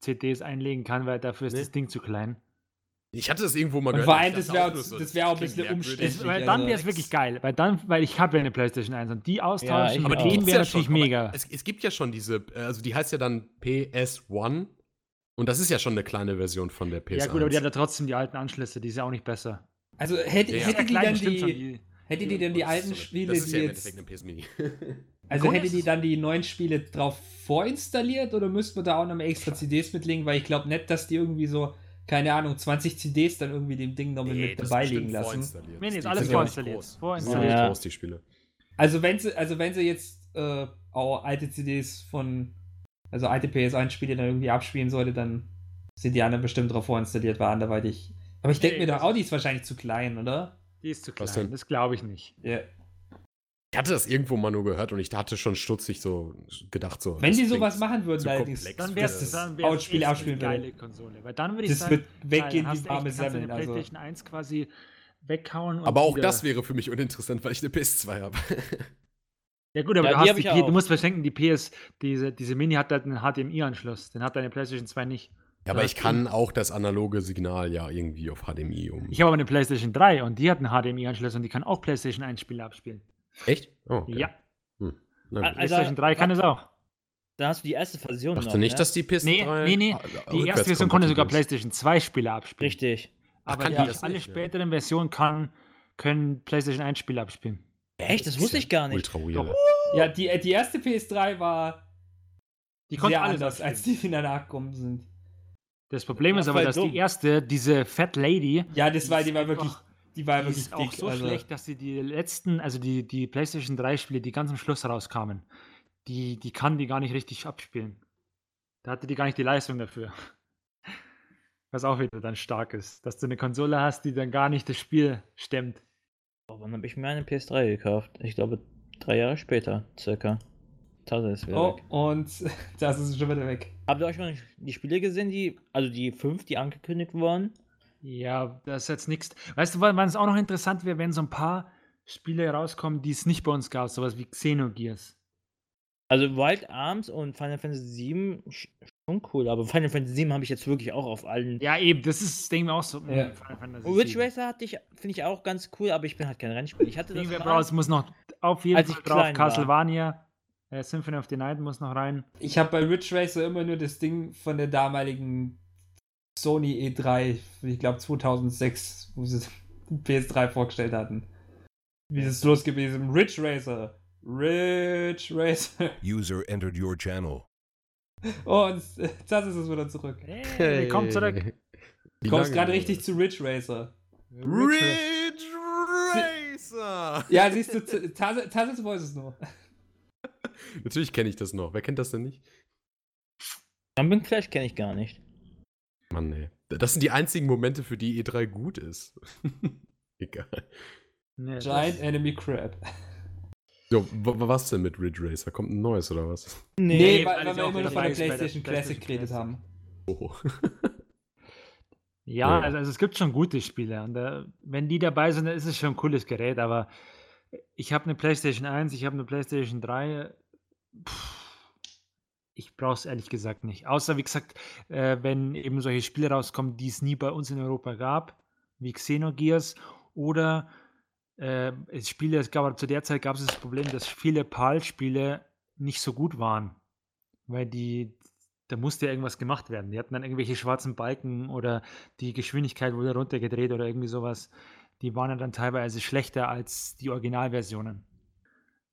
CDs einlegen kann, weil dafür ist Nee. das Ding zu klein. Ich hatte das irgendwo mal Und gehört. vor aber allem, das wäre auch so, das wär auch ein bisschen umständlich. Weil dann wäre es wirklich geil. Weil dann, weil ich habe ja eine PlayStation 1 und die austauschen ich mit auch. denen gibt's wäre ja schon, natürlich aber mega. Es, es gibt ja schon diese, also die heißt ja dann PS1 und das ist ja schon eine kleine Version von der PS1. Ja gut, aber die hat ja trotzdem die alten Anschlüsse, die ist ja auch nicht besser. Also hätte, Ja, ja. hätte die klein, dann schon, die, hätte die dann die alten Spiele, Das ist ja die im. Endeffekt eine PS Mini. Also hätte die dann die neuen Spiele drauf vorinstalliert oder müsste man da auch nochmal extra CDs mitlegen? Weil ich glaube nicht, dass die irgendwie so, keine Ahnung, 20 CDs dann irgendwie dem Ding nochmal mit das ist dabei liegen lassen. Nee, nee, ist alles vorinstalliert. groß. Vorinstalliert. Ja groß, die Spiele. Also wenn sie, also wenn sie jetzt äh, auch alte CDs von, also alte PS1-Spiele dann irgendwie abspielen sollte, dann sind die anderen bestimmt drauf vorinstalliert, war anderweitig. Aber ich denke Nee, mir doch, Audi ist wahrscheinlich zu klein, oder? Die ist zu klein, das glaube ich nicht. Ja. Ich hatte das irgendwo mal nur gehört und ich hatte schon stutzig so gedacht so. Wenn klingt sowas machen würden, allerdings, Dann wäre das- es das- dann wär's abspielen eine geile Konsole. Weil dann würde ich das sagen, wird weggehen wie warme Semmeln. eine Also. PlayStation 1 quasi weghauen. und Aber auch wieder- das wäre für mich uninteressant, weil ich eine PS2 habe. Ja gut, aber Ja, du, die hast die ich P auch. du musst verschenken, die PS, diese, diese Mini hat halt einen HDMI-Anschluss. Den hat deine PlayStation 2 nicht. Ja, aber ich kann auch das analoge Signal ja irgendwie auf HDMI um. Ich habe aber eine PlayStation 3 und die hat einen HDMI-Anschluss und die kann auch PlayStation 1 Spiele abspielen. Echt? Oh, okay. Ja, Na gut. Also- PlayStation 3 kann es auch. Da hast du die erste Version Ich noch. dachte nicht, ne? dass die PS3. Nee, nee, nee. Die erste Version konnte sogar PlayStation 2 Spiele abspielen. Richtig. Aber die das alle nicht, ja? späteren Versionen kann, können PlayStation 1 Spiele abspielen. Echt? Das wusste ich gar nicht. Ultra weird. Ja, die, die erste PS3 war Die konnte alles anders, als die, die danach gekommen sind. Das Problem Ja, ist aber, dass dumm. die erste, diese Fat Lady, Ja, das war, die war wirklich, die war die wirklich ist auch dick. so also, schlecht, dass sie die letzten, also die, die PlayStation 3 Spiele, die ganz am Schluss rauskamen, die, die kann die gar nicht richtig abspielen. Da hatte die gar nicht die Leistung dafür. Was auch wieder dann stark ist, dass du eine Konsole hast, die dann gar nicht das Spiel stemmt. Oh, wann habe ich mir eine PS3 gekauft? Ich glaube, drei Jahre später, circa. Tasse ist wieder Oh, weg. und das ist schon wieder weg. Habt ihr euch mal die Spiele gesehen, die, also die fünf, die angekündigt wurden? Ja, das ist jetzt nichts. Weißt du, wann wann es auch noch interessant wäre, wenn so ein paar Spiele rauskommen, die es nicht bei uns gab, sowas wie Xenogears. Also Wild Arms und Final Fantasy VII sch- schon cool, aber Final Fantasy VII habe ich jetzt wirklich auch auf allen. Ja, eben, das ist, denke ich mir auch so. Ja. hm, Final Fantasy Und Ridge VII. Racer hatte ich, finde ich auch ganz cool, aber ich bin halt kein Rennspiel. Ich hatte das Irgendwer mal- braucht, muss noch auf jeden Als Fall ich drauf. klein war. Castlevania, äh, Symphony of the Night muss noch rein. Ich habe bei Ridge Racer immer nur das Ding von der damaligen Sony E3, ich glaube 2006, wo sie PS3 vorgestellt hatten. Wie ist es los gewesen? Ridge Racer. Ridge Racer. User entered your channel. Oh, und das ist es wieder zurück. Hey, willkommen zurück. Du kommst gerade richtig zu Ridge Racer. Ridge Racer! Ja, siehst du, Tassels Voice ist nur. Natürlich kenne ich das noch. Wer kennt das denn nicht? Jumping Flash kenne ich gar nicht. Mann, ey. Das sind die einzigen Momente, für die E3 gut ist. Egal. Nee, Giant Enemy Crab. So, wa- wa- was denn mit Ridge Racer? Kommt ein neues oder was? Nee, Nee, weil, weil wir immer nur von der PlayStation Classic geredet haben. Oh. Ja, Ja. also, also es gibt schon gute Spiele. Und äh, wenn die dabei sind, dann ist es schon ein cooles Gerät, aber ich habe eine PlayStation 1, ich habe eine PlayStation 3. Puh, ich brauche es ehrlich gesagt nicht. Außer, wie gesagt, äh, wenn eben solche Spiele rauskommen, die es nie bei uns in Europa gab, wie Xenogears oder äh, es Spiele, es gab zu der Zeit gab es das Problem, dass viele PAL-Spiele nicht so gut waren, weil die, da musste ja irgendwas gemacht werden. Die hatten dann irgendwelche schwarzen Balken oder die Geschwindigkeit wurde runtergedreht oder irgendwie sowas. Die waren dann teilweise schlechter als die Originalversionen.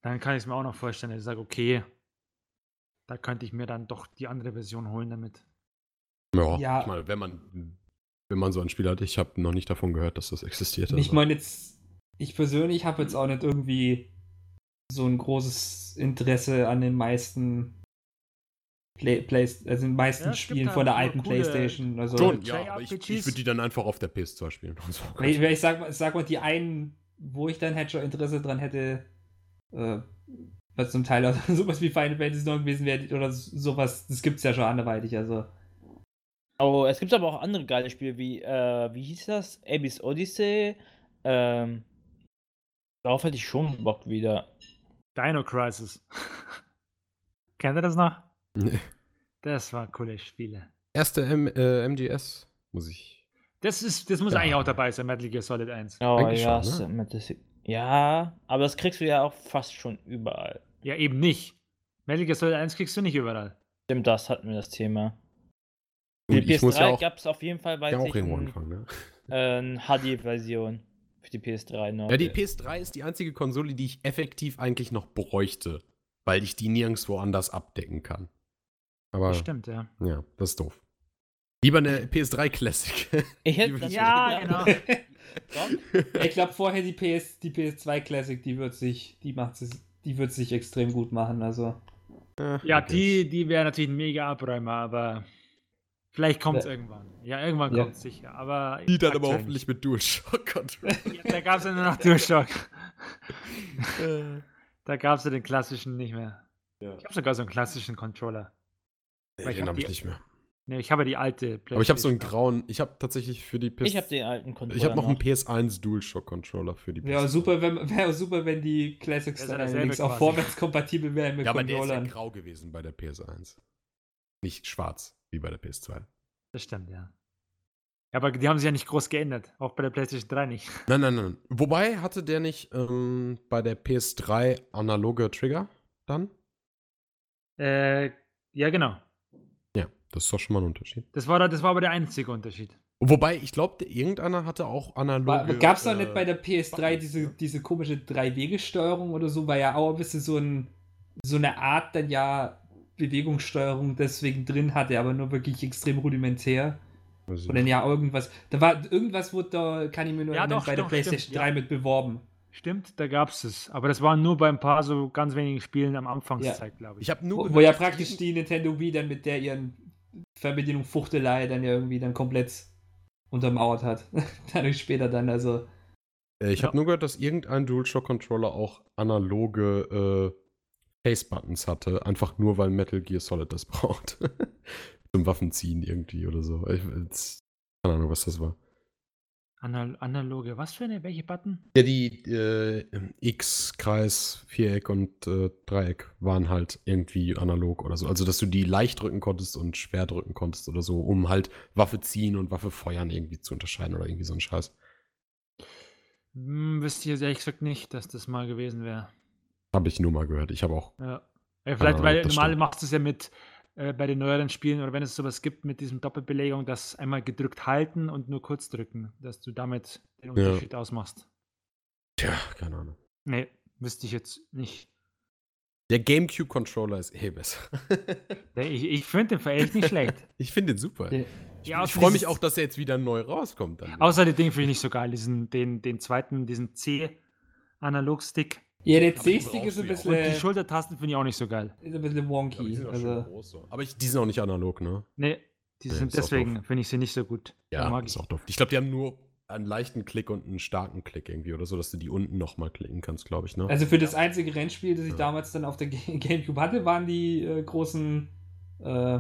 Dann kann ich es mir auch noch vorstellen, dass ich sage, okay, da könnte ich mir dann doch die andere Version holen damit. Ja, Ja. ich meine, wenn man, wenn man so ein Spiel hat, ich habe noch nicht davon gehört, dass das existiert. Ich also. meine jetzt, ich persönlich habe jetzt auch nicht irgendwie so ein großes Interesse an den meisten Play, Play, also den meisten Ja, Spielen von der alten coole- Playstation. Also, Schon, ja, aber ich, ich würde die dann einfach auf der PS2 spielen. und so. Weil ich, weil ich sag, mal- sag mal, die einen, wo ich dann halt schon Interesse dran hätte, äh, was zum Teil auch sowas wie Final Fantasy 9 gewesen wäre oder sowas, das gibt's ja schon anderweitig, also. Oh, es gibt aber auch andere geile Spiele wie, äh, wie hieß das? Abyss Odyssey. Ähm, darauf hätte ich schon Bock wieder. Dino Crisis. Kennt ihr das noch? Nee. Das war coole Spiele. Erste M äh, MGS muss ich. Das, ist, das muss Ja. eigentlich auch dabei sein, Metal Gear Solid 1. Oh Eigentlich ja, schon, das, ja, aber das kriegst du ja auch fast schon überall. Ja, eben nicht. Metal Gear Solid 1 kriegst du nicht überall. Stimmt, das hatten wir das Thema. Für die ich muss ja PS3 auch, gab es auf jeden Fall, weiß ja auch ich, irgendwo anfangen, ne? eine HD-Version für die PS3 noch. Ja, die PS3 ist die einzige Konsole, die ich effektiv eigentlich noch bräuchte, weil ich die nirgendwo anders abdecken kann. Aber Das stimmt, ja. ja, das ist doof. Lieber eine PS3 Classic. ich hätte das Ja, ja, genau. Ich glaube vorher die PS, die PS2 Classic, die wird sich, die macht es, die wird sich extrem gut machen, also. Ja, Okay. die, die wäre natürlich ein mega Abräumer, aber vielleicht kommt es Ja. irgendwann. Ja, irgendwann Ja. kommt es sicher. Aber Die dann aber hoffentlich mit DualShock Controller. Ja, da gab es ja nur noch DualShock. da gab es ja den klassischen nicht mehr. Ja. Ich habe sogar so einen klassischen Controller. Nee, den hab habe ich nicht mehr. Ne, ich habe ja die alte Aber ich habe so einen PlayStation. grauen. Ich habe tatsächlich für die PS. Ich habe den alten Controller. ich habe noch einen PS1 DualShock Controller für die Wäre super, wenn, wäre super, wenn die ja dasselbe allerdings auch vorwärtskompatibel wären mit Ja, aber der ist ja Controllern. grau gewesen bei der PS1. Nicht schwarz, wie bei der PS2. Das stimmt, ja. Ja, aber die haben sich ja nicht groß geändert. Auch bei der PlayStation 3 nicht. Nein, nein, nein. Wobei hatte der nicht ähm, bei der PS3 analoge Trigger dann? Äh, ja, genau. Ja, das ist doch schon mal ein Unterschied. Das war, da- das war aber der einzige Unterschied. Wobei, ich glaube, irgendeiner hatte auch analoge. Gab es da äh, nicht bei der PS3 Buttons, diese, diese komische Drei-Wege-Steuerung oder so? War ja auch ein bisschen so, ein, so eine Art dann ja Bewegungssteuerung deswegen drin hatte, aber nur wirklich extrem rudimentär. Oder ja, irgendwas. Da war irgendwas wurde da, kann ich mir nur Ja, erinnern, doch, bei der doch, PlayStation stimmt, 3 ja. mit beworben. Stimmt, da gab es es. Aber das war nur bei ein paar so ganz wenigen Spielen am Anfangszeit, glaube ich. Ich habe nur Wo, gehört, wo ja praktisch die Nintendo Wii dann mit der ihren Fernbedienung Fuchtelei dann ja irgendwie dann komplett untermauert hat. Dadurch später dann, also. Äh, ich habe nur gehört, dass irgendein DualShock-Controller auch analoge äh, Face-Buttons hatte, einfach nur weil Metal Gear Solid das braucht. Zum Waffenziehen irgendwie oder so. Ich, jetzt, keine Ahnung, was das war. Anal analoge, was für eine? Welche Button? Ja, die äh, X, Kreis, Viereck und äh, Dreieck waren halt irgendwie analog oder so. Also, dass du die leicht drücken konntest und schwer drücken konntest oder so, um halt Waffe ziehen und Waffe feuern irgendwie zu unterscheiden oder irgendwie so ein Scheiß. Hm, wüsste ich jetzt ehrlich gesagt nicht, dass das mal gewesen wäre. Habe ich nur mal gehört. Ich habe auch. Ja. ja vielleicht, Ahnung, weil normal stimmt. machst du es ja mit äh, bei den neueren Spielen oder wenn es sowas gibt mit diesem Doppelbelegung, das einmal gedrückt halten und nur kurz drücken, dass du damit den Ja. Unterschied ausmachst. Tja, keine Ahnung. Nee, wüsste ich jetzt nicht. Der GameCube-Controller ist eh besser. Ja, Ich, ich finde den echt nicht schlecht. ich finde den super. Der- Ich, Ja, ich freue mich auch, dass er jetzt wieder neu rauskommt. Dann. Außer die Ding finde ich nicht so geil, diesen, den, den zweiten, diesen C-Analog-Stick. Ja, der C-Stick ist ein auch. Und die bisschen, Schultertasten finde ich auch nicht so geil. ist ein bisschen Aber die wonky. sind Also, groß, so. Aber ich, die sind auch nicht analog, ne? Nee, die Nee, sind deswegen, finde ich sie nicht so gut. Ja, mag ist ich. auch doof. Ich glaube, die haben nur einen leichten Klick und einen starken Klick irgendwie oder so, dass du die unten nochmal klicken kannst, glaube ich, ne? also für das einzige Rennspiel, das ich Ja. damals dann auf der Ga- Gamecube hatte, waren die äh, großen äh,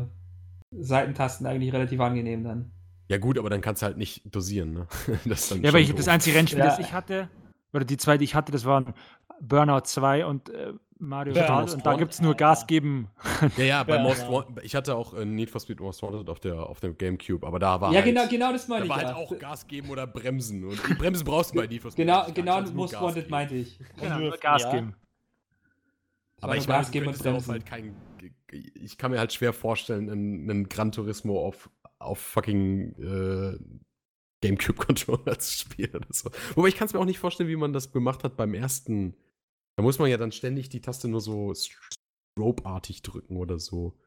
Seitentasten eigentlich relativ angenehm dann. ja, gut, aber dann kannst du halt nicht dosieren, ne? das ist dann Ja, aber ich das einzige Rennspiel, Ja. das ich hatte, oder die zwei, die ich hatte, das waren Burnout 2 und äh, Mario Kart und da gibt es nur Gas geben. Ja, ja, bei Ja, Most. Wanted, ich hatte auch äh, Need for Speed Most Wanted auf der auf dem Gamecube, aber da war Ja, halt, genau, genau das meine da ich. war halt ja. auch Gas geben oder bremsen und die Bremsen brauchst du bei Need for Speed. Genau, genau nur Most Gas Wanted geben. meinte ich. Genau, nur- Gas ja. geben. Aber ich Gas geben und bremsen. halt kein ich kann mir halt schwer vorstellen, einen, einen Gran Turismo auf auf fucking äh, Gamecube-Controller zu spielen oder so. Wobei ich kann es mir auch nicht vorstellen, wie man das gemacht hat beim ersten. Da muss man ja dann ständig die Taste nur so strobe-artig drücken oder so.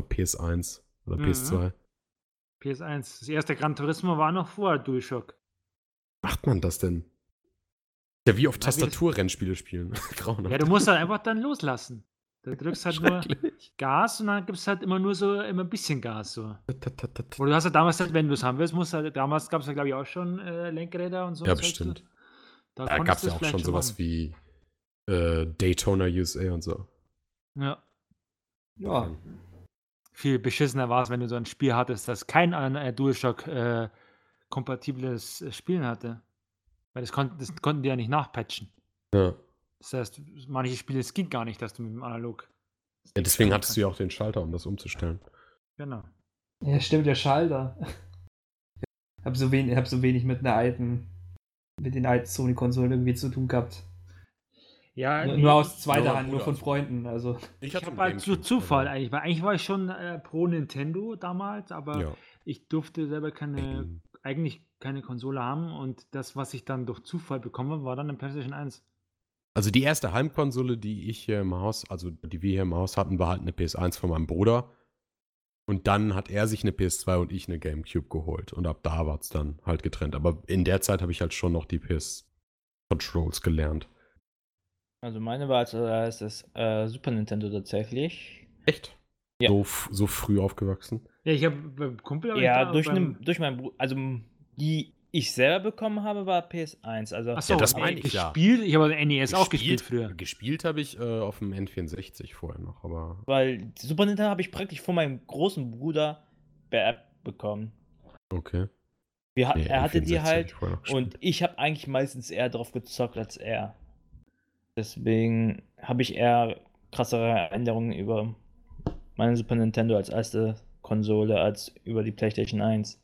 PS1 oder Mhm. PS2. PS1. Das erste Gran Turismo war noch vor DualShock. Macht man das denn? Ja, wie auf Tastatur-Rennspiele spielen. Ja, du musst halt einfach dann loslassen. Du drückst halt nur. Gas und dann gibt es halt immer nur so immer ein bisschen Gas. So. Oder du hast ja damals halt, wenn du es haben willst, musst du halt, damals gab es ja glaube ich auch schon äh, Lenkräder und so. Ja, bestimmt. so. Da, Da gab es ja auch schon sowas wie äh, Daytona USA und so. Ja. Ja. Viel beschissener war es, wenn du so ein Spiel hattest, das kein äh, DualShock äh, kompatibles äh, Spielen hatte. Weil das, kon das konnten die ja nicht nachpatchen. Ja. Das heißt, manche Spiele, es ging gar nicht, dass du mit dem Analog. ja. Deswegen hattest du ja auch den Schalter, um das umzustellen. Genau. Ja, stimmt, der Schalter. Ich hab so, wenig, hab so wenig mit einer alten, mit den alten Sony-Konsolen irgendwie zu tun gehabt. Ja, Nur, nee, nur aus ich- zweiter Nur Hand, nur von. Freunden. Also, Ich hatte habe halt zu Zufall eigentlich, weil eigentlich war ich schon äh, pro Nintendo damals, aber Ja. ich durfte selber keine, Ähm, eigentlich keine Konsole haben und das, was ich dann durch Zufall bekomme, war dann eine PlayStation 1. Also die erste Heimkonsole, die ich hier im Haus, also die wir hier im Haus hatten, war halt eine PS1 von meinem Bruder. Und dann hat er sich eine PS2 und ich eine Gamecube geholt. Und ab da war es dann halt getrennt. Aber in der Zeit habe ich halt schon noch die PS-Controls gelernt. Also meine war als erstes äh, Super Nintendo tatsächlich. Echt? Ja. So, so früh aufgewachsen? Ja, ich habe beim Kumpel. aber Ja, ich da durch, beim- ne, durch meinen Bruder, also die ich selber bekommen habe, war PS1. Also Ach so, das ey, meine ich ja. gespielt. Ich habe NES auch gespielt früher. Gespielt habe ich äh, auf dem N64 vorher noch, aber. weil Super Nintendo habe ich praktisch von meinem großen Bruder beerbt bekommen. Okay. Wir, Nee, er hatte die N64 halt gespielt. und ich habe eigentlich meistens eher drauf gezockt als er. Deswegen habe ich eher krassere Erinnerungen über meine Super Nintendo als erste Konsole als über die PlayStation 1.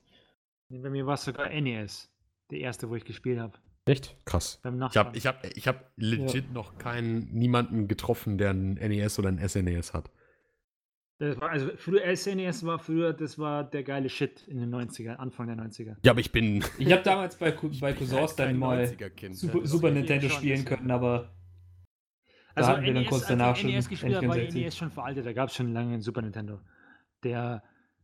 Nee, Bei mir war es sogar NES. Der erste, wo ich gespielt habe. Echt? Krass. Beim Ich Nachbarn. habe ich hab, ich hab legit noch keinen, niemanden getroffen, der ein NES oder ein SNES hat. Das war, also früher SNES war früher, das war der geile Shit in den 90ern, Anfang der 90er. Ja, aber ich bin. ich habe damals bei, bei Cousins halt dann mal 90er-Kind. Super, Ja, Super Nintendo spielen können, aber Also hatten wir dann NES, kurz als ich danach schon NES gespielt habe, war N64. NES schon veraltet. Da gab es schon lange einen Super Nintendo. Der,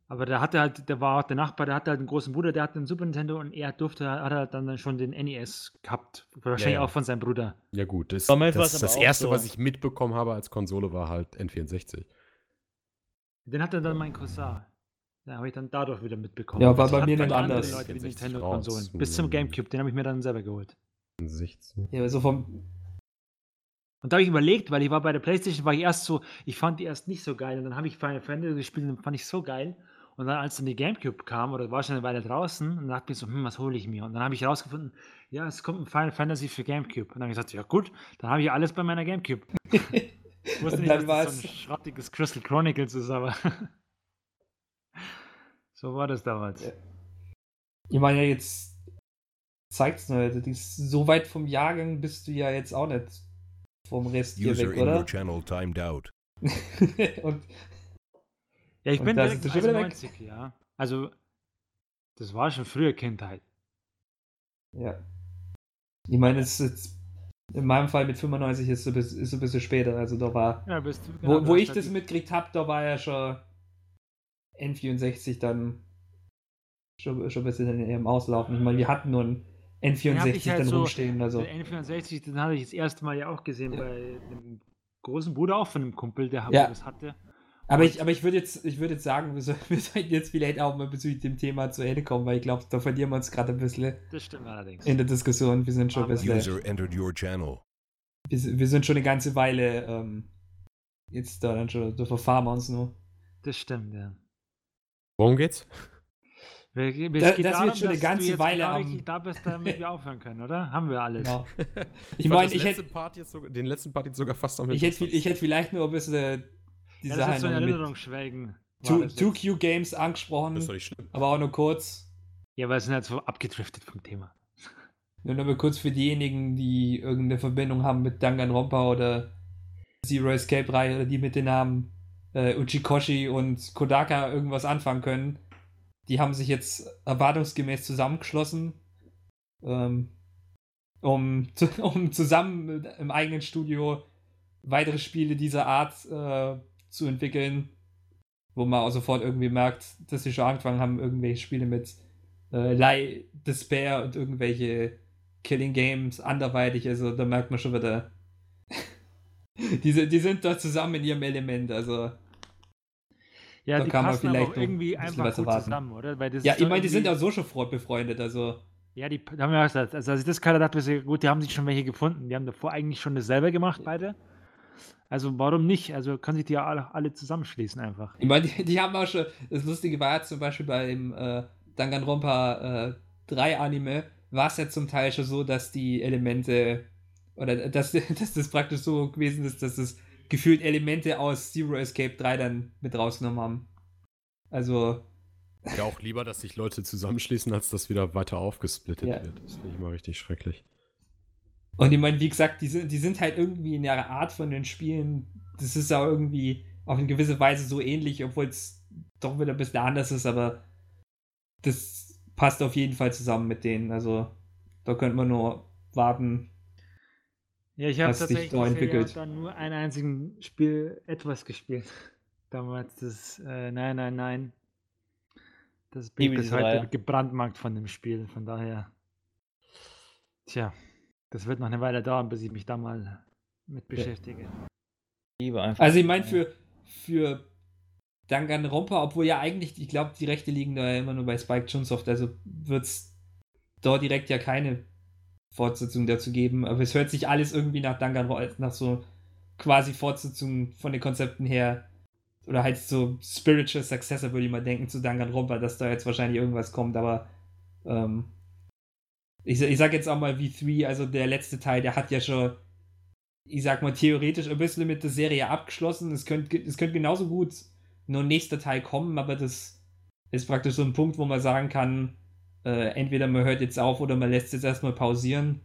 aber der hatte halt, der war auch der Nachbar, der hatte halt einen großen Bruder, der hatte einen Super Nintendo und er durfte, hat halt dann schon den NES gehabt. Wahrscheinlich Ja, ja. auch von seinem Bruder. Ja, gut. Das, das, aber das auch erste, so. was ich mitbekommen habe als Konsole, war halt N64. Den hatte dann mein Cousin. Da habe ich dann dadurch wieder mitbekommen. Ja, war Das bei mir dann nicht andere anders. Leute die 64 Nintendo-Konsolen. raus. Bis zum. Gamecube, den habe ich mir dann selber geholt. 16. ja, so vom. Und da habe ich überlegt, weil ich war bei der Playstation, war ich erst so, ich fand die erst nicht so geil. Und dann habe ich Final Fantasy gespielt und fand ich so geil. Und dann, als dann die Gamecube kam, oder war schon eine Weile draußen, und dachte ich so, hm, was hole ich mir? Und dann habe ich herausgefunden, ja, es kommt ein Final Fantasy für Gamecube. Und dann habe ich gesagt, ja gut, dann habe ich alles bei meiner Gamecube. Ich wusste nicht, dann dass das so ein schrottiges Crystal Chronicles ist, aber so war das damals. Ja. Ich meine ja jetzt zeigt's nur, also so weit vom Jahrgang bist du ja jetzt auch nicht vom Rest hier User weg, in your oder? channel timed out. Und Ja, ich Und bin da direkt schon wieder weg. 90, ja. Also, das war schon früher Kindheit. ja. Ich meine, es ist in meinem Fall mit 95 ist es ein bisschen, ist ein bisschen später. Also da war, Ja, bist du, wo, genau, wo du ich das mitgekriegt habe, da war ja schon N64 dann schon, schon ein bisschen im Auslaufen. Ich meine, wir hatten nur ein Den hab N64 ich halt dann so- rumstehen. Also. Den N64, den hatte ich das erste Mal ja auch gesehen bei einem großen Bruder auch von einem Kumpel, der Ja. das hatte. Aber ich, aber ich würde jetzt, ich würde jetzt sagen, wir, soll, wir sollten jetzt vielleicht auch mal bezüglich dem Thema zu Ende kommen, weil ich glaube, da verlieren wir uns gerade ein bisschen Das stimmt allerdings. in der Diskussion. Wir sind schon ein Aber- bisschen, User entered your channel. wir, sind- wir sind schon eine ganze Weile ähm, jetzt da dann schon, da verfahren wir uns nur. Das stimmt, ja. Worum geht's? Wir, wir, Da- das wird schon eine ganze Weile genau am- da bist, damit wir aufhören können, oder? Haben wir alles. Genau. Ich fand meine, ich hätte, sogar, den letzten Part jetzt sogar fast am ich hätte, ich hätte vielleicht nur ein bisschen äh, die Ja, das ist Sache so 2 das jetzt. 2Q Games angesprochen, Das ist doch nicht schlimm. aber auch nur kurz. Ja, weil es sind halt so abgedriftet vom Thema. Nur noch mal kurz für diejenigen, die irgendeine Verbindung haben mit Danganronpa oder Zero Escape Reihe oder die mit den Namen äh, Uchikoshi und Kodaka irgendwas anfangen können. Die haben sich jetzt erwartungsgemäß zusammengeschlossen, ähm, um, um zusammen im eigenen Studio weitere Spiele dieser Art äh, zu entwickeln, wo man auch sofort irgendwie merkt, dass sie schon angefangen haben, irgendwelche Spiele mit äh, Lie Despair und irgendwelche Killing Games anderweitig, also da merkt man schon wieder, die, die sind da zusammen in ihrem Element, also Ja, Da die kann man passen aber vielleicht auch noch irgendwie ein einfach gut erwarten. zusammen, oder? Weil das ja, ich meine, die sind ja so schon befreundet, also Ja, die haben wir auch gesagt, also als ich das gerade dachte, ich gut, die haben sich schon welche gefunden. Die haben davor eigentlich schon dasselbe gemacht, beide. Also warum nicht? Also können sich die ja alle, alle zusammenschließen einfach. Ich meine, die, die haben auch schon, das Lustige war ja zum Beispiel beim äh, Danganronpa äh, 3 Anime, war es ja zum Teil schon so, dass die Elemente, oder dass, dass das praktisch so gewesen ist, dass das gefühlt Elemente aus Zero Escape 3 dann mit rausgenommen haben. Also, Ja, auch lieber, dass sich Leute zusammenschließen, als dass wieder weiter aufgesplittet Ja. wird. Das finde ich immer richtig schrecklich. und ich meine, wie gesagt, die sind, die sind halt irgendwie in der Art von den Spielen, das ist auch irgendwie auf eine gewisse Weise so ähnlich, obwohl es doch wieder ein bisschen anders ist, aber das passt auf jeden Fall zusammen mit denen. Also, da könnte man nur warten. Ja, ich habe tatsächlich da bisher entwickelt. dann nur ein einzigen Spiel etwas gespielt. Damals das äh, Nein, nein, nein. Das bin ich bis heute Reihe. gebrandmarkt von dem Spiel. Von daher, tja, das wird noch eine Weile dauern, bis ich mich da mal mit beschäftige. Liebe einfach. Also, ich meine, für, für Danganronpa, obwohl ja eigentlich, ich glaube, die Rechte liegen da ja immer nur bei Spike Chunsoft, also wird es da direkt ja keine Fortsetzung dazu geben, aber es hört sich alles irgendwie nach Danganronpa, nach so quasi Fortsetzung von den Konzepten her. Oder halt so Spiritual Successor, würde ich mal denken, zu Danganronpa, dass da jetzt wahrscheinlich irgendwas kommt, aber ähm, ich, ich sag jetzt auch mal V3, also der letzte Teil, der hat ja schon, ich sag mal, theoretisch ein bisschen mit der Serie abgeschlossen. Es könnte es könnte genauso gut nur ein nächster Teil kommen, aber das ist praktisch so ein Punkt, wo man sagen kann, äh, entweder man hört jetzt auf oder man lässt es erstmal pausieren.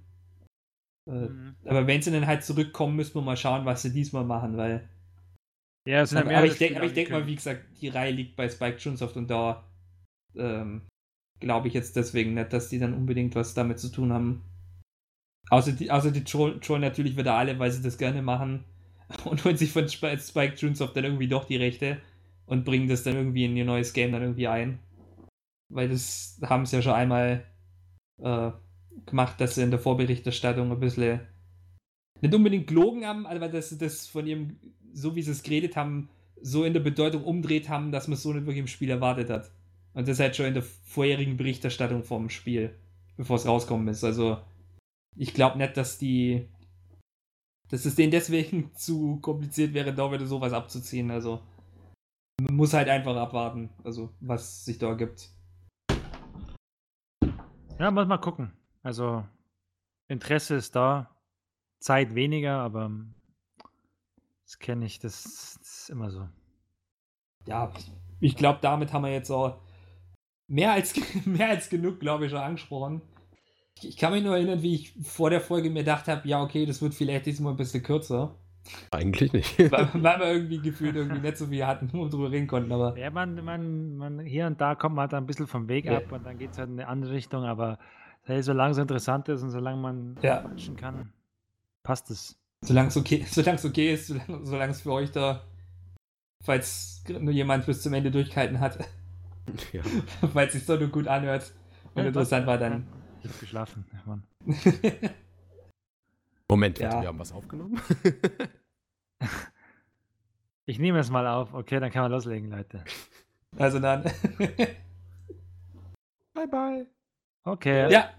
Äh, Mhm. aber wenn sie dann halt zurückkommen, müssen wir mal schauen, was sie diesmal machen, weil Ja, es sind aber, aber ich denke denk mal, wie gesagt, die Reihe liegt bei Spike Chunsoft und da ähm, glaube ich jetzt deswegen nicht, dass die dann unbedingt was damit zu tun haben. Außer die, außer die Troll, Troll natürlich wieder alle, weil sie das gerne machen und holen sich von Sp- Spike Chunsoft dann irgendwie doch die Rechte und bringen das dann irgendwie in ihr neues Game dann irgendwie ein. Weil das haben sie ja schon einmal äh, gemacht, dass sie in der Vorberichterstattung ein bisschen nicht unbedingt gelogen haben, aber dass sie das von ihrem, so wie sie es geredet haben, so in der Bedeutung umdreht haben, dass man es so nicht wirklich im Spiel erwartet hat. Und das halt schon in der vorherigen Berichterstattung vom Spiel, bevor es rauskommen ist. Also, ich glaube nicht, dass die. dass es denen deswegen zu kompliziert wäre, da wieder sowas abzuziehen. Also, man muss halt einfach abwarten, also, was sich da ergibt. Ja, muss mal gucken. Also, Interesse ist da, Zeit weniger, aber das kenne ich, das, das ist immer so. ja, ich glaube, damit haben wir jetzt auch mehr als, mehr als genug, glaube ich, schon angesprochen. Ich, ich kann mich nur erinnern, wie ich vor der Folge mir gedacht habe, ja, okay, das wird vielleicht diesmal ein bisschen kürzer, Eigentlich nicht. weil, weil wir irgendwie gefühlt irgendwie nicht so viel hatten, wo wir drüber reden konnten, aber Ja, man, man, man, hier und da kommt man halt ein bisschen vom Weg Ja. ab und dann geht es halt in eine andere Richtung, aber hey, solange es interessant ist und solange man Ja. quatschen kann, passt es. solange es okay, solange es okay ist, solange, solange es für euch da, falls nur jemand bis zum Ende durchgehalten hat, ja. falls es doch nur gut anhört und Ja, interessant war, dann. Ich hab geschlafen. Ja, Mann. Moment, Ja. wir haben was aufgenommen? Ich nehme es mal auf. Okay, dann kann man loslegen, Leute. also dann. bye, bye. Okay. ja.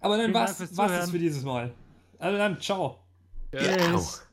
Aber dann das Zuhören. für dieses Mal. Also dann, ciao. Tschüss.